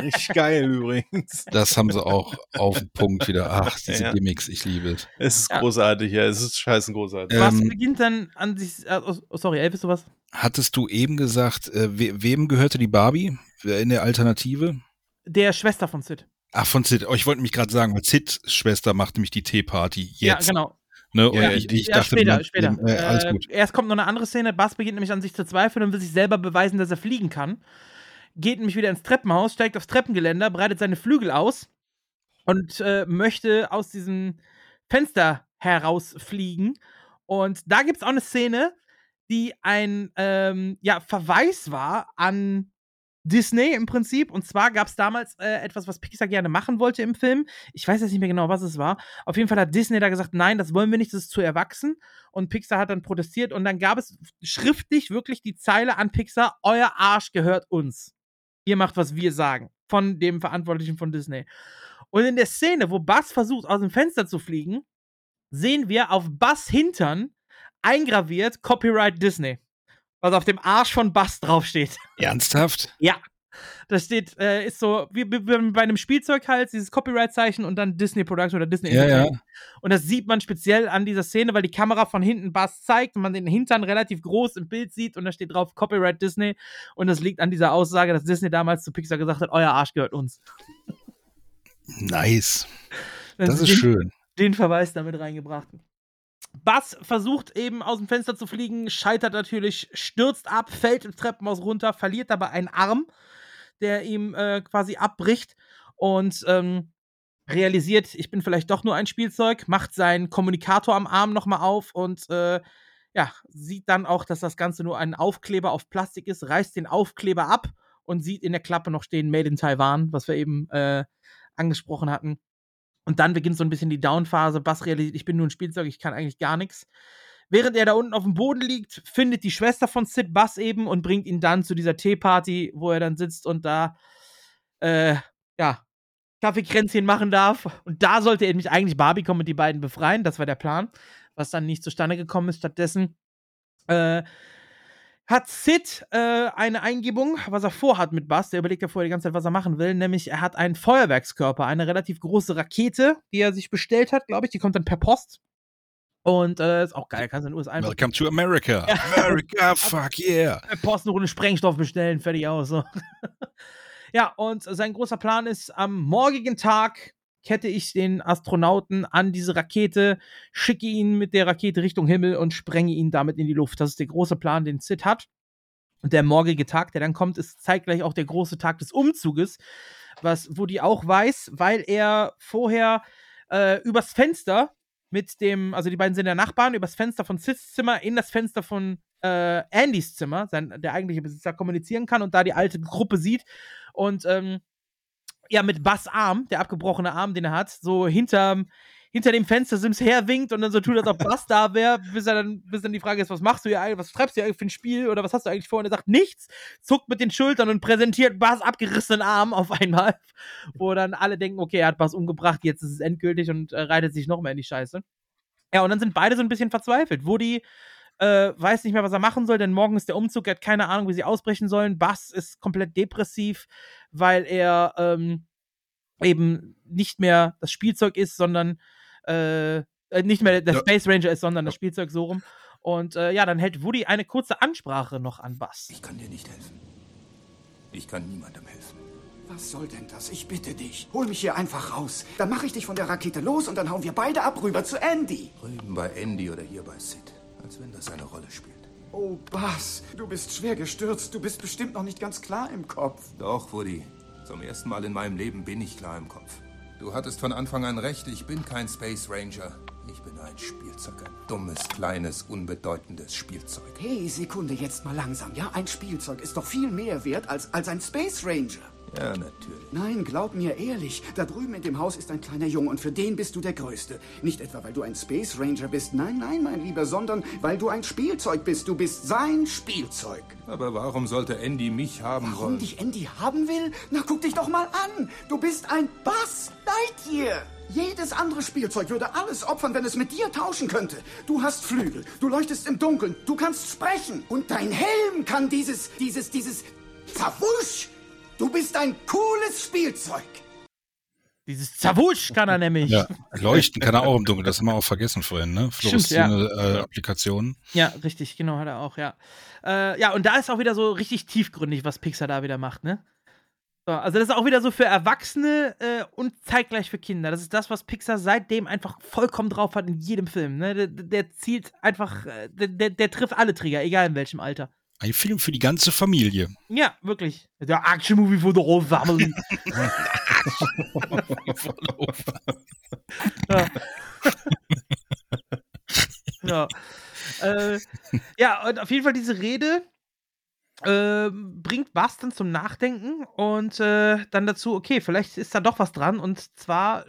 Richtig geil übrigens. Das haben sie auch auf den Punkt wieder. Ach, diese Ja. Gimmicks, ich liebe es. Es ist Ja. großartig, ja. Es ist scheißen großartig. Was Ähm, beginnt dann an sich. Äh, oh, sorry, Elvis, du was? Hattest du eben gesagt, äh, we wem gehörte die Barbie in der Alternative? Der Schwester von Sid. Ach, von Sid. Oh, ich wollte mich gerade sagen, weil Sids Schwester macht nämlich die Teeparty jetzt. Ja, genau. Ne? Und Ja, ich, ich ja, dachte, später, man- später. Äh, alles Äh, gut. Erst kommt noch eine andere Szene. Bass beginnt nämlich an sich zu zweifeln und will sich selber beweisen, dass er fliegen kann. Geht nämlich wieder ins Treppenhaus, steigt aufs Treppengeländer, breitet seine Flügel aus und äh, möchte aus diesem Fenster herausfliegen. Und da gibt es auch eine Szene, die ein ähm, ja, Verweis war an Disney im Prinzip. Und zwar gab es damals äh, etwas, was Pixar gerne machen wollte im Film. Ich weiß jetzt nicht mehr genau, was es war. Auf jeden Fall hat Disney da gesagt, nein, das wollen wir nicht, das ist zu erwachsen. Und Pixar hat dann protestiert und dann gab es schriftlich wirklich die Zeile an Pixar, euer Arsch gehört uns. Ihr macht, was wir sagen. Von dem Verantwortlichen von Disney. Und in der Szene, wo Buzz versucht, aus dem Fenster zu fliegen, sehen wir auf Buzz Hintern eingraviert Copyright Disney. Was auf dem Arsch von Buzz draufsteht. Ernsthaft? Ja. Das steht, äh, ist so wie, wie bei einem Spielzeug halt, dieses Copyright-Zeichen und dann Disney Production oder Disney Ja, ja. Und das sieht man speziell an dieser Szene, weil die Kamera von hinten Bass zeigt und man den Hintern relativ groß im Bild sieht und da steht drauf Copyright Disney. Und das liegt an dieser Aussage, dass Disney damals zu Pixar gesagt hat, euer Arsch gehört uns. Nice. Dann Das ist den, schön. Den Verweis damit reingebracht. Bass versucht eben aus dem Fenster zu fliegen, scheitert natürlich, stürzt ab, fällt im Treppenhaus runter, verliert dabei einen Arm, der ihm äh, quasi abbricht und ähm, realisiert, ich bin vielleicht doch nur ein Spielzeug, macht seinen Kommunikator am Arm nochmal auf und äh, ja, sieht dann auch, dass das Ganze nur ein Aufkleber auf Plastik ist, reißt den Aufkleber ab und sieht in der Klappe noch stehen Made in Taiwan, was wir eben äh, angesprochen hatten. Und dann beginnt so ein bisschen die Downphase. Bass realisiert, ich bin nur ein Spielzeug, ich kann eigentlich gar nichts. Während er da unten auf dem Boden liegt, findet die Schwester von Sid Bass eben und bringt ihn dann zu dieser Teeparty, wo er dann sitzt und da, äh, ja, Kaffeekränzchen machen darf. Und da sollte nämlich eigentlich Barbie kommen und die beiden befreien. Das war der Plan, was dann nicht zustande gekommen ist. Stattdessen äh, hat Sid äh, eine Eingebung, was er vorhat mit Bass. Der überlegt ja vorher die ganze Zeit, was er machen will. Nämlich, er hat einen Feuerwerkskörper, eine relativ große Rakete, die er sich bestellt hat, glaube ich. Die kommt dann per Post. Und äh, ist auch geil, kannst du in den USA einfach Welcome to America. Ja. America, <laughs> fuck yeah. per Post eine Runde Sprengstoff bestellen, fertig aus. So. <laughs> ja, und sein großer Plan ist, am morgigen Tag kette ich den Astronauten an diese Rakete, schicke ihn mit der Rakete Richtung Himmel und sprenge ihn damit in die Luft. Das ist der große Plan, den Sid hat. Und der morgige Tag, der dann kommt, ist zeitgleich auch der große Tag des Umzuges, was Woody auch weiß, weil er vorher äh, übers Fenster mit dem, also die beiden sind ja Nachbarn, übers Fenster von Sids Zimmer in das Fenster von äh, Andys Zimmer, sein, der eigentliche Besitzer, kommunizieren kann und da die alte Gruppe sieht. Und ähm, ja, mit Bass Arm, der abgebrochene Arm, den er hat, so hinter, hinter dem Fenster Sims herwinkt und dann so tut, als ob <laughs> Bass da wäre, bis er dann, bis dann die Frage ist, was machst du hier eigentlich, was treibst du hier eigentlich für ein Spiel oder was hast du eigentlich vor? Und er sagt nichts, zuckt mit den Schultern und präsentiert Bass abgerissenen Arm auf einmal, <laughs> wo dann alle denken, okay, er hat Bass umgebracht, jetzt ist es endgültig und äh, reitet sich noch mehr in die Scheiße. Ja, und dann sind beide so ein bisschen verzweifelt. Woody äh, weiß nicht mehr, was er machen soll, denn morgen ist der Umzug, er hat keine Ahnung, wie sie ausbrechen sollen. Bass ist komplett depressiv, weil er ähm, eben nicht mehr das Spielzeug ist, sondern äh, äh, nicht mehr der Ja. Space Ranger ist, sondern das Spielzeug so rum. Und äh, ja, dann hält Woody eine kurze Ansprache noch an Bass. Ich kann dir nicht helfen. Ich kann niemandem helfen. Was soll denn das? Ich bitte dich. Hol mich hier einfach raus. Dann mache ich dich von der Rakete los und dann hauen wir beide ab rüber zu Andy. Drüben bei Andy oder hier bei Sid. Als wenn das eine Rolle spielt. Oh, Bas, du bist schwer gestürzt. Du bist bestimmt noch nicht ganz klar im Kopf. Doch, Woody. Zum ersten Mal in meinem Leben bin ich klar im Kopf. Du hattest von Anfang an recht, ich bin kein Space Ranger. Ich bin ein Spielzeug, ein dummes, kleines, unbedeutendes Spielzeug. Hey, Sekunde, jetzt mal langsam. Ja, ein Spielzeug ist doch viel mehr wert als, als ein Space Ranger. Ja, natürlich. Nein, glaub mir ehrlich, da drüben in dem Haus ist ein kleiner Junge und für den bist du der Größte. Nicht etwa, weil du ein Space Ranger bist, nein, nein, mein Lieber, sondern weil du ein Spielzeug bist. Du bist sein Spielzeug. Aber warum sollte Andy mich haben Warum wollen? dich Andy haben will? Na, guck dich doch mal an. Du bist ein Buzz Lightyear. Jedes andere Spielzeug würde alles opfern, wenn es mit dir tauschen könnte. Du hast Flügel, du leuchtest im Dunkeln, du kannst sprechen. Und dein Helm kann dieses, dieses, dieses... Zawusch! Du bist ein cooles Spielzeug. Dieses Zawusch kann er nämlich. Ja, leuchten kann er auch im Dunkeln, das haben wir auch vergessen vorhin, ne? Stimmt, ja. Fluoreszierende äh, Applikationen. Ja, richtig, genau, hat er auch, ja. Äh, ja, und da ist auch wieder so richtig tiefgründig, was Pixar da wieder macht, ne? So, also das ist auch wieder so für Erwachsene äh, und zeitgleich für Kinder. Das ist das, was Pixar seitdem einfach vollkommen drauf hat in jedem Film. Ne? Der, der zielt einfach, äh, der, der, der trifft alle Trigger, egal in welchem Alter. Ein Film für die ganze Familie. Ja, wirklich. Der Action-Movie for the whole family. ja. ja. Äh, ja, und auf jeden Fall diese Rede äh, bringt Bas dann zum Nachdenken und äh, dann dazu, okay, vielleicht ist da doch was dran. Und zwar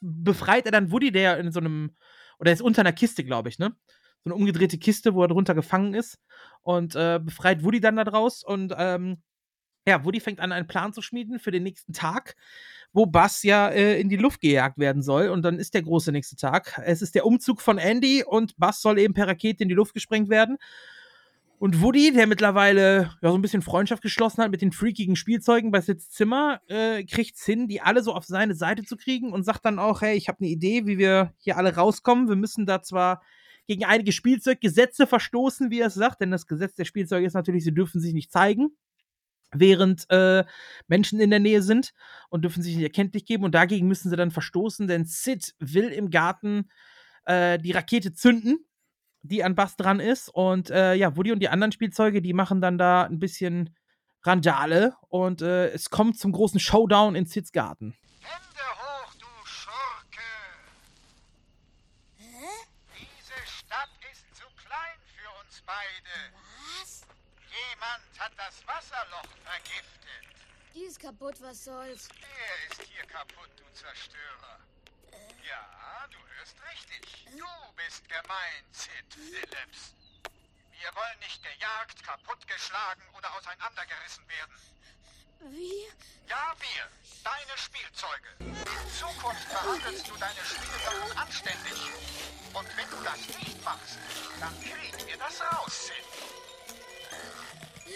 befreit er dann Woody, der in so einem, oder er ist unter einer Kiste, glaube ich, ne? Eine umgedrehte Kiste, wo er drunter gefangen ist. Und äh, befreit Woody dann da draus. Und ähm, ja, Woody fängt an, einen Plan zu schmieden für den nächsten Tag, wo Buzz ja äh, in die Luft gejagt werden soll. Und dann ist der große nächste Tag. Es ist der Umzug von Andy und Buzz soll eben per Rakete in die Luft gesprengt werden. Und Woody, der mittlerweile ja so ein bisschen Freundschaft geschlossen hat mit den freakigen Spielzeugen bei Sitz Zimmer, äh, kriegt's hin, die alle so auf seine Seite zu kriegen und sagt dann auch, hey, ich habe eine Idee, wie wir hier alle rauskommen. Wir müssen da zwar gegen einige Spielzeuggesetze verstoßen, wie er es sagt, denn das Gesetz der Spielzeuge ist natürlich, sie dürfen sich nicht zeigen, während äh, Menschen in der Nähe sind und dürfen sich nicht erkenntlich geben und dagegen müssen sie dann verstoßen, denn Sid will im Garten äh, die Rakete zünden die an Bass dran ist. Und äh, ja, Woody und die anderen Spielzeuge, die machen dann da ein bisschen Randale und äh, es kommt zum großen Showdown in Sids Garten. Diese Stadt ist zu klein für uns beide. Was? Jemand hat das Wasserloch vergiftet. Die ist kaputt, was soll's. Er ist hier kaputt, du Zerstörer. Ja, du hörst richtig. Du bist gemein, Sid Phillips. Wir wollen nicht gejagt, kaputtgeschlagen oder auseinandergerissen werden. Wie? Ja, wir. Deine Spielzeuge. In Zukunft behandelst du deine Spielsachen anständig. Und wenn du das nicht machst, dann kriegen wir das raus, Sid.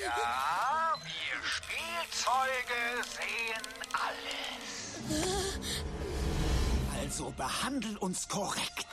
Ja, wir Spielzeuge sehen alles. Also behandel uns korrekt.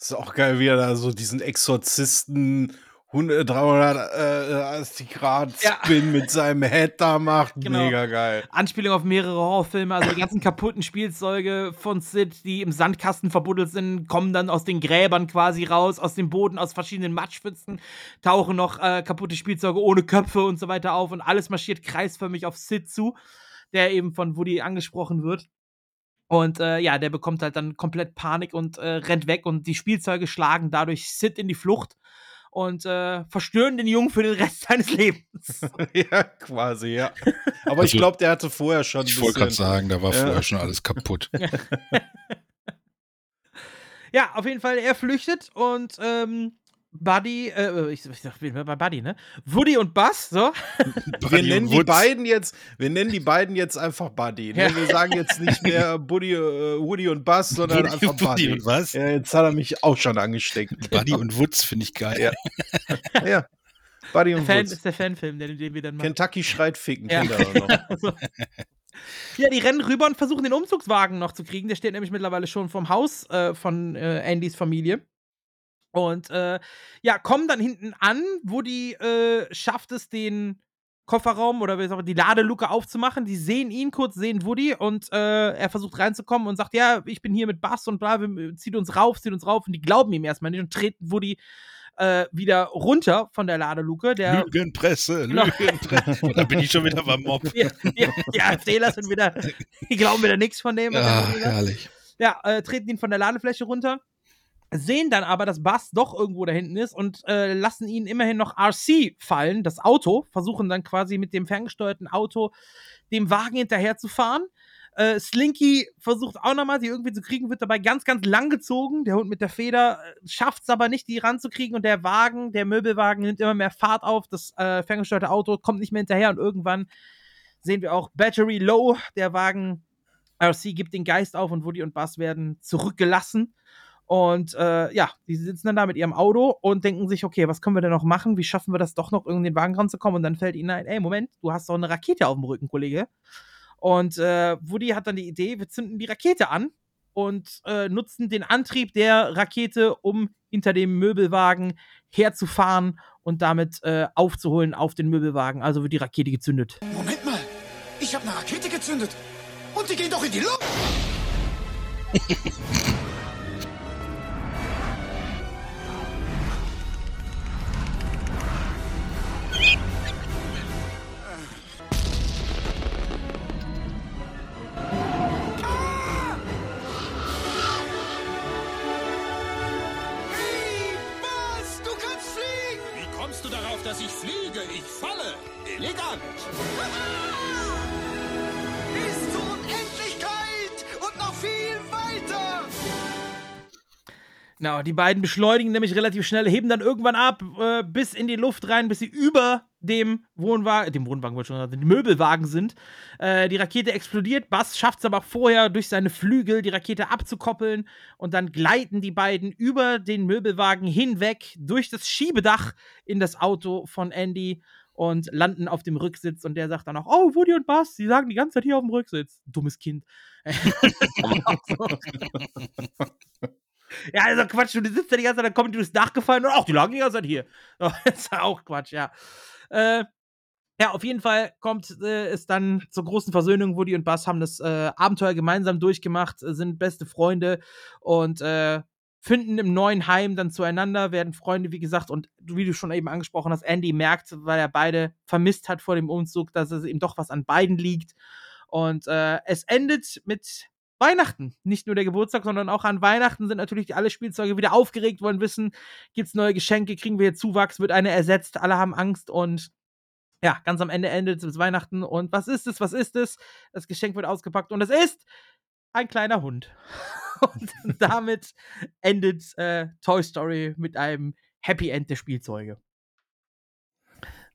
Ist auch geil, wie er da so diesen Exorzisten 100, 360 Grad Spin mit seinem Head da macht. Genau. Mega geil. Anspielung auf mehrere Horrorfilme, also die ganzen kaputten Spielzeuge von Sid, die im Sandkasten verbuddelt sind, kommen dann aus den Gräbern quasi raus, aus dem Boden, aus verschiedenen Matschpfützen, tauchen noch äh, kaputte Spielzeuge ohne Köpfe und so weiter auf und alles marschiert kreisförmig auf Sid zu, der eben von Woody angesprochen wird. Und äh, ja, der bekommt halt dann komplett Panik und äh, rennt weg und die Spielzeuge schlagen dadurch Sid in die Flucht und äh, verstören den Jungen für den Rest seines Lebens. <laughs> ja, quasi, ja. <laughs> Aber ich Also, glaube, der hatte vorher schon. Ich wollte gerade sagen, da war Ja. vorher schon alles kaputt. <laughs> Ja, auf jeden Fall, er flüchtet und ähm, Buddy, äh, ich, ich sag, wen war bei Buddy, ne? Woody und Buzz, so. <laughs> Wir nennen die beiden jetzt, wir nennen die beiden jetzt einfach Buddy. Ne? Ja. Wir sagen jetzt nicht mehr <laughs> Buddy, äh, Woody und Buzz, sondern Woody- einfach Woody Buddy. und was? Ja, jetzt hat er mich auch schon angesteckt. Buddy und Woods finde ich geil. Ja. ja. Buddy und Fan, Woods. ist der Fanfilm, den, den wir dann machen. Kentucky schreit ficken, Ja. <laughs> So. Ja, die rennen rüber und versuchen den Umzugswagen noch zu kriegen. Der steht nämlich mittlerweile schon vom Haus äh, von äh, Andys Familie. Und äh, ja, kommen dann hinten an, wo die äh, schafft es, den Kofferraum oder wie auch die Ladeluke aufzumachen. Die sehen ihn kurz, sehen Woody und äh, er versucht reinzukommen und sagt, ja, ich bin hier mit Bass und bla, wir, zieht uns rauf, zieht uns rauf und die glauben ihm erstmal nicht und treten Woody äh, wieder runter von der Ladeluke. Der, Lügenpresse, <laughs> Genau. Lügenpresse. da bin ich schon wieder beim Mob. ja, ja, die AfDler sind wieder, die glauben wieder nichts von dem. Ja, herrlich. Ja, äh, treten ihn von der Ladefläche runter, sehen dann aber, dass Bass doch irgendwo da hinten ist und äh, lassen ihn immerhin noch RC fallen, das Auto, versuchen dann quasi mit dem ferngesteuerten Auto dem Wagen hinterher zu fahren. Äh, Slinky versucht auch nochmal, sie irgendwie zu kriegen, wird dabei ganz, ganz lang gezogen. Der Hund mit der Feder schafft es aber nicht, die ranzukriegen und der Wagen, der Möbelwagen nimmt immer mehr Fahrt auf. Das äh, ferngesteuerte Auto kommt nicht mehr hinterher und irgendwann sehen wir auch Battery Low. Der Wagen RC gibt den Geist auf und Woody und Buzz werden zurückgelassen. Und äh, ja, die sitzen dann da mit ihrem Auto und denken sich, okay, was können wir denn noch machen? Wie schaffen wir das doch noch, irgendwie in den Wagen ranzukommen? Und dann fällt ihnen ein, ey, Moment, du hast doch eine Rakete auf dem Rücken, Kollege. Und äh, Woody hat dann die Idee, wir zünden die Rakete an und äh, nutzen den Antrieb der Rakete, um hinter dem Möbelwagen herzufahren und damit äh, aufzuholen auf den Möbelwagen. Also wird die Rakete gezündet. Moment mal, ich habe eine Rakete gezündet. Und die geht doch in die Luft. <laughs> dass ich fliege? Ich falle. Elegant. <laughs> Bis zur Unendlichkeit und noch viel weiter. Genau, die beiden beschleunigen nämlich relativ schnell, heben dann irgendwann ab, äh, bis in die Luft rein, bis sie über dem Wohnwagen, dem Wohnwagen wollte ich schon sagen, dem Möbelwagen sind. Äh, die Rakete explodiert, Bass schafft es aber vorher durch seine Flügel, die Rakete abzukoppeln und dann gleiten die beiden über den Möbelwagen hinweg durch das Schiebedach in das Auto von Andy und landen auf dem Rücksitz und der sagt dann auch, oh, Woody und Bass, sie sagen die ganze Zeit hier auf dem Rücksitz. Dummes Kind. <laughs> Ja, also Quatsch, du sitzt da die ganze Zeit, dann kommt die durchs Dach gefallen und auch die lagen die ganze Zeit hier. <laughs> Das ist auch Quatsch, ja. Äh, ja, auf jeden Fall kommt äh, es dann zur großen Versöhnung. Woody und Bass haben das äh, Abenteuer gemeinsam durchgemacht, äh, sind beste Freunde und äh, finden im neuen Heim dann zueinander, werden Freunde, wie gesagt, und wie du schon eben angesprochen hast, Andy merkt, weil er beide vermisst hat vor dem Umzug, dass es ihm doch was an beiden liegt. Und äh, es endet mit Weihnachten. Nicht nur der Geburtstag, sondern auch an Weihnachten sind natürlich alle Spielzeuge wieder aufgeregt, wollen wissen, gibt es neue Geschenke, kriegen wir hier Zuwachs, wird eine ersetzt, alle haben Angst und ja, ganz am Ende endet es Weihnachten und was ist es, was ist es? Das Geschenk wird ausgepackt und es ist ein kleiner Hund. <laughs> und damit endet äh, Toy Story mit einem Happy End der Spielzeuge.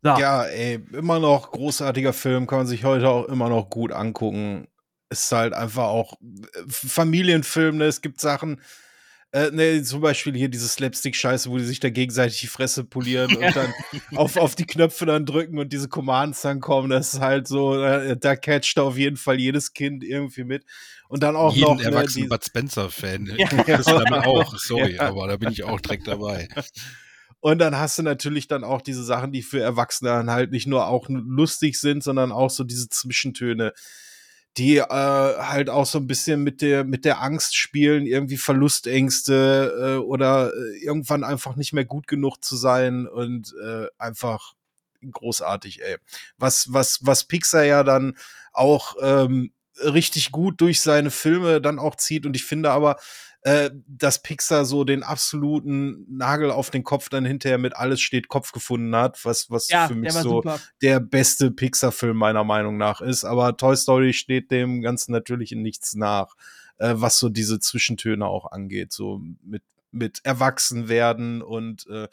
So. Ja, ey, immer noch großartiger Film, kann man sich heute auch immer noch gut angucken. Ist halt einfach auch äh, Familienfilm, ne? Es gibt Sachen, äh, ne, zum Beispiel hier diese Slapstick-Scheiße, wo die sich da gegenseitig die Fresse polieren <laughs> und dann auf, auf die Knöpfe dann drücken und diese Commands dann kommen. Das ist halt so, äh, da catcht auf jeden Fall jedes Kind irgendwie mit. Und dann auch Jeden noch. ne, erwachsenen die- Bud Spencer-Fan. <laughs> Ja. <laughs> Christian auch, sorry, Ja. aber da bin ich auch direkt dabei. Und dann hast du natürlich dann auch diese Sachen, die für Erwachsene dann halt nicht nur auch lustig sind, sondern auch so diese Zwischentöne, die äh, halt auch so ein bisschen mit der, mit der Angst spielen, irgendwie Verlustängste äh, oder äh, irgendwann einfach nicht mehr gut genug zu sein und äh, einfach großartig, ey. Was, was, was Pixar ja dann auch ähm, richtig gut durch seine Filme dann auch zieht. Und ich finde aber, äh, dass Pixar so den absoluten Nagel auf den Kopf dann hinterher mit alles steht Kopf gefunden hat, was, was Ja, für mich so super. der beste Pixar-Film meiner Meinung nach ist. Aber Toy Story steht dem Ganzen natürlich in nichts nach, äh, was so diese Zwischentöne auch angeht, so mit, mit Erwachsenwerden und äh,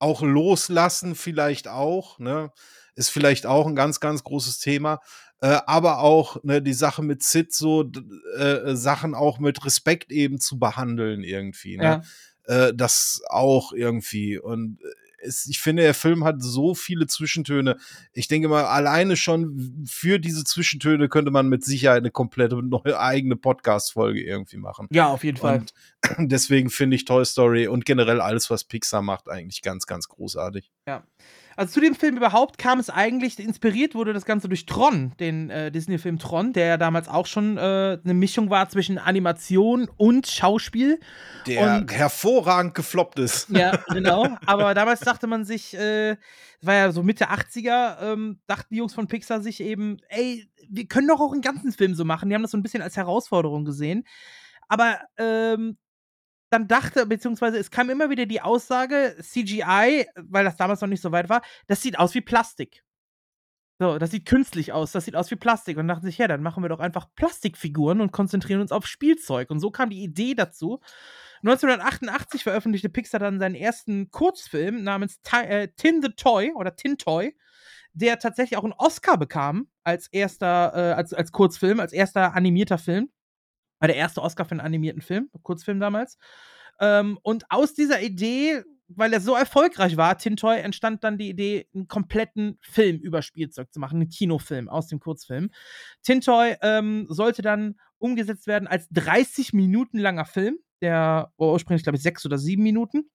auch loslassen vielleicht auch, ne? Ist vielleicht auch ein ganz, ganz großes Thema. Äh, aber auch ne, die Sache mit Sid, so d- äh, Sachen auch mit Respekt eben zu behandeln irgendwie. Ne? Äh, das auch irgendwie. Und äh, es, ich finde, der Film hat so viele Zwischentöne. Ich denke mal, alleine schon für diese Zwischentöne könnte man mit Sicherheit eine komplette neue eigene Podcast-Folge irgendwie machen. Ja, auf jeden Fall. Und <clears throat> deswegen finde ich Toy Story und generell alles, was Pixar macht, eigentlich ganz, ganz großartig. Ja. Also zu dem Film überhaupt kam es eigentlich, inspiriert wurde das Ganze durch Tron, den äh, Disney-Film Tron, der ja damals auch schon äh, eine Mischung war zwischen Animation und Schauspiel. Der und, hervorragend gefloppt ist. <laughs> Ja, genau. Aber damals dachte man sich, äh, war ja so Mitte 80er, ähm, dachten die Jungs von Pixar sich eben, ey, wir können doch auch einen ganzen Film so machen. Die haben das so ein bisschen als Herausforderung gesehen. Aber ähm, dann dachte, beziehungsweise es kam immer wieder die Aussage, CGI, weil das damals noch nicht so weit war, das sieht aus wie Plastik. So, das sieht künstlich aus, das sieht aus wie Plastik. Und dachten sich, ja, dann machen wir doch einfach Plastikfiguren und konzentrieren uns auf Spielzeug. Und so kam die Idee dazu. 1988 veröffentlichte Pixar dann seinen ersten Kurzfilm namens äh, Tin the Toy oder Tin Toy, der tatsächlich auch einen Oscar bekam als erster, äh, als, als Kurzfilm, als erster animierter Film. War der erste Oscar für einen animierten Film, Kurzfilm damals. Ähm, und aus dieser Idee, weil er so erfolgreich war, Tintoy, entstand dann die Idee, einen kompletten Film über Spielzeug zu machen, einen Kinofilm aus dem Kurzfilm. Tintoy ähm, sollte dann umgesetzt werden als 30 Minuten langer Film, der ursprünglich, glaube ich, sechs oder sieben Minuten.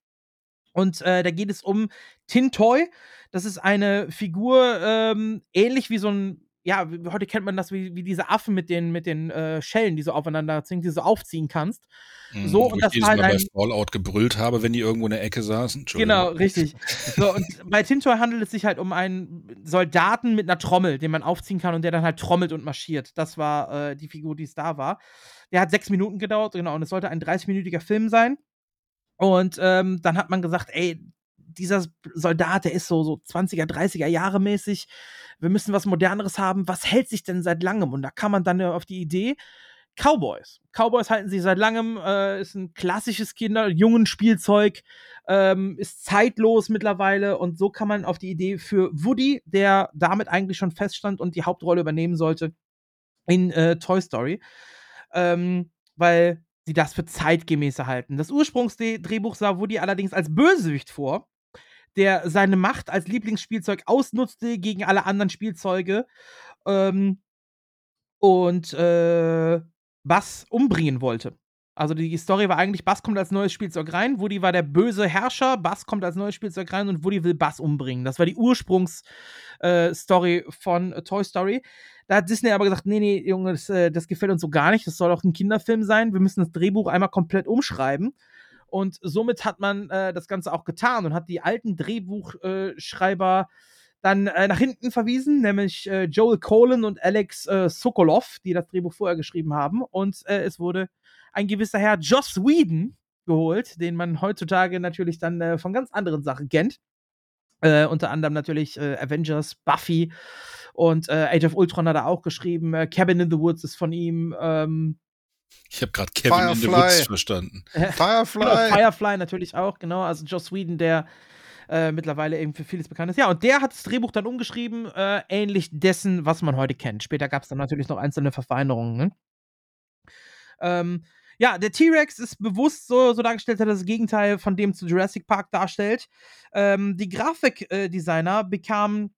Und äh, da geht es um Tintoy. Das ist eine Figur, ähm, ähnlich wie so ein ja, heute kennt man das wie, wie diese Affen mit den, mit den äh, Schellen, die so aufeinander ziehen, die du so aufziehen kannst. Mhm, so, und das ich halt Mal bei Fallout gebrüllt habe, wenn die irgendwo in der Ecke saßen. Genau, richtig. so, und bei Tintoy handelt es sich halt um einen Soldaten mit einer Trommel, den man aufziehen kann und der dann halt trommelt und marschiert. Das war äh, die Figur, die es da war. Der hat sechs Minuten gedauert, genau, und es sollte ein 30-minütiger Film sein. Und ähm, dann hat man gesagt, ey, dieser Soldat, der ist so, so 20er, 30er Jahre mäßig. Wir müssen was Moderneres haben. Was hält sich denn seit langem? Und da kam man dann auf die Idee, Cowboys. Cowboys halten sich seit langem, äh, ist ein klassisches Kinder-, jungen Spielzeug, ähm, ist zeitlos mittlerweile und so kann man auf die Idee für Woody, der damit eigentlich schon feststand und die Hauptrolle übernehmen sollte in äh, Toy Story, ähm, weil sie das für zeitgemäßer halten. Das Ursprungsdrehbuch sah Woody allerdings als Bösewicht vor der seine Macht als Lieblingsspielzeug ausnutzte gegen alle anderen Spielzeuge ähm, und äh, Bass umbringen wollte. Also die Story war eigentlich, Bass kommt als neues Spielzeug rein, Woody war der böse Herrscher, Bass kommt als neues Spielzeug rein und Woody will Bass umbringen. Das war die Ursprungsstory äh, von äh, Toy Story. Da hat Disney aber gesagt, nee, nee, Junge, das, äh, das gefällt uns so gar nicht, das soll auch ein Kinderfilm sein, wir müssen das Drehbuch einmal komplett umschreiben. Und somit hat man äh, das Ganze auch getan und hat die alten Drehbuchschreiber dann äh, nach hinten verwiesen, nämlich äh, Joel Colen und Alex äh, Sokolov, die das Drehbuch vorher geschrieben haben. Und äh, es wurde ein gewisser Herr Joss Whedon geholt, den man heutzutage natürlich dann äh, von ganz anderen Sachen kennt. Äh, unter anderem natürlich Avengers, Buffy und Age of Ultron hat er auch geschrieben. Cabin in the Woods ist von ihm. Ähm, ich habe gerade Kevin Firefly. in the Woods verstanden. <laughs> Firefly. Genau, Firefly natürlich auch, genau. Also Joss Whedon, der äh, mittlerweile eben für vieles bekannt ist. Ja, und der hat das Drehbuch dann umgeschrieben, äh, ähnlich dessen, was man heute kennt. Später gab es dann natürlich noch einzelne Verfeinerungen. Ne? Ähm, ja, der T-Rex ist bewusst so, so dargestellt, dass er das Gegenteil von dem zu Jurassic Park darstellt. Ähm, die Grafikdesigner bekamen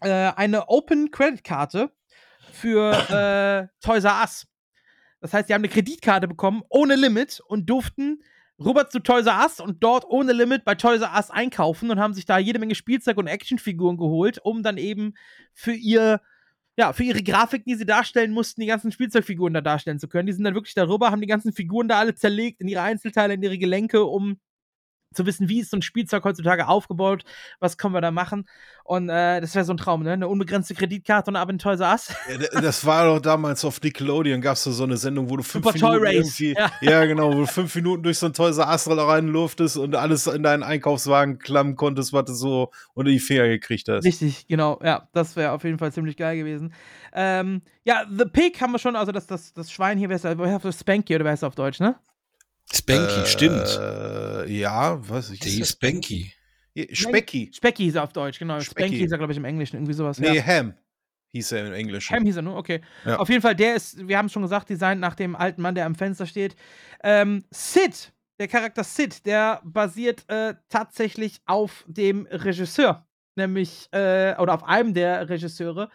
äh, eine Open Credit Karte für äh, Toys R Us. Das heißt, die haben eine Kreditkarte bekommen, ohne Limit und durften rüber zu Toys R Us und dort ohne Limit bei Toys R Us einkaufen und haben sich da jede Menge Spielzeug und Actionfiguren geholt, um dann eben für ihr ja, für ihre Grafiken, die sie darstellen mussten, die ganzen Spielzeugfiguren da darstellen zu können. Die sind dann wirklich darüber, haben die ganzen Figuren da alle zerlegt in ihre Einzelteile, in ihre Gelenke, um zu wissen, wie ist so ein Spielzeug heutzutage aufgebaut, was können wir da machen. Und äh, das wäre so ein Traum, ne? Eine unbegrenzte Kreditkarte und ab in Toys R Ja, das war doch damals auf Nickelodeon, gab es so eine Sendung, wo du fünf Super Minuten Toy Race. Ja. ja. genau, wo du fünf Minuten durch so ein Toys R Us reinluftest und alles in deinen Einkaufswagen klammen konntest, was du so unter die Finger gekriegt hast. Richtig, genau, ja, das wäre auf jeden Fall ziemlich geil gewesen. Ähm, ja, The Pig haben wir schon, also das, das, das Schwein hier, wer ist das? Spanky oder wer ist auf Deutsch, ne? Spanky, äh, stimmt. Ja, was ich. Die Spanky. Specky. Specky hieß er auf Deutsch, genau. Specky. Spanky hieß er, glaube ich, im Englischen, irgendwie sowas. Nee, ja. Ham hieß er im Englischen. Ham hieß er nur, okay. Ja. Auf jeden Fall, der ist, wir haben es schon gesagt, designt nach dem alten Mann, der am Fenster steht. Ähm, Sid, der Charakter Sid, der basiert äh, tatsächlich auf dem Regisseur, nämlich, äh, oder auf einem der Regisseure,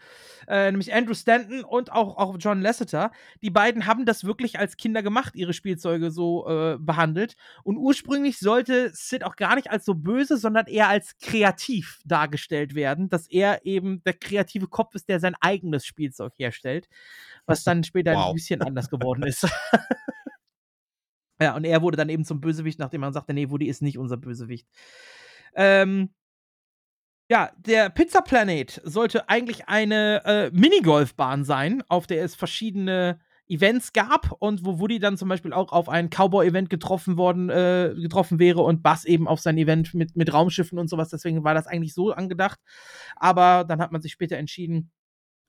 äh, nämlich Andrew Stanton und auch, auch John Lasseter. Die beiden haben das wirklich als Kinder gemacht, ihre Spielzeuge so äh, behandelt. Und ursprünglich sollte Sid auch gar nicht als so böse, sondern eher als kreativ dargestellt werden, dass er eben der kreative Kopf ist, der sein eigenes Spielzeug herstellt, was dann später wow. ein bisschen anders geworden ist. <laughs> ja, und er wurde dann eben zum Bösewicht, nachdem man sagte, nee, Woody ist nicht unser Bösewicht. Ähm, ja, der Pizza Planet sollte eigentlich eine äh, Minigolfbahn sein, auf der es verschiedene Events gab und wo Woody dann zum Beispiel auch auf ein Cowboy-Event getroffen worden, äh, getroffen wäre und Bass eben auf sein Event mit, mit Raumschiffen und sowas. Deswegen war das eigentlich so angedacht. Aber dann hat man sich später entschieden,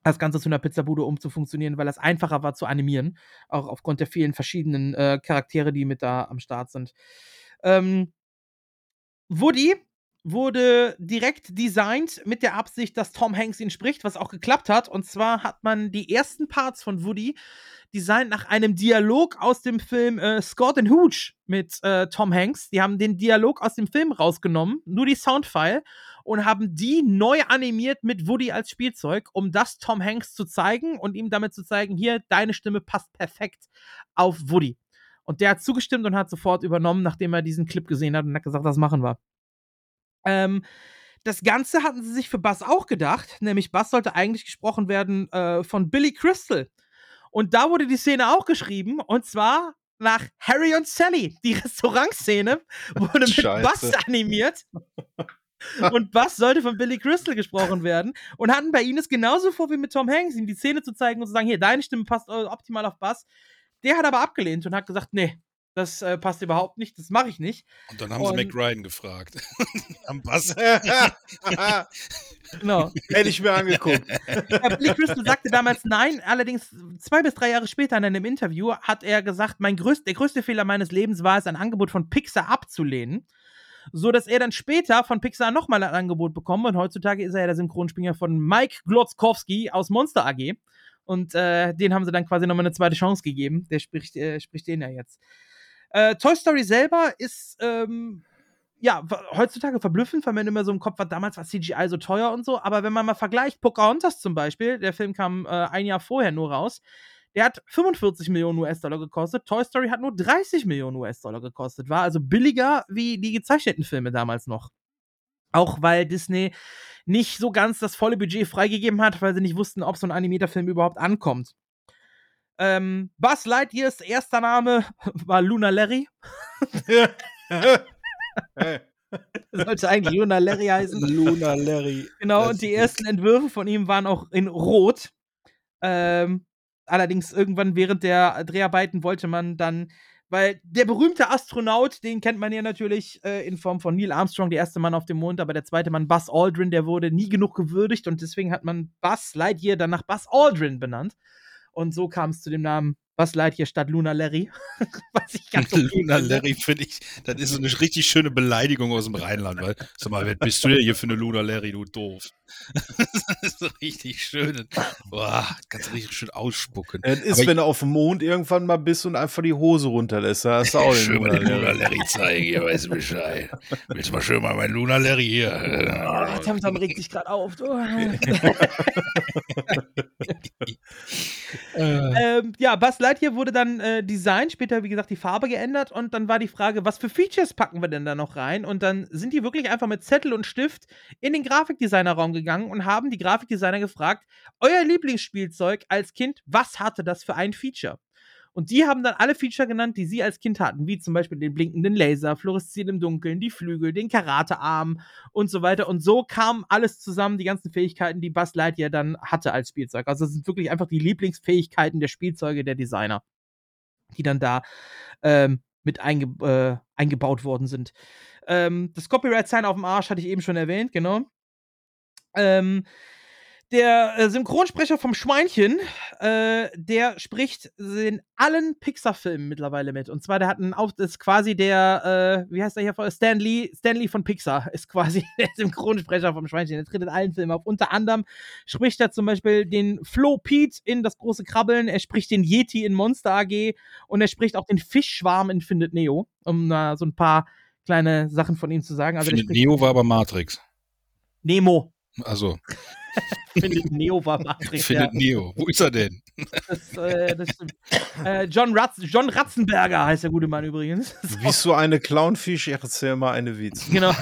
das Ganze zu einer Pizzabude umzufunktionieren, weil das einfacher war zu animieren. Auch aufgrund der vielen verschiedenen äh, Charaktere, die mit da am Start sind. Ähm, Woody wurde direkt designt mit der Absicht, dass Tom Hanks ihn spricht, was auch geklappt hat. Und zwar hat man die ersten Parts von Woody designt nach einem Dialog aus dem Film äh, Scott and Hooch mit äh, Tom Hanks. Die haben den Dialog aus dem Film rausgenommen, nur die Soundfile, und haben die neu animiert mit Woody als Spielzeug, um das Tom Hanks zu zeigen und ihm damit zu zeigen, hier, deine Stimme passt perfekt auf Woody. Und der hat zugestimmt und hat sofort übernommen, nachdem er diesen Clip gesehen hat und hat gesagt, das machen wir. Ähm, das Ganze hatten sie sich für Bass auch gedacht, nämlich Bass sollte eigentlich gesprochen werden äh, von Billy Crystal. Und da wurde die Szene auch geschrieben, und zwar nach Harry und Sally. Die <laughs> Restaurantszene wurde mit Scheiße. Bass animiert. und Bass sollte von Billy Crystal gesprochen werden und hatten bei ihnen es genauso vor wie mit Tom Hanks, ihm die Szene zu zeigen und zu sagen, hier, deine Stimme passt optimal auf Bass. Der hat aber abgelehnt und hat gesagt, nee, das äh, passt überhaupt nicht, das mache ich nicht. Und dann haben und, sie McRyan gefragt. <laughs> Am Bass. <laughs> genau. <laughs> Hätte ich mir angeguckt. Ja, Billy Crystal sagte damals nein, allerdings zwei bis drei Jahre später in einem Interview hat er gesagt, mein größt, der größte Fehler meines Lebens war es, ein Angebot von Pixar abzulehnen. So dass er dann später von Pixar nochmal ein Angebot bekommt und heutzutage ist er ja der Synchronspringer von Mike Glotzkowski aus Monster AG. Und äh, den haben sie dann quasi nochmal eine zweite Chance gegeben. Der spricht, äh, spricht den ja jetzt. Äh, Toy Story selber ist ähm, ja heutzutage verblüffend, weil man immer so im Kopf hat, damals war CGI so teuer und so. Aber wenn man mal vergleicht, Pocahontas zum Beispiel, der Film kam äh, ein Jahr vorher nur raus. Der hat 45 Millionen US-Dollar gekostet. Toy Story hat nur 30 Millionen US-Dollar gekostet. War also billiger wie die gezeichneten Filme damals noch. Auch weil Disney nicht so ganz das volle Budget freigegeben hat, weil sie nicht wussten, ob so ein Animatorfilm überhaupt ankommt. Ähm, Buzz Lightyears erster Name <laughs> war Luna Larry. <laughs> Sollte eigentlich Luna Larry heißen. Luna Larry. Genau, und die ersten Entwürfe von ihm waren auch in Rot. Ähm, allerdings irgendwann während der Dreharbeiten wollte man dann, weil der berühmte Astronaut, den kennt man ja natürlich äh, in Form von Neil Armstrong, der erste Mann auf dem Mond, aber der zweite Mann, Buzz Aldrin, der wurde nie genug gewürdigt und deswegen hat man Buzz Lightyear dann nach Buzz Aldrin benannt. Und so kam es zu dem Namen was leid hier statt Luna Larry? <laughs> Was ich ganz okay Luna. Larry finde ich, das ist so eine richtig schöne Beleidigung aus dem Rheinland, weil, sag mal, wer bist du denn hier für eine Luna Larry, du doof? <laughs> das ist so richtig schön. Boah, kannst richtig schön ausspucken. Das ist, Aber wenn du auf dem Mond irgendwann mal bist und einfach die Hose runterlässt, da hast du auch <laughs> schön mal den Luna Larry zeigen, hier weißt du Bescheid. Willst du mal schön mal mein Luna Larry hier? Oh, Tamtam regt sich gerade auf. Du. <laughs> ähm, ja, Buzz Lightyear wurde dann äh, designt, später, wie gesagt, die Farbe geändert und dann war die Frage, was für Features packen wir denn da noch rein? Und dann sind die wirklich einfach mit Zettel und Stift in den Grafikdesignerraum gegangen und haben die Grafikdesigner gefragt, euer Lieblingsspielzeug als Kind, was hatte das für ein Feature? Und die haben dann alle Feature genannt, die sie als Kind hatten, wie zum Beispiel den blinkenden Laser, Fluoreszieren im Dunkeln, die Flügel, den Karatearm und so weiter. Und so kam alles zusammen, die ganzen Fähigkeiten, die Buzz Lightyear dann hatte als Spielzeug. Also es sind wirklich einfach die Lieblingsfähigkeiten der Spielzeuge der Designer, die dann da ähm, mit einge äh, eingebaut worden sind. Ähm, das Copyright-Sign auf dem Arsch hatte ich eben schon erwähnt, genau. Ähm, der äh, Synchronsprecher vom Schweinchen, äh, der spricht in allen Pixar-Filmen mittlerweile mit. Und zwar, der hat einen Auf ist quasi der, äh, wie heißt der hier? Stanley, Stanley von Pixar <laughs> ist quasi der Synchronsprecher vom Schweinchen. Der tritt in allen Filmen auf. Unter anderem spricht er zum Beispiel den Flo Pete in Das große Krabbeln. Er spricht den Yeti in Monster AG. Und er spricht auch den Fischschwarm in Findet Neo. Um uh, so ein paar kleine Sachen von ihm zu sagen. Also Findet Neo war aber Matrix. Nemo. Also, <laughs> Findet Neo war Matrix. <laughs> findet ja. Neo. Wo ist er denn? Das, äh, das stimmt. äh, John, Ratz, John Ratzenberger heißt der gute Mann übrigens. Wie <laughs> so eine Clownfisch, ich erzähl mal eine Witz. Genau.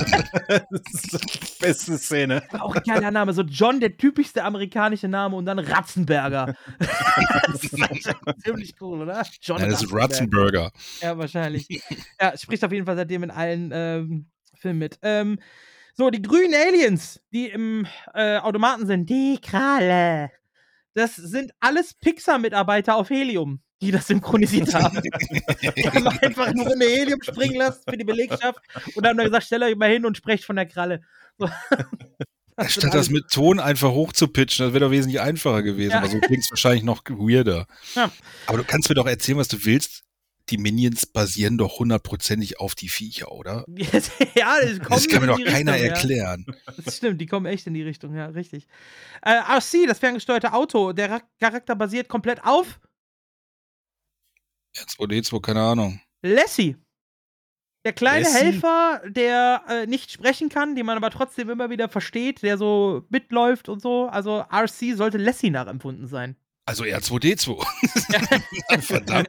das ist die beste Szene. Auch ein geiler Name. So John, der typischste amerikanische Name und dann Ratzenberger. das ist eigentlich ziemlich cool, oder? John Ja, das ist Ratzenberger. Ja, wahrscheinlich. ja, spricht auf jeden Fall seitdem in allen ähm, Filmen mit. Ähm, so, die grünen Aliens, die im äh, Automaten sind, die Kralle. Das sind alles Pixar-Mitarbeiter auf Helium, die das synchronisiert <laughs> haben. die haben einfach nur eine Helium springen lassen für die Belegschaft und haben dann gesagt, stellt euch mal hin und sprecht von der Kralle. So. <laughs> Das Statt das mit Ton einfach hochzupitchen, das wäre doch wesentlich einfacher gewesen. Ja. Aber so klingt es wahrscheinlich noch weirder. Ja. Aber du kannst mir doch erzählen, was du willst. Die Minions basieren doch hundertprozentig auf die Viecher, oder? <laughs> ja, das, Das kann mir doch keiner Richtung, ja. erklären. Das stimmt, die kommen echt in die Richtung, ja, richtig. Äh, RC, das ferngesteuerte Auto, der Ra Charakter basiert komplett auf R2D2, keine Ahnung. Lassie. Der kleine Lassie? Helfer, der äh, nicht sprechen kann, den man aber trotzdem immer wieder versteht, der so mitläuft und so. Also RC sollte Lassie nachempfunden sein. Also R2D2. <laughs> <laughs> Verdammt.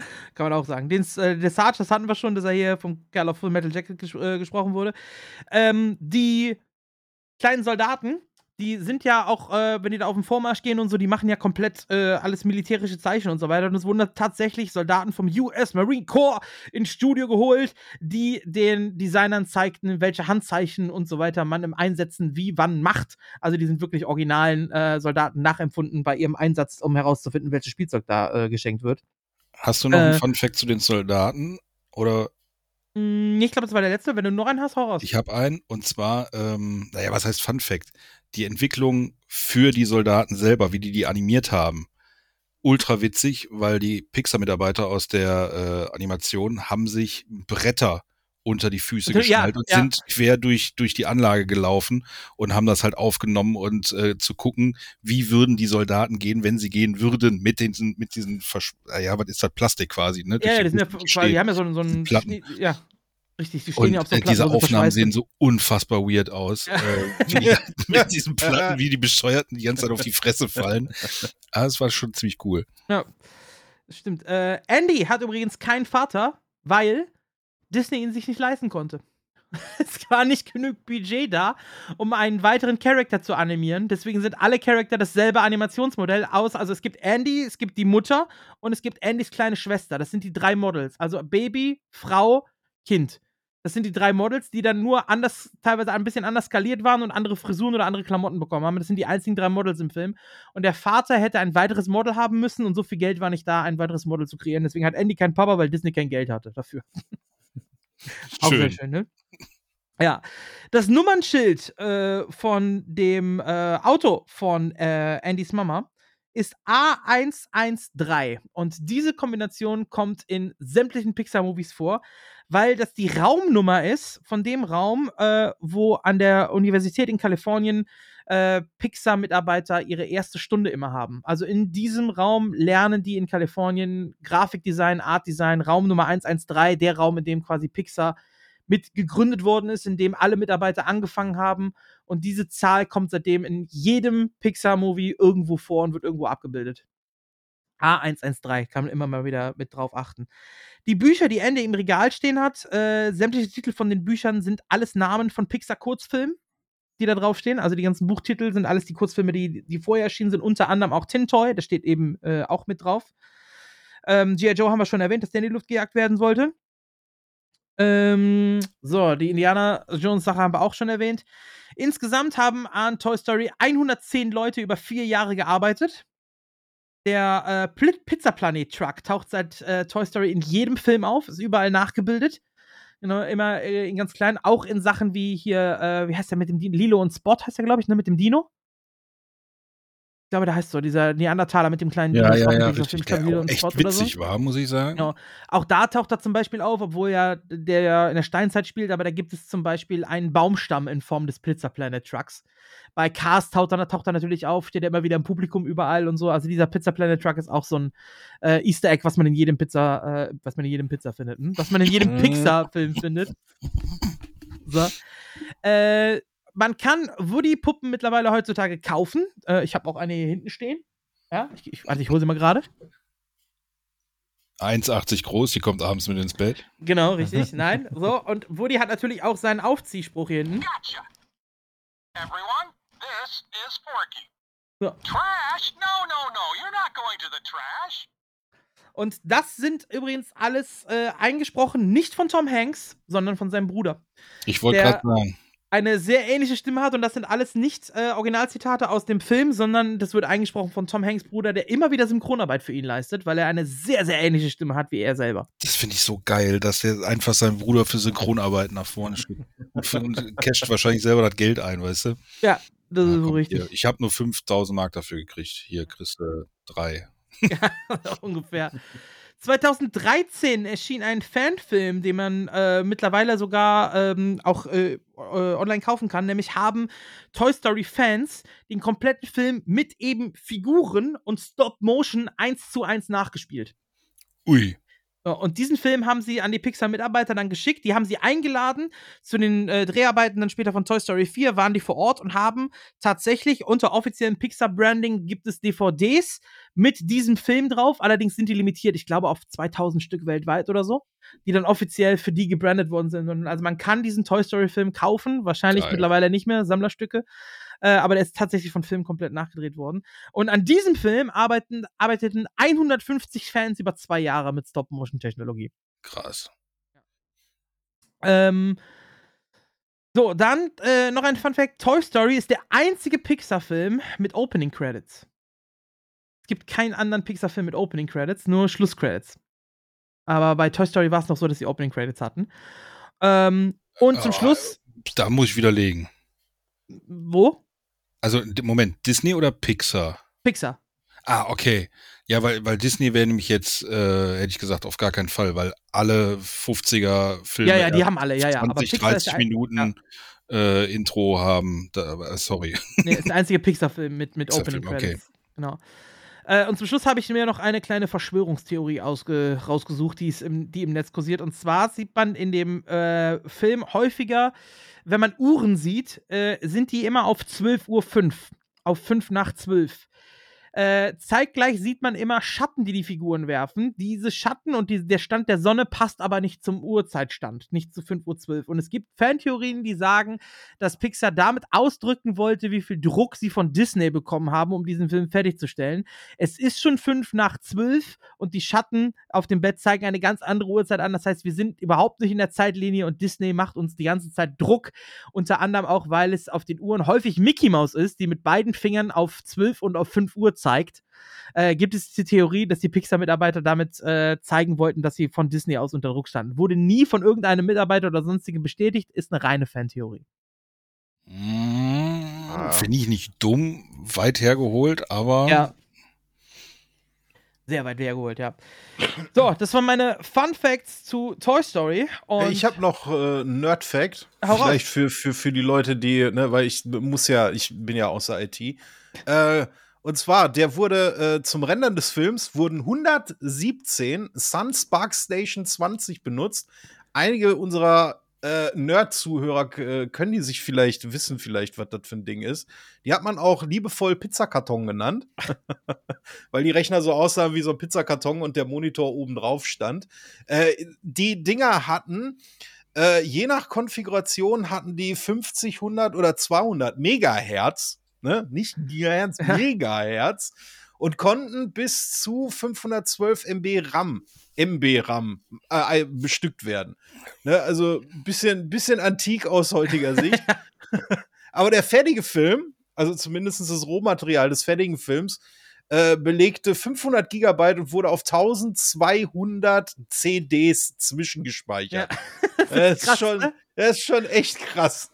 <laughs> Kann man auch sagen. Den, äh, der Sarge, das hatten wir schon, dass er hier vom Kerl auf Full Metal Jacket ges äh, gesprochen wurde. Ähm, die kleinen Soldaten, die sind ja auch, äh, wenn die da auf den Vormarsch gehen und so, die machen ja komplett äh, alles militärische Zeichen und so weiter. Und es wurden tatsächlich Soldaten vom US Marine Corps ins Studio geholt, die den Designern zeigten, welche Handzeichen und so weiter man im Einsetzen wie wann macht. Also die sind wirklich originalen äh, Soldaten nachempfunden bei ihrem Einsatz, um herauszufinden, welches Spielzeug da äh, geschenkt wird. Hast du noch Äh. einen Fun Fact zu den Soldaten? Oder Mm, Ich glaube, das war der letzte. Wenn du noch einen hast, hau raus. ich habe einen, und zwar, ähm, naja, was heißt Fun Fact? Die Entwicklung für die Soldaten selber, wie die die animiert haben, ultra witzig, weil die Pixar-Mitarbeiter aus der äh, Animation haben sich Bretter unter die Füße Ja, geschnallt und ja. sind quer durch, durch die Anlage gelaufen und haben das halt aufgenommen und äh, zu gucken, wie würden die Soldaten gehen, wenn sie gehen würden mit den, mit diesen, Versch ah ja, was ist das, Plastik quasi, ne? Ja, ja, die Durch sind ja quasi, die haben ja so, so einen. Platten. Ja, richtig, die stehen Und ja auf so äh, Platten. diese Aufnahmen sehen so unfassbar weird aus. Äh, <laughs> wie die, <laughs> mit diesen Platten, wie die Bescheuerten die ganze Zeit auf die Fresse <laughs> fallen. Aber es war schon ziemlich cool. Ja, das stimmt. Äh, Andy hat übrigens keinen Vater, weil Disney ihn sich nicht leisten konnte. <laughs> Es war nicht genug Budget da, um einen weiteren Charakter zu animieren. Deswegen sind alle Charakter dasselbe Animationsmodell aus. Also es gibt Andy, es gibt die Mutter und es gibt Andys kleine Schwester. Das sind die drei Models. Also Baby, Frau, Kind. Das sind die drei Models, die dann nur anders, teilweise ein bisschen anders skaliert waren und andere Frisuren oder andere Klamotten bekommen haben. Das sind die einzigen drei Models im Film. Und der Vater hätte ein weiteres Model haben müssen und so viel Geld war nicht da, ein weiteres Model zu kreieren. Deswegen hat Andy keinen Papa, weil Disney kein Geld hatte dafür. <laughs> Auch sehr Schön. ne? Ja. Das Nummernschild äh, von dem äh, Auto von äh, Andys Mama ist A113. Und diese Kombination kommt in sämtlichen Pixar-Movies vor, weil das die Raumnummer ist von dem Raum, äh, wo an der Universität in Kalifornien äh, Pixar-Mitarbeiter ihre erste Stunde immer haben. Also in diesem Raum lernen die in Kalifornien Grafikdesign, Artdesign, Raum Nummer 113, der Raum, in dem quasi Pixar mit gegründet worden ist, in dem alle Mitarbeiter angefangen haben. Und diese Zahl kommt seitdem in jedem Pixar-Movie irgendwo vor und wird irgendwo abgebildet. A113 kann man immer mal wieder mit drauf achten. Die Bücher, die Ende im Regal stehen hat, äh, sämtliche Titel von den Büchern sind alles Namen von Pixar-Kurzfilmen, die da draufstehen. Also die ganzen Buchtitel sind alles die Kurzfilme, die, die vorher erschienen sind, unter anderem auch Tintoy, das steht eben äh, auch mit drauf. Ähm, G.I. Joe haben wir schon erwähnt, dass der in die Luft gejagt werden sollte. Ähm, so, die Indiana Jones Sache haben wir auch schon erwähnt. Insgesamt haben an Toy Story 110 Leute über vier Jahre gearbeitet. Der äh, Pizza Planet Truck taucht seit äh, Toy Story in jedem Film auf, ist überall nachgebildet. Genau, immer äh, in ganz klein, auch in Sachen wie hier, äh, wie heißt der mit dem Dino? Lilo und Spot heißt der, glaube ich, ne, mit dem Dino. Ich glaube, der heißt so, dieser Neandertaler mit dem kleinen Ja, ja, ja, richtig. Auch und echt oder so. witzig war, muss ich sagen. Genau. Auch da taucht er zum Beispiel auf, obwohl ja der ja in der Steinzeit spielt, aber da gibt es zum Beispiel einen Baumstamm in Form des Pizza Planet Trucks. Bei Cars taucht er, taucht er natürlich auf, steht er immer wieder im Publikum überall und so. Also dieser Pizza Planet Truck ist auch so ein äh, Easter Egg, was man in jedem Pizza, äh, was man in jedem Pizza findet, hm? was man in jedem Mhm. Pixar-Film findet. So. Äh, man kann Woody-Puppen mittlerweile heutzutage kaufen. Äh, ich habe auch eine hier hinten stehen. Ja, ich, ich, also ich hole sie mal gerade. 1,80 groß, die kommt abends mit ins Bett. Genau, richtig. <laughs> Nein. So, und Woody hat natürlich auch seinen Aufziehspruch hier hinten. Gotcha. Everyone, this is Forky. So. Trash? No, no, no. You're not going to the trash. Und das sind übrigens alles äh, eingesprochen, nicht von Tom Hanks, sondern von seinem Bruder. Ich wollte gerade sagen. Eine sehr ähnliche Stimme hat und das sind alles nicht äh, Originalzitate aus dem Film, sondern das wird eingesprochen von Tom Hanks Bruder, der immer wieder Synchronarbeit für ihn leistet, weil er eine sehr, sehr ähnliche Stimme hat wie er selber. Das finde ich so geil, dass der einfach seinen Bruder für Synchronarbeit nach vorne schickt. Und casht wahrscheinlich selber das Geld ein, weißt du? Ja, das ist so Komm, richtig. Hier, ich habe nur 5000 Mark dafür gekriegt. Hier kriegst du drei. <laughs> <laughs> ungefähr. 2013 erschien ein Fanfilm, den man äh, mittlerweile sogar ähm, auch äh, äh, online kaufen kann. Nämlich haben Toy Story Fans den kompletten Film mit eben Figuren und Stop Motion eins zu eins nachgespielt. Ui. Ja, Und diesen Film haben sie an die Pixar-Mitarbeiter dann geschickt. Die haben sie eingeladen zu den äh, Dreharbeiten dann später von Toy Story 4, waren die vor Ort und haben tatsächlich unter offiziellem Pixar-Branding gibt es DVDs mit diesem Film drauf. Allerdings sind die limitiert, ich glaube, auf 2000 Stück weltweit oder so, die dann offiziell für die gebrandet worden sind. Und also man kann diesen Toy Story-Film kaufen, wahrscheinlich Geil. mittlerweile nicht mehr, Sammlerstücke. Äh, aber der ist tatsächlich von Film komplett nachgedreht worden. Und an diesem Film arbeiten, arbeiteten 150 Fans über zwei Jahre mit Stop-Motion-Technologie. Krass. Ähm, so, dann äh, noch ein Fun Fact: Toy Story ist der einzige Pixar-Film mit Opening Credits. Es gibt keinen anderen Pixar-Film mit Opening Credits, nur Schlusscredits. Aber bei Toy Story war es noch so, dass sie Opening Credits hatten. Ähm, und zum Ah, Schluss, Da muss ich widerlegen. wo? Also, Moment, Disney oder Pixar? Pixar. Ah, okay. Ja, weil, weil Disney wäre nämlich jetzt, äh, hätte ich gesagt, auf gar keinen Fall, weil alle 50er Filme Ja, ja, die haben alle, ja, ja, aber 20, Pixar ist 30 der ein- Minuten äh, Intro haben. Da, aber, sorry. <laughs> Nee, ist der einzige Pixar-Film mit, mit Pixar-Film, Opening okay. Genau. Äh, und zum Schluss habe ich mir noch eine kleine Verschwörungstheorie ausge rausgesucht, die, ist im, die im Netz kursiert. Und zwar sieht man in dem äh, Film häufiger, wenn man Uhren sieht, äh, sind die immer auf 12.05 Uhr. Auf 5 nach 12. Äh, zeitgleich sieht man immer Schatten, die die Figuren werfen. Diese Schatten und die, der Stand der Sonne passt aber nicht zum Uhrzeitstand, nicht zu 5.12 Uhr. Und es gibt Fantheorien, die sagen, dass Pixar damit ausdrücken wollte, wie viel Druck sie von Disney bekommen haben, um diesen Film fertigzustellen. Es ist schon 5 nach 12 und die Schatten auf dem Bett zeigen eine ganz andere Uhrzeit an. Das heißt, wir sind überhaupt nicht in der Zeitlinie und Disney macht uns die ganze Zeit Druck. Unter anderem auch, weil es auf den Uhren häufig Mickey Mouse ist, die mit beiden Fingern auf 12 und auf 5 Uhr zeigt. Äh, gibt es die Theorie, dass die Pixar-Mitarbeiter damit äh, zeigen wollten, dass sie von Disney aus unter Druck standen. Wurde nie von irgendeinem Mitarbeiter oder sonstigen bestätigt, ist eine reine Fantheorie. Mm, Finde ich nicht dumm, weit hergeholt, aber Ja. Sehr weit hergeholt, ja. So, das waren meine Fun Facts zu Toy Story. Und ich habe noch äh, einen Nerd-Fact. Hau raus. Vielleicht für, für, für die Leute, die, ne, weil ich muss ja, ich bin ja außer IT. Äh, und zwar, der wurde äh, zum Rendern des Films wurden 117 Sun Spark Station 20 benutzt. Einige unserer äh, Nerd-Zuhörer äh, können die sich vielleicht wissen, vielleicht, was das für ein Ding ist. Die hat man auch liebevoll Pizzakarton genannt, <laughs> weil die Rechner so aussahen wie so ein Pizzakarton und der Monitor oben drauf stand. Äh, die Dinger hatten äh, je nach Konfiguration hatten die 50, 100 oder 200 Megahertz, ne? nicht Gigahertz, Megahertz und konnten bis zu 512 MB RAM, MB RAM äh, bestückt werden. Ne? Also ein bisschen, bisschen antik aus heutiger Sicht. <laughs> Aber der fertige Film, also zumindest das Rohmaterial des fertigen Films, äh, belegte 500 Gigabyte und wurde auf 1200 CDs zwischengespeichert. <laughs> das, ist krass, schon, ne? das ist schon echt krass.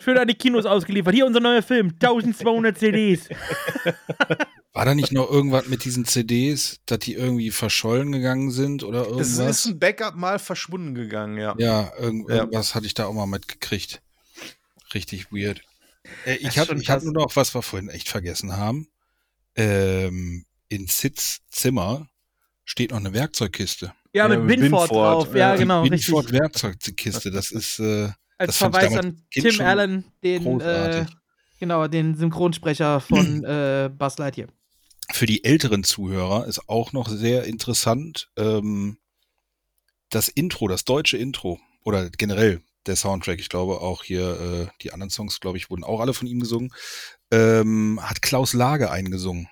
Schön an die Kinos ausgeliefert. Hier unser neuer Film, 1200 CDs. <laughs> war da nicht noch irgendwas mit diesen CDs, dass die irgendwie verschollen gegangen sind oder Es irgendwas? ist ein Backup mal verschwunden gegangen, ja. Ja, irgend, Ja. irgendwas hatte ich da auch mal mitgekriegt. Richtig weird. Äh, ich habe ich hab nur noch was wir vorhin echt vergessen haben. Ähm, in Sids Zimmer steht noch eine Werkzeugkiste. Ja, mit Binford drauf. Ja, genau, richtig. Binford Werkzeugkiste. Das ist, äh, Als Verweis an Tim Allen, den, äh, genau, den Synchronsprecher von äh, Buzz Lightyear. Für die älteren Zuhörer ist auch noch sehr interessant ähm, das Intro, das deutsche Intro oder generell der Soundtrack. Ich glaube auch hier äh, die anderen Songs, glaube ich, wurden auch alle von ihm gesungen. Ähm, hat Klaus Lage eingesungen.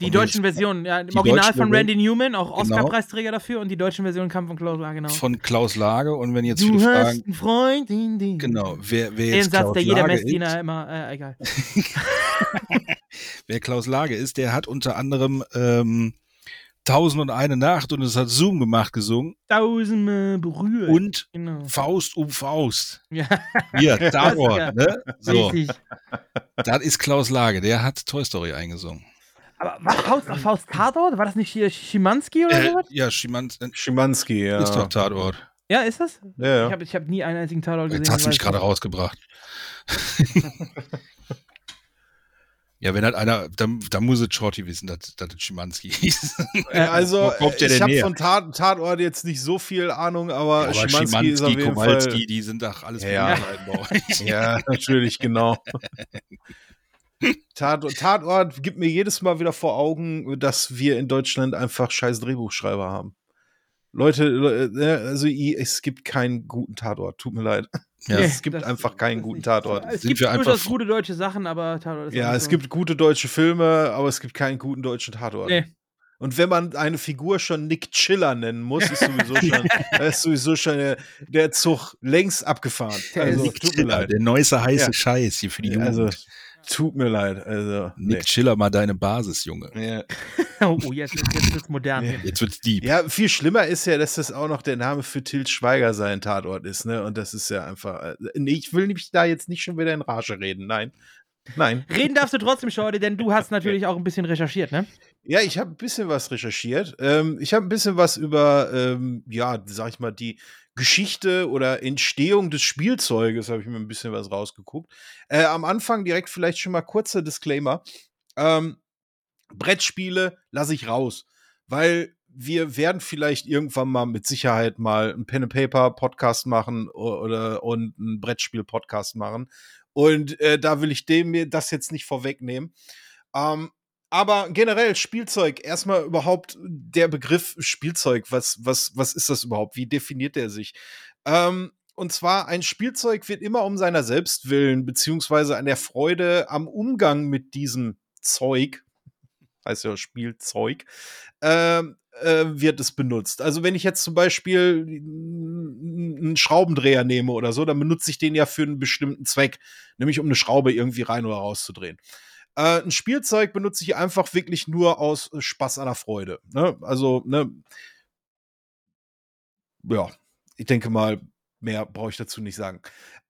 Die deutschen Versionen, ja, im Original von Randy Newman, auch genau. Oscar-Preisträger dafür und die deutschen Versionen kamen von Klaus Lage, genau. Von Klaus Lage und wenn jetzt du viele hast fragen. Einen Freund in den genau, wer, wer Den Satz, Klaus der jeder Messdiener ist, immer, äh, egal. <laughs> wer Klaus Lage ist, der hat unter anderem ähm, Tausend und eine Nacht und es hat Zoom gemacht gesungen. Tausendmal berührt. Und genau. Faust um Faust. Ja. Hier, <laughs> Ja, Tatort, ne? So. Richtig. Das ist Klaus Lage, der hat Toy Story eingesungen. Aber war Faust, Faust Tatort? War das nicht hier Schimanski oder Äh, sowas? ja, Schimans Schimanski, ja. ist doch Tatort. Ja, ist das? Ja, ja. Ich habe ich hab nie einen einzigen Tatort gesehen. Jetzt hast du weiß mich gerade nicht. rausgebracht. <laughs> ja, wenn halt einer, dann, dann muss es Shorty wissen, dass dass es Schimanski hieß. <laughs> Ja, also, Wo kommt der ich habe von Tat, Tatort jetzt nicht so viel Ahnung, aber, aber Schimanski ist auf jeden Kowalski, Fall. die sind doch alles Ja. Euch. <laughs> Ja, natürlich, genau. Tat, Tatort gibt mir jedes Mal wieder vor Augen, dass wir in Deutschland einfach scheiß Drehbuchschreiber haben. Leute, äh, also es gibt keinen guten Tatort, tut mir leid. Ja. es gibt einfach keinen guten Tatort. Es Sind gibt durchaus gute deutsche Sachen, aber Tatort ist Ja, nicht es so. gibt gute deutsche Filme, aber es gibt keinen guten deutschen Tatort. Nee. Und wenn man eine Figur schon Nick Chiller nennen muss, ist sowieso schon, <laughs> ist sowieso schon der, der Zug längst abgefahren. Also, Nick tut mir Chiller, leid. der neueste heiße Ja. Scheiß hier für die Jugend. Also, tut mir leid. Also, Nick Chiller mal deine Basis, Junge. nee. <laughs> Oh, jetzt, jetzt, wird's modern. hier. Jetzt wird's deep. Ja, viel schlimmer ist ja, dass das auch noch der Name für Til Schweiger sein Tatort ist, ne? Und das ist ja einfach. äh, Nee, ich will mich da jetzt nicht schon wieder in Rage reden. Nein. Nein. Reden darfst du trotzdem, Shorty, denn du hast natürlich auch ein bisschen recherchiert, ne? Ja, ich habe ein bisschen was recherchiert. Ähm, ich habe ein bisschen was über, ähm, ja, sag ich mal, die Geschichte oder Entstehung des Spielzeuges, habe ich mir ein bisschen was rausgeguckt. Äh, am Anfang direkt vielleicht schon mal kurzer Disclaimer. Ähm, Brettspiele lasse ich raus, weil wir werden vielleicht irgendwann mal mit Sicherheit mal einen Pen and Paper Podcast machen oder und einen Brettspiel Podcast machen und äh, da will ich dem mir das jetzt nicht vorwegnehmen. Ähm, aber generell Spielzeug, erstmal überhaupt der Begriff Spielzeug, was, was, was ist das überhaupt? Wie definiert er sich? Ähm, und zwar, ein Spielzeug wird immer um seiner selbst willen, beziehungsweise an der Freude am Umgang mit diesem Zeug, heißt ja Spielzeug, ähm, äh, wird es benutzt. Also wenn ich jetzt zum Beispiel einen Schraubendreher nehme oder so, dann benutze ich den ja für einen bestimmten Zweck, nämlich um eine Schraube irgendwie rein oder rauszudrehen. Äh, ein Spielzeug benutze ich einfach wirklich nur aus äh, Spaß an der Freude. Ne? Also, ne, ja, ich denke mal, mehr brauche ich dazu nicht sagen.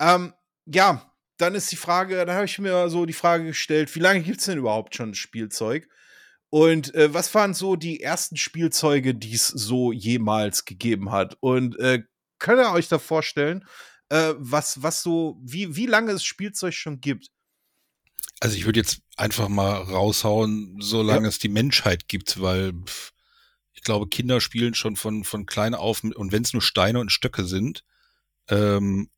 Ähm, ja, dann ist die Frage, da habe ich mir so die Frage gestellt, wie lange gibt es denn überhaupt schon Spielzeug? Und äh, was waren so die ersten Spielzeuge, die es so jemals gegeben hat? Und äh, könnt ihr euch da vorstellen, äh, was, was so, wie, wie lange es Spielzeug schon gibt? Also ich würde jetzt einfach mal raushauen, solange es die Menschheit gibt, weil pff, ich glaube, Kinder spielen schon von, von klein auf und wenn es nur Steine und Stöcke sind, ähm,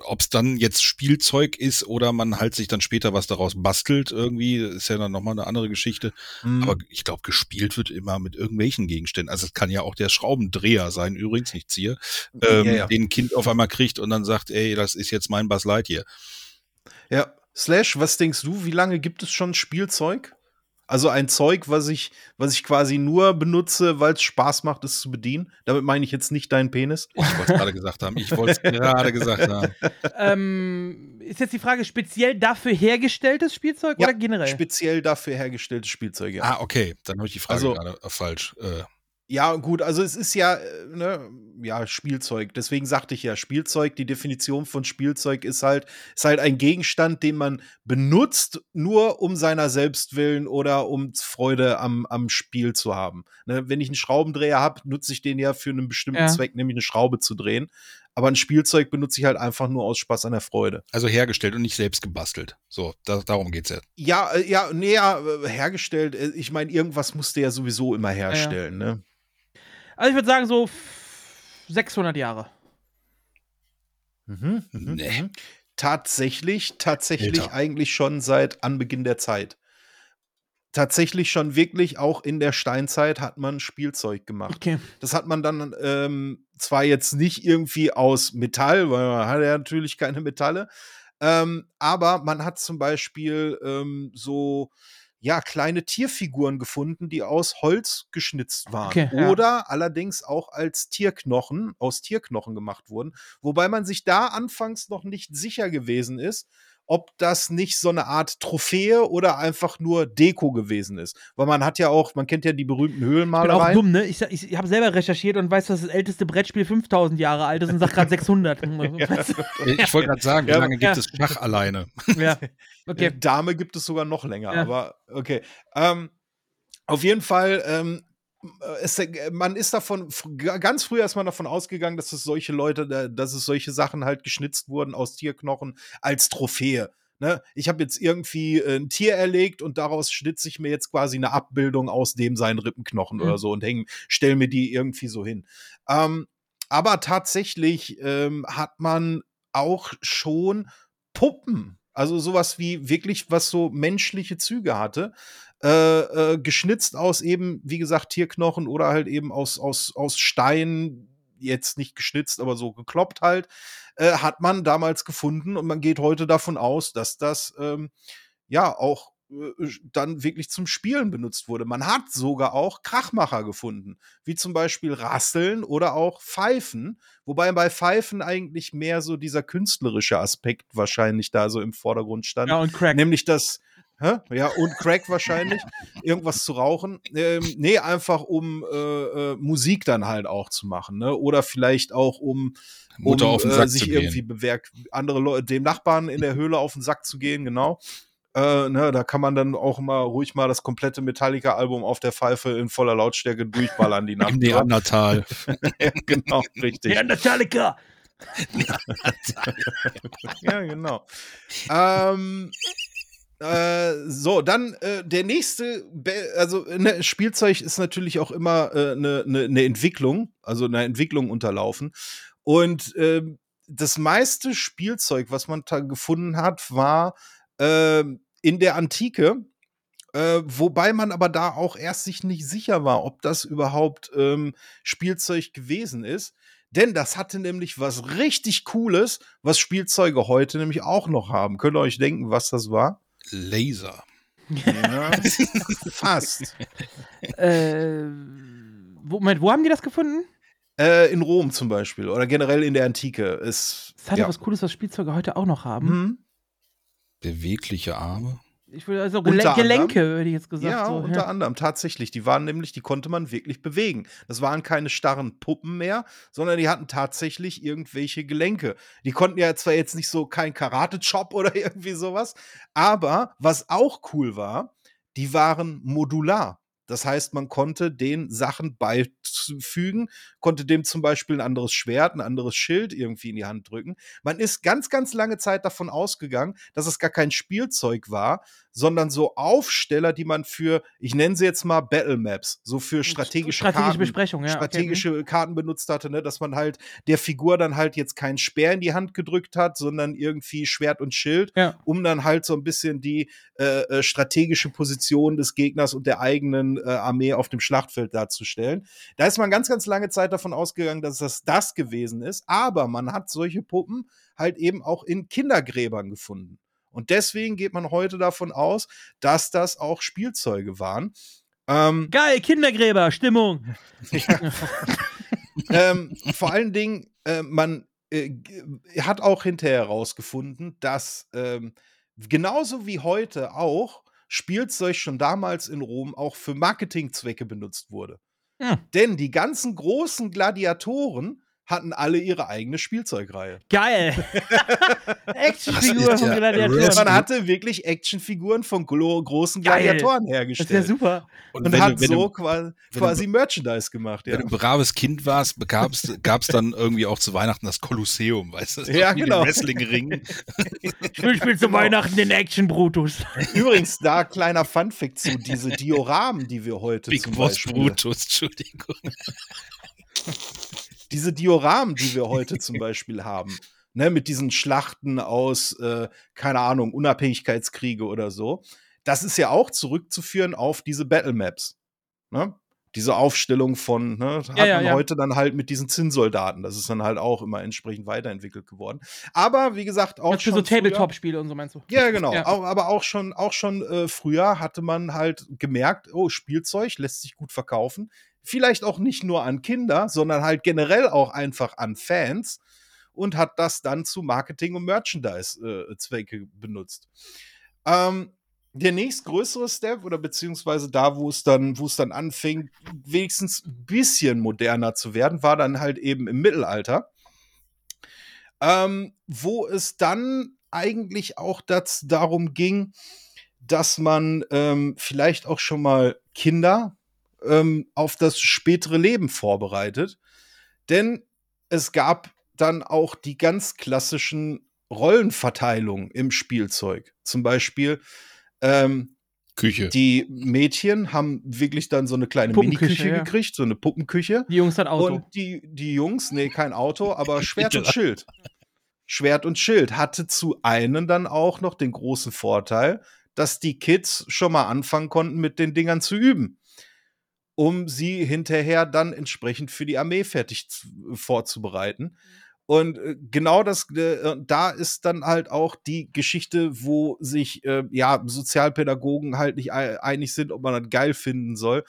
ob es dann jetzt Spielzeug ist oder man halt sich dann später was daraus bastelt, irgendwie, ist ja dann nochmal eine andere Geschichte. Mhm. Aber ich glaube, gespielt wird immer mit irgendwelchen Gegenständen. Also es kann ja auch der Schraubendreher sein, übrigens nicht Zieher, ähm, Ja, ja. den ein Kind auf einmal kriegt und dann sagt, ey, das ist jetzt mein Buzz Lightyear. Ja, Slash, was denkst du, wie lange gibt es schon Spielzeug? Also ein Zeug, was ich, was ich quasi nur benutze, weil es Spaß macht, es zu bedienen. Damit meine ich jetzt nicht deinen Penis. Ich wollte es gerade gesagt haben. Ich wollte es <laughs> gerade gesagt haben. ähm, ist jetzt die Frage, speziell dafür hergestelltes Spielzeug Ja, oder generell? Speziell dafür hergestelltes Spielzeug, ja. Ah, okay. Dann habe ich die Frage Also- gerade äh, falsch. Äh, Ja, gut, also es ist ja, äh, ne, ja, Spielzeug. Deswegen sagte ich ja, Spielzeug, die Definition von Spielzeug ist halt, ist halt ein Gegenstand, den man benutzt, nur um seiner selbst willen oder um Freude am, am Spiel zu haben. Ne, wenn ich einen Schraubendreher habe, nutze ich den ja für einen bestimmten Ja. Zweck, nämlich eine Schraube zu drehen. Aber ein Spielzeug benutze ich halt einfach nur aus Spaß an der Freude. also hergestellt und nicht selbst gebastelt. So, da, darum geht's ja. Ja, äh, ja, nee, ja, äh, hergestellt. Ich meine, irgendwas musste ja sowieso immer herstellen, ne? Also ich würde sagen so f- 600 Jahre. Mhm, mhm, Nee. mhm. Tatsächlich, tatsächlich Älter. eigentlich schon seit Anbeginn der Zeit. Tatsächlich schon wirklich auch in der Steinzeit hat man Spielzeug gemacht. Okay. Das hat man dann ähm, zwar jetzt nicht irgendwie aus Metall, weil man hat ja natürlich keine Metalle, ähm, aber man hat zum Beispiel ähm, so ja kleine Tierfiguren gefunden, die aus Holz geschnitzt waren Okay, ja. oder allerdings auch als Tierknochen aus Tierknochen gemacht wurden, wobei man sich da anfangs noch nicht sicher gewesen ist, ob das nicht so eine Art Trophäe oder einfach nur Deko gewesen ist. Weil man hat ja auch, man kennt ja die berühmten Ich bin auch Höhlenmalereien. dumm, ne? Ich, ich, ich habe selber recherchiert und weiß, dass das älteste Brettspiel 5000 Jahre alt ist und sag gerade 600. Ich wollte gerade sagen, wie Ja, lange gibt ja. es Schach alleine? ja. <laughs> Okay. Dame gibt es sogar noch länger, Ja. aber okay. Ähm, auf jeden Fall, ähm, es, man ist davon, ganz früher ist man davon ausgegangen, dass es solche Leute, äh, dass es solche Sachen halt geschnitzt wurden aus Tierknochen als Trophäe. Ne? Ich habe jetzt irgendwie äh, ein Tier erlegt und daraus schnitze ich mir jetzt quasi eine Abbildung aus dem seinen Rippenknochen Mhm. oder so und häng, stell mir die irgendwie so hin. Ähm, aber tatsächlich ähm, hat man auch schon Puppen, also sowas wie wirklich, was so menschliche Züge hatte, äh, äh, geschnitzt aus eben, wie gesagt, Tierknochen oder halt eben aus, aus, aus Stein, jetzt nicht geschnitzt, aber so gekloppt halt, äh, hat man damals gefunden und man geht heute davon aus, dass das ähm, ja auch äh, dann wirklich zum Spielen benutzt wurde. Man hat sogar auch Krachmacher gefunden, wie zum Beispiel Rasseln oder auch Pfeifen, wobei bei Pfeifen eigentlich mehr so dieser künstlerische Aspekt wahrscheinlich da so im Vordergrund stand. Ja, und Crack. Nämlich das, hä? ja, und Crack wahrscheinlich, irgendwas zu rauchen. Ähm, nee, einfach um äh, äh, Musik dann halt auch zu machen, ne? Oder vielleicht auch um, um Mutter auf den äh, sich irgendwie bewerk andere Leute, dem Nachbarn in der Höhle auf den Sack zu gehen, genau. Äh, ne, da kann man dann auch mal ruhig mal das komplette Metallica-Album auf der Pfeife in voller Lautstärke durchballern die <laughs> Nacht. Im. Neandertal. <laughs> ja, genau, richtig. Ja, Metallica! <laughs> ja, genau. ähm, äh, so, dann äh, der nächste, Be also ne, Spielzeug ist natürlich auch immer eine äh, ne, ne, ne Entwicklung, also eine Entwicklung unterlaufen. Und ähm, das meiste Spielzeug, was man da gefunden hat, war ähm, in der Antike. Äh, wobei man aber da auch erst sich nicht sicher war, ob das überhaupt ähm, Spielzeug gewesen ist. Denn das hatte nämlich was richtig Cooles, was Spielzeuge heute nämlich auch noch haben. Könnt ihr euch denken, was das war? Laser. Ja, <laughs> fast. äh, wo, Moment, wo haben die das gefunden? Äh, in Rom zum Beispiel oder generell in der Antike. Ist, Das hat ja ja. was Cooles, was Spielzeuge heute auch noch haben. Mhm. Bewegliche Arme. Ich würde also Unter Gele anderem. Gelenke, hätte ich jetzt gesagt. Ja, so, unter anderem tatsächlich. Die waren nämlich, die konnte man wirklich bewegen. Das waren keine starren Puppen mehr, sondern die hatten tatsächlich irgendwelche Gelenke. Die konnten ja zwar jetzt nicht so kein Karate-Chop <laughs> oder irgendwie sowas, aber was auch cool war, die waren modular. Das heißt, man konnte den Sachen beifügen, konnte dem zum Beispiel ein anderes Schwert, ein anderes Schild irgendwie in die Hand drücken. Man ist ganz, ganz lange Zeit davon ausgegangen, dass es gar kein Spielzeug war, sondern so Aufsteller, die man für, ich nenne sie jetzt mal Battle Maps, so für strategische, strategische Karten, Besprechung, ja, okay, strategische Karten benutzt hatte, ne? dass man halt der Figur dann halt jetzt keinen Speer in die Hand gedrückt hat, sondern irgendwie Schwert und Schild, Ja. um dann halt so ein bisschen die äh, äh, strategische Position des Gegners und der eigenen Armee auf dem Schlachtfeld darzustellen. Da ist man ganz, ganz lange Zeit davon ausgegangen, dass das das gewesen ist, aber man hat solche Puppen halt eben auch in Kindergräbern gefunden. Und deswegen geht man heute davon aus, dass das auch Spielzeuge waren. Ähm, Geil, Kindergräber, Stimmung. <laughs> ähm, vor allen Dingen, äh, man äh, hat auch hinterher herausgefunden, dass ähm, genauso wie heute auch Spielzeug schon damals in Rom auch für Marketingzwecke benutzt wurde. Hm. Denn die ganzen großen Gladiatoren hatten alle ihre eigene Spielzeugreihe. Geil. <laughs> Actionfigur von Gladiatoren. Man hatte wirklich Actionfiguren von großen Geil. Gladiatoren Das hergestellt. ist ja super. Und, Und hat du- so du- quasi, wenn du- quasi Merchandise gemacht. Ja. Wenn du ein braves Kind warst, gab es dann irgendwie auch zu Weihnachten das Kolosseum, weißt du? Das ist Ja, genau. Wrestling-Ring. <laughs> Ich will spielen zu Genau. Weihnachten den Action Brutus. Übrigens, da kleiner Funfact zu, diese Dioramen, die wir heute Big zum Boss Beispiel, Brutus, Entschuldigung. <laughs> diese Dioramen, die wir <laughs> heute zum Beispiel haben, ne, mit diesen Schlachten aus, äh, keine Ahnung, Unabhängigkeitskriege oder so. Das ist ja auch zurückzuführen auf diese Battle Maps. Ne? Diese Aufstellung von, ne, hat Ja, ja, man ja. heute dann halt mit diesen Zinnsoldaten. Das ist dann halt auch immer entsprechend weiterentwickelt geworden. Aber wie gesagt, auch Jetzt für so schon früher- Tabletop-Spiele und so meinst du? ja, genau. Ja. Au- aber auch schon, auch schon äh, früher hatte man halt gemerkt, oh, Spielzeug lässt sich gut verkaufen. Vielleicht auch nicht nur an Kinder, sondern halt generell auch einfach an Fans und hat das dann zu Marketing- und Merchandise-Zwecke benutzt. Ähm, der nächstgrößere Step oder beziehungsweise da, wo es dann, wo es dann anfing, wenigstens ein bisschen moderner zu werden, war dann halt eben im Mittelalter ähm, wo es dann eigentlich auch darum ging, dass man ähm, vielleicht auch schon mal Kinder ähm, auf das spätere Leben vorbereitet. Denn es gab dann auch die ganz klassischen Rollenverteilungen im Spielzeug. Zum Beispiel ähm, Küche. Die Mädchen haben wirklich dann so eine kleine Puppenküche, Miniküche ja. gekriegt, so eine Puppenküche. Die Jungs hat Auto. Und die, die Jungs, nee, kein Auto, <laughs> aber Schwert und. Schild. Schwert und Schild hatte zu einen dann auch noch den großen Vorteil, dass die Kids schon mal anfangen konnten, mit den Dingern zu üben, um sie hinterher dann entsprechend für die Armee fertig zu, vorzubereiten. Und äh, genau das, äh, da ist dann halt auch die Geschichte, wo sich äh, ja Sozialpädagogen halt nicht ei- einig sind, ob man das geil finden soll,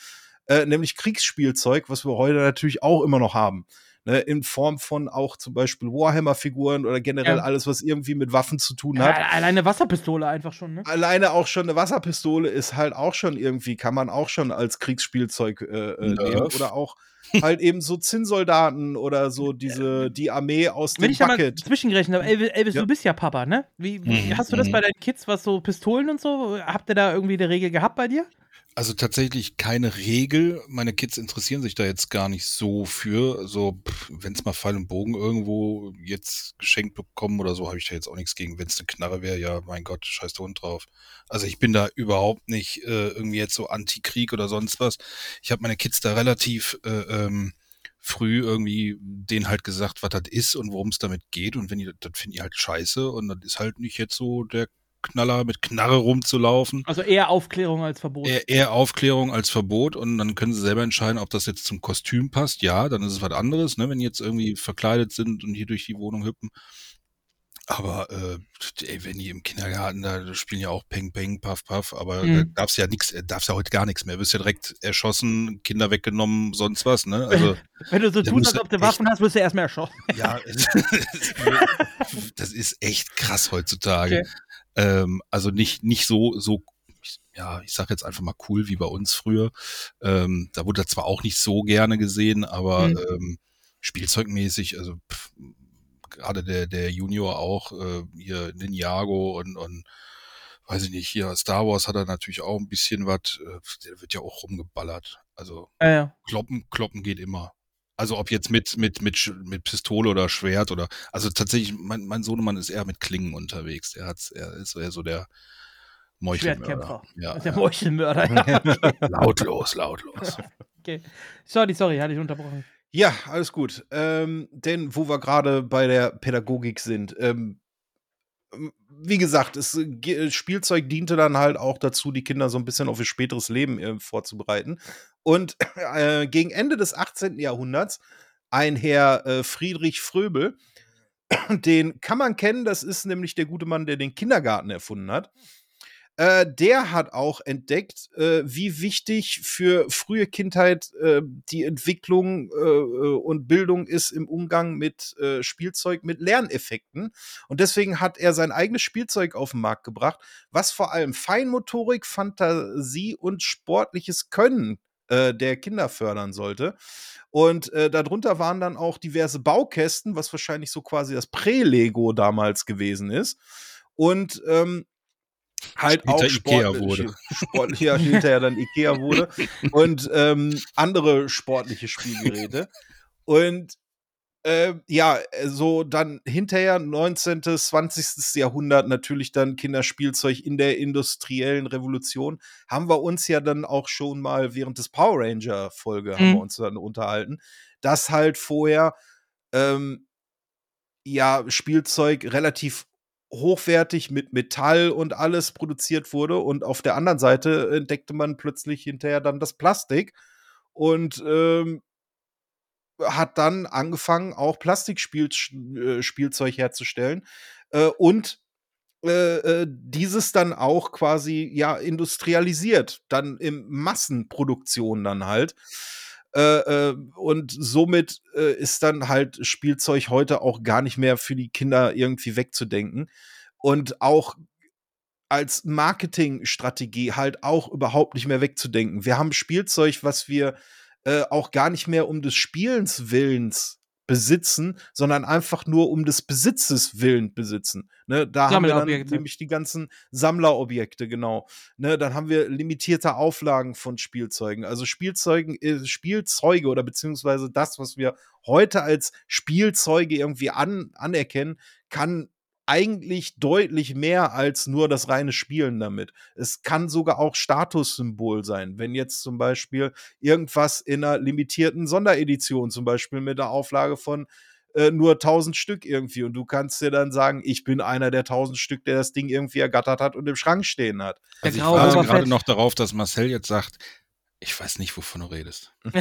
äh, nämlich Kriegsspielzeug, was wir heute natürlich auch immer noch haben. Ne, in Form von auch zum Beispiel Warhammer-Figuren oder generell Ja. alles, was irgendwie mit Waffen zu tun hat. Ja, alleine Wasserpistole einfach schon, ne? Alleine auch schon eine Wasserpistole ist halt auch schon irgendwie, kann man auch schon als Kriegsspielzeug äh, äh, nehmen. Oder auch halt eben so Zinnsoldaten oder so diese, die Armee aus Wenn dem ich da mal Bucket. zwischengerechnet habe, Elvis, Elvis Ja. du bist ja Papa, ne? Wie, wie Mhm, hast du das mhm. bei deinen Kids, was so Pistolen und so? Habt ihr da irgendwie eine Regel gehabt bei dir? Also tatsächlich keine Regel. Meine Kids interessieren sich da jetzt gar nicht so für. So, wenn es mal Pfeil und Bogen irgendwo jetzt geschenkt bekommen oder so, habe ich da jetzt auch nichts gegen. Wenn es eine Knarre wäre, ja, mein Gott, scheiß der Hund drauf. Also ich bin da überhaupt nicht äh, irgendwie jetzt so Anti-Krieg oder sonst was. Ich habe meine Kids da relativ äh, ähm, früh irgendwie denen halt gesagt, was das ist und worum es damit geht. Und wenn die, das finden die halt scheiße und das ist halt nicht jetzt so der Knaller mit Knarre rumzulaufen. Also eher Aufklärung als Verbot. Eher, eher Aufklärung als Verbot und dann können sie selber entscheiden, ob das jetzt zum Kostüm passt. Ja, dann ist es was anderes, ne, wenn die jetzt irgendwie verkleidet sind und hier durch die Wohnung hüppen. Aber äh, ey, wenn die im Kindergarten da da spielen ja auch Peng Peng, Puff Puff, aber da Mhm. darfst ja nichts, darfst ja heute gar nichts mehr. Wirst ja direkt erschossen, Kinder weggenommen, sonst was, ne? Also <laughs> Wenn du so da tust, als du ob du echt- Waffen hast, wirst du erstmal erschossen. ja, <laughs> <laughs> das ist echt krass heutzutage. Okay. Ähm, also nicht, nicht so, so, ja, ich sag jetzt einfach mal cool wie bei uns früher. Ähm, da wurde das zwar auch nicht so gerne gesehen, aber Mhm. ähm, spielzeugmäßig, also pff, gerade der, der Junior auch, äh, hier Ninjago und, und weiß ich nicht, hier Star Wars hat er natürlich auch ein bisschen was, äh, der wird ja auch rumgeballert. Also Ja, ja. kloppen, kloppen geht immer. Also ob jetzt mit, mit, mit, Sch- mit Pistole oder Schwert oder, also tatsächlich, mein, mein Sohnemann ist eher mit Klingen unterwegs. Er hat's, er ist eher so der Meuchelmörder. Schwertkämpfer. Ja, der ja. Meuchelmörder. <laughs> lautlos, lautlos. <laughs> okay. Sorry, sorry, hatte ich unterbrochen. Ja, alles gut. Ähm, denn wo wir gerade bei der Pädagogik sind, ähm, wie gesagt, es, äh, Ge- Spielzeug diente dann halt auch dazu, die Kinder so ein bisschen auf ihr späteres Leben äh, vorzubereiten. Und <clears throat> äh, gegen Ende des 18. Jahrhunderts ein Herr äh, Friedrich Fröbel, <clears throat> den kann man kennen, das ist nämlich der gute Mann, der den Kindergarten erfunden hat. Äh, der hat auch entdeckt, äh, wie wichtig für frühe Kindheit äh, die Entwicklung äh, äh, und Bildung ist im Umgang mit Spielzeug, mit Lerneffekten. Und deswegen hat er sein eigenes Spielzeug auf den Markt gebracht, was vor allem Feinmotorik, Fantasie und sportliches Können der Kinder fördern sollte. Und äh, darunter waren dann auch diverse Baukästen, was wahrscheinlich so quasi das Prä-Lego damals gewesen ist. Und ähm, halt Später auch Ikea sportliche, wurde. <laughs> sportliche ja, hinterher dann Ikea wurde <laughs> und ähm, andere sportliche Spielgeräte. Und äh, ja, so dann hinterher 19., 20. Jahrhundert natürlich dann Kinderspielzeug in der industriellen Revolution. Haben wir uns ja dann auch schon mal während des Power Ranger Folge haben Mhm. wir uns dann unterhalten, dass halt vorher ähm, ja Spielzeug relativ hochwertig mit Metall und alles produziert wurde und auf der anderen Seite entdeckte man plötzlich hinterher dann das Plastik und ähm, hat dann angefangen, auch Plastikspielzeug herzustellen äh, und äh, äh, dieses dann auch quasi ja industrialisiert, dann in Massenproduktion dann halt. Äh, äh, und somit äh, ist dann halt Spielzeug heute auch gar nicht mehr für die Kinder irgendwie wegzudenken. Und auch als Marketingstrategie halt auch überhaupt nicht mehr wegzudenken. Wir haben Spielzeug, was wir äh, auch gar nicht mehr um des Spielens Willens besitzen, sondern einfach nur um des Besitzes willen besitzen. Ne, da haben wir dann nämlich die ganzen Sammlerobjekte, genau. Ne, dann haben wir limitierte Auflagen von Spielzeugen. Also Spielzeugen, äh, Spielzeuge oder beziehungsweise das, was wir heute als Spielzeuge irgendwie an, anerkennen, kann eigentlich deutlich mehr als nur das reine Spielen damit. Es kann sogar auch Statussymbol sein, wenn jetzt zum Beispiel irgendwas in einer limitierten Sonderedition, zum Beispiel mit einer Auflage von äh, nur 1000 Stück irgendwie und du kannst dir dann sagen, ich bin einer der 1000 Stück, der das Ding irgendwie ergattert hat und im Schrank stehen hat. Also ich warte gerade noch darauf, dass Marcel jetzt sagt, ich weiß nicht, wovon du redest. <laughs> <laughs>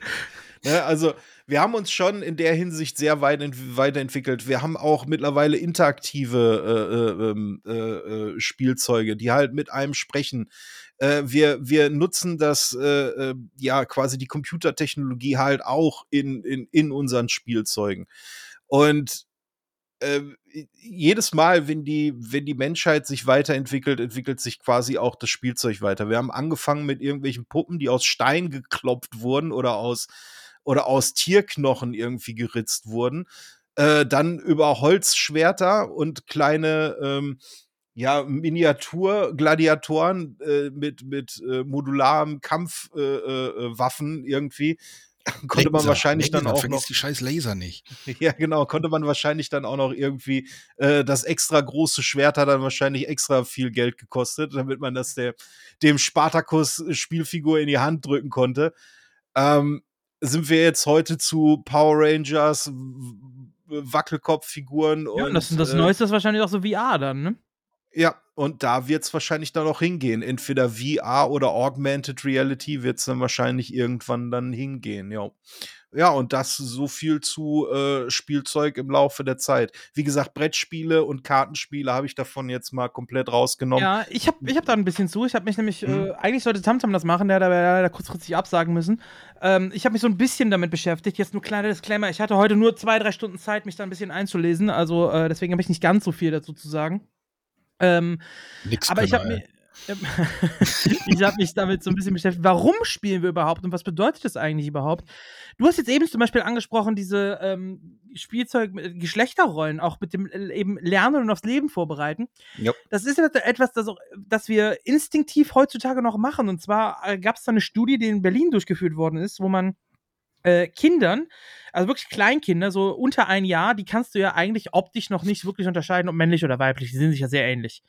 <laughs> ne, also wir haben uns schon in der Hinsicht sehr weit weiterentwickelt. Wir haben auch mittlerweile interaktive äh, äh, ähm, äh, äh, Spielzeuge, die halt mit einem sprechen. Äh, wir, wir nutzen das, äh, ja, quasi die Computertechnologie halt auch in, in, in unseren Spielzeugen. Und jedes Mal, wenn die, wenn die Menschheit sich weiterentwickelt, entwickelt sich quasi auch das Spielzeug weiter. Wir haben angefangen mit irgendwelchen Puppen, die aus Stein geklopft wurden oder aus oder aus Tierknochen irgendwie geritzt wurden. Äh, dann über Holzschwerter und kleine ähm, ja, Miniatur-Gladiatoren äh, mit, mit äh, modularem Kampfwaffen äh, äh, irgendwie. <laughs> konnte Laser, man wahrscheinlich Laser, dann auch noch die scheiß Laser nicht. <laughs> Ja, genau, konnte man wahrscheinlich dann auch noch irgendwie äh, das extra große Schwert hat dann wahrscheinlich extra viel Geld gekostet, damit man das der dem Spartacus Spielfigur in die Hand drücken konnte. Ähm, sind wir jetzt heute zu Power Rangers, Wackelkopffiguren ja, und. Das, das äh, Neueste ist wahrscheinlich auch so VR dann, ne? Ja, und da wird es wahrscheinlich dann auch hingehen. Entweder VR oder Augmented Reality wird es dann wahrscheinlich irgendwann dann hingehen, ja. Ja, und das so viel zu äh, Spielzeug im Laufe der Zeit. Wie gesagt, Brettspiele und Kartenspiele habe ich davon jetzt mal komplett rausgenommen. Ja, ich habe ich hab da ein bisschen zu. Ich habe mich nämlich, mhm. äh, eigentlich sollte Tamtam das machen, der hat aber leider kurzfristig absagen müssen. Ähm, ich habe mich so ein bisschen damit beschäftigt. Jetzt nur kleiner Disclaimer. Ich hatte heute nur zwei, drei Stunden Zeit, mich da ein bisschen einzulesen. Also äh, deswegen habe ich nicht ganz so viel dazu zu sagen. Ähm, Nix aber ich habe mir <laughs> ich habe mich damit so ein bisschen beschäftigt. Warum spielen wir überhaupt und was bedeutet das eigentlich überhaupt? Du hast jetzt eben zum Beispiel angesprochen, diese ähm, Spielzeug, Geschlechterrollen, auch mit dem äh, eben Lernen und aufs Leben vorbereiten. Yep. Das ist etwas, das, auch, das wir instinktiv heutzutage noch machen. Und zwar äh, gab es da eine Studie, die in Berlin durchgeführt worden ist, wo man äh, Kindern, also wirklich Kleinkinder, so unter ein Jahr, die kannst du ja eigentlich optisch noch nicht wirklich unterscheiden, ob männlich oder weiblich. Die sind sich ja sehr ähnlich.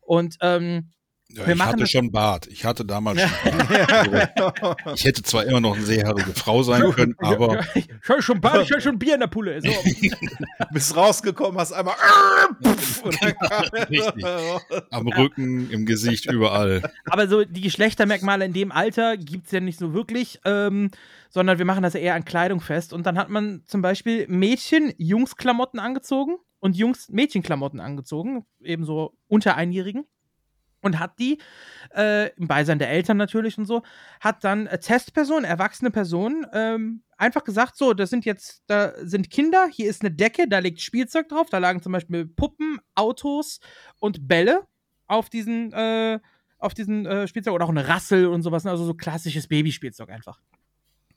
Und ähm, ja, ich hatte schon Bart. Ich hatte damals <laughs> schon Bart. ich hätte zwar immer noch eine seehaarige Frau sein können, aber. ich hatte schon Bart, ich hatte schon Bier in der Pulle. So. <laughs> Bist rausgekommen, hast einmal. <laughs> Richtig. Am Rücken, im Gesicht, überall. Aber so die Geschlechtermerkmale in dem Alter gibt es ja nicht so wirklich, ähm, sondern wir machen das ja eher an Kleidung fest. Und dann hat man zum Beispiel Mädchen Jungs-Klamotten angezogen und Jungs Mädchenklamotten angezogen, ebenso unter Einjährigen und hat die, äh, im Beisein der Eltern natürlich und so, hat dann äh, Testpersonen, erwachsene Personen, ähm, einfach gesagt, so, das sind jetzt, da sind Kinder, hier ist eine Decke, da liegt Spielzeug drauf, da lagen zum Beispiel Puppen, Autos und Bälle auf diesen, äh, auf diesen äh, Spielzeug oder auch eine Rassel und sowas, also so klassisches Babyspielzeug einfach.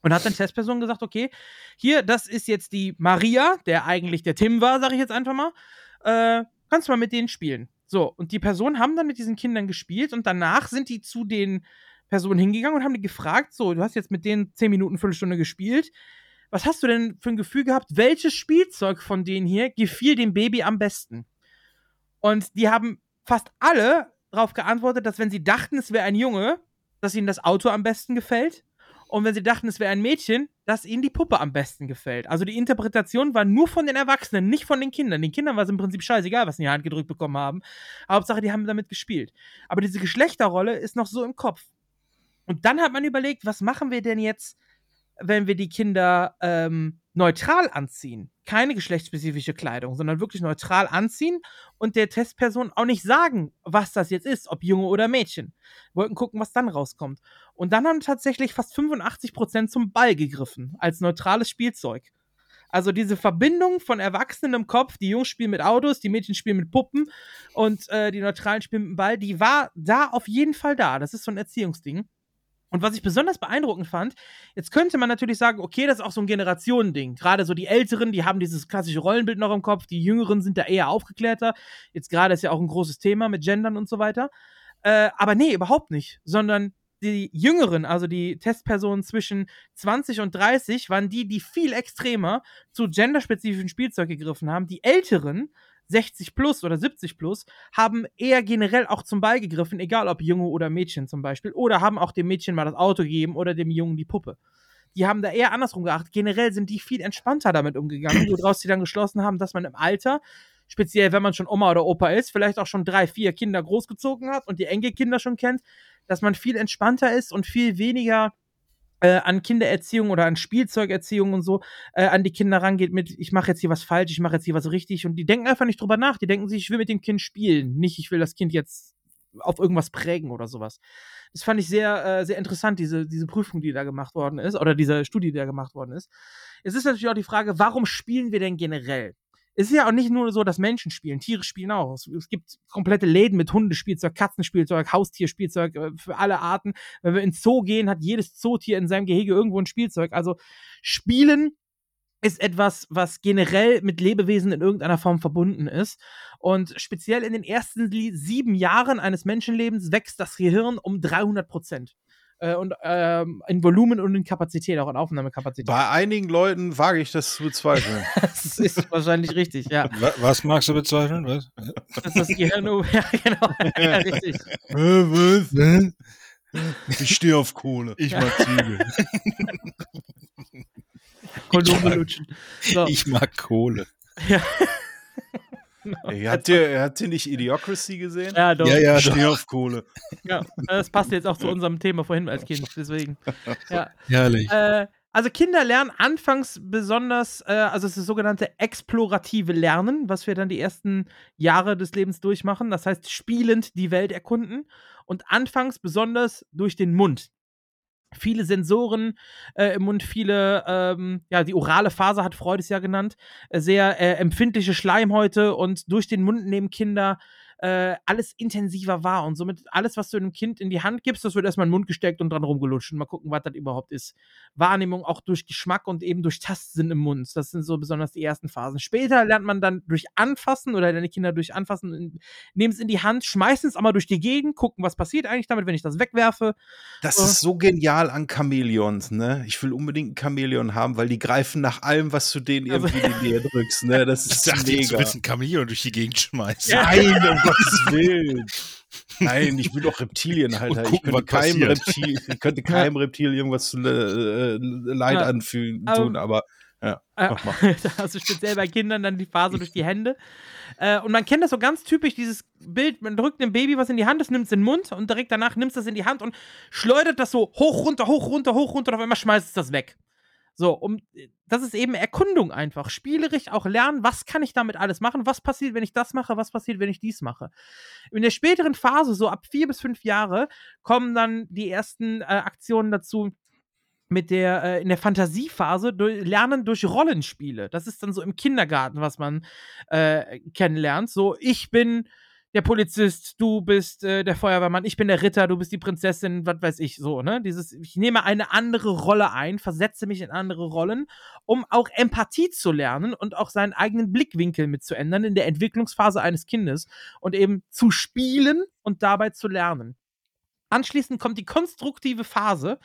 Und hat dann Testpersonen gesagt, okay, hier, das ist jetzt die Maria, der eigentlich der Tim war, sag ich jetzt einfach mal, äh, kannst du mal mit denen spielen. So, und die Personen haben dann mit diesen Kindern gespielt und danach sind die zu den Personen hingegangen und haben die gefragt: So, du hast jetzt mit denen 10 Minuten, Viertelstunde gespielt. Was hast du denn für ein Gefühl gehabt? Welches Spielzeug von denen hier gefiel dem Baby am besten? Und die haben fast alle darauf geantwortet, dass wenn sie dachten, es wäre ein Junge, dass ihnen das Auto am besten gefällt. Und wenn sie dachten, es wäre ein Mädchen, dass ihnen die Puppe am besten gefällt. Also die Interpretation war nur von den Erwachsenen, nicht von den Kindern. Den Kindern war es im Prinzip scheißegal, was sie in die Hand gedrückt bekommen haben. Hauptsache, die haben damit gespielt. Aber diese Geschlechterrolle ist noch so im Kopf. Und dann hat man überlegt, was machen wir denn jetzt, wenn wir die Kinder ähm, neutral anziehen? Keine geschlechtsspezifische Kleidung, sondern wirklich neutral anziehen und der Testperson auch nicht sagen, was das jetzt ist, ob Junge oder Mädchen. Wir wollten gucken, was dann rauskommt. Und dann haben tatsächlich fast 85 Prozent zum Ball gegriffen, als neutrales Spielzeug. Also diese Verbindung von Erwachsenen im Kopf, die Jungs spielen mit Autos, die Mädchen spielen mit Puppen und äh, die Neutralen spielen mit dem Ball, die war da auf jeden Fall da. Das ist so ein Erziehungsding. Und was ich besonders beeindruckend fand, jetzt könnte man natürlich sagen, okay, das ist auch so ein Generationending. Gerade so die Älteren, die haben dieses klassische Rollenbild noch im Kopf, die Jüngeren sind da eher aufgeklärter. Jetzt gerade ist ja auch ein großes Thema mit Gendern und so weiter. Äh, aber nee, überhaupt nicht. Sondern die Jüngeren, also die Testpersonen zwischen 20 und 30, waren die, die viel extremer zu genderspezifischen Spielzeug gegriffen haben. Die Älteren 60 plus oder 70 plus haben eher generell auch zum Ball gegriffen, egal ob Junge oder Mädchen zum Beispiel, oder haben auch dem Mädchen mal das Auto gegeben oder dem Jungen die Puppe. Die haben da eher andersrum geachtet. Generell sind die viel entspannter damit umgegangen, woraus sie dann geschlossen haben, dass man im Alter, speziell wenn man schon Oma oder Opa ist, vielleicht auch schon drei, vier Kinder großgezogen hat und die Enkelkinder schon kennt, dass man viel entspannter ist und viel weniger äh, an Kindererziehung oder an Spielzeugerziehung und so äh, an die Kinder rangeht mit, ich mache jetzt hier was falsch, ich mache jetzt hier was richtig und die denken einfach nicht drüber nach. Die denken sich, ich will mit dem Kind spielen, nicht ich will das Kind jetzt auf irgendwas prägen oder sowas. Das fand ich sehr, äh, sehr interessant, diese, diese Prüfung, die da gemacht worden ist, oder diese Studie, die da gemacht worden ist. Es ist natürlich auch die Frage, warum spielen wir denn generell? Es ist ja auch nicht nur so, dass Menschen spielen, Tiere spielen auch. Es, es gibt komplette Läden mit Hundespielzeug, Katzenspielzeug, Haustierspielzeug äh, für alle Arten. Wenn wir ins Zoo gehen, hat jedes Zootier in seinem Gehege irgendwo ein Spielzeug. Also Spielen ist etwas, was generell mit Lebewesen in irgendeiner Form verbunden ist. Und speziell in den ersten sieben Jahren eines Menschenlebens wächst das Gehirn um 300 Prozent äh, und ähm, in Volumen und in Kapazität, auch in Aufnahmekapazität. Bei einigen Leuten wage ich das zu bezweifeln. <laughs> das ist wahrscheinlich richtig, ja. Was magst du bezweifeln? Was? Das ist das Gehirn, ja, genau, <laughs> ja, richtig. was? Ich stehe auf Kohle. Ich mag Zwiebeln. <laughs> Kondome lutschen. So. Ich mag Kohle. Ja. Ey, habt, ihr, habt ihr nicht Idiocracy gesehen? Ja, doch. Ja, ja, doch. auf Kohle. Ja, das passt jetzt auch zu unserem Thema vorhin als Kind, deswegen. <laughs> Ja. Herrlich. Äh, also Kinder lernen anfangs besonders, äh, also es ist das sogenannte explorative Lernen, was wir dann die ersten Jahre des Lebens durchmachen. Das heißt, spielend die Welt erkunden und anfangs besonders durch den Mund. Viele Sensoren äh, im Mund, viele, ähm, ja, die orale Faser hat Freud es ja genannt, äh, sehr äh, empfindliche Schleimhäute und durch den Mund nehmen Kinder äh, alles intensiver wahr und somit alles, was du einem Kind in die Hand gibst, das wird erstmal in den Mund gesteckt und dran rumgelutscht und mal gucken, was das überhaupt ist. Wahrnehmung auch durch Geschmack und eben durch Tastsinn im Mund. Das sind so besonders die ersten Phasen. Später lernt man dann durch Anfassen oder deine Kinder durch Anfassen, nehmen es in die Hand, schmeißen es einmal durch die Gegend, gucken, was passiert eigentlich damit, wenn ich das wegwerfe. Das So. ist so genial an Chamäleons, ne? Ich will unbedingt ein Chamäleon haben, weil die greifen nach allem, was du denen Also- irgendwie in die Nähe drückst, ne? Das Ich ist dachte, jetzt mega. willst du ein Chamäleon durch die Gegend schmeißen. Nein, um Gottes <laughs> Willen. Nein, ich bin doch Reptilienhalter. Und Ich gucken, könnte was keinem. Reptil, ich könnte keinem Reptil irgendwas zu äh, äh, Leid Ja. anfühlen Aber- tun, aber ja, Äh, mach mal. <laughs> du speziell bei Kindern dann die Phase durch die Hände. Äh, und man kennt das so ganz typisch, dieses Bild, man drückt dem Baby was in die Hand, es nimmt es in den Mund und direkt danach nimmt es das in die Hand und schleudert das so hoch, runter, hoch, runter, hoch, runter und auf einmal schmeißt es das weg. So, um, das ist eben Erkundung einfach. Spielerisch auch lernen, was kann ich damit alles machen, was passiert, wenn ich das mache, was passiert, wenn ich dies mache. In der späteren Phase, so ab vier bis fünf Jahre, kommen dann die ersten äh, Aktionen dazu, mit der, äh, in der Fantasiephase durch, lernen durch Rollenspiele. Das ist dann so im Kindergarten, was man äh, kennenlernt. So, ich bin der Polizist, du bist äh, der Feuerwehrmann, ich bin der Ritter, du bist die Prinzessin, was weiß ich, so, ne? Dieses, ich nehme eine andere Rolle ein, versetze mich in andere Rollen, um auch Empathie zu lernen und auch seinen eigenen Blickwinkel mit zu ändern in der Entwicklungsphase eines Kindes und eben zu spielen und dabei zu lernen. Anschließend kommt die konstruktive Phase,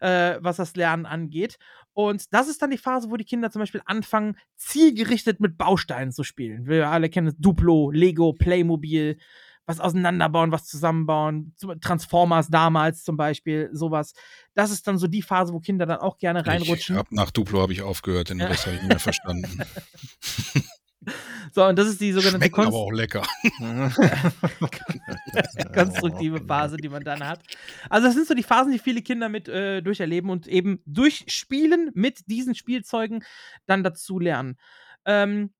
äh, was das Lernen angeht. Und das ist dann die Phase, wo die Kinder zum Beispiel anfangen, zielgerichtet mit Bausteinen zu spielen. Wir alle kennen es Duplo, Lego, Playmobil, was auseinanderbauen, was zusammenbauen. Transformers damals zum Beispiel, sowas. Das ist dann so die Phase, wo Kinder dann auch gerne reinrutschen. Ich hab, nach Duplo habe ich aufgehört, den Rest habe ich nicht mehr verstanden. <laughs> <laughs> <laughs> So, und das ist die sogenannte Schmeckt aber auch lecker. <laughs> konstruktive Phase, die man dann hat. Also, das sind so die Phasen, die viele Kinder mit äh, durcherleben und eben durch Spielen mit diesen Spielzeugen dann dazu lernen. Ähm,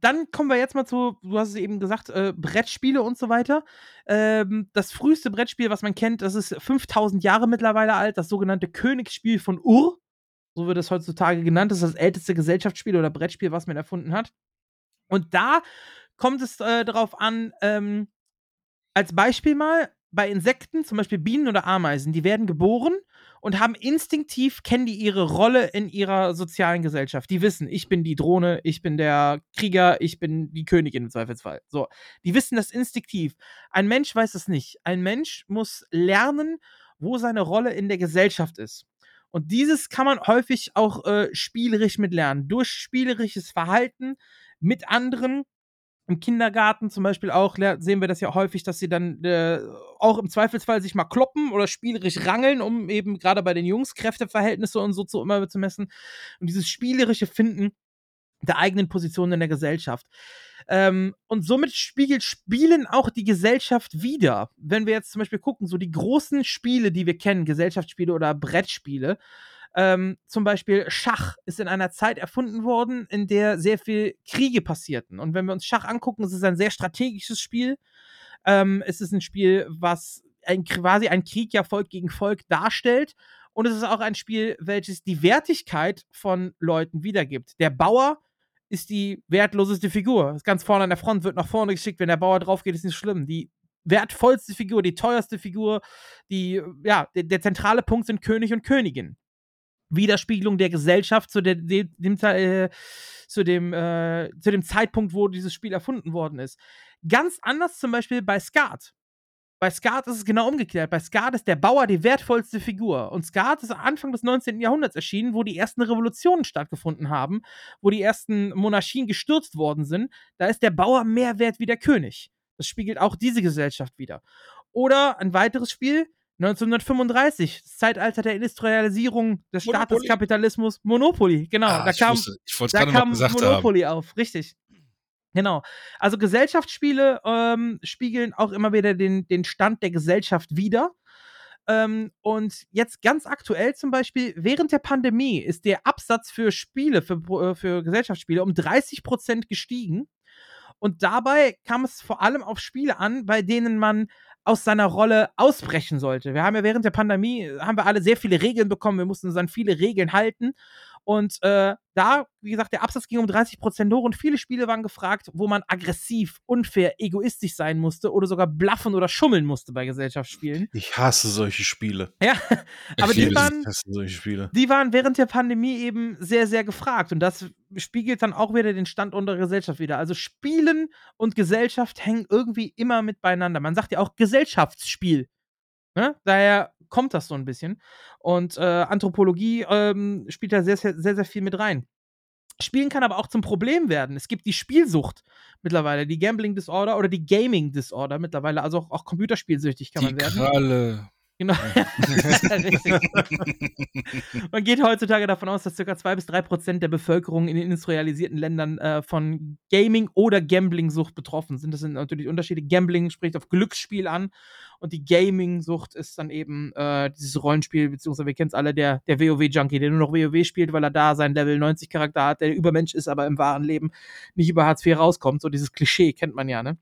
dann kommen wir jetzt mal zu, du hast es eben gesagt, äh, Brettspiele und so weiter. Ähm, das früheste Brettspiel, was man kennt, das ist 5000 Jahre mittlerweile alt, das sogenannte Königsspiel von Ur. So wird es heutzutage genannt. Das ist das älteste Gesellschaftsspiel oder Brettspiel, was man erfunden hat. Und da kommt es äh, darauf an, ähm, als Beispiel mal, bei Insekten, zum Beispiel Bienen oder Ameisen, die werden geboren und haben instinktiv, kennen die ihre Rolle in ihrer sozialen Gesellschaft. Die wissen, ich bin die Drohne, ich bin der Krieger, ich bin die Königin im Zweifelsfall. So, die wissen das instinktiv. Ein Mensch weiß es nicht. Ein Mensch muss lernen, wo seine Rolle in der Gesellschaft ist. Und dieses kann man häufig auch äh, spielerisch mit lernen. Durch spielerisches Verhalten mit anderen im Kindergarten zum Beispiel auch sehen wir das ja häufig, dass sie dann äh, auch im Zweifelsfall sich mal kloppen oder spielerisch rangeln, um eben gerade bei den Jungs Kräfteverhältnisse und so zu, immer zu messen. Und dieses spielerische Finden der eigenen Position in der Gesellschaft. Ähm, und somit spiegelt Spielen auch die Gesellschaft wieder. Wenn wir jetzt zum Beispiel gucken, so die großen Spiele, die wir kennen, Gesellschaftsspiele oder Brettspiele, ähm, zum Beispiel Schach ist in einer Zeit erfunden worden, in der sehr viel Kriege passierten. Und wenn wir uns Schach angucken, es ist ein sehr strategisches Spiel. Ähm, es ist ein Spiel, was ein, quasi ein Krieg ja Volk gegen Volk darstellt. Und es ist auch ein Spiel, welches die Wertigkeit von Leuten wiedergibt. Der Bauer ist die wertloseste Figur. Ganz vorne an der Front wird nach vorne geschickt. Wenn der Bauer drauf geht, ist nicht schlimm. Die wertvollste Figur, die teuerste Figur, die, ja, der, der zentrale Punkt sind König und Königin. Widerspiegelung der Gesellschaft zu, der, dem, äh, zu, dem, äh, zu dem Zeitpunkt, wo dieses Spiel erfunden worden ist. Ganz anders zum Beispiel bei Skat. Bei Skat ist es genau umgekehrt. Bei Skat ist der Bauer die wertvollste Figur. Und Skat ist Anfang des 19. Jahrhunderts erschienen, wo die ersten Revolutionen stattgefunden haben, wo die ersten Monarchien gestürzt worden sind. Da ist der Bauer mehr wert wie der König. Das spiegelt auch diese Gesellschaft wieder. Oder ein weiteres Spiel, 1935, das Zeitalter der Industrialisierung des Staateskapitalismus, Monopoly, genau. Ah, da kam, wusste, da kam Monopoly haben. auf, richtig. Genau. Also Gesellschaftsspiele ähm, spiegeln auch immer wieder den, den Stand der Gesellschaft wider. Ähm, und jetzt ganz aktuell zum Beispiel, während der Pandemie ist der Absatz für Spiele, für, äh, für Gesellschaftsspiele um 30 Prozent gestiegen. Und dabei kam es vor allem auf Spiele an, bei denen man aus seiner Rolle ausbrechen sollte. Wir haben ja während der Pandemie, haben wir alle sehr viele Regeln bekommen, wir mussten uns an viele Regeln halten und äh, da, wie gesagt, der Absatz ging um 30 Prozent hoch und viele Spiele waren gefragt, wo man aggressiv, unfair, egoistisch sein musste oder sogar bluffen oder schummeln musste bei Gesellschaftsspielen. Ich hasse solche Spiele. <laughs> Ja, aber die waren, solche Spiele. die waren während der Pandemie eben sehr, sehr gefragt und das spiegelt dann auch wieder den Stand unserer Gesellschaft wieder. Also Spielen und Gesellschaft hängen irgendwie immer mit beieinander. Man sagt ja auch Gesellschaftsspiel. Ne? Daher kommt das so ein bisschen. Und äh, Anthropologie ähm, spielt da sehr, sehr, sehr, sehr viel mit rein. Spielen kann aber auch zum Problem werden. Es gibt die Spielsucht mittlerweile, die Gambling Disorder oder die Gaming Disorder mittlerweile, also auch, auch computerspielsüchtig kann die man werden. Kralle. Genau. <laughs> Man geht heutzutage davon aus, dass ca. 2 bis 3 Prozent der Bevölkerung in den industrialisierten Ländern äh, von Gaming- oder Gambling-Sucht betroffen sind. Das sind natürlich Unterschiede. Gambling spricht auf Glücksspiel an und die Gaming-Sucht ist dann eben äh, dieses Rollenspiel, beziehungsweise wir kennen es alle, der, der WoW-Junkie, der nur noch WoW spielt, weil er da seinen Level 90-Charakter hat, der Übermensch ist, aber im wahren Leben nicht über Hartz IV rauskommt. So dieses Klischee kennt man ja, ne?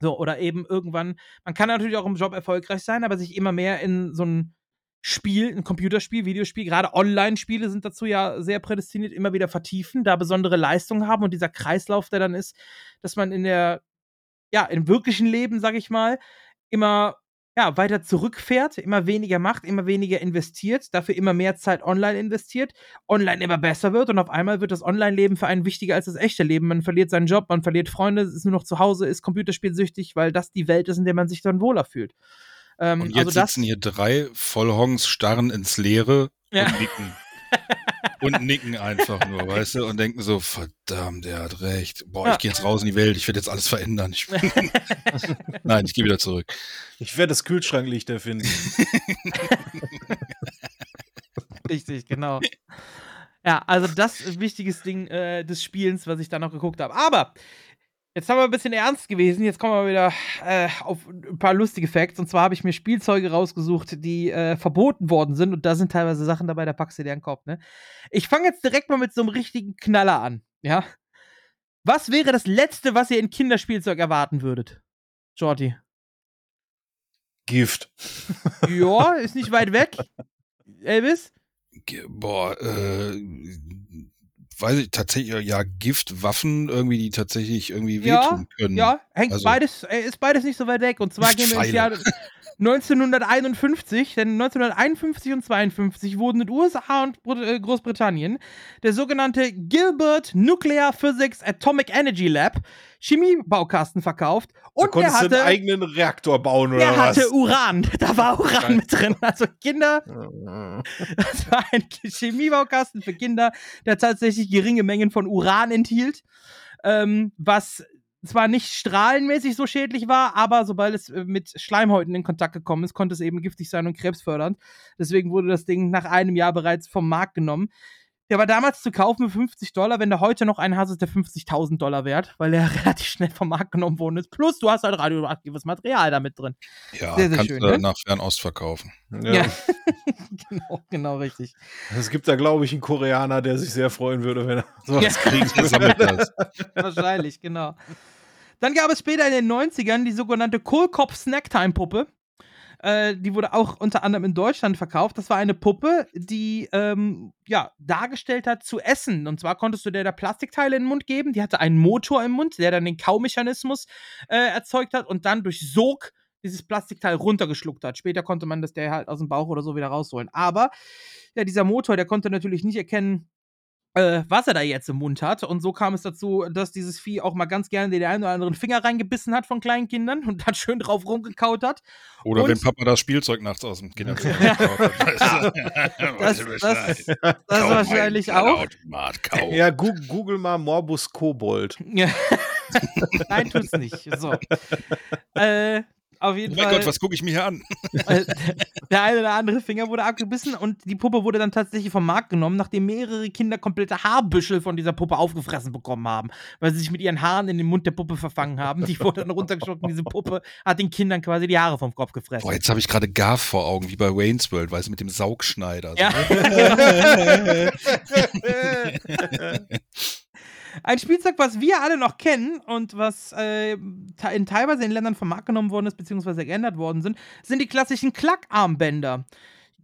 So, oder eben irgendwann, man kann natürlich auch im Job erfolgreich sein, aber sich immer mehr in so ein Spiel, ein Computerspiel, Videospiel, gerade Online-Spiele sind dazu ja sehr prädestiniert, immer wieder vertiefen, da besondere Leistungen haben und dieser Kreislauf, der dann ist, dass man in der, ja, im wirklichen Leben, sag ich mal, immer ja, weiter zurückfährt, immer weniger macht, immer weniger investiert, dafür immer mehr Zeit online investiert, online immer besser wird und auf einmal wird das Online-Leben für einen wichtiger als das echte Leben. Man verliert seinen Job, man verliert Freunde, ist nur noch zu Hause, ist computerspielsüchtig, weil das die Welt ist, in der man sich dann wohler fühlt. Ähm, und jetzt also das, sitzen hier drei Vollhongs, starren ins Leere ja. und nicken. <laughs> und nicken einfach nur, weißt du, und denken so, verdammt, der hat recht. Boah, Ja. ich gehe jetzt raus in die Welt, ich werde jetzt alles verändern. Ich, <laughs> Nein, ich gehe wieder zurück. Ich werde das Kühlschranklicht erfinden. <laughs> Richtig, genau. Ja, also das ist ein wichtiges Ding äh, des Spielens, was ich da noch geguckt habe. Aber jetzt haben wir ein bisschen ernst gewesen. Jetzt kommen wir wieder äh, auf ein paar lustige Facts. Und zwar habe ich mir Spielzeuge rausgesucht, die äh, verboten worden sind. Und da sind teilweise Sachen dabei, da packst du dir den Kopf. Ne? Ich fange jetzt direkt mal mit so einem richtigen Knaller an. Ja. Was wäre das Letzte, was ihr in Kinderspielzeug erwarten würdet? Jordi. Gift. Ja, ist nicht weit weg. <laughs> Elvis? Boah, äh, weiß ich tatsächlich, ja, Giftwaffen irgendwie, die tatsächlich irgendwie Ja, wehtun können. ja, hängt Also- beides, äh, ist beides nicht so weit weg. Und zwar gehen wir ins Jahr <laughs> 1951, denn 1951 und 52 wurden in den USA und äh, Großbritannien der sogenannte Gilbert Nuclear Physics Atomic Energy Lab Chemiebaukasten verkauft Da und konntest du hatte, einen eigenen Reaktor bauen oder der was? hatte Uran. <laughs> Da war Uran mit drin. Also Kinder, <laughs> das war ein Chemiebaukasten für Kinder, der tatsächlich geringe Mengen von Uran enthielt, ähm, was zwar nicht strahlenmäßig so schädlich war, aber sobald es äh, mit Schleimhäuten in Kontakt gekommen ist, konnte es eben giftig sein und krebsfördernd. Deswegen wurde das Ding nach einem Jahr bereits vom Markt genommen. Der war damals zu kaufen für 50 Dollar. Wenn du heute noch einen hast, ist der 50.000 Dollar wert, weil er <laughs> relativ schnell vom Markt genommen worden ist. Plus, du hast halt radioaktives Material damit drin. Ja, sehr, sehr kannst schön. du Ne? nach Fernost verkaufen. Ja. <laughs> genau, genau richtig. Es gibt da, glaube ich, einen Koreaner, der sich sehr freuen würde, wenn er sowas Ja. Der das. <laughs> Wahrscheinlich, genau. Dann gab es später in den 90ern die sogenannte Kohlkopf Snacktime-Puppe. Äh, die wurde auch unter anderem in Deutschland verkauft. Das war eine Puppe, die ähm, ja, dargestellt hat zu essen. Und zwar konntest du der da Plastikteile in den Mund geben. Die hatte einen Motor im Mund, der dann den Kaumechanismus äh, erzeugt hat und dann durch Sog dieses Plastikteil runtergeschluckt hat. Später konnte man das der halt aus dem Bauch oder so wieder rausholen. Aber ja, dieser Motor, der konnte natürlich nicht erkennen, äh, was er da jetzt im Mund hat. Und so kam es dazu, dass dieses Vieh auch mal ganz gerne den einen oder anderen Finger reingebissen hat von kleinen Kindern und dann schön drauf rumgekaut hat. Oder Und- wenn Papa das Spielzeug nachts aus dem Kinderzimmer <laughs> gekauft hat. <laughs> Das, das, das Kauf wahrscheinlich auch. Ja, gu google mal Morbus Kobold. Ja. <laughs> Nein, tut's nicht. So. äh, auf jeden Oh mein Fall. Gott, was gucke ich mir hier an? <laughs> Äh, der eine oder andere Finger wurde abgebissen und die Puppe wurde dann tatsächlich vom Markt genommen, nachdem mehrere Kinder komplette Haarbüschel von dieser Puppe aufgefressen bekommen haben, weil sie sich mit ihren Haaren in den Mund der Puppe verfangen haben. Die wurde dann runtergeschluckt und diese Puppe hat den Kindern quasi die Haare vom Kopf gefressen. Boah, jetzt habe ich gerade Garf vor Augen, wie bei Wayne's World, weißt du, mit dem Saugschneider. Ja. <laughs> <laughs> Ein Spielzeug, was wir alle noch kennen und was äh, in teilweise in Ländern vom Markt genommen worden ist, beziehungsweise geändert worden sind, sind die klassischen Klackarmbänder.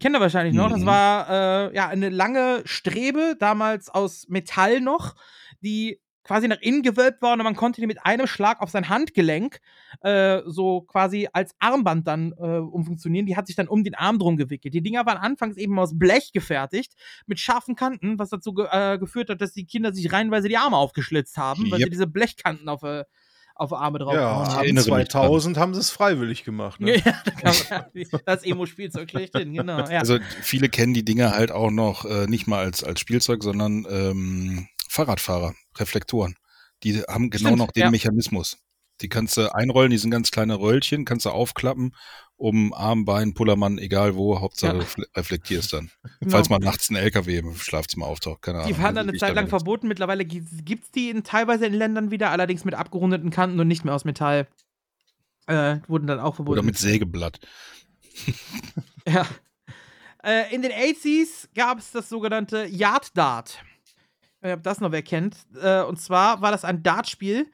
Kennt ihr wahrscheinlich noch. Das Mhm. war äh, ja eine lange Strebe, damals aus Metall noch, die quasi nach innen gewölbt war und man konnte die mit einem Schlag auf sein Handgelenk äh, so quasi als Armband dann äh, umfunktionieren. Die hat sich dann um den Arm drum gewickelt. Die Dinger waren anfangs eben aus Blech gefertigt, mit scharfen Kanten, was dazu ge äh, geführt hat, dass die Kinder sich reihenweise die Arme aufgeschlitzt haben, weil sie Yep. diese Blechkanten auf, äh, auf Arme drauf Ja, haben. 2000 haben sie es freiwillig gemacht. Ne? <laughs> Ja, das Emo-Spielzeug schlechthin, genau. Ja. Also viele kennen die Dinger halt auch noch äh, nicht mal als, als Spielzeug, sondern ähm, Fahrradfahrer, Reflektoren. Die haben genau Stimmt, noch den ja. Mechanismus. Die kannst du einrollen, die sind ganz kleine Röllchen, kannst du aufklappen, um Arm, Bein, Pullermann, egal wo, Hauptsache Ja. refle- reflektierst dann. Genau. Falls mal nachts ein LKW im Schlafzimmer auftaucht, keine Ahnung. Die waren dann eine Zeit lang verboten. Mittlerweile gibt es die in teilweise in Ländern wieder, allerdings mit abgerundeten Kanten und nicht mehr aus Metall. Äh, wurden dann auch verboten. Oder mit Sägeblatt. <laughs> Ja. Äh, in den 80s gab es das sogenannte Yard Dart. Nicht, ob das noch wer kennt. Äh, und zwar war das ein Dartspiel,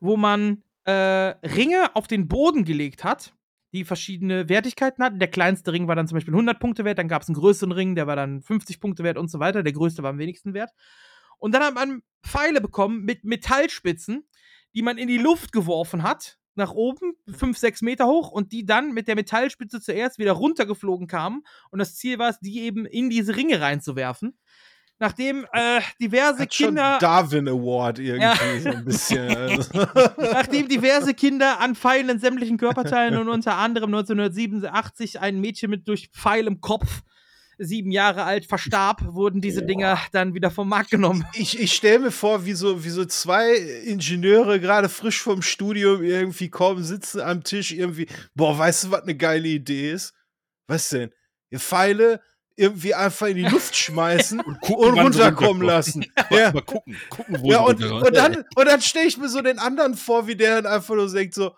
wo man äh, Ringe auf den Boden gelegt hat, die verschiedene Wertigkeiten hatten. Der kleinste Ring war dann zum Beispiel 100 Punkte wert, dann gab es einen größeren Ring, der war dann 50 Punkte wert und so weiter. Der größte war am wenigsten wert. Und dann hat man Pfeile bekommen mit Metallspitzen, die man in die Luft geworfen hat, nach oben, 5, 6 Meter hoch, und die dann mit der Metallspitze zuerst wieder runtergeflogen kamen. Und das Ziel war es, die eben in diese Ringe reinzuwerfen. Nachdem äh, diverse Hat Kinder. Darwin Award irgendwie Ja. so ein bisschen. Also. <laughs> Nachdem diverse Kinder an Pfeilen in sämtlichen Körperteilen und unter anderem 1987 ein Mädchen mit durch Pfeil im Kopf sieben Jahre alt verstarb, wurden diese Dinger dann wieder vom Markt genommen. Ich, ich stelle mir vor, wie so, wie so zwei Ingenieure gerade frisch vom Studium irgendwie kommen, sitzen am Tisch irgendwie, boah, weißt du, was eine geile Idee ist? Was denn? Ihr Pfeile irgendwie einfach in die Luft schmeißen <laughs> und, gucken, und runterkommen lassen. <laughs> Ja. aber gucken, gucken, wo ja, und, und dann, und dann stelle ich mir so den anderen vor, wie der dann einfach nur denkt so,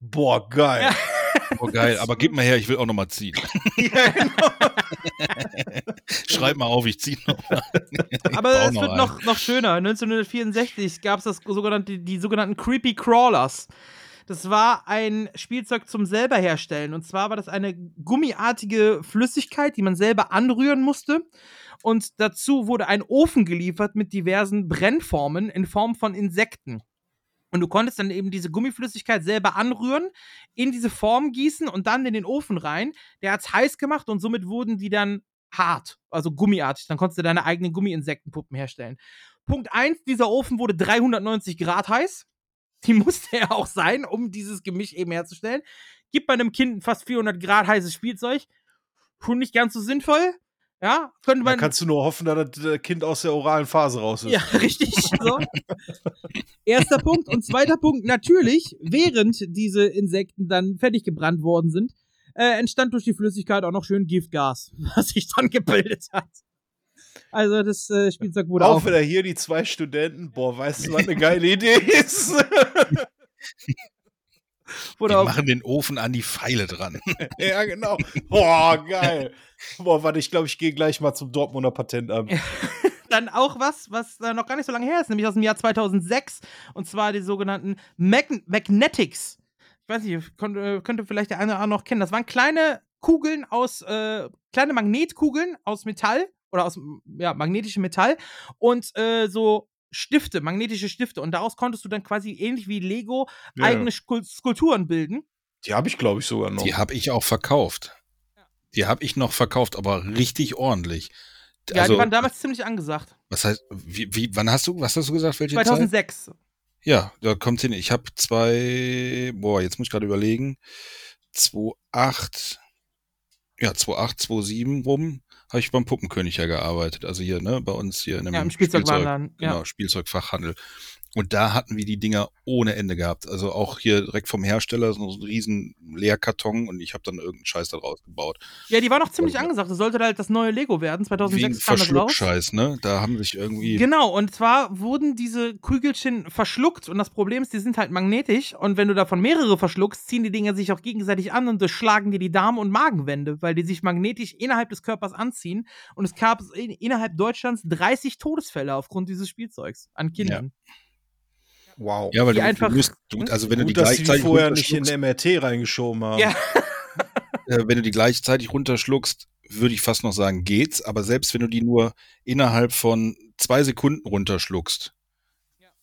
boah, geil. <laughs> Oh, geil, aber gib mal her, ich will auch noch mal ziehen. ja, genau. Schreib mal auf, ich zieh noch mal. Ich Aber es wird einen. noch, noch schöner. 1964 gab es das sogenannte, die sogenannten Creepy Crawlers. Das war ein Spielzeug zum selber herstellen. Und zwar war das eine gummiartige Flüssigkeit, die man selber anrühren musste. Und dazu wurde ein Ofen geliefert mit diversen Brennformen in Form von Insekten. Und du konntest dann eben diese Gummiflüssigkeit selber anrühren, in diese Form gießen und dann in den Ofen rein. Der hat's heiß gemacht und somit wurden die dann hart, also gummiartig. Dann konntest du deine eigenen Gummi-Insektenpuppen herstellen. Punkt 1, dieser Ofen wurde 390 Grad heiß. Die musste er auch sein, um dieses Gemisch eben herzustellen. Gibt bei einem Kind ein fast 400 Grad heißes Spielzeug. Schon nicht ganz so sinnvoll. Ja, könnte Da man. kannst du nur hoffen, dass das Kind aus der oralen Phase raus ist. Ja, <laughs> richtig. So. Erster Punkt. Und zweiter Punkt, natürlich, während diese Insekten dann fertig gebrannt worden sind, äh, entstand durch die Flüssigkeit auch noch schön Giftgas, <laughs> was sich dann gebildet hat. Also das äh, Spielzeug wurde auch auch. wieder hier die zwei Studenten. Boah, weißt du, was eine geile Idee ist? <laughs> wurde Die auch machen den Ofen an die Pfeile dran. <laughs> ja, genau. Boah, geil. Boah, warte, ich glaube, ich gehe gleich mal zum Dortmunder Patentamt. <laughs> dann auch was, was äh, noch gar nicht so lange her ist, nämlich aus dem Jahr 2006. Und zwar die sogenannten Mag Magnetics. Ich weiß nicht, könnte, könnte vielleicht der eine oder andere noch kennen. Das waren kleine Kugeln aus, äh, kleine Magnetkugeln aus Metall oder aus ja, magnetischem Metall und äh, so Stifte, magnetische Stifte. Und daraus konntest du dann quasi ähnlich wie Lego Ja. eigene Skul Skulpturen bilden. Die habe ich, glaube ich, sogar noch. Die habe ich auch verkauft. Die habe ich noch verkauft, aber richtig ordentlich. Ja, also, die waren damals ziemlich angesagt. was heißt, wie, wie, wann hast du, was hast du gesagt, welche Zeit? 2006. Ja, da kommt's hin. Ich habe zwei, boah, jetzt muss ich gerade überlegen, 2,8, ja, 2,8, 2,7 rum, habe ich beim Puppenkönig ja gearbeitet. Also hier, ne, bei uns hier in dem Ja, im Spielzeugwarenladen, ja. Genau, Spielzeugfachhandel. Und da hatten wir die Dinger ohne Ende gehabt. Also auch hier direkt vom Hersteller so ein riesen Leerkarton und ich habe dann irgendeinen Scheiß da draus gebaut. Ja, die war noch ziemlich angesagt. Das sollte halt das neue Lego werden. 2006 Wegen kam das raus. Verschluckscheiß, ne? Da haben sich irgendwie. Genau, und zwar wurden diese Kügelchen verschluckt und das Problem ist, die sind halt magnetisch und wenn du davon mehrere verschluckst, ziehen die Dinger sich auch gegenseitig an und durchschlagen dir die Darm- und Magenwände, weil die sich magnetisch innerhalb des Körpers anziehen und es gab in, innerhalb Deutschlands 30 Todesfälle aufgrund dieses Spielzeugs an Kindern. Wow. Ja, weil Die du, einfach- du musst, du, also wenn du die Gut, sie die gleichzeitig vorher nicht in runterschluckst- MRT reingeschoben haben. Ja. <laughs> äh, wenn du die gleichzeitig runterschluckst, würde ich fast noch sagen, geht's. Aber selbst wenn du die nur innerhalb von zwei Sekunden runterschluckst,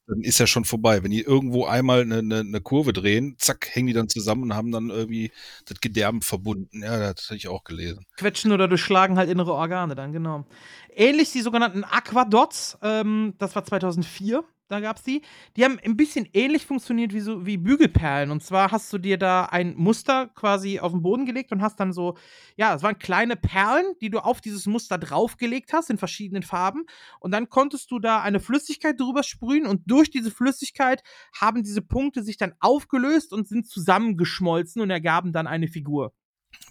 dann ist ja schon vorbei. Wenn die irgendwo einmal eine, eine, eine Kurve drehen, zack, hängen die dann zusammen und haben dann irgendwie das Gedärm verbunden. Ja, das hatte ich auch gelesen. Quetschen oder durchschlagen halt innere Organe dann, genau. Ähnlich die sogenannten Aquadots, ähm, das war 2004, da gab es die. Die haben ein bisschen ähnlich funktioniert wie, so, wie Bügelperlen. Und zwar hast du dir da ein Muster quasi auf den Boden gelegt und hast dann so, ja, es waren kleine Perlen, die du auf dieses Muster draufgelegt hast in verschiedenen Farben. Und dann konntest du da eine Flüssigkeit drüber sprühen und durch diese Flüssigkeit haben diese Punkte sich dann aufgelöst und sind zusammengeschmolzen und ergaben dann eine Figur.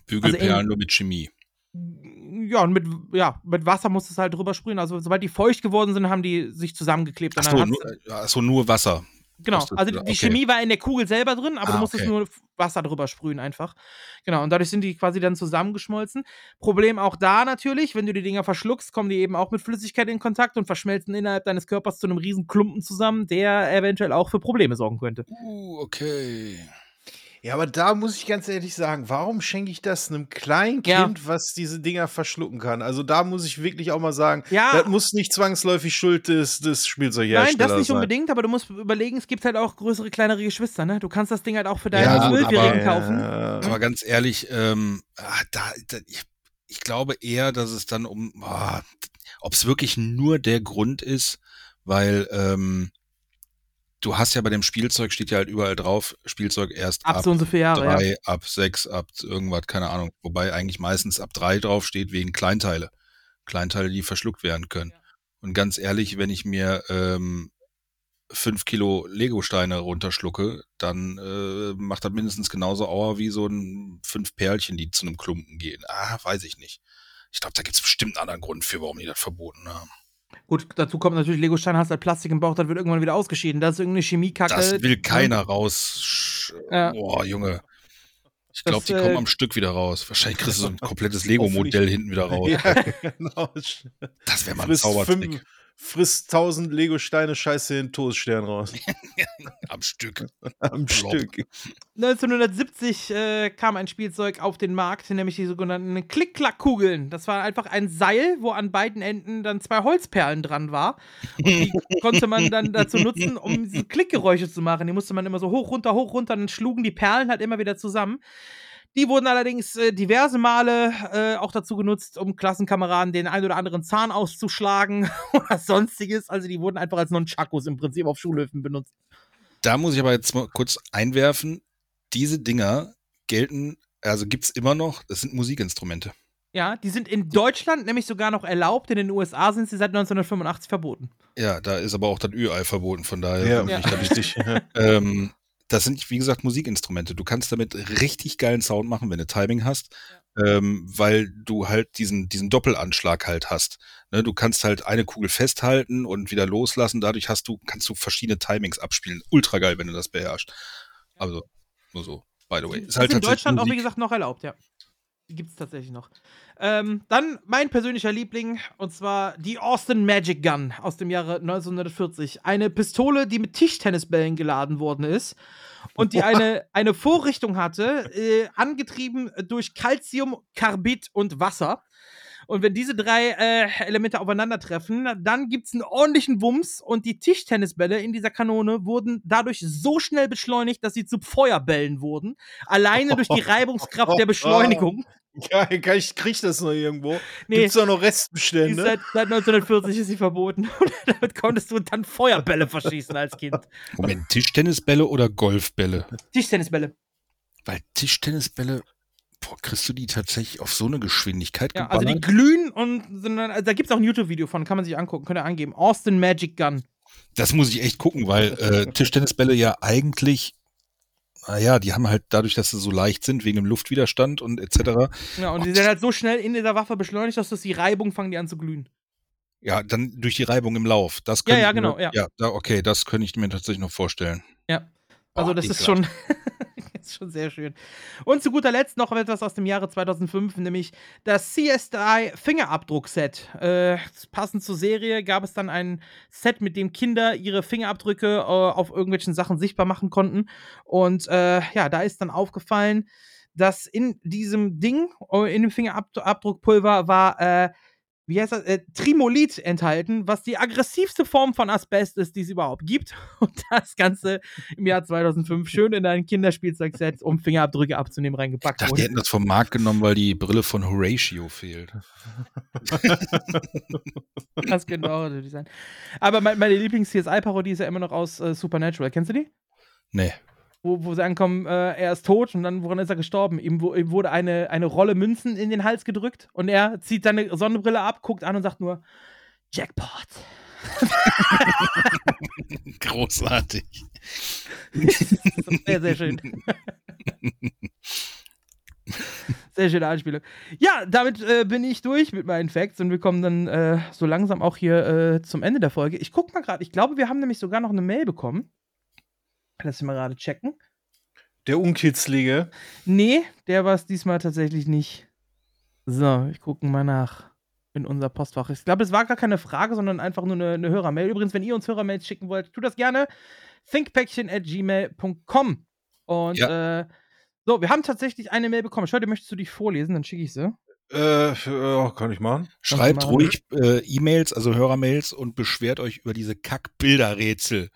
Bügelperlen Also nur mit Chemie. Ja, und mit, ja, mit Wasser musst du es halt drüber sprühen. Also, sobald die feucht geworden sind, haben die sich zusammengeklebt. Und Ach dann so, hat's- nur, ach so, nur Wasser. genau. Also, die okay. Chemie war in der Kugel selber drin, aber Ah, du musstest okay. nur Wasser drüber sprühen einfach. Genau. Und dadurch sind die quasi dann zusammengeschmolzen. Problem auch da natürlich, wenn du die Dinger verschluckst, kommen die eben auch mit Flüssigkeit in Kontakt und verschmelzen innerhalb deines Körpers zu einem riesen Klumpen zusammen, der eventuell auch für Probleme sorgen könnte. Uh, okay. Ja, aber da muss ich ganz ehrlich sagen, warum schenke ich das einem kleinen Ja. Kind, was diese Dinger verschlucken kann? Also da muss ich wirklich auch mal sagen, Ja. das muss nicht zwangsläufig Schuld des, des Spielzeugherstellers Nein, das nicht sein. unbedingt, aber du musst überlegen, es gibt halt auch größere, kleinere Geschwister, ne? Du kannst das Ding halt auch für deinen Ja, aber- kaufen. Aber ganz ehrlich, ähm, ah, da, da, ich, ich glaube eher, dass es dann um, ob es wirklich nur der Grund ist, weil ähm, du hast ja bei dem Spielzeug, steht ja halt überall drauf, Spielzeug erst Ab so und so Jahre, drei, ja. ab sechs, ab irgendwas, keine Ahnung. Wobei eigentlich meistens ab drei drauf steht wegen Kleinteile. Kleinteile, die verschluckt werden können. Und ganz ehrlich, wenn ich mir ähm, fünf Kilo Lego-Steine runterschlucke, dann äh, macht das mindestens genauso Auer wie so ein fünf Perlchen, die zu einem Klumpen gehen. Ah, weiß ich nicht. Ich glaube, da gibt es bestimmt einen anderen Grund für, warum die das verboten haben. Gut, dazu kommt natürlich, Lego-Stein hast halt Plastik im Bauch, das wird irgendwann wieder ausgeschieden. Das ist irgendeine Chemiekacke. Das will keiner raus. Ja. Boah, Junge. Ich glaube, die äh, kommen am Stück wieder raus. Wahrscheinlich kriegst du so ein <laughs> komplettes Lego-Modell hinten wieder raus. Ja, <laughs> genau. Das wäre mal ein Zaubertrick. fünf- Frisst tausend Lego-Steine, scheiße den Todesstern raus. <laughs> Am Stück. <laughs> Am Plop. Stück. 1970 äh, kam ein Spielzeug auf den Markt, nämlich die sogenannten Klick-Klack-Kugeln. Das war einfach ein Seil, wo an beiden Enden dann zwei Holzperlen dran war. Und die <laughs> konnte man dann dazu nutzen, um diese Klickgeräusche zu machen. Die musste man immer so hoch, runter, hoch, runter, dann schlugen die Perlen halt immer wieder zusammen. Die wurden allerdings äh, diverse Male äh, auch dazu genutzt, um Klassenkameraden den ein oder anderen Zahn auszuschlagen <laughs> oder sonstiges. Also die wurden einfach als Nunchakos im Prinzip auf Schulhöfen benutzt. Da muss ich aber jetzt mal kurz einwerfen. Diese Dinger gelten, also gibt's immer noch, das sind Musikinstrumente. Ja, die sind in Deutschland nämlich sogar noch erlaubt, in den USA sind sie seit 1985 verboten. Ja, da ist aber auch das Ü-Ei verboten, von daher. Ja, bin ich ja. da richtig. <laughs> ähm, das sind, wie gesagt, Musikinstrumente. Du kannst damit richtig geilen Sound machen, wenn du Timing hast, ähm, weil du halt diesen, diesen Doppelanschlag halt hast. Ne, du kannst halt eine Kugel festhalten und wieder loslassen. Dadurch hast du, kannst du verschiedene Timings abspielen. Ultra geil, wenn du das beherrschst. Also, nur so, by the way. Das Ist halt ist in Deutschland auch, wie Musik. gesagt, noch erlaubt, ja. Gibt es tatsächlich noch. Ähm, dann mein persönlicher Liebling, und zwar die Austin Magic Gun aus dem Jahre 1940. Eine Pistole, die mit Tischtennisbällen geladen worden ist und die eine, eine Vorrichtung hatte, äh, angetrieben durch Calcium, Carbid und Wasser. Und wenn diese drei äh, Elemente aufeinandertreffen, dann gibt es einen ordentlichen Wumms und die Tischtennisbälle in dieser Kanone wurden dadurch so schnell beschleunigt, dass sie zu Feuerbällen wurden. Alleine durch die Reibungskraft der <laughs> Beschleunigung. Geil, kann ich, krieg das noch irgendwo? Nee. Gibt's da noch Restbestände? ist seit, seit 1940 ist sie verboten. <laughs> Und damit konntest du dann Feuerbälle verschießen als Kind. Moment, Tischtennisbälle oder Golfbälle? Tischtennisbälle. Weil Tischtennisbälle, boah, kriegst du die tatsächlich auf so eine Geschwindigkeit Ja, also die glühen und sind dann, also da gibt es auch ein YouTube-Video von, kann man sich angucken, könnt ihr angeben. Austin Magic Gun. Das muss ich echt gucken, weil äh, Tischtennisbälle ja eigentlich, naja, die haben halt dadurch, dass sie so leicht sind, wegen dem Luftwiderstand und etc. Ja, und die sind halt so schnell in dieser Waffe beschleunigt, dass das die Reibung fangen die an zu glühen. Ja, dann durch die Reibung im Lauf. Das Ja, ja, ich mir- genau, ja. Ja, okay, das könnte ich mir tatsächlich noch vorstellen. Ja. Also das ist schon, <laughs> ist schon sehr schön. Und zu guter Letzt noch etwas aus dem Jahre 2005, nämlich das CSI Fingerabdruckset. Äh, passend zur Serie gab es dann ein Set, mit dem Kinder ihre Fingerabdrücke äh, auf irgendwelchen Sachen sichtbar machen konnten. Und äh, ja, da ist dann aufgefallen, dass in diesem Ding, äh, in dem Fingerabdruckpulver war äh, wie heißt das, äh, Trimolit enthalten, was die aggressivste Form von Asbest ist, die es überhaupt gibt. <laughs> Und das Ganze im Jahr 2005 schön in ein Kinderspielzeugset, um Fingerabdrücke abzunehmen, reingepackt Ich dachte, die hätten das vom Markt genommen, weil die Brille von Horatio fehlt. <laughs> Das könnte auch natürlich sein. Aber mein, meine Lieblings-CSI-Parodie ist ja immer noch aus äh, Supernatural. Kennst du die? Nee. Wo, wo sie ankommen, äh, er ist tot und dann, woran ist er gestorben? Ihm, ihm wurde eine, eine Rolle Münzen in den Hals gedrückt und er zieht seine Sonnenbrille ab, guckt an und sagt nur, Jackpot. <laughs> Großartig. sehr, sehr schön. Sehr schöne Anspielung. Ja, damit äh, bin ich durch mit meinen Facts und wir kommen dann äh, so langsam auch hier äh, zum Ende der Folge. Ich guck mal gerade, ich glaube, wir haben nämlich sogar noch eine Mail bekommen. Lass mich mal gerade checken. Der Unkitzlige. Nee, der war es diesmal tatsächlich nicht. So, ich gucke mal nach in unser Postfach. Ich glaube, es war gar keine Frage, sondern einfach nur eine, eine Hörermail. Übrigens, wenn ihr uns Hörermails schicken wollt, tut das gerne. thinkpäckchen at gmail.com. Und äh, so, wir haben tatsächlich eine Mail bekommen. Schau, möchtest du die vorlesen? Dann schicke ich sie. Äh, ja, kann ich machen. Schreibt machen. ruhig äh, E-Mails, also Hörermails und beschwert euch über diese Kack-Bilderrätsel.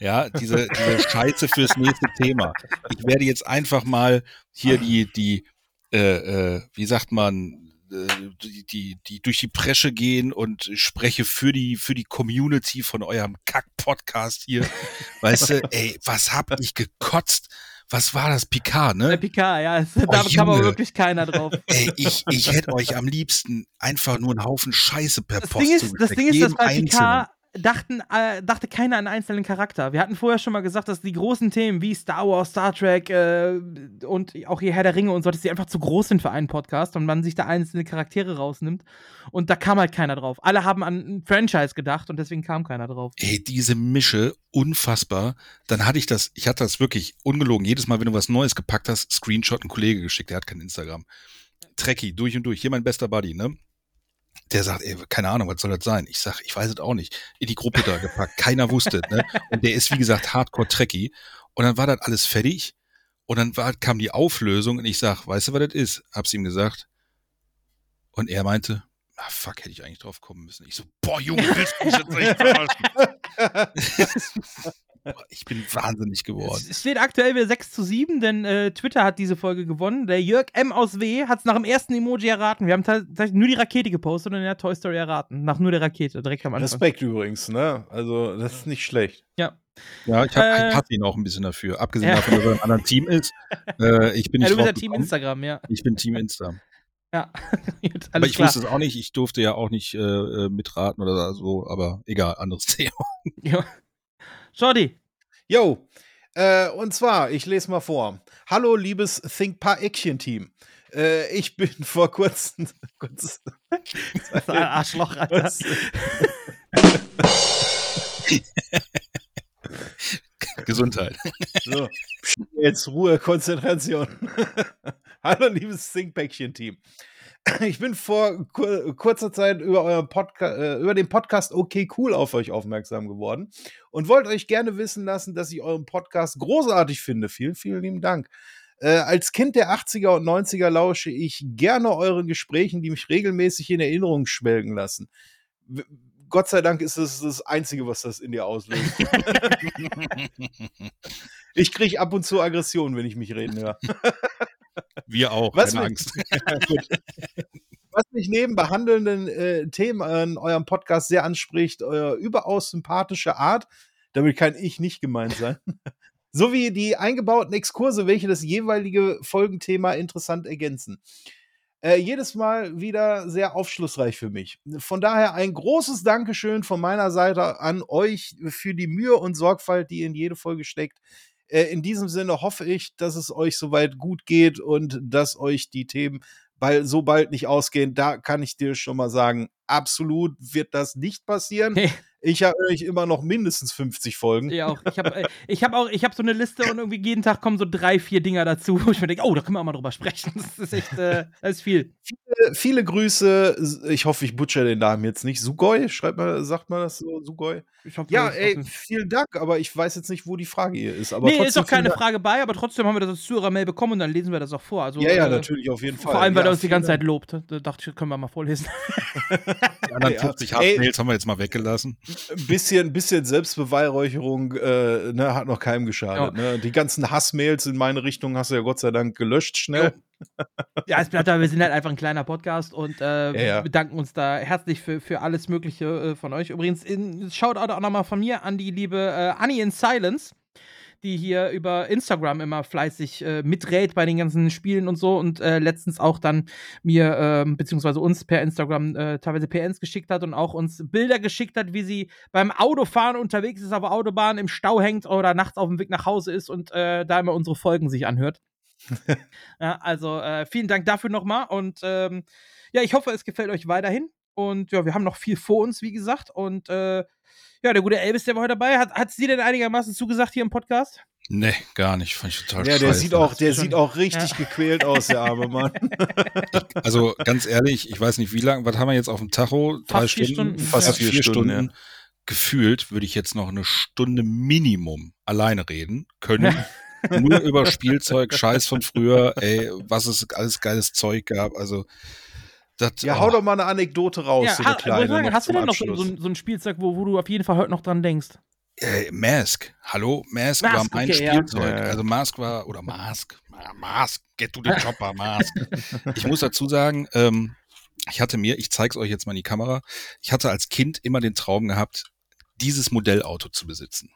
Ja, diese, diese Scheiße fürs nächste Thema. Ich werde jetzt einfach mal hier die, die, äh, äh, wie sagt man, die, die, die durch die Presche gehen und spreche für die, für die Community von eurem Kack-Podcast hier. weißt du, ey, was hab ich gekotzt? Was war das? Picard, ne? Der Picard, ja. Oh, da kam aber wirklich keiner drauf. Ey, ich, ich hätte euch am liebsten einfach nur einen Haufen Scheiße per das Post Ding ist, Das Ding ist, dass bei Picard dachten, äh, dachte keiner an einen einzelnen Charakter. Wir hatten vorher schon mal gesagt, dass die großen Themen wie Star Wars, Star Trek äh, und auch hier Herr der Ringe und so, dass die einfach zu groß sind für einen Podcast und man sich da einzelne Charaktere rausnimmt. Und da kam halt keiner drauf. Alle haben an ein Franchise gedacht und deswegen kam keiner drauf. Ey, diese Mische, unfassbar. Dann hatte ich das, ich hatte das wirklich ungelogen. Jedes Mal, wenn du was Neues gepackt hast, Screenshot ein Kollege geschickt, der hat kein Instagram. Trekkie, durch und durch. Hier mein bester Buddy, ne? Der sagt, ey, keine Ahnung, was soll das sein? Ich sag, ich weiß es auch nicht. In die Gruppe da gepackt, keiner wusste, ne? Und der ist, wie gesagt, hardcore trekkie. Und dann war das alles fertig. Und dann war, kam die Auflösung und ich sag, weißt du, was das ist? Hab's ihm gesagt. Und er meinte, ah, fuck, hätte ich eigentlich drauf kommen müssen. Ich so, boah, Junge, willst du mich jetzt nicht verarschen? <laughs> Ich bin wahnsinnig geworden. Es steht aktuell wieder 6 zu 7, denn äh, Twitter hat diese Folge gewonnen. Der Jörg M. aus W. hat es nach dem ersten Emoji erraten. Wir haben tatsächlich nur die Rakete gepostet und in der Toy Story erraten. Nach nur der Rakete, direkt am Anfang. Respekt übrigens, ne? Also, das ist nicht schlecht. Ja. Ja, ich, hab, äh, hasse ihn auch ein bisschen dafür. Abgesehen ja. davon, dass er ein anderes Team ist. <laughs> Äh, ich bin nicht ja, du bist ja Team Instagram, ja. Ich bin Team Instagram. <laughs> Ja, <laughs> Gut, aber ich klar. wusste es auch nicht. Ich durfte ja auch nicht äh, äh mitraten oder so, aber egal, anderes Thema. Ja. Jordi, Jo, äh, und zwar, ich lese mal vor. Hallo, liebes ThinkPar-Action-Team. Äh, ich bin <laughs> vor kurzem. Kurz, ein <laughs> Arschloch, Alter. <laughs> Gesundheit. So, jetzt Ruhe, Konzentration. Hallo, liebes ThinkPackchen-Team. <laughs> Ich bin vor kur kurzer Zeit über, euren Podca äh, über den Podcast Okay Cool auf euch aufmerksam geworden und wollte euch gerne wissen lassen, dass ich euren Podcast großartig finde. Vielen, vielen lieben Dank. Äh, als Kind der 80er und 90er lausche ich gerne euren Gesprächen, die mich regelmäßig in Erinnerung schwelgen lassen. W Gott sei Dank ist es das Einzige, was das in dir auslöst. <laughs> ich kriege ab und zu Aggression, wenn ich mich reden höre. <laughs> Wir auch, was keine mich, Angst. <laughs> was mich neben behandelnden äh, Themen an eurem Podcast sehr anspricht, euer überaus sympathische Art, damit kann ich nicht gemeint sein, <laughs> sowie die eingebauten Exkurse, welche das jeweilige Folgenthema interessant ergänzen. Äh, jedes Mal wieder sehr aufschlussreich für mich. Von daher ein großes Dankeschön von meiner Seite an euch für die Mühe und Sorgfalt, die in jede Folge steckt. Äh, in diesem Sinne hoffe ich, dass es euch soweit gut geht und dass euch die Themen bald, so bald nicht ausgehen. Da kann ich dir schon mal sagen, absolut wird das nicht passieren. <laughs> Ich habe euch immer noch mindestens 50 Folgen. Ja, auch. Ich habe äh, <laughs> ich hab auch, ich habe so eine Liste und irgendwie jeden Tag kommen so drei, vier Dinger dazu, wo ich mir denke, oh, da können wir auch mal drüber sprechen. <laughs> Das ist echt, äh, das ist viel. Viele, viele Grüße. Ich hoffe, ich butcher den Namen jetzt nicht. Sugoi, schreibt mal, sagt man das so, Sugoi? Hoffe, ja, ey, vielen Dank, aber ich weiß jetzt nicht, wo die Frage hier ist. Aber nee, ist doch keine Frage bei, aber trotzdem haben wir das als Zuhörer-Mail bekommen und dann lesen wir das auch vor. Also, ja, ja, äh, natürlich, auf jeden Fall. Vor allem, weil ja, er uns die ganze Zeit lobt. Da dachte ich, können wir mal vorlesen. Die anderen 50 Hassmails haben wir jetzt mal weggelassen. Ein bisschen, bisschen Selbstbeweihräucherung äh, ne, hat noch keinem geschadet. Ja. Ne? Die ganzen Hassmails in meine Richtung hast du ja Gott sei Dank gelöscht schnell. Ja, als Blatter, wir sind halt einfach ein kleiner Podcast und äh, ja, ja. bedanken uns da herzlich für, für alles Mögliche äh, von euch. Übrigens, in, Shoutout auch nochmal von mir an die liebe äh, Annie in Silence die hier über Instagram immer fleißig äh, miträt bei den ganzen Spielen und so und äh, letztens auch dann mir, äh, beziehungsweise uns per Instagram äh, teilweise PNs geschickt hat und auch uns Bilder geschickt hat, wie sie beim Autofahren unterwegs ist, auf der Autobahn im Stau hängt oder nachts auf dem Weg nach Hause ist und äh, da immer unsere Folgen sich anhört. <laughs> ja, also äh, vielen Dank dafür nochmal und ähm, ja, ich hoffe, es gefällt euch weiterhin. Und ja, wir haben noch viel vor uns, wie gesagt. Und äh, ja, der gute Elvis, der war heute dabei. Hat, hat sie denn einigermaßen zugesagt hier im Podcast? Nee, gar nicht. Fand ich total Ja, der sieht auch, der sieht auch richtig ja. gequält aus, der arme Mann. <laughs> also ganz ehrlich, ich weiß nicht, wie lange, was haben wir jetzt auf dem Tacho? Drei Fast Stunden? Stunden? Fast ja. vier, vier Stunden. Stunden. Ja. Gefühlt würde ich jetzt noch eine Stunde Minimum alleine reden können. Nur über Spielzeug, Scheiß von früher, ey, was es alles geiles Zeug gab. Also das, ja, oh. hau doch mal eine Anekdote raus, ja, so eine kleine. Sagen, hast du denn noch so, so, so, ein Spielzeug, wo, wo du auf jeden Fall heute noch dran denkst? Äh, Mask. Hallo, Mask, Mask war mein okay, Spielzeug. Ja. Also Mask war, oder Mask, Mask, get to the chopper, Mask. <laughs> ich muss dazu sagen, ähm, Ich hatte mir, ich zeig's euch jetzt mal in die Kamera, ich hatte als Kind immer den Traum gehabt, dieses Modellauto zu besitzen.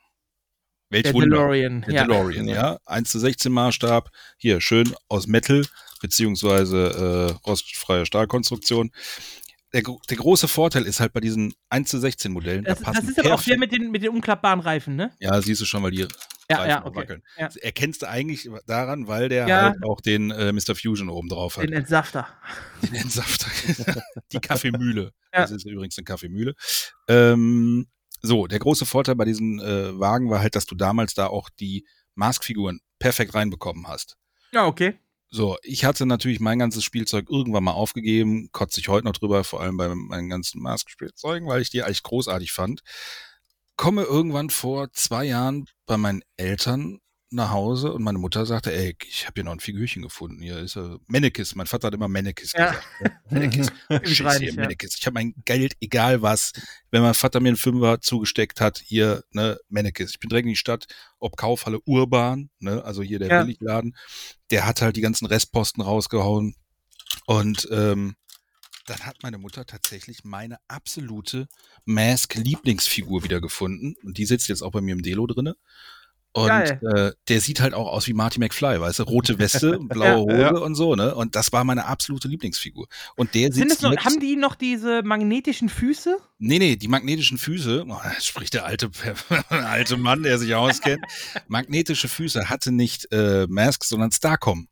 Welch Der Wunder. DeLorean, Der ja. DeLorean, ja. 1 zu 16 Maßstab, hier schön aus Metal, beziehungsweise äh, rostfreie Stahlkonstruktion. Der, der große Vorteil ist halt bei diesen 1 zu 16 Modellen, Das, da das ist aber auch der perfekt- mit den, mit den umklappbaren Reifen, ne? Ja, siehst du schon, weil die Ja, Reifen ja, okay. wackeln. Ja. Erkennst du eigentlich daran, weil der Ja. halt auch den äh, Mr. Fusion oben drauf hat. Den Entsafter. <laughs> Den Entsafter. <laughs> die Kaffeemühle. Das ist übrigens eine Kaffeemühle. Ähm, so, der große Vorteil bei diesen äh, Wagen war halt, dass du damals da auch die Mask-Figuren perfekt reinbekommen hast. Ja, okay. So, ich hatte natürlich mein ganzes Spielzeug irgendwann mal aufgegeben, kotze ich heute noch drüber, vor allem bei meinen ganzen Mask-Spielzeugen, weil ich die eigentlich großartig fand. Komme irgendwann vor zwei Jahren bei meinen Eltern nach Hause und meine Mutter sagte, ey, ich habe hier noch ein Figürchen gefunden. Hier ist äh, Mannekes. Mein Vater hat immer Mannekes Ja. gesagt. Ne? <laughs> <laughs> Reinig, hier, ja. Ich habe mein Geld, egal was. Wenn mein Vater mir einen Fünfer zugesteckt hat, hier, ne, Mannekes. Ich bin direkt in die Stadt, ob Kaufhalle Urban, ne, also hier der Ja. Billigladen. Der hat halt die ganzen Restposten rausgehauen. Und ähm, dann hat meine Mutter tatsächlich meine absolute Mask-Lieblingsfigur wiedergefunden. Und die sitzt jetzt auch bei mir im Delo drinne. Und Geil. äh, der sieht halt auch aus wie Marty McFly, weißt du? Rote Weste, <laughs> blaue Hose Ja. und so, ne? Und das war meine absolute Lieblingsfigur. Und der Sind sitzt es noch, haben die noch diese magnetischen Füße? Nee, nee, die magnetischen Füße, oh, da spricht der alte, <laughs> alte Mann, der sich auskennt. <laughs> Magnetische Füße hatte nicht äh, Mask, sondern Starcom.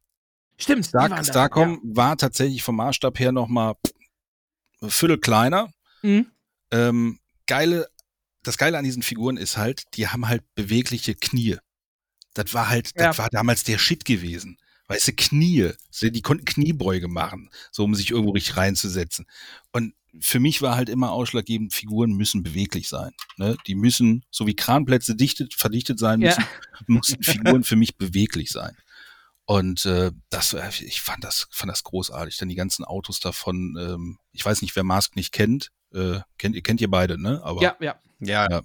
Stimmt, die Star waren das, Starcom war tatsächlich vom Maßstab her nochmal ein Viertel kleiner. Mhm. Ähm, geile, das Geile an diesen Figuren ist halt, die haben halt bewegliche Knie. Das war halt, das Ja. war damals der Shit gewesen. Weißt du, Knie. So, Die konnten Kniebeuge machen, so um sich irgendwo richtig reinzusetzen. Und für mich war halt immer ausschlaggebend, Figuren müssen beweglich sein. Ne? Die müssen, so wie Kranplätze dichtet, verdichtet sein Ja. müssen, mussten Figuren <laughs> für mich beweglich sein. Und äh, das, war- ich fand das, fand das großartig. Dann die ganzen Autos davon. Ähm, ich weiß nicht, wer Mask nicht kennt. Äh, kennt ihr kennt ihr beide, ne? Aber Ja, ja. Ja.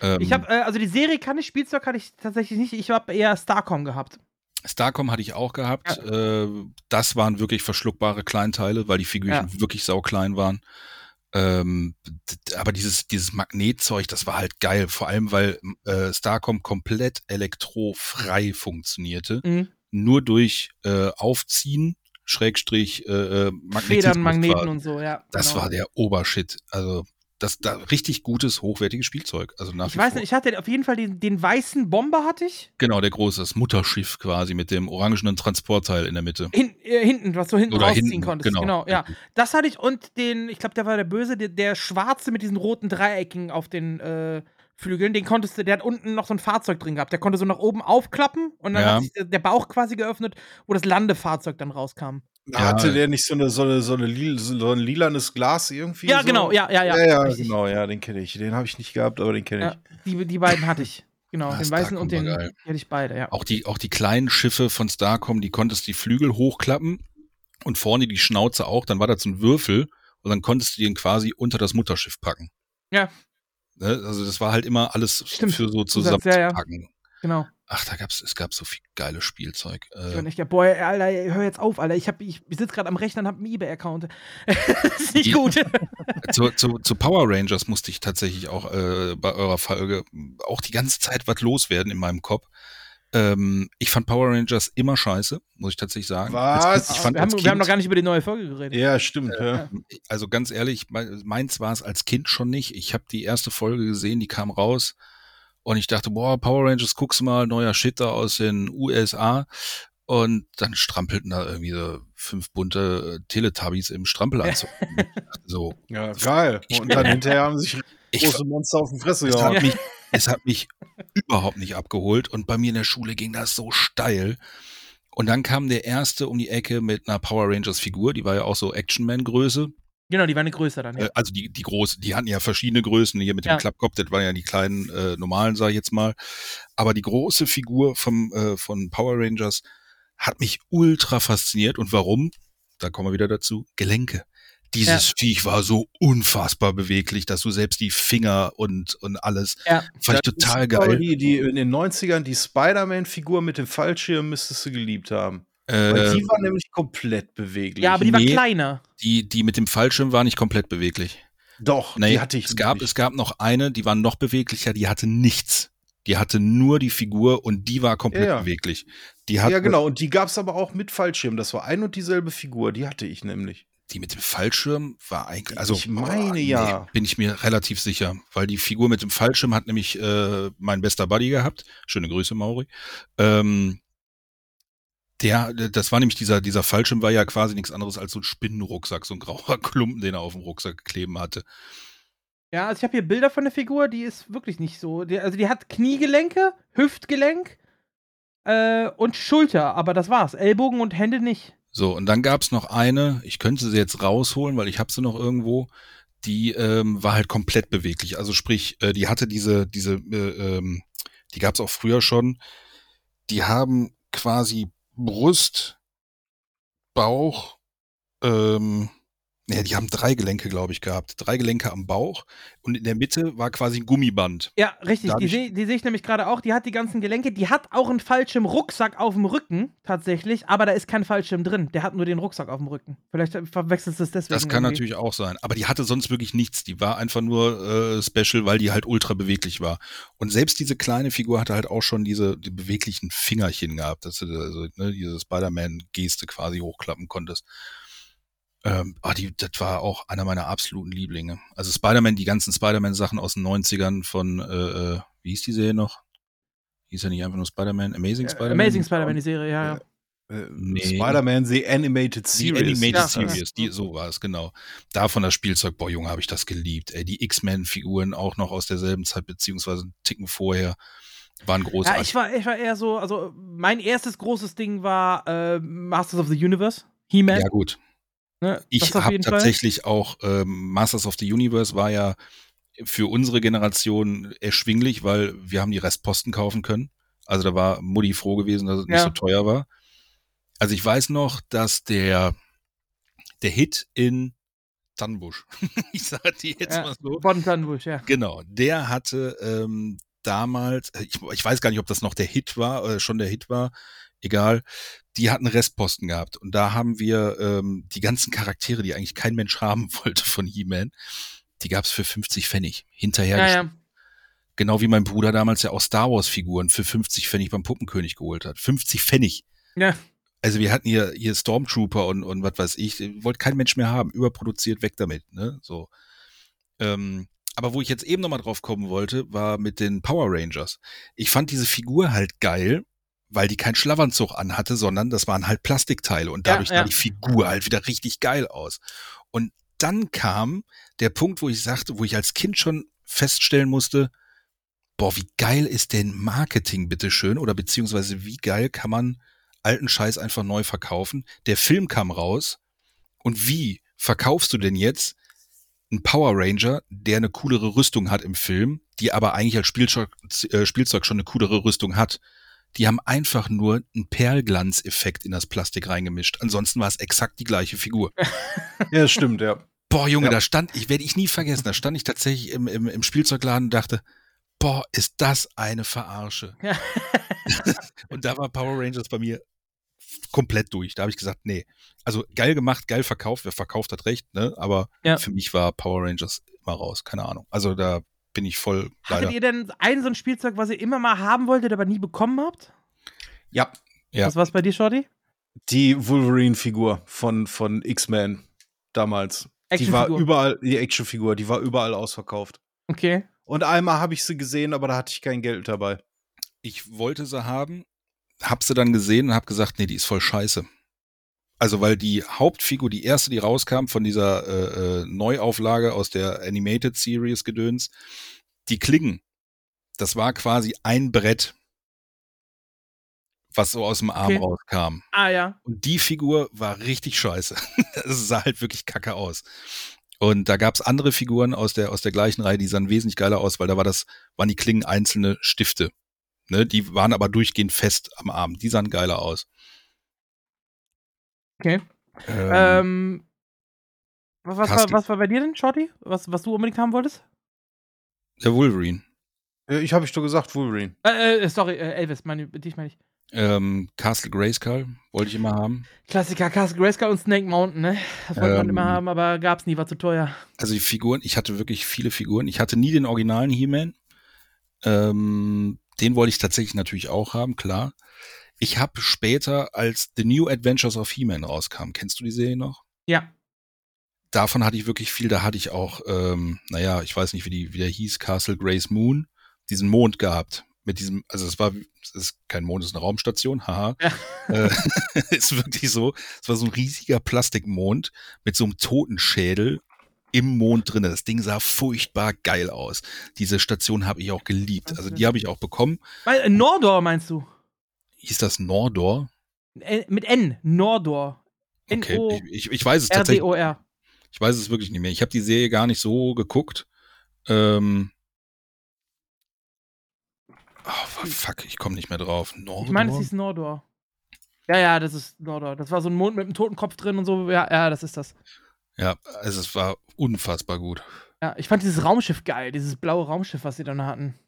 Ähm, Ich habe, äh, also die Serie kann ich, Spielzeug kann ich tatsächlich nicht. Ich habe eher Starcom gehabt. Starcom hatte ich auch gehabt. Äh, das waren wirklich verschluckbare Kleinteile, weil die Figürchen wirklich sauklein waren. Ähm, aber dieses, dieses Magnetzeug, das war halt geil. Vor allem, weil äh, Starcom komplett elektrofrei funktionierte. Mhm. Nur durch äh, Aufziehen, Schrägstrich, äh, äh, Federn, Magneten quasi. und so, ja. Das genau. war der Obershit. Also, das da richtig gutes, hochwertiges Spielzeug. Also nach Ich weiß vor. nicht, ich hatte auf jeden Fall den, den weißen Bomber hatte ich. Genau, der große, das Mutterschiff quasi mit dem orangenen Transportteil in der Mitte. Hin, äh, hinten, was du hinten Oder rausziehen hinten, konntest. genau. Genau, ja. Das hatte ich und den, ich glaube, der war der Böse, der, der schwarze mit diesen roten Dreiecken auf den äh, Flügeln, den konntest du, der hat unten noch so ein Fahrzeug drin gehabt. Der konnte so nach oben aufklappen und dann Ja. hat sich der, der Bauch quasi geöffnet, wo das Landefahrzeug dann rauskam. Hatte der nicht so eine, so eine, so eine lil, so ein lilanes Glas irgendwie? Ja, so? genau, ja, ja, ja, Ja, ja richtig. genau, ja, den kenne ich. Den habe ich nicht gehabt, aber den kenne ich. Ja, die, die beiden hatte ich. Genau, Ah, den weißen und den hatte ich beide, ja. Auch die, auch die kleinen Schiffe von Starcom, die konntest die Flügel hochklappen und vorne die Schnauze auch, dann war das so ein Würfel und dann konntest du den quasi unter das Mutterschiff packen. Ja, Ne? Also das war halt immer alles Stimmt. für so Zusatz, ja, ja. Genau. Ach, da gab's, es gab so viel geiles Spielzeug. Ich Äh, war nicht der Boy, Alter, hör jetzt auf, Alter. Ich, hab- ich sitze gerade am Rechner und habe einen eBay-Account. <laughs> das ist nicht gut. <laughs> zu, zu, zu Power Rangers musste ich tatsächlich auch äh, bei eurer Folge auch die ganze Zeit was loswerden in meinem Kopf. Ähm, ich fand Power Rangers immer scheiße, muss ich tatsächlich sagen. Was? Kind- Ich fand wir, haben, als wir haben Kind- noch gar nicht über die neue Folge geredet. Ja, stimmt. Ja. also ganz ehrlich, mein- meins war es als Kind schon nicht. Ich habe die erste Folge gesehen, die kam raus und ich dachte, boah, Power Rangers, guckst du mal, neuer Shit da aus den USA. Und dann strampelten da irgendwie so fünf bunte äh, Teletubbies im Strampelanzug. <laughs> so. Ja, geil. Und dann hinterher haben sich Ich- große Monster auf die Fresse Es gehauen. hat, mich, es hat mich überhaupt nicht abgeholt und bei mir in der Schule ging das so steil. Und dann kam der erste um die Ecke mit einer Power Rangers Figur, die war ja auch so Action-Man-Größe. Genau, die waren eine größer dann. Ja. Äh, Also die, die große, die hatten ja verschiedene Größen. Hier mit dem Ja. Klappkopf, das waren ja die kleinen äh, normalen, sag ich jetzt mal. Aber die große Figur vom, äh, von Power Rangers hat mich ultra fasziniert. Und warum? Da kommen wir wieder dazu. Gelenke. Dieses Ja. Viech war so unfassbar beweglich, dass du selbst die Finger und, und alles Ja. fand ich total aber geil. Die, die in den 90ern, die Spider-Man-Figur mit dem Fallschirm müsstest du geliebt haben. Äh, Weil die war nämlich komplett beweglich. Ja, aber die war nee. kleiner. Die, die mit dem Fallschirm war nicht komplett beweglich. Doch, Nee, die hatte ich es gab, nämlich. es gab noch eine, die war noch beweglicher, die hatte nichts. Die hatte nur die Figur und die war komplett Ja, beweglich. Die hatte, Ja, genau. Und die gab es aber auch mit Fallschirm. Das war ein und dieselbe Figur. Die hatte ich nämlich. Die mit dem Fallschirm war eigentlich, also Ich meine, ja. bin ich mir relativ sicher, weil die Figur mit dem Fallschirm hat nämlich äh, mein bester Buddy gehabt. Schöne Grüße, Mauri. Ähm, der, das war nämlich dieser, dieser Fallschirm war ja quasi nichts anderes als so ein Spinnenrucksack, so ein grauer <laughs> Klumpen, den er auf dem Rucksack kleben hatte. Ja, also ich habe hier Bilder von der Figur, die ist wirklich nicht so. Die, also die hat Kniegelenke, Hüftgelenk äh, und Schulter, aber das war's. Ellbogen und Hände nicht. So, und dann gab's noch eine, ich könnte sie jetzt rausholen, weil ich habe sie noch irgendwo, die ähm, war halt komplett beweglich. Also sprich, äh, die hatte diese, diese, äh, ähm, die gab's auch früher schon, die haben quasi Brust, Bauch, ähm, nee, die haben drei Gelenke, glaube ich, gehabt. Drei Gelenke am Bauch und in der Mitte war quasi ein Gummiband. Ja, richtig. Da hab Die sehe seh ich nämlich gerade auch. Die hat die ganzen Gelenke. Die hat auch einen Fallschirm-Rucksack auf dem Rücken, tatsächlich. Aber da ist kein Fallschirm drin. Der hat nur den Rucksack auf dem Rücken. Vielleicht verwechselst du es deswegen. Das kann irgendwie. natürlich auch sein. Aber die hatte sonst wirklich nichts. Die war einfach nur äh, special, weil die halt ultra beweglich war. Und selbst diese kleine Figur hatte halt auch schon diese die beweglichen Fingerchen gehabt, dass du also, ne, diese Spider-Man-Geste quasi hochklappen konntest. Ähm, ah, die, das war auch einer meiner absoluten Lieblinge. Also Spider-Man, die ganzen Spider-Man-Sachen aus den 90ern von, äh, äh, wie hieß die Serie noch? Hieß ja nicht einfach nur Spider-Man, Amazing Spider-Man? Amazing Spider-Man, die Serie, ja, ja. Äh, Nee. Spider-Man, The Animated Die Series. Animated Ja, Series, die, so war es, genau. Davon das Spielzeug, boah, Junge, habe ich das geliebt. Ey, die X-Men-Figuren auch noch aus derselben Zeit, beziehungsweise einen Ticken vorher, waren Ja, großartig. ich war, ich war eher so, also mein erstes großes Ding war äh, Masters of the Universe, He-Man. Ja, gut. Ne? Ich habe jeden Fall. tatsächlich auch, ähm, Masters of the Universe war ja für unsere Generation erschwinglich, weil wir haben die Restposten kaufen können. Also da war Mutti froh gewesen, dass es nicht Ja. so teuer war. Also ich weiß noch, dass der, der Hit in Tannenbusch, <laughs> ich sage die jetzt Ja, mal so, Von Tannenbusch, ja. Genau, der hatte ähm, damals, äh, ich, ich weiß gar nicht, ob das noch der Hit war, äh, schon der Hit war, egal, die hatten Restposten gehabt. Und da haben wir ähm, die ganzen Charaktere, die eigentlich kein Mensch <laughs> haben wollte von He-Man, die gab's für 50 Pfennig hinterher. Ja. Genau wie mein Bruder damals ja auch Star Wars-Figuren für 50 Pfennig beim Puppenkönig geholt hat. 50 Pfennig. Ja. Also wir hatten hier, hier Stormtrooper und, und was weiß ich, wollte kein Mensch mehr haben, überproduziert, weg damit, ne? So. Ähm, aber wo ich jetzt eben nochmal drauf kommen wollte, war mit den Power Rangers. Ich fand diese Figur halt geil, weil die keinen Schlafanzug anhatte, sondern das waren halt Plastikteile und Ja, dadurch ja. sah die Figur halt wieder richtig geil aus. Und dann kam der Punkt, wo ich sagte, wo ich als Kind schon feststellen musste, boah, wie geil ist denn Marketing bitteschön oder beziehungsweise wie geil kann man alten Scheiß einfach neu verkaufen? Der Film kam raus und wie verkaufst du denn jetzt einen Power Ranger, der eine coolere Rüstung hat im Film, die aber eigentlich als Spielzeug, äh, Spielzeug schon eine coolere Rüstung hat? Die haben einfach nur einen Perlglanzeffekt in das Plastik reingemischt. Ansonsten war es exakt die gleiche Figur. <laughs> Ja, das stimmt, ja. Boah, Junge, Ja. da stand, ich werde ich nie vergessen, da stand ich tatsächlich im, im, im Spielzeugladen und dachte, boah, ist das eine Verarsche. <laughs> Ja. und da war Power Rangers bei mir komplett durch. Da habe ich gesagt, nee. Also geil gemacht, geil verkauft, wer verkauft hat recht, ne? Aber Ja. für mich war Power Rangers immer raus, keine Ahnung. Also da bin ich voll leider. Hattet ihr denn ein so ein Spielzeug, was ihr immer mal haben wolltet, aber nie bekommen habt? Ja. Ja. Was war's bei dir, Shorty? Die Wolverine-Figur von, von X-Men damals. Die war Actionfigur. überall, die Actionfigur, die war überall ausverkauft. Okay. Und einmal habe ich sie gesehen, aber da hatte ich kein Geld dabei. ich wollte sie haben, hab sie dann gesehen und hab gesagt, nee, die ist voll scheiße. Also weil die Hauptfigur, die erste, die rauskam von dieser äh, äh, Neuauflage aus der Animated Series Gedöns, die Klingen, das war quasi ein Brett, was so aus dem Arm Okay. rauskam. Ah ja. Und die Figur war richtig scheiße. <laughs> Das sah halt wirklich kacke aus. Und da gab's andere Figuren aus der, aus der gleichen Reihe, die sahen wesentlich geiler aus, weil da war das, waren die Klingen einzelne Stifte. Ne, die waren aber durchgehend fest am Arm. Die sahen geiler aus. Okay. Ähm, Ähm, was, was, war, was war bei dir denn, Shorty? Was, was du unbedingt haben wolltest? der Wolverine. Äh, Ich habe ich doch gesagt, Wolverine. Äh, äh, sorry, äh, Elvis, meine, dich meine ich. Ähm, Castle Grayskull wollte ich immer haben. Klassiker, Castle Grayskull und Snake Mountain, ne? Das wollte man Ähm, immer haben, aber gab's nie, war zu teuer. Also die Figuren, ich hatte wirklich viele Figuren. Ich hatte nie den originalen He-Man. Ähm, den wollte ich tatsächlich natürlich auch haben, klar. Ich habe später, als The New Adventures of He-Man rauskam, kennst du die Serie noch? Ja. Davon hatte ich wirklich viel. Da hatte ich auch, ähm, naja, ich weiß nicht, wie, die, wie der hieß, Castle Grace Moon, diesen Mond gehabt. Mit diesem, also es war, es ist kein Mond, es ist eine Raumstation, haha. <laughs> Äh, <laughs> ist wirklich so. Es war so ein riesiger Plastikmond mit so einem Totenschädel im Mond drin. Das Ding sah furchtbar geil aus. Diese Station habe ich auch geliebt. Also die habe ich auch bekommen. Weil, äh, Nordor meinst du? Hieß das Nordor? Mit N, Nordor. Okay, N-O- ich, ich, ich weiß es tatsächlich. R-D-O-R. Ich weiß es wirklich nicht mehr. Ich habe die Serie gar nicht so geguckt. Ähm, oh, fuck, ich komme nicht mehr drauf. Nordor? Ich meine, es hieß Nordor. Ja, ja, das ist Nordor. Das war so ein Mond mit einem Totenkopf drin und so. Ja, ja, das ist das. ja, also es war unfassbar gut. Ja, ich fand dieses Raumschiff geil, dieses blaue Raumschiff, was sie dann hatten.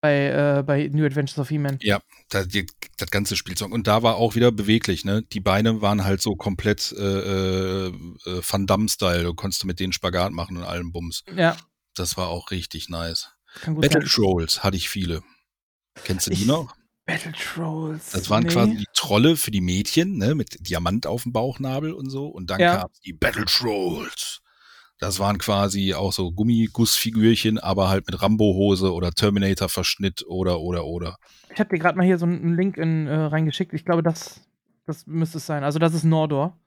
Bei, äh, bei New Adventures of He-Man. Ja, da, die, das ganze Spielzeug. Und da war auch wieder beweglich, ne? Die Beine waren halt so komplett äh, äh, äh, Van Damme-Style. Du konntest mit denen Spagat machen und allem Bums. Ja. Das war auch richtig nice. Battle sein. Trolls hatte ich viele. Kennst du die Ich- noch? Battle Trolls. Das waren nee. quasi die Trolle für die Mädchen, ne, mit Diamant auf dem Bauchnabel und so. Und dann Ja. kamen die Battle Trolls. Das waren quasi auch so Gummigussfigürchen, aber halt mit Rambo-Hose oder Terminator-Verschnitt oder, oder, oder. Ich habe dir gerade mal hier so einen Link in, äh, reingeschickt. Ich glaube, das, das müsste es sein. Also, das ist Nordor.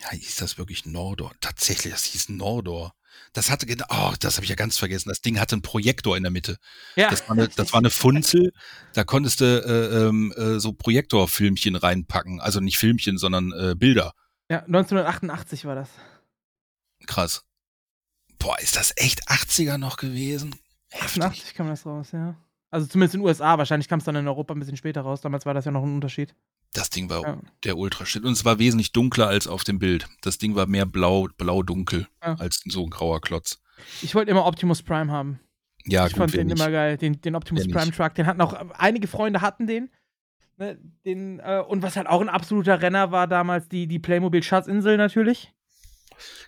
Ja, hieß das wirklich Nordor? Tatsächlich, das hieß Nordor. Das hatte genau, oh, das habe ich ja ganz vergessen. Das Ding hatte einen Projektor in der Mitte. Ja. Das war eine, das war eine Funzel. Da konntest du äh, ähm, äh, so Projektorfilmchen reinpacken. Also nicht Filmchen, sondern äh, Bilder. Ja, 1988 war das. Krass. Boah, ist das echt 80er noch gewesen? 88 kam das raus, ja. Also zumindest in den USA. Wahrscheinlich kam es dann in Europa ein bisschen später raus. Damals war das ja noch ein Unterschied. Das Ding war Ja. der Ultraschnitt. Und es war wesentlich dunkler als auf dem Bild. Das Ding war mehr blau, blau-dunkel Ja. als so ein grauer Klotz. Ich wollte immer Optimus Prime haben. Ja, ich gut, fand den nicht. immer geil. Den, den Optimus Wer Prime nicht. Truck. Den hatten auch einige Freunde hatten den. Ne, den äh, und was halt auch ein absoluter Renner war damals, die, die Playmobil Schatzinsel natürlich.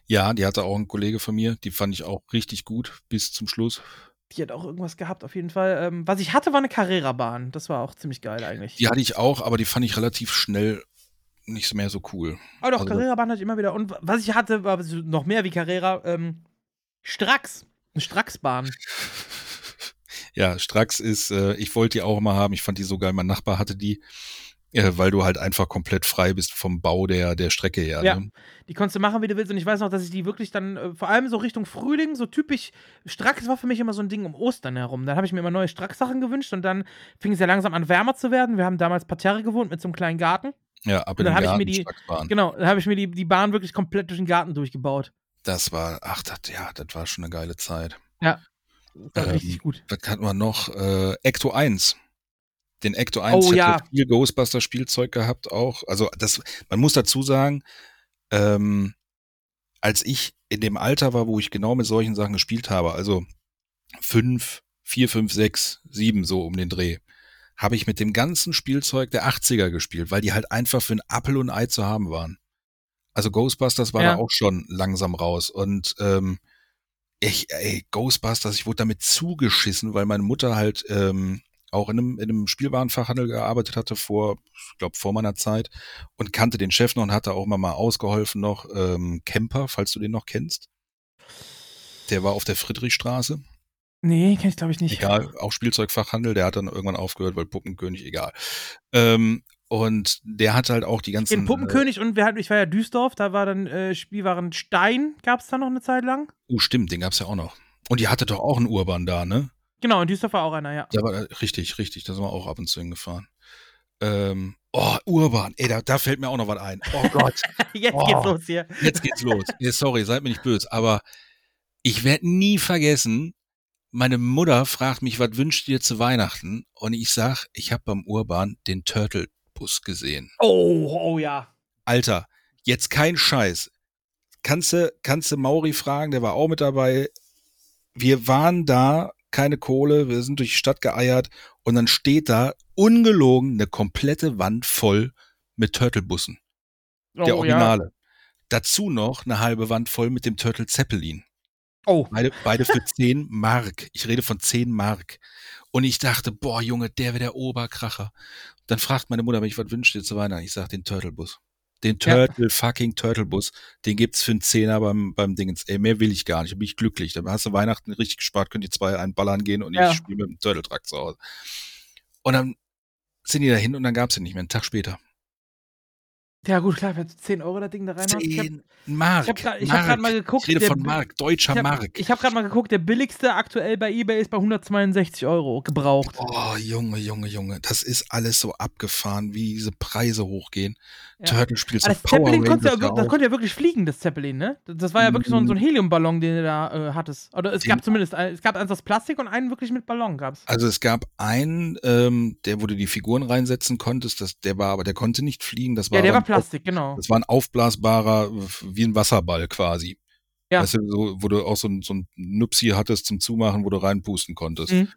Ja, die hatte auch ein Kollege von mir. Die fand ich auch richtig gut bis zum Schluss. Die hat auch irgendwas gehabt, auf jeden Fall. Ähm, was ich hatte, war eine Carrera-Bahn. Das war auch ziemlich geil eigentlich. Die hatte ich auch, aber die fand ich relativ schnell nicht mehr so cool. Aber doch, Also, Carrera-Bahn hatte ich immer wieder. Und was ich hatte, war noch mehr wie Carrera, ähm, Strax. Eine Strax-Bahn. <laughs> Ja, Strax ist, äh, ich wollte die auch immer haben. Ich fand die so geil. Mein Nachbar hatte die, weil du halt einfach komplett frei bist vom Bau der, der Strecke her. Ja. Ne? Die konntest du machen, wie du willst. Und ich weiß noch, dass ich die wirklich dann, äh, vor allem so Richtung Frühling, so typisch, Strax war für mich immer so ein Ding um Ostern herum. Dann habe ich mir immer neue Strax-Sachen gewünscht und dann fing es ja langsam an, wärmer zu werden. Wir haben damals Parterre gewohnt mit so einem kleinen Garten. Ja, ab Und in dann den habe ich Garten, mir die, genau, dann habe ich mir die, die Bahn wirklich komplett durch den Garten durchgebaut. Das war, ach, das, ja, das war schon eine geile Zeit. Ja. Das war richtig gut. Was hatten wir noch? Äh, Ecto 1. Den Ecto 1 Oh, ja. viel Ghostbuster-Spielzeug gehabt auch. Also das, man muss dazu sagen, ähm, als ich in dem Alter war, wo ich genau mit solchen Sachen gespielt habe, also fünf, vier, fünf, sechs, sieben, so um den Dreh, habe ich mit dem ganzen Spielzeug der 80er gespielt, weil die halt einfach für ein Appel und ein Ei zu haben waren. Also Ghostbusters war Ja. da auch schon langsam raus und ähm, ich, ey, Ghostbusters, ich wurde damit zugeschissen, weil meine Mutter halt ähm, auch in einem, in einem Spielwarenfachhandel gearbeitet hatte vor, ich glaube, vor meiner Zeit und kannte den Chef noch und hatte auch immer mal ausgeholfen noch. Ähm, Kemper, falls du den noch kennst. Der war auf der Friedrichstraße. Nee, kenn ich glaube ich nicht. Egal, auch Spielzeugfachhandel, der hat dann irgendwann aufgehört, weil Puppenkönig, egal. Ähm, und der hat halt auch die ganzen. Den Puppenkönig und wir hatten, ich war ja Düsseldorf, da war dann äh, Spielwaren Stein, gab es da noch eine Zeit lang. Äh, oh, stimmt, den gab's ja auch noch. Und die hatte doch auch einen Urban da, ne? Genau, in Düsseldorf war auch einer, ja. Da war äh, richtig, richtig, da sind wir auch ab und zu hingefahren. Ähm, oh, Urban, ey, da, da fällt mir auch noch was ein. Oh <laughs> Gott. Jetzt oh, geht's los hier. Jetzt geht's los. Nee, sorry, seid mir nicht böse, aber ich werde nie vergessen, meine Mutter fragt mich, was wünscht ihr zu Weihnachten? Und ich sag, ich habe beim Urban den Turtle-Bus gesehen. Oh, oh ja. Alter, jetzt kein Scheiß. Kannst du, kannst du Mauri fragen, der war auch mit dabei. Wir waren da keine Kohle, wir sind durch die Stadt geeiert und dann steht da ungelogen eine komplette Wand voll mit Turtlebussen. Der Oh, Originale. Dazu noch eine halbe Wand voll mit dem Turtle Zeppelin. Oh. Beide, beide für <laughs> 10 Mark. Ich rede von 10 Mark. Und ich dachte, boah, Junge, der wäre der Oberkracher. Dann fragt meine Mutter mich, was wünscht ihr zu Weihnachten? Ich sag den Turtlebus. Den Ja. Turtle fucking Turtlebus. Den gibt's für einen Zehner beim, beim Dingens. Ey, mehr will ich gar nicht. Da bin ich glücklich. Dann hast du Weihnachten richtig gespart, könnt ihr zwei einen Ballern gehen und Ja. ich spiele mit dem Turtle Truck zu Hause. Und dann sind die dahin und dann gab's den nicht mehr. Einen Tag später. Ja, gut, klar, wenn du 10 Euro das Ding da rein 10 Mark. Ich habe gerade hab mal geguckt. Ich rede der von Mark, deutscher ich hab, Mark. Ich habe gerade mal geguckt, der billigste aktuell bei eBay ist bei 162 Euro gebraucht. Oh, Junge, Junge, Junge. Das ist alles so abgefahren, wie diese Preise hochgehen. Ja. Turtle spielst Aber du das Power Zeppelin konnte ja, das konnte ja wirklich fliegen, das Zeppelin, ne? Das war ja wirklich so ein, so ein Heliumballon, den du da äh, hattest. Oder es Den- gab zumindest, es gab eins aus Plastik und einen wirklich mit Ballon gab's. Also es gab einen, ähm, der, wo du die Figuren reinsetzen konntest, das, der war aber, der konnte nicht fliegen. Das war Ja, der aber war ein Plastik, genau. Das war ein aufblasbarer, wie ein Wasserball quasi. Ja. Weißt du, so, wo du auch so ein, so ein Nupsi hattest zum Zumachen, wo du reinpusten konntest. Mhm.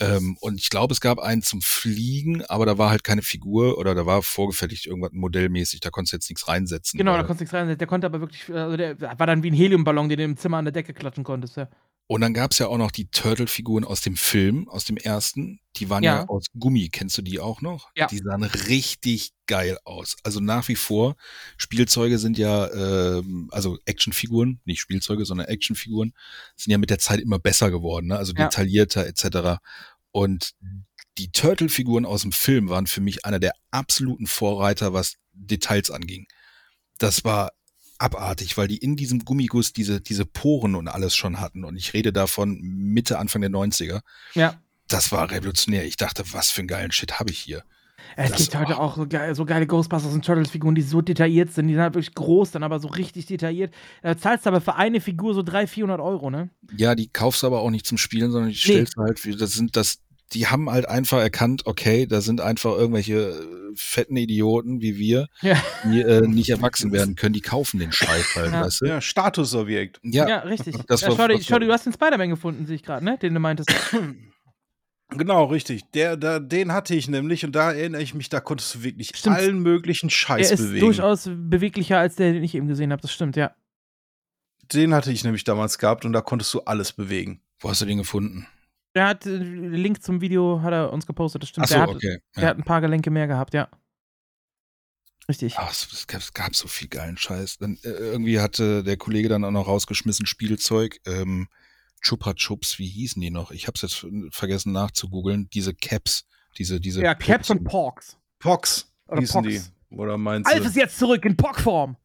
Ähm, und ich glaube, es gab einen zum Fliegen, aber da war halt keine Figur oder da war vorgefertigt irgendwas modellmäßig, da konntest du jetzt nichts reinsetzen. Genau, da konntest du nichts reinsetzen. Der konnte aber wirklich, also der war dann wie ein Heliumballon, den du im Zimmer an der Decke klatschen konntest, ja. Und dann gab's ja auch noch die Turtle-Figuren aus dem Film, aus dem ersten. Die waren ja. Ja. aus Gummi. Kennst du die auch noch? Ja. Die sahen richtig geil aus. Also nach wie vor, Spielzeuge sind ja, ähm, also Actionfiguren, nicht Spielzeuge, sondern Actionfiguren, sind ja mit der Zeit immer besser geworden, ne? also Ja. detaillierter etc. Und die Turtle-Figuren aus dem Film waren für mich einer der absoluten Vorreiter, was Details anging. Das war abartig, weil die in diesem Gummiguss diese, diese Poren und alles schon hatten. Und ich rede davon Mitte, Anfang der 90er. Ja. Das war revolutionär. Ich dachte, was für einen geilen Shit habe ich hier. Es Das- gibt heute auch so, geil, so geile Ghostbusters und Turtles-Figuren, die so detailliert sind. Die sind halt wirklich groß, dann aber so richtig detailliert. Da zahlst du aber für eine Figur so 300, 400 Euro, ne? Ja, die kaufst du aber auch nicht zum Spielen, sondern die Nee. stellst du halt, das sind das, die haben halt einfach erkannt, okay, da sind einfach irgendwelche äh, fetten Idioten wie wir, Ja. die äh, nicht erwachsen werden können, die kaufen den Scheiß halt, Ja. weißt du? Ja, Statusobjekt. Ja, Ja, richtig. Das ja, war- schau, schau du hast den Spider-Man gefunden, sehe ich gerade, ne? Den du meintest. <clears throat> Genau, richtig. Der, der, den hatte ich nämlich und da erinnere ich mich, da konntest du wirklich Stimmt. allen möglichen Scheiß Der ist bewegen. durchaus beweglicher als der, den ich eben gesehen habe. Das stimmt, ja. Den hatte ich nämlich damals gehabt und da konntest du alles bewegen. Wo hast du den gefunden? Der hat äh, den Link zum Video hat er uns gepostet, das stimmt. Ach so, der hat, okay, Der ja. hat ein paar Gelenke mehr gehabt, ja. Richtig. Ach, es, es, gab, es gab so viel geilen Scheiß. Dann, äh, irgendwie hatte der Kollege dann auch noch rausgeschmissen Spielzeug. Ähm, Chupa Chups, wie hießen die noch? Ich hab's jetzt vergessen nachzugoogeln. Diese Caps, diese, diese. ja, Caps und Porks. Pox hießen Pox. die. Oder meinst Alf ist jetzt zurück in Pockform.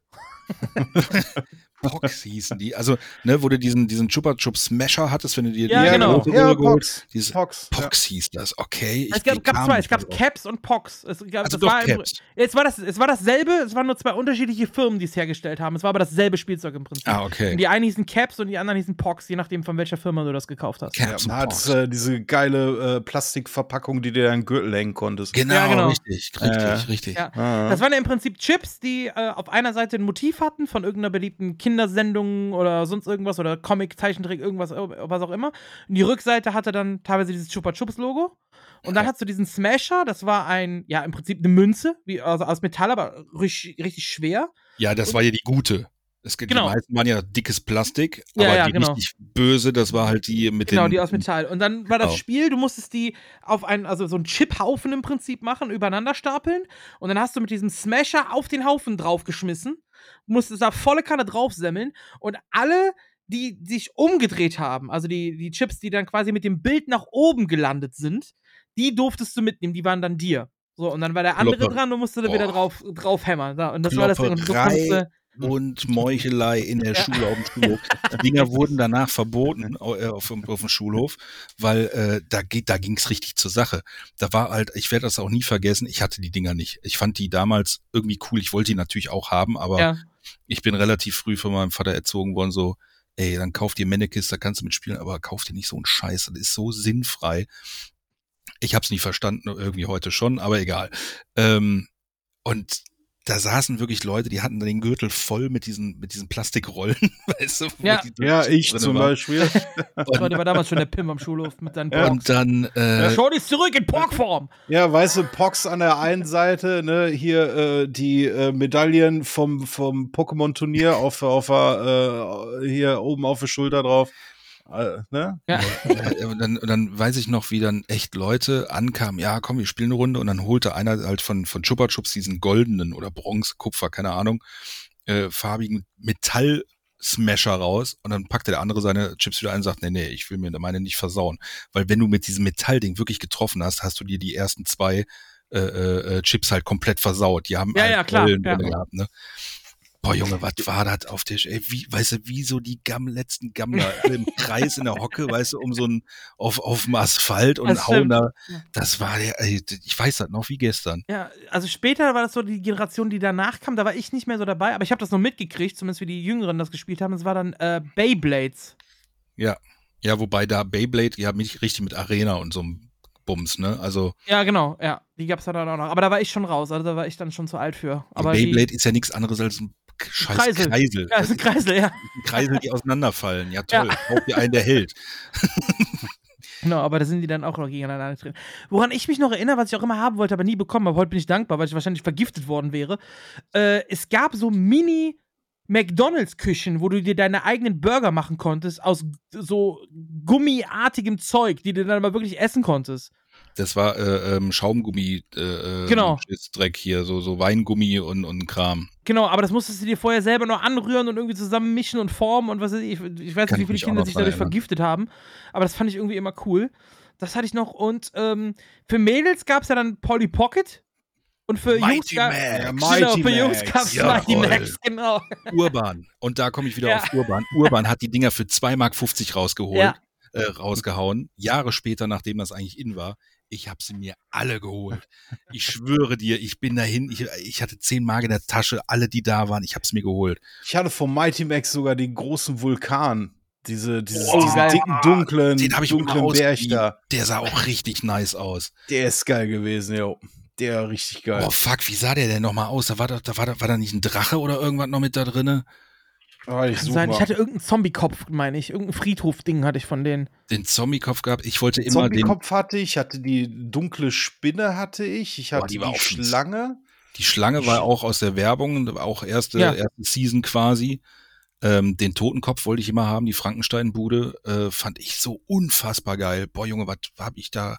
<laughs> <laughs> Pox hießen die. Also, ne, wo du diesen, diesen Chupa Chup Smasher hattest, wenn du dir Ja, die genau. Ja, Röhre geholt- Pox. Dieses Pox. Pox hieß das, okay. Ich Es gab, gab zwei, es gab. Caps und Pox. Es gab, Also war im- Caps. Es war, das, es war dasselbe, es waren nur zwei unterschiedliche Firmen, die es hergestellt haben. Es war aber dasselbe Spielzeug im Prinzip. Ah, okay. Und die einen hießen Caps und die anderen hießen Pox, je nachdem, von welcher Firma du das gekauft hast. Ja, Caps man hat äh, diese geile äh, Plastikverpackung, die dir deinen Gürtel hängen konntest. Genau, Ja, genau. richtig, richtig, Äh, richtig. Ja. Ah. Das waren ja im Prinzip Chips, die äh, auf einer Seite ein Motiv hatten von irgendeiner beliebten Kindersendung oder sonst irgendwas oder Comic, Zeichentrick, irgendwas, äh, was auch immer. Und die Rückseite hatte dann teilweise dieses Chupa Chups Logo. Und dann hast du diesen Smasher, das war ein, ja, im Prinzip eine Münze, wie, also aus Metall, aber richtig, richtig schwer. Ja, das war ja die gute. Es, gibt Genau. Die meisten waren ja dickes Plastik, Ja, aber ja, die genau. richtig böse, das war halt die mit Genau, den. die aus Metall. Und dann war das Genau. Spiel, du musstest die auf einen, also so einen Chiphaufen im Prinzip machen, übereinander stapeln. Und dann hast du mit diesem Smasher auf den Haufen draufgeschmissen, musstest da volle Kanne draufsemmeln und alle, die sich umgedreht haben, also die, die Chips, die dann quasi mit dem Bild nach oben gelandet sind, die durftest du mitnehmen, die waren dann dir. So, und dann war der andere Kloppe. dran, du musstest da wieder drauf, drauf hämmern. Und das war das Ding. Und so konntest und Meuchelei in der Ja. Schule auf dem <laughs> Schulhof. Die Dinger wurden danach verboten äh, auf, dem- auf dem Schulhof, weil äh, da, da ging's richtig zur Sache. Da war halt, ich werde das auch nie vergessen, ich hatte die Dinger nicht. Ich fand die damals irgendwie cool. Ich wollte die natürlich auch haben, aber ja. ich bin relativ früh von meinem Vater erzogen worden, so, ey, dann kauf dir Mannequins, da kannst du mitspielen, aber kauf dir nicht so einen Scheiß, das ist so sinnfrei. Ich hab's nie verstanden, irgendwie heute schon, aber egal. Ähm, und da saßen wirklich Leute, die hatten den Gürtel voll mit diesen, mit diesen Plastikrollen, <laughs> weißt du? wo Ja. die Ja, ich zum waren. Beispiel. Das war, der war damals schon der Pim am Schulhof mit seinen Ja. Porks. Und dann, äh, Schon ist zurück in Porkform. Ja, weißt du, Pox an der einen Seite, ne, hier äh, die äh, Medaillen vom, vom Pokémon-Turnier auf, auf äh, hier oben auf der Schulter drauf. Äh, ne? Ja. Äh, <laughs> und dann, und dann weiß ich noch, wie dann echt Leute ankamen, ja, komm, wir spielen eine Runde und dann holte einer halt von, von Chupa Chups diesen goldenen oder Bronze, Kupfer, keine Ahnung, äh, farbigen Metall-Smasher raus und dann packte der andere seine Chips wieder ein und sagt, nee, nee, ich will mir meine nicht versauen. Weil wenn du mit diesem Metallding wirklich getroffen hast, hast du dir die ersten zwei äh, äh, Chips halt komplett versaut. Die haben Ja, halt ja, klar, Rollen ja. drin gehabt, ne? Boah, Junge, was war das auf der, ey, wie, weißt du, wie so die Gamm, letzten Gammler im Kreis in der Hocke, weißt du, um so ein, auf, auf dem Asphalt und Das hauen da, Ja. das war der, ey, ich weiß das noch wie gestern. Ja, also später war das so die Generation, die danach kam. Da war ich nicht mehr so dabei, aber ich habe das noch mitgekriegt, zumindest wie die Jüngeren das gespielt haben. Das war dann äh, Beyblades. Ja. Ja, wobei da Beyblade, ja, mich richtig mit Arena und so einem Bums, ne, also, Ja, genau, ja. Die gab's da dann auch noch. Aber da war ich schon raus, also da war ich dann schon zu alt für. Aber Beyblade ist ja nichts anderes als ein scheiß Kreisel. Kreisel. Ja, ist ein Kreisel, ja. Kreisel, die auseinanderfallen. Ja, toll. Ja. Kauf dir einen, der hält. <laughs> Genau, aber da sind die dann auch noch gegeneinander drin. Woran ich mich noch erinnere, was ich auch immer haben wollte, aber nie bekommen habe, heute bin ich dankbar, weil ich wahrscheinlich vergiftet worden wäre. Äh, es gab so Mini- McDonalds-Küchen, wo du dir deine eigenen Burger machen konntest, aus so gummiartigem Zeug, die du dann aber wirklich essen konntest. Das war äh, ähm, Schaumgummi, äh, äh, Genau. Dreck hier, so, so Weingummi und, und Kram. Genau, aber das musstest du dir vorher selber noch anrühren und irgendwie zusammen mischen und formen und was weiß ich. Ich weiß Kann nicht, wie viele Kinder sich dadurch erinnern. vergiftet haben. Aber das fand ich irgendwie immer cool. Das hatte ich noch. Und ähm, für Mädels gab es ja dann Polly Pocket. Und für Mighty Jungs gab Max. genau, für Jungs Max. gab es Mighty Jawohl. Max, genau. Urban. Und da komme ich wieder Ja. auf Urban. Urban hat die Dinger für 2,50 Mark rausgeholt, Ja. äh, rausgehauen. Jahre später, nachdem das eigentlich in war. Ich habe sie mir alle geholt. Ich schwöre dir, ich bin dahin. Ich, ich hatte 10 Mark in der Tasche, alle, die da waren. Ich habe es mir geholt. Ich hatte vom Mighty Max sogar den großen Vulkan. Diese, dieses, Oh, diesen geil. dicken, dunklen, Den habe ich dunklen Berg da. Der sah auch richtig nice aus. Der ist geil gewesen, ja. Der richtig geil. Oh fuck, wie sah der denn nochmal aus? Da war, da, da, war, da, war da nicht ein Drache oder irgendwas noch mit da drinne? Ah, ich sein, mal. ich hatte irgendeinen Zombie-Kopf, meine ich. Irgendein Friedhof-Ding hatte ich von denen. Den Zombie-Kopf gehabt. Ich wollte immer den, Zombie-Kopf hatte ich, hatte die dunkle Spinne hatte ich, ich hatte die die, war auch fies. Schlange. Die Schlange war auch aus der Werbung, auch erste, Ja. erste Season quasi. Ähm, den Totenkopf wollte ich immer haben, die Frankenstein-Bude, äh, fand ich so unfassbar geil. Boah, Junge, was hab ich da?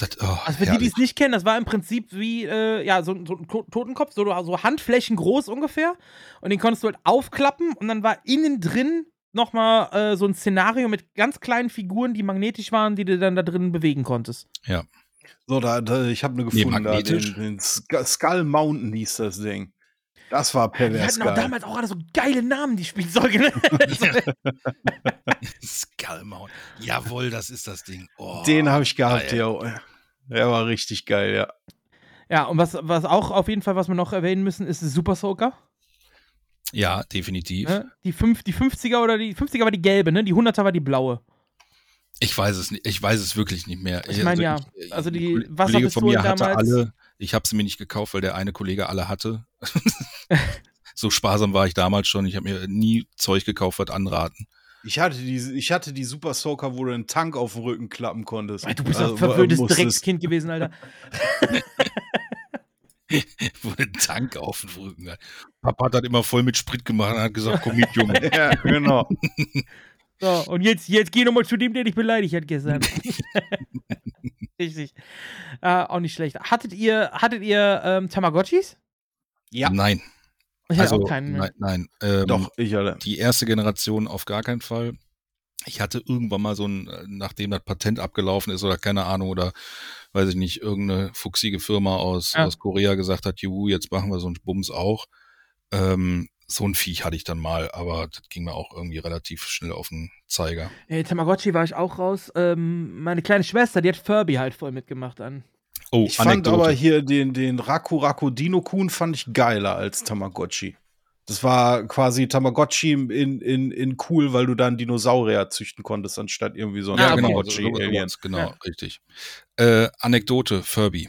Das, oh, Also für die, die herrlich. es nicht kennen, das war im Prinzip wie, äh, ja, so, so ein To- Totenkopf, so, so Handflächen groß ungefähr. Und den konntest du halt aufklappen und dann war innen drin nochmal äh, so ein Szenario mit ganz kleinen Figuren, die magnetisch waren, die du dann da drin bewegen konntest. ja. So, da, da ich habe eine Nee, gefunden, da, magnetisch. den, den Sk- Skull Mountain hieß das Ding. Das war Die pervers hatten auch geil. damals auch alle so geile Namen, die Spielzeuge. Ne? <laughs> Skullmount. Jawohl, das ist das Ding. Oh, Den habe ich gehabt, ja. Der war richtig geil, ja. ja, und was, was auch auf jeden Fall, was wir noch erwähnen müssen, ist Super Soaker. Ja, definitiv. Ne? Die, fünf, die 50er oder die 50er war die gelbe, ne? Die 100er war die blaue. Ich weiß es nicht. Ich weiß es wirklich nicht mehr. Ich meine, ja. ich- Also die ein Kollege von Wasserpistolen mir hatte damals. alle. Ich habe sie mir nicht gekauft, weil der eine Kollege alle hatte. <laughs> so sparsam war ich damals schon. Ich habe mir nie Zeug gekauft, was anraten. Ich hatte die, ich hatte die Super Soaker, wo du einen Tank auf den Rücken klappen konntest. Du bist Also, ein verwöhntes Dreckskind gewesen, Alter. <laughs> Wo ein Tank auf den Rücken hat. Papa hat das immer voll mit Sprit gemacht und hat gesagt, komm mit, Junge. <laughs> ja, genau. <laughs> So, und jetzt, jetzt geh nochmal zu dem, der dich beleidigt hat gestern. Richtig. Äh, auch nicht schlecht. Hattet ihr, hattet ihr ähm, Tamagotchis? Ja. Nein. Ich hatte Also, auch keinen mehr. nein, nein. Ähm, Doch, ich hatte. Die erste Generation auf gar keinen Fall. Ich hatte irgendwann mal so ein, äh, nachdem das Patent abgelaufen ist oder keine Ahnung oder weiß ich nicht, irgendeine fuchsige Firma aus, Ja. aus Korea gesagt hat, juhu, jetzt machen wir so einen Bums auch. Ähm, so ein Viech hatte ich dann mal, aber das ging mir auch irgendwie relativ schnell auf den Zeiger. Ey, Tamagotchi war ich auch raus. Ähm, meine kleine Schwester, die hat Furby halt voll mitgemacht an. Oh, Ich fand Anekdote. aber hier den, den Raku Raku Dino Kun fand ich geiler als Tamagotchi. Das war quasi Tamagotchi in, in, in cool, weil du dann Dinosaurier züchten konntest, anstatt irgendwie so ein ja, genau, so, Tamagotchi so, Alien. sowas, genau, Ja. richtig. Äh, Anekdote, Furby.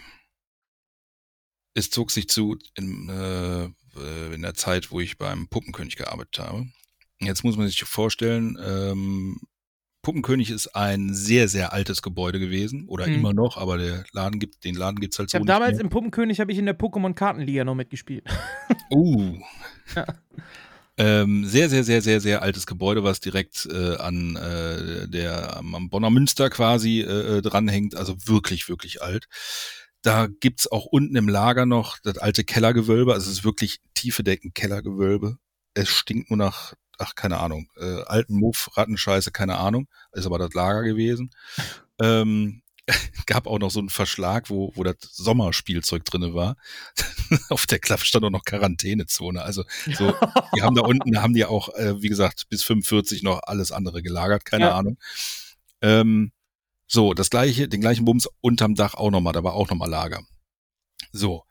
es zog sich zu in, äh, in der Zeit, wo ich beim Puppenkönig gearbeitet habe. Jetzt muss man sich vorstellen, ähm, Puppenkönig ist ein sehr, sehr altes Gebäude gewesen oder Mhm. immer noch, aber der Laden gibt, den Laden gibt's halt Ich so habe nicht damals mehr. im Puppenkönig habe ich in der Pokémon-Kartenliga noch mitgespielt. <laughs> Uh. Ja. Ähm, sehr, sehr, sehr, sehr, sehr altes Gebäude, was direkt äh, an äh, der am, Bonner Münster quasi äh, äh, dranhängt. Also wirklich, wirklich alt. Da gibt's auch unten im Lager noch das alte Kellergewölbe. Also es ist wirklich tiefe Decken Kellergewölbe. Es stinkt nur nach, ach, keine Ahnung, äh, alten Muff, Rattenscheiße, keine Ahnung. Ist aber das Lager gewesen. Ähm, <laughs> gab auch noch so einen Verschlag, wo, wo das Sommerspielzeug drinne war. <laughs> Auf der Klappe stand auch noch Quarantänezone. Also so, die haben da unten, haben die auch, äh, wie gesagt, bis 45 noch alles andere gelagert, keine Ja. Ahnung. Ähm, so, das gleiche, den gleichen Bums unterm Dach auch nochmal, da war auch nochmal Lager. So,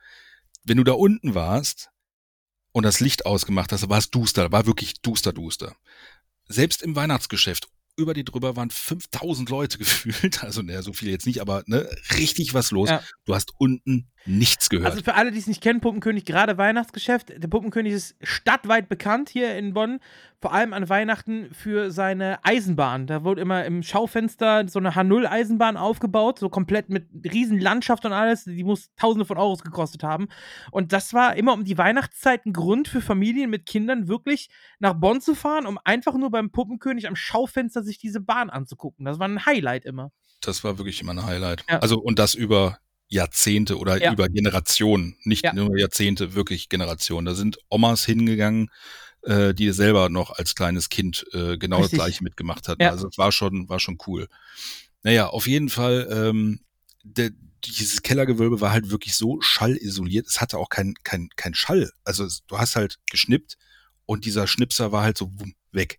wenn du da unten warst und das Licht ausgemacht hast, war es duster, war wirklich duster, duster. Selbst im Weihnachtsgeschäft, über die drüber waren 5000 Leute <laughs> gefühlt, also naja, so viele jetzt nicht, aber ne, richtig was los. Ja. Du hast unten nichts gehört. Also für alle, die es nicht kennen, Puppenkönig, gerade Weihnachtsgeschäft. Der Puppenkönig ist stadtweit bekannt hier in Bonn, vor allem an Weihnachten für seine Eisenbahn. Da wurde immer im Schaufenster so eine H0-Eisenbahn aufgebaut, so komplett mit riesen Landschaft und alles. Die muss tausende von Euros gekostet haben. Und das war immer um die Weihnachtszeit ein Grund für Familien mit Kindern, wirklich nach Bonn zu fahren, um einfach nur beim Puppenkönig am Schaufenster sich diese Bahn anzugucken. Das war ein Highlight immer. Das war wirklich immer ein Highlight. Ja. Also und das über Jahrzehnte oder Ja. über Generationen, nicht Ja. nur Jahrzehnte, wirklich Generationen. Da sind Omas hingegangen, äh, die selber noch als kleines Kind äh, genau Richtig. das gleiche mitgemacht hatten. Ja. Also es war schon, war schon cool. Naja, auf jeden Fall, ähm, der, dieses Kellergewölbe war halt wirklich so schallisoliert. Es hatte auch kein, kein, kein Schall. Also es, du hast halt geschnippt und dieser Schnipser war halt so wumm, weg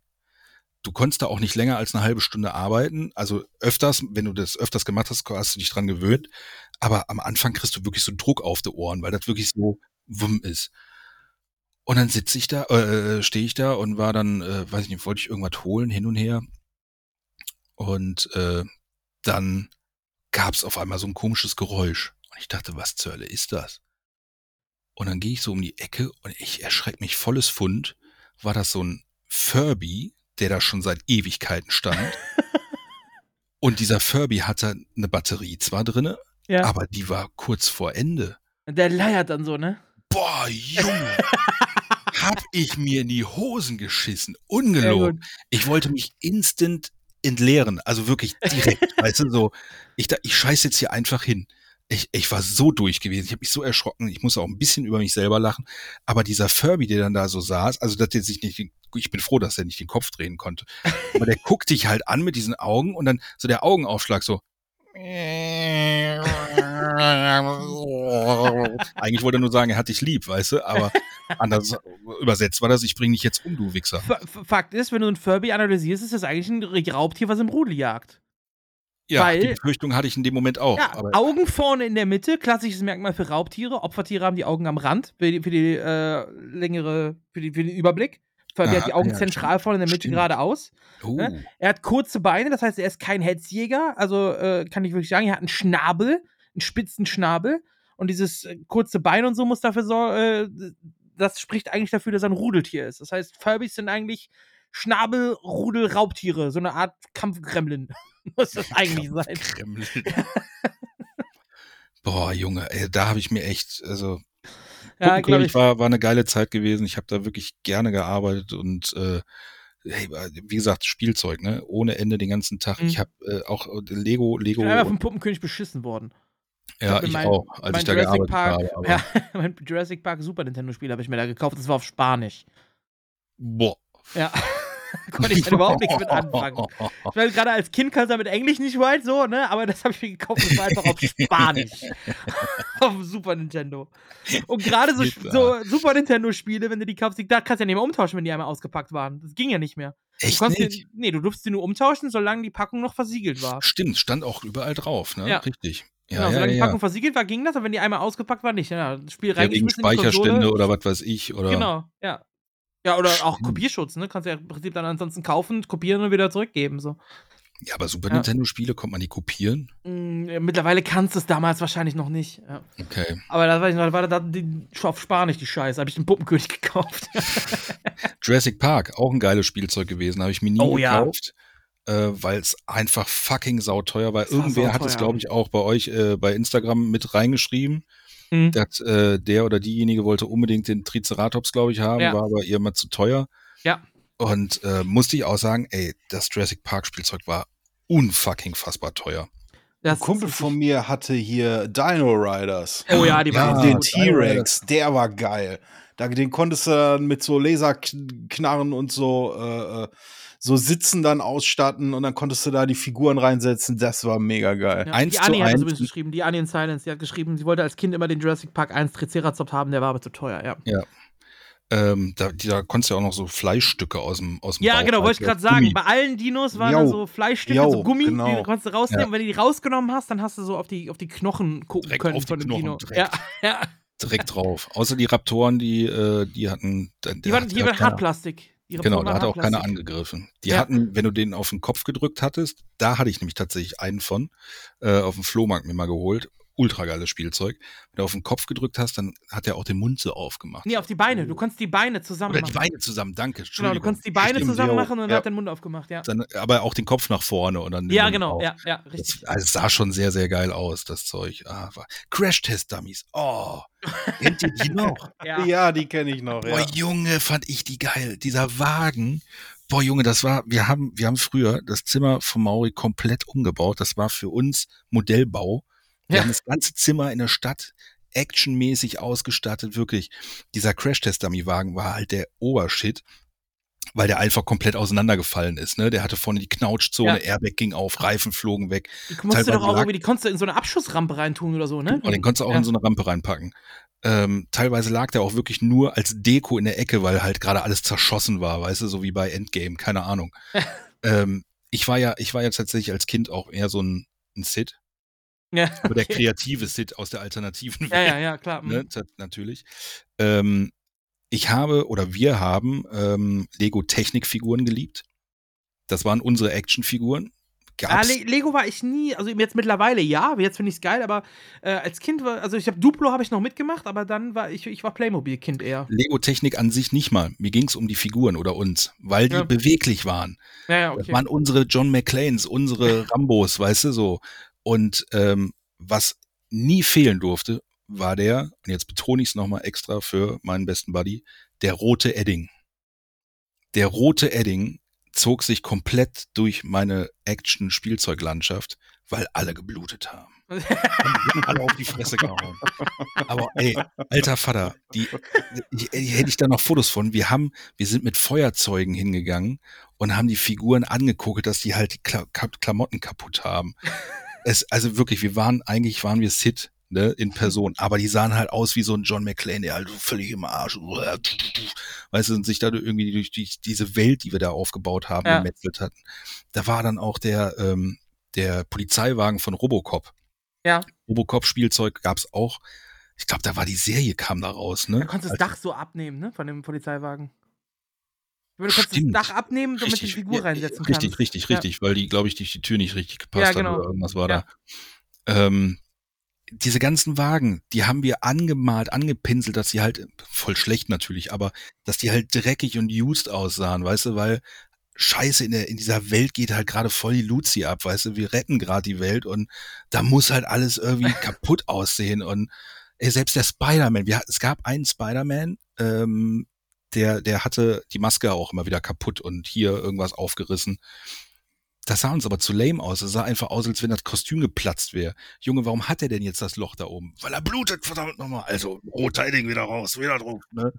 du konntest da auch nicht länger als eine halbe Stunde arbeiten. Also öfters, wenn du das öfters gemacht hast, hast du dich dran gewöhnt. Aber am Anfang kriegst du wirklich so Druck auf die Ohren, weil das wirklich so wumm ist. Und dann sitze ich da, äh, stehe ich da und war dann, äh, weiß ich nicht, wollte ich irgendwas holen, hin und her. Und äh, dann gab's auf einmal so ein komisches Geräusch. Und ich dachte, was zur Hölle ist das? Und dann gehe ich so um die Ecke und ich erschrecke mich volles Fund. War das so ein Furby, der da schon seit Ewigkeiten stand. <laughs> und dieser Furby hatte eine Batterie zwar drinne, Ja. aber die war kurz vor Ende. Der leiert dann so, ne? Boah, Junge, <laughs> hab ich mir in die Hosen geschissen. Ungelogen. Ich wollte mich instant entleeren, also wirklich direkt, <laughs> weißt du, so, ich, da, ich scheiß jetzt hier einfach hin. Ich, ich war so durch gewesen, ich habe mich so erschrocken, ich muss auch ein bisschen über mich selber lachen, aber dieser Furby, der dann da so saß, also dass der sich nicht, ich bin froh, dass er nicht den Kopf drehen konnte, aber der guckt dich halt an mit diesen Augen und dann so der Augenaufschlag so, eigentlich wollte er nur sagen, er hat dich lieb, weißt du, aber anders übersetzt war das, ich bring dich jetzt um, du Wichser. F Fakt ist, wenn du ein Furby analysierst, ist das eigentlich ein Raubtier, was im Rudel jagt. Ja, Weil- die Befürchtung hatte ich in dem Moment auch. Ja, aber Augen vorne in der Mitte, klassisches Merkmal für Raubtiere. Opfertiere haben die Augen am Rand für die, für die äh, längere, für, die, für den Überblick. Furby Aha, hat die Augen ja, zentral vorne in der Mitte Stimmt. geradeaus. Oh. Ne? Er hat kurze Beine, das heißt, er ist kein Hetzjäger. Also äh, kann ich wirklich sagen, er hat einen Schnabel, einen spitzen Schnabel. Und dieses äh, kurze Bein und so muss dafür sorgen, äh, das spricht eigentlich dafür, dass er ein Rudeltier ist. Das heißt, Furbys sind eigentlich Schnabel-Rudel-Raubtiere. So eine Art Kampfgremlin. <laughs> muss das eigentlich sein. Kremlin. <laughs> Boah, Junge, ey, da habe ich mir echt, also Ja, Puppenkönig glaub ich. war, war eine geile Zeit gewesen. Ich habe da wirklich gerne gearbeitet und äh, hey, wie gesagt, Spielzeug, ne? Ohne Ende den ganzen Tag. Mhm. Ich habe äh, auch äh, Lego, Ich Lego. bin einmal vom Puppenkönig beschissen worden. ja, ich mein- auch, als ich da Jurassic gearbeitet Park, habe. Ja, <laughs> mein Jurassic Park Super Nintendo Spiel habe ich mir da gekauft. Das war auf Spanisch. Boah. Ja. <laughs> Konnte ich dann überhaupt nichts mit anfangen. Ich meine, gerade als Kind kannst du damit Englisch nicht weit so, ne? Aber das habe ich mir gekauft, das war einfach auf Spanisch. <laughs> auf dem Super Nintendo. Und gerade so, so Super Nintendo-Spiele, wenn du die kaufst, da kannst du ja nicht mehr umtauschen, wenn die einmal ausgepackt waren. Das ging ja nicht mehr. Echt du nicht? Die, nee, du durfst sie nur umtauschen, solange die Packung noch versiegelt war. Stimmt, stand auch überall drauf, ne? Ja. Richtig. Ja, genau, ja, solange ja, die. Packung versiegelt war, ging das, aber wenn die einmal ausgepackt war, nicht. Ja, das Spiel ja, wegen Speicherstände oder was weiß ich. Oder Genau, ja. Ja, oder auch Kopierschutz, ne? Kannst du ja im Prinzip dann ansonsten kaufen, kopieren und wieder zurückgeben. So. Ja, aber Super Ja. Nintendo-Spiele konnte man die kopieren? Mm, Mittlerweile kannst du es damals wahrscheinlich noch nicht. Ja. Okay. Aber da war ich noch, da war da die auf Spanisch die Scheiße. Habe ich den Puppenkönig <laughs> gekauft. <laughs> Jurassic Park, auch ein geiles Spielzeug gewesen, habe ich mir nie Oh, ja. gekauft. Äh, weil es einfach fucking sauteuer war. Es war Irgendwer hat es, sauteuer. glaube ich, auch bei euch äh, bei Instagram mit reingeschrieben. Mhm. dass äh, der oder diejenige wollte unbedingt den Triceratops, glaube ich, haben, Ja. war aber ihr immer zu teuer. Ja. Und äh, musste ich auch sagen, ey, das Jurassic Park Spielzeug war unfucking fassbar teuer. Ein Kumpel von mir hatte hier Dino Riders. Oh ja, die waren Den gut. T-Rex, der war geil. Da, den konntest du dann mit so Laserknarren und so, äh, äh, so Sitzen dann ausstatten und dann konntest du da die Figuren reinsetzen. Das war mega geil. Ja, die Annie hat das übrigens geschrieben, die Annie in Silence, die hat geschrieben, sie wollte als Kind immer den Jurassic Park 1 Triceratops haben, der war aber zu teuer, ja. Ja. Ähm, da, die- da konntest du ja auch noch so Fleischstücke aus dem aus dem Ja, Bauch genau, wollte ich halt, gerade sagen. Bei allen Dinos waren da so Fleischstücke, jo, so Gummi, genau. die konntest du rausnehmen. Ja. Wenn du die rausgenommen hast, dann hast du so auf die, auf die Knochen gucken Direkt können auf die von dem Knochen, Dino. direkt. Ja, <laughs> ja. direkt drauf. Außer die Raptoren, die, äh, die hatten. Die waren, die waren Hartplastik. Die Genau, da hat auch keiner angegriffen. Die Ja. hatten, wenn du den auf den Kopf gedrückt hattest, da hatte ich nämlich tatsächlich einen von, äh, auf dem Flohmarkt mir mal geholt. Ultra geiles Spielzeug. Wenn du auf den Kopf gedrückt hast, dann hat er auch den Mund so aufgemacht. Nee, auf die Beine. Du konntest die Beine zusammen Oder machen. die Beine zusammen, danke. Genau, du konntest die Beine Stimmt, zusammen machen und Ja. er hat den Mund aufgemacht, ja. Dann, aber auch den Kopf nach vorne und dann Ja, Mund genau, auf. ja, ja, richtig. Das, also es sah schon sehr, sehr geil aus, das Zeug. Ah, war- Crash-Test-Dummies. Oh, kennt ihr die noch? <laughs> Ja, Ja, die kenne ich noch. Boah, Ja. Junge, fand ich die geil. Dieser Wagen. Boah, Junge, das war, wir haben, wir haben früher das Zimmer von Mauri komplett umgebaut. Das war für uns Modellbau. Wir Ja. haben das ganze Zimmer in der Stadt actionmäßig ausgestattet, wirklich. Dieser Crash-Test-Dummy-Wagen war halt der Obershit, weil der einfach komplett auseinandergefallen ist, ne? Der hatte vorne die Knautschzone, Ja. Airbag ging auf, Reifen flogen weg. Die musst du doch auch lag- irgendwie, die konntest du in so eine Abschussrampe reintun oder so, ne? und den konntest du auch ja. in so eine Rampe reinpacken. Ähm, teilweise lag der auch wirklich nur als Deko in der Ecke, weil halt gerade alles zerschossen war, weißt du, so wie bei Endgame, keine Ahnung. <laughs> ähm, ich war ja, ich war ja tatsächlich als Kind auch eher so ein, ein Sid. Ja, <laughs> Aber der okay. kreative Sid aus der alternativen Ja, ja, ja, klar. Ne, mhm. natürlich. Ähm, ich habe oder wir haben ähm, Lego Technikfiguren geliebt. Das waren unsere Actionfiguren. Ah, Le Lego war ich nie, also jetzt mittlerweile ja, jetzt finde ich es geil, aber äh, als Kind war, also ich habe Duplo habe ich noch mitgemacht, aber dann war ich, ich war Playmobil-Kind eher. Lego-Technik an sich nicht mal. Mir ging es um die Figuren oder uns, weil die Ja. beweglich waren. Ja, ja, Das okay. waren unsere John McClanes, unsere Rambos, weißt du so. Und ähm, was nie fehlen durfte, war der, und jetzt betone ich es nochmal extra für meinen besten Buddy, der rote Edding. Der rote Edding zog sich komplett durch meine Action-Spielzeuglandschaft, weil alle geblutet haben. <laughs> Alle auf die Fresse gehauen. Aber ey, alter Vater, die, die, die hätte ich da noch Fotos von. Wir haben, wir sind mit Feuerzeugen hingegangen und haben die Figuren angeguckt, dass die halt die Klamotten kaputt haben. Es, also wirklich, wir waren, eigentlich waren wir Sid, ne, in Person, aber die sahen halt aus wie so ein John McClane, der halt völlig im Arsch, weißt du, und sich da irgendwie durch die, diese Welt, die wir da aufgebaut haben, Ja. gemetzelt hatten. Da war dann auch der, ähm, der Polizeiwagen von Robocop. Ja. Robocop-Spielzeug gab's auch. Ich glaube, da war die Serie, kam da raus, ne? Da konntest du das Also- Dach so abnehmen, ne, von dem Polizeiwagen. Du konntest Stimmt. das Dach abnehmen, damit du die Richtig, Figur ja, reinsetzen Richtig, kannst. richtig, Ja. richtig, weil die, glaube ich, durch die Tür nicht richtig gepasst Ja, genau. hat oder irgendwas war da. Ähm, diese ganzen Wagen, die haben wir angemalt, angepinselt, dass sie halt, voll schlecht natürlich, aber dass die halt dreckig und used aussahen, weißt du, weil Scheiße, in, der, in dieser Welt geht halt gerade voll die Luzi ab, weißt du, wir retten gerade die Welt und da muss halt alles irgendwie <laughs> kaputt aussehen und ey, selbst der Spider-Man, es gab einen Spider-Man, ähm, der, der hatte die Maske auch immer wieder kaputt und hier irgendwas aufgerissen. Das sah uns aber zu lame aus. Es sah einfach aus, als wenn das Kostüm geplatzt wäre. Junge, warum hat er denn jetzt das Loch da oben? Weil er blutet, verdammt nochmal. Also, roter wieder raus, wieder drauf, ne?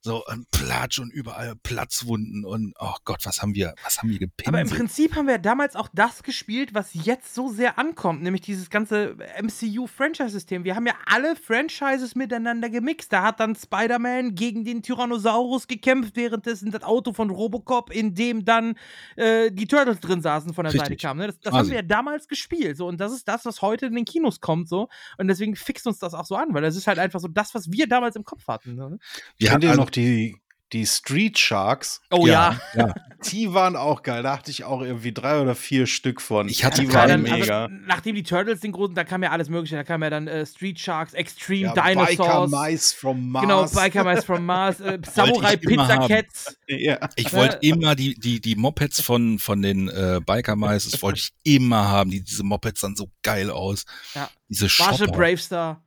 So, ein Platsch und überall Platzwunden und, oh Gott, was haben wir, was haben wir gepinselt? Aber im Prinzip haben wir damals auch das gespielt, was jetzt so sehr ankommt, nämlich dieses ganze MCU-Franchise-System. Wir haben ja alle Franchises miteinander gemixt. Da hat dann Spider-Man gegen den Tyrannosaurus gekämpft, währenddessen das Auto von Robocop, in dem dann äh, die Turtles drin saßen, von der Seite Richtig. kamen. Ne? Das, das haben wir ja damals gespielt. So, und das ist das, was heute in den Kinos kommt. So. Und deswegen fixt uns das auch so an, weil das ist halt einfach so das, was wir damals im Kopf hatten. Ne? wir hatten also, noch die, die Street Sharks. Oh ja. ja. <laughs> Die waren auch geil. Da hatte ich auch irgendwie drei oder vier Stück von. Ich hatte die waren dann, mega. Also, nachdem die Turtles den großen, da kam ja alles mögliche. Da kam ja dann äh, Street Sharks, Extreme Ja, Biker Dinosaurs. Mice from Mars. Genau, Biker Mice from Mars, äh, <laughs> Samurai Pizza. Cats. <laughs> Ja. Ich wollte immer die, die, die Mopeds von, von den äh, Biker Mice, das wollte ich immer haben. Die, diese Mopeds sahen so geil aus. Ja. Diese Marshall. Bravestar.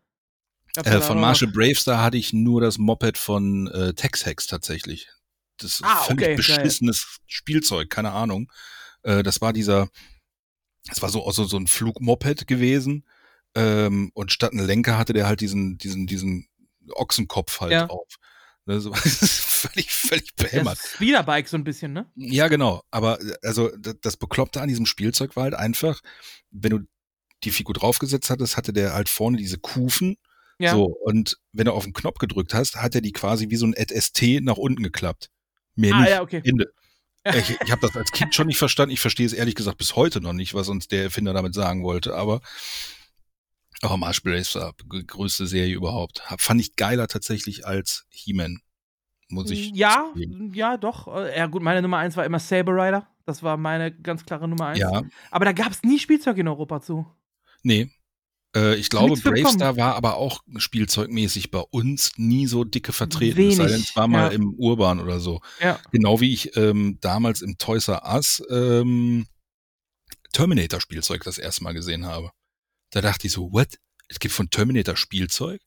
Äh, da von. Marshall Bravestar hatte ich nur das Moped von äh, Tex-Hex tatsächlich. Das ist Ah, völlig okay, geil. beschissenes Spielzeug, keine Ahnung. Äh, das war dieser, das war so, also so ein Flugmoped gewesen. Ähm, und statt einen Lenker hatte der halt diesen, diesen, diesen Ochsenkopf halt Ja. drauf. Ne, <laughs> das ist völlig, völlig Das behämmert. Speederbike so ein bisschen, ne? Ja, genau. Aber äh, also das Bekloppte an diesem Spielzeug war halt einfach, wenn du die Figur draufgesetzt hattest, hatte der halt vorne diese Kufen. Ja. So, und wenn du auf den Knopf gedrückt hast, hat er die quasi wie so ein ST nach unten geklappt. Mehr Ah, nicht. ja, okay. Ende. <laughs> Ich, ich habe das als Kind schon nicht verstanden. Ich verstehe es ehrlich gesagt bis heute noch nicht, was uns der Erfinder damit sagen wollte. Aber Marshall Racer, g- größte Serie überhaupt. Fand ich geiler tatsächlich als He-Man. Muss ich. Ja, zugeben. ja, doch. Äh, Ja, gut, meine Nummer eins war immer Saber Rider. Das war meine ganz klare Nummer eins. Ja. Aber da gab es nie Spielzeug in Europa zu. Nee. Äh, ich glaube. Bravestar war aber auch spielzeugmäßig bei uns nie so dicke vertreten. Wenig, es sei denn, es war mal ja. im Urban oder so. Ja. Genau wie ich ähm, damals im Toys R Us ähm, Terminator-Spielzeug das erste Mal gesehen habe. Da dachte ich so, what? Es gibt von Terminator Spielzeug?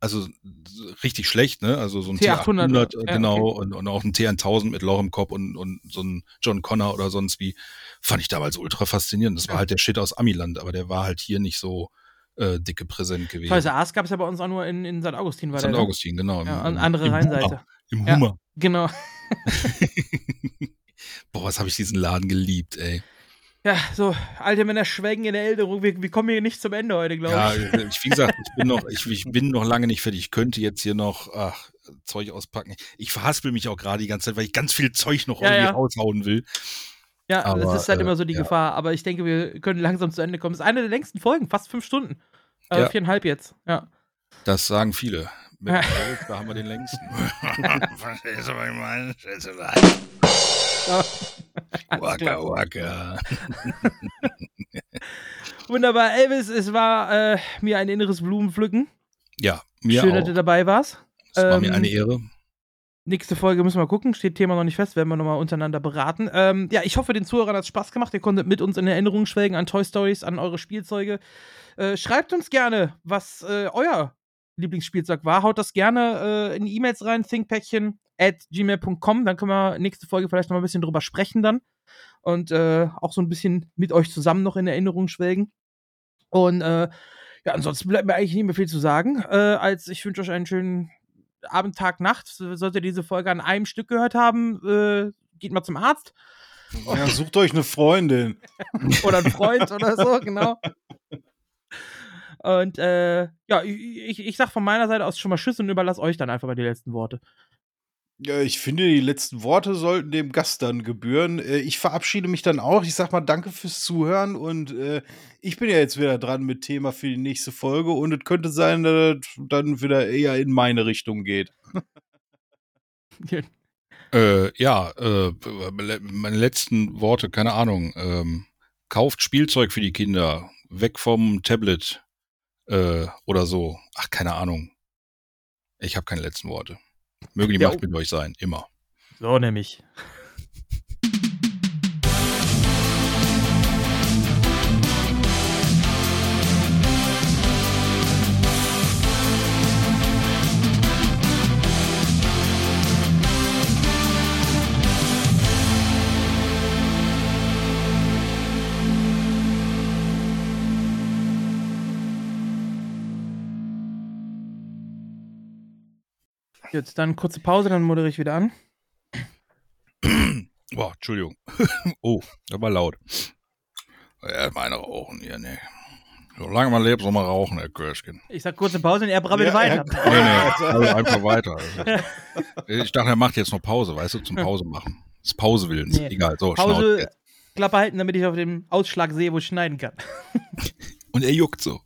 Also so richtig schlecht, ne? Also so ein T800, T800, äh, genau, okay. und, und auch ein T1000 mit Loch im Kopf und, und so ein John Connor oder sonst wie. Fand ich damals ultra faszinierend. Das war halt der Shit aus Amiland, aber der war halt hier nicht so äh, dicke präsent gewesen. Toys R Us gab es ja bei uns auch nur in, in St. Augustin. War St. ne? Augustin, genau. Ja, an andere im Rheinseite. Hummer. Im Ja, Hummer. Genau. <laughs> Boah, was habe ich diesen Laden geliebt, ey. Ja, so, alte Männer schwelgen in der Erinnerung. Wir, wir kommen hier nicht zum Ende heute, glaube Ja, ich. ich, wie gesagt, ich bin noch, <laughs> ich, ich bin noch lange nicht fertig. Ich könnte jetzt hier noch ach, Zeug auspacken. Ich verhaspel mich auch gerade die ganze Zeit, weil ich ganz viel Zeug noch Ja, irgendwie ja. raushauen will. Ja, Aber, das ist halt äh, immer so die ja. Gefahr. Aber ich denke, wir können langsam zu Ende kommen. Es ist eine der längsten Folgen, fast fünf Stunden. Äh, Ja. Viereinhalb jetzt. Ja. Das sagen viele. Mit Ja. Da haben wir den längsten. <laughs> Verstehst du, was ich meine? Waka, waka. <laughs> Wunderbar, Elvis, es war äh, mir ein inneres Blumenpflücken. Ja, mir Schön, auch. dass du dabei warst. Es war mir Ähm, eine Ehre. Nächste Folge müssen wir gucken. Steht Thema noch nicht fest, werden wir nochmal untereinander beraten. Ähm, ja, ich hoffe, den Zuhörern hat es Spaß gemacht. Ihr konntet mit uns in Erinnerung schwelgen an Toy Stories, an eure Spielzeuge. Äh, schreibt uns gerne, was äh, euer Lieblingsspielzeug war. Haut das gerne äh, in E-Mails rein, thinkpäckchen at gmail.com. Dann können wir nächste Folge vielleicht noch mal ein bisschen drüber sprechen dann. Und äh, auch so ein bisschen mit euch zusammen noch in Erinnerung schwelgen. Und äh, ja, ansonsten bleibt mir eigentlich nicht mehr viel zu sagen, äh, als ich wünsche euch einen schönen Abend, Tag, Nacht. Solltet ihr diese Folge an einem Stück gehört haben, äh, geht mal zum Arzt. Ja, sucht euch eine Freundin. <laughs> oder einen Freund oder so, genau. Und äh, ja, ich, ich, sag von meiner Seite aus schon mal Tschüss und überlasse euch dann einfach mal die letzten Worte. Ja, ich finde, die letzten Worte sollten dem Gast dann gebühren. Äh, Ich verabschiede mich dann auch. Ich sag mal danke fürs Zuhören und äh, ich bin ja jetzt wieder dran mit Thema für die nächste Folge und es könnte sein, dass es dann wieder eher in meine Richtung geht. <laughs> Äh, ja, äh, meine letzten Worte, keine Ahnung. Ähm, kauft Spielzeug für die Kinder. Weg vom Tablet. Äh, oder so. Ach, keine Ahnung. Ich habe keine letzten Worte. Möge die Ja, Macht mit euch sein. Immer. So nämlich. Jetzt dann kurze Pause, dann moderiere ich wieder an. <clears throat> Boah, Entschuldigung. <laughs> oh, das war laut. Ja, meine rauchen hier, ne. Solange man lebt, soll man rauchen, Herr Kirschkin. Ich sag kurze Pause und er brabbelt Ja, weiter. Nee, nee, <laughs> also einfach weiter. Ich dachte, er macht jetzt noch Pause, weißt du, zum Pause machen. Das Pausewillens. Nee. Egal, so, Pause. Klappe halten, damit ich auf dem Ausschlag sehe, wo ich schneiden kann. Und er juckt so.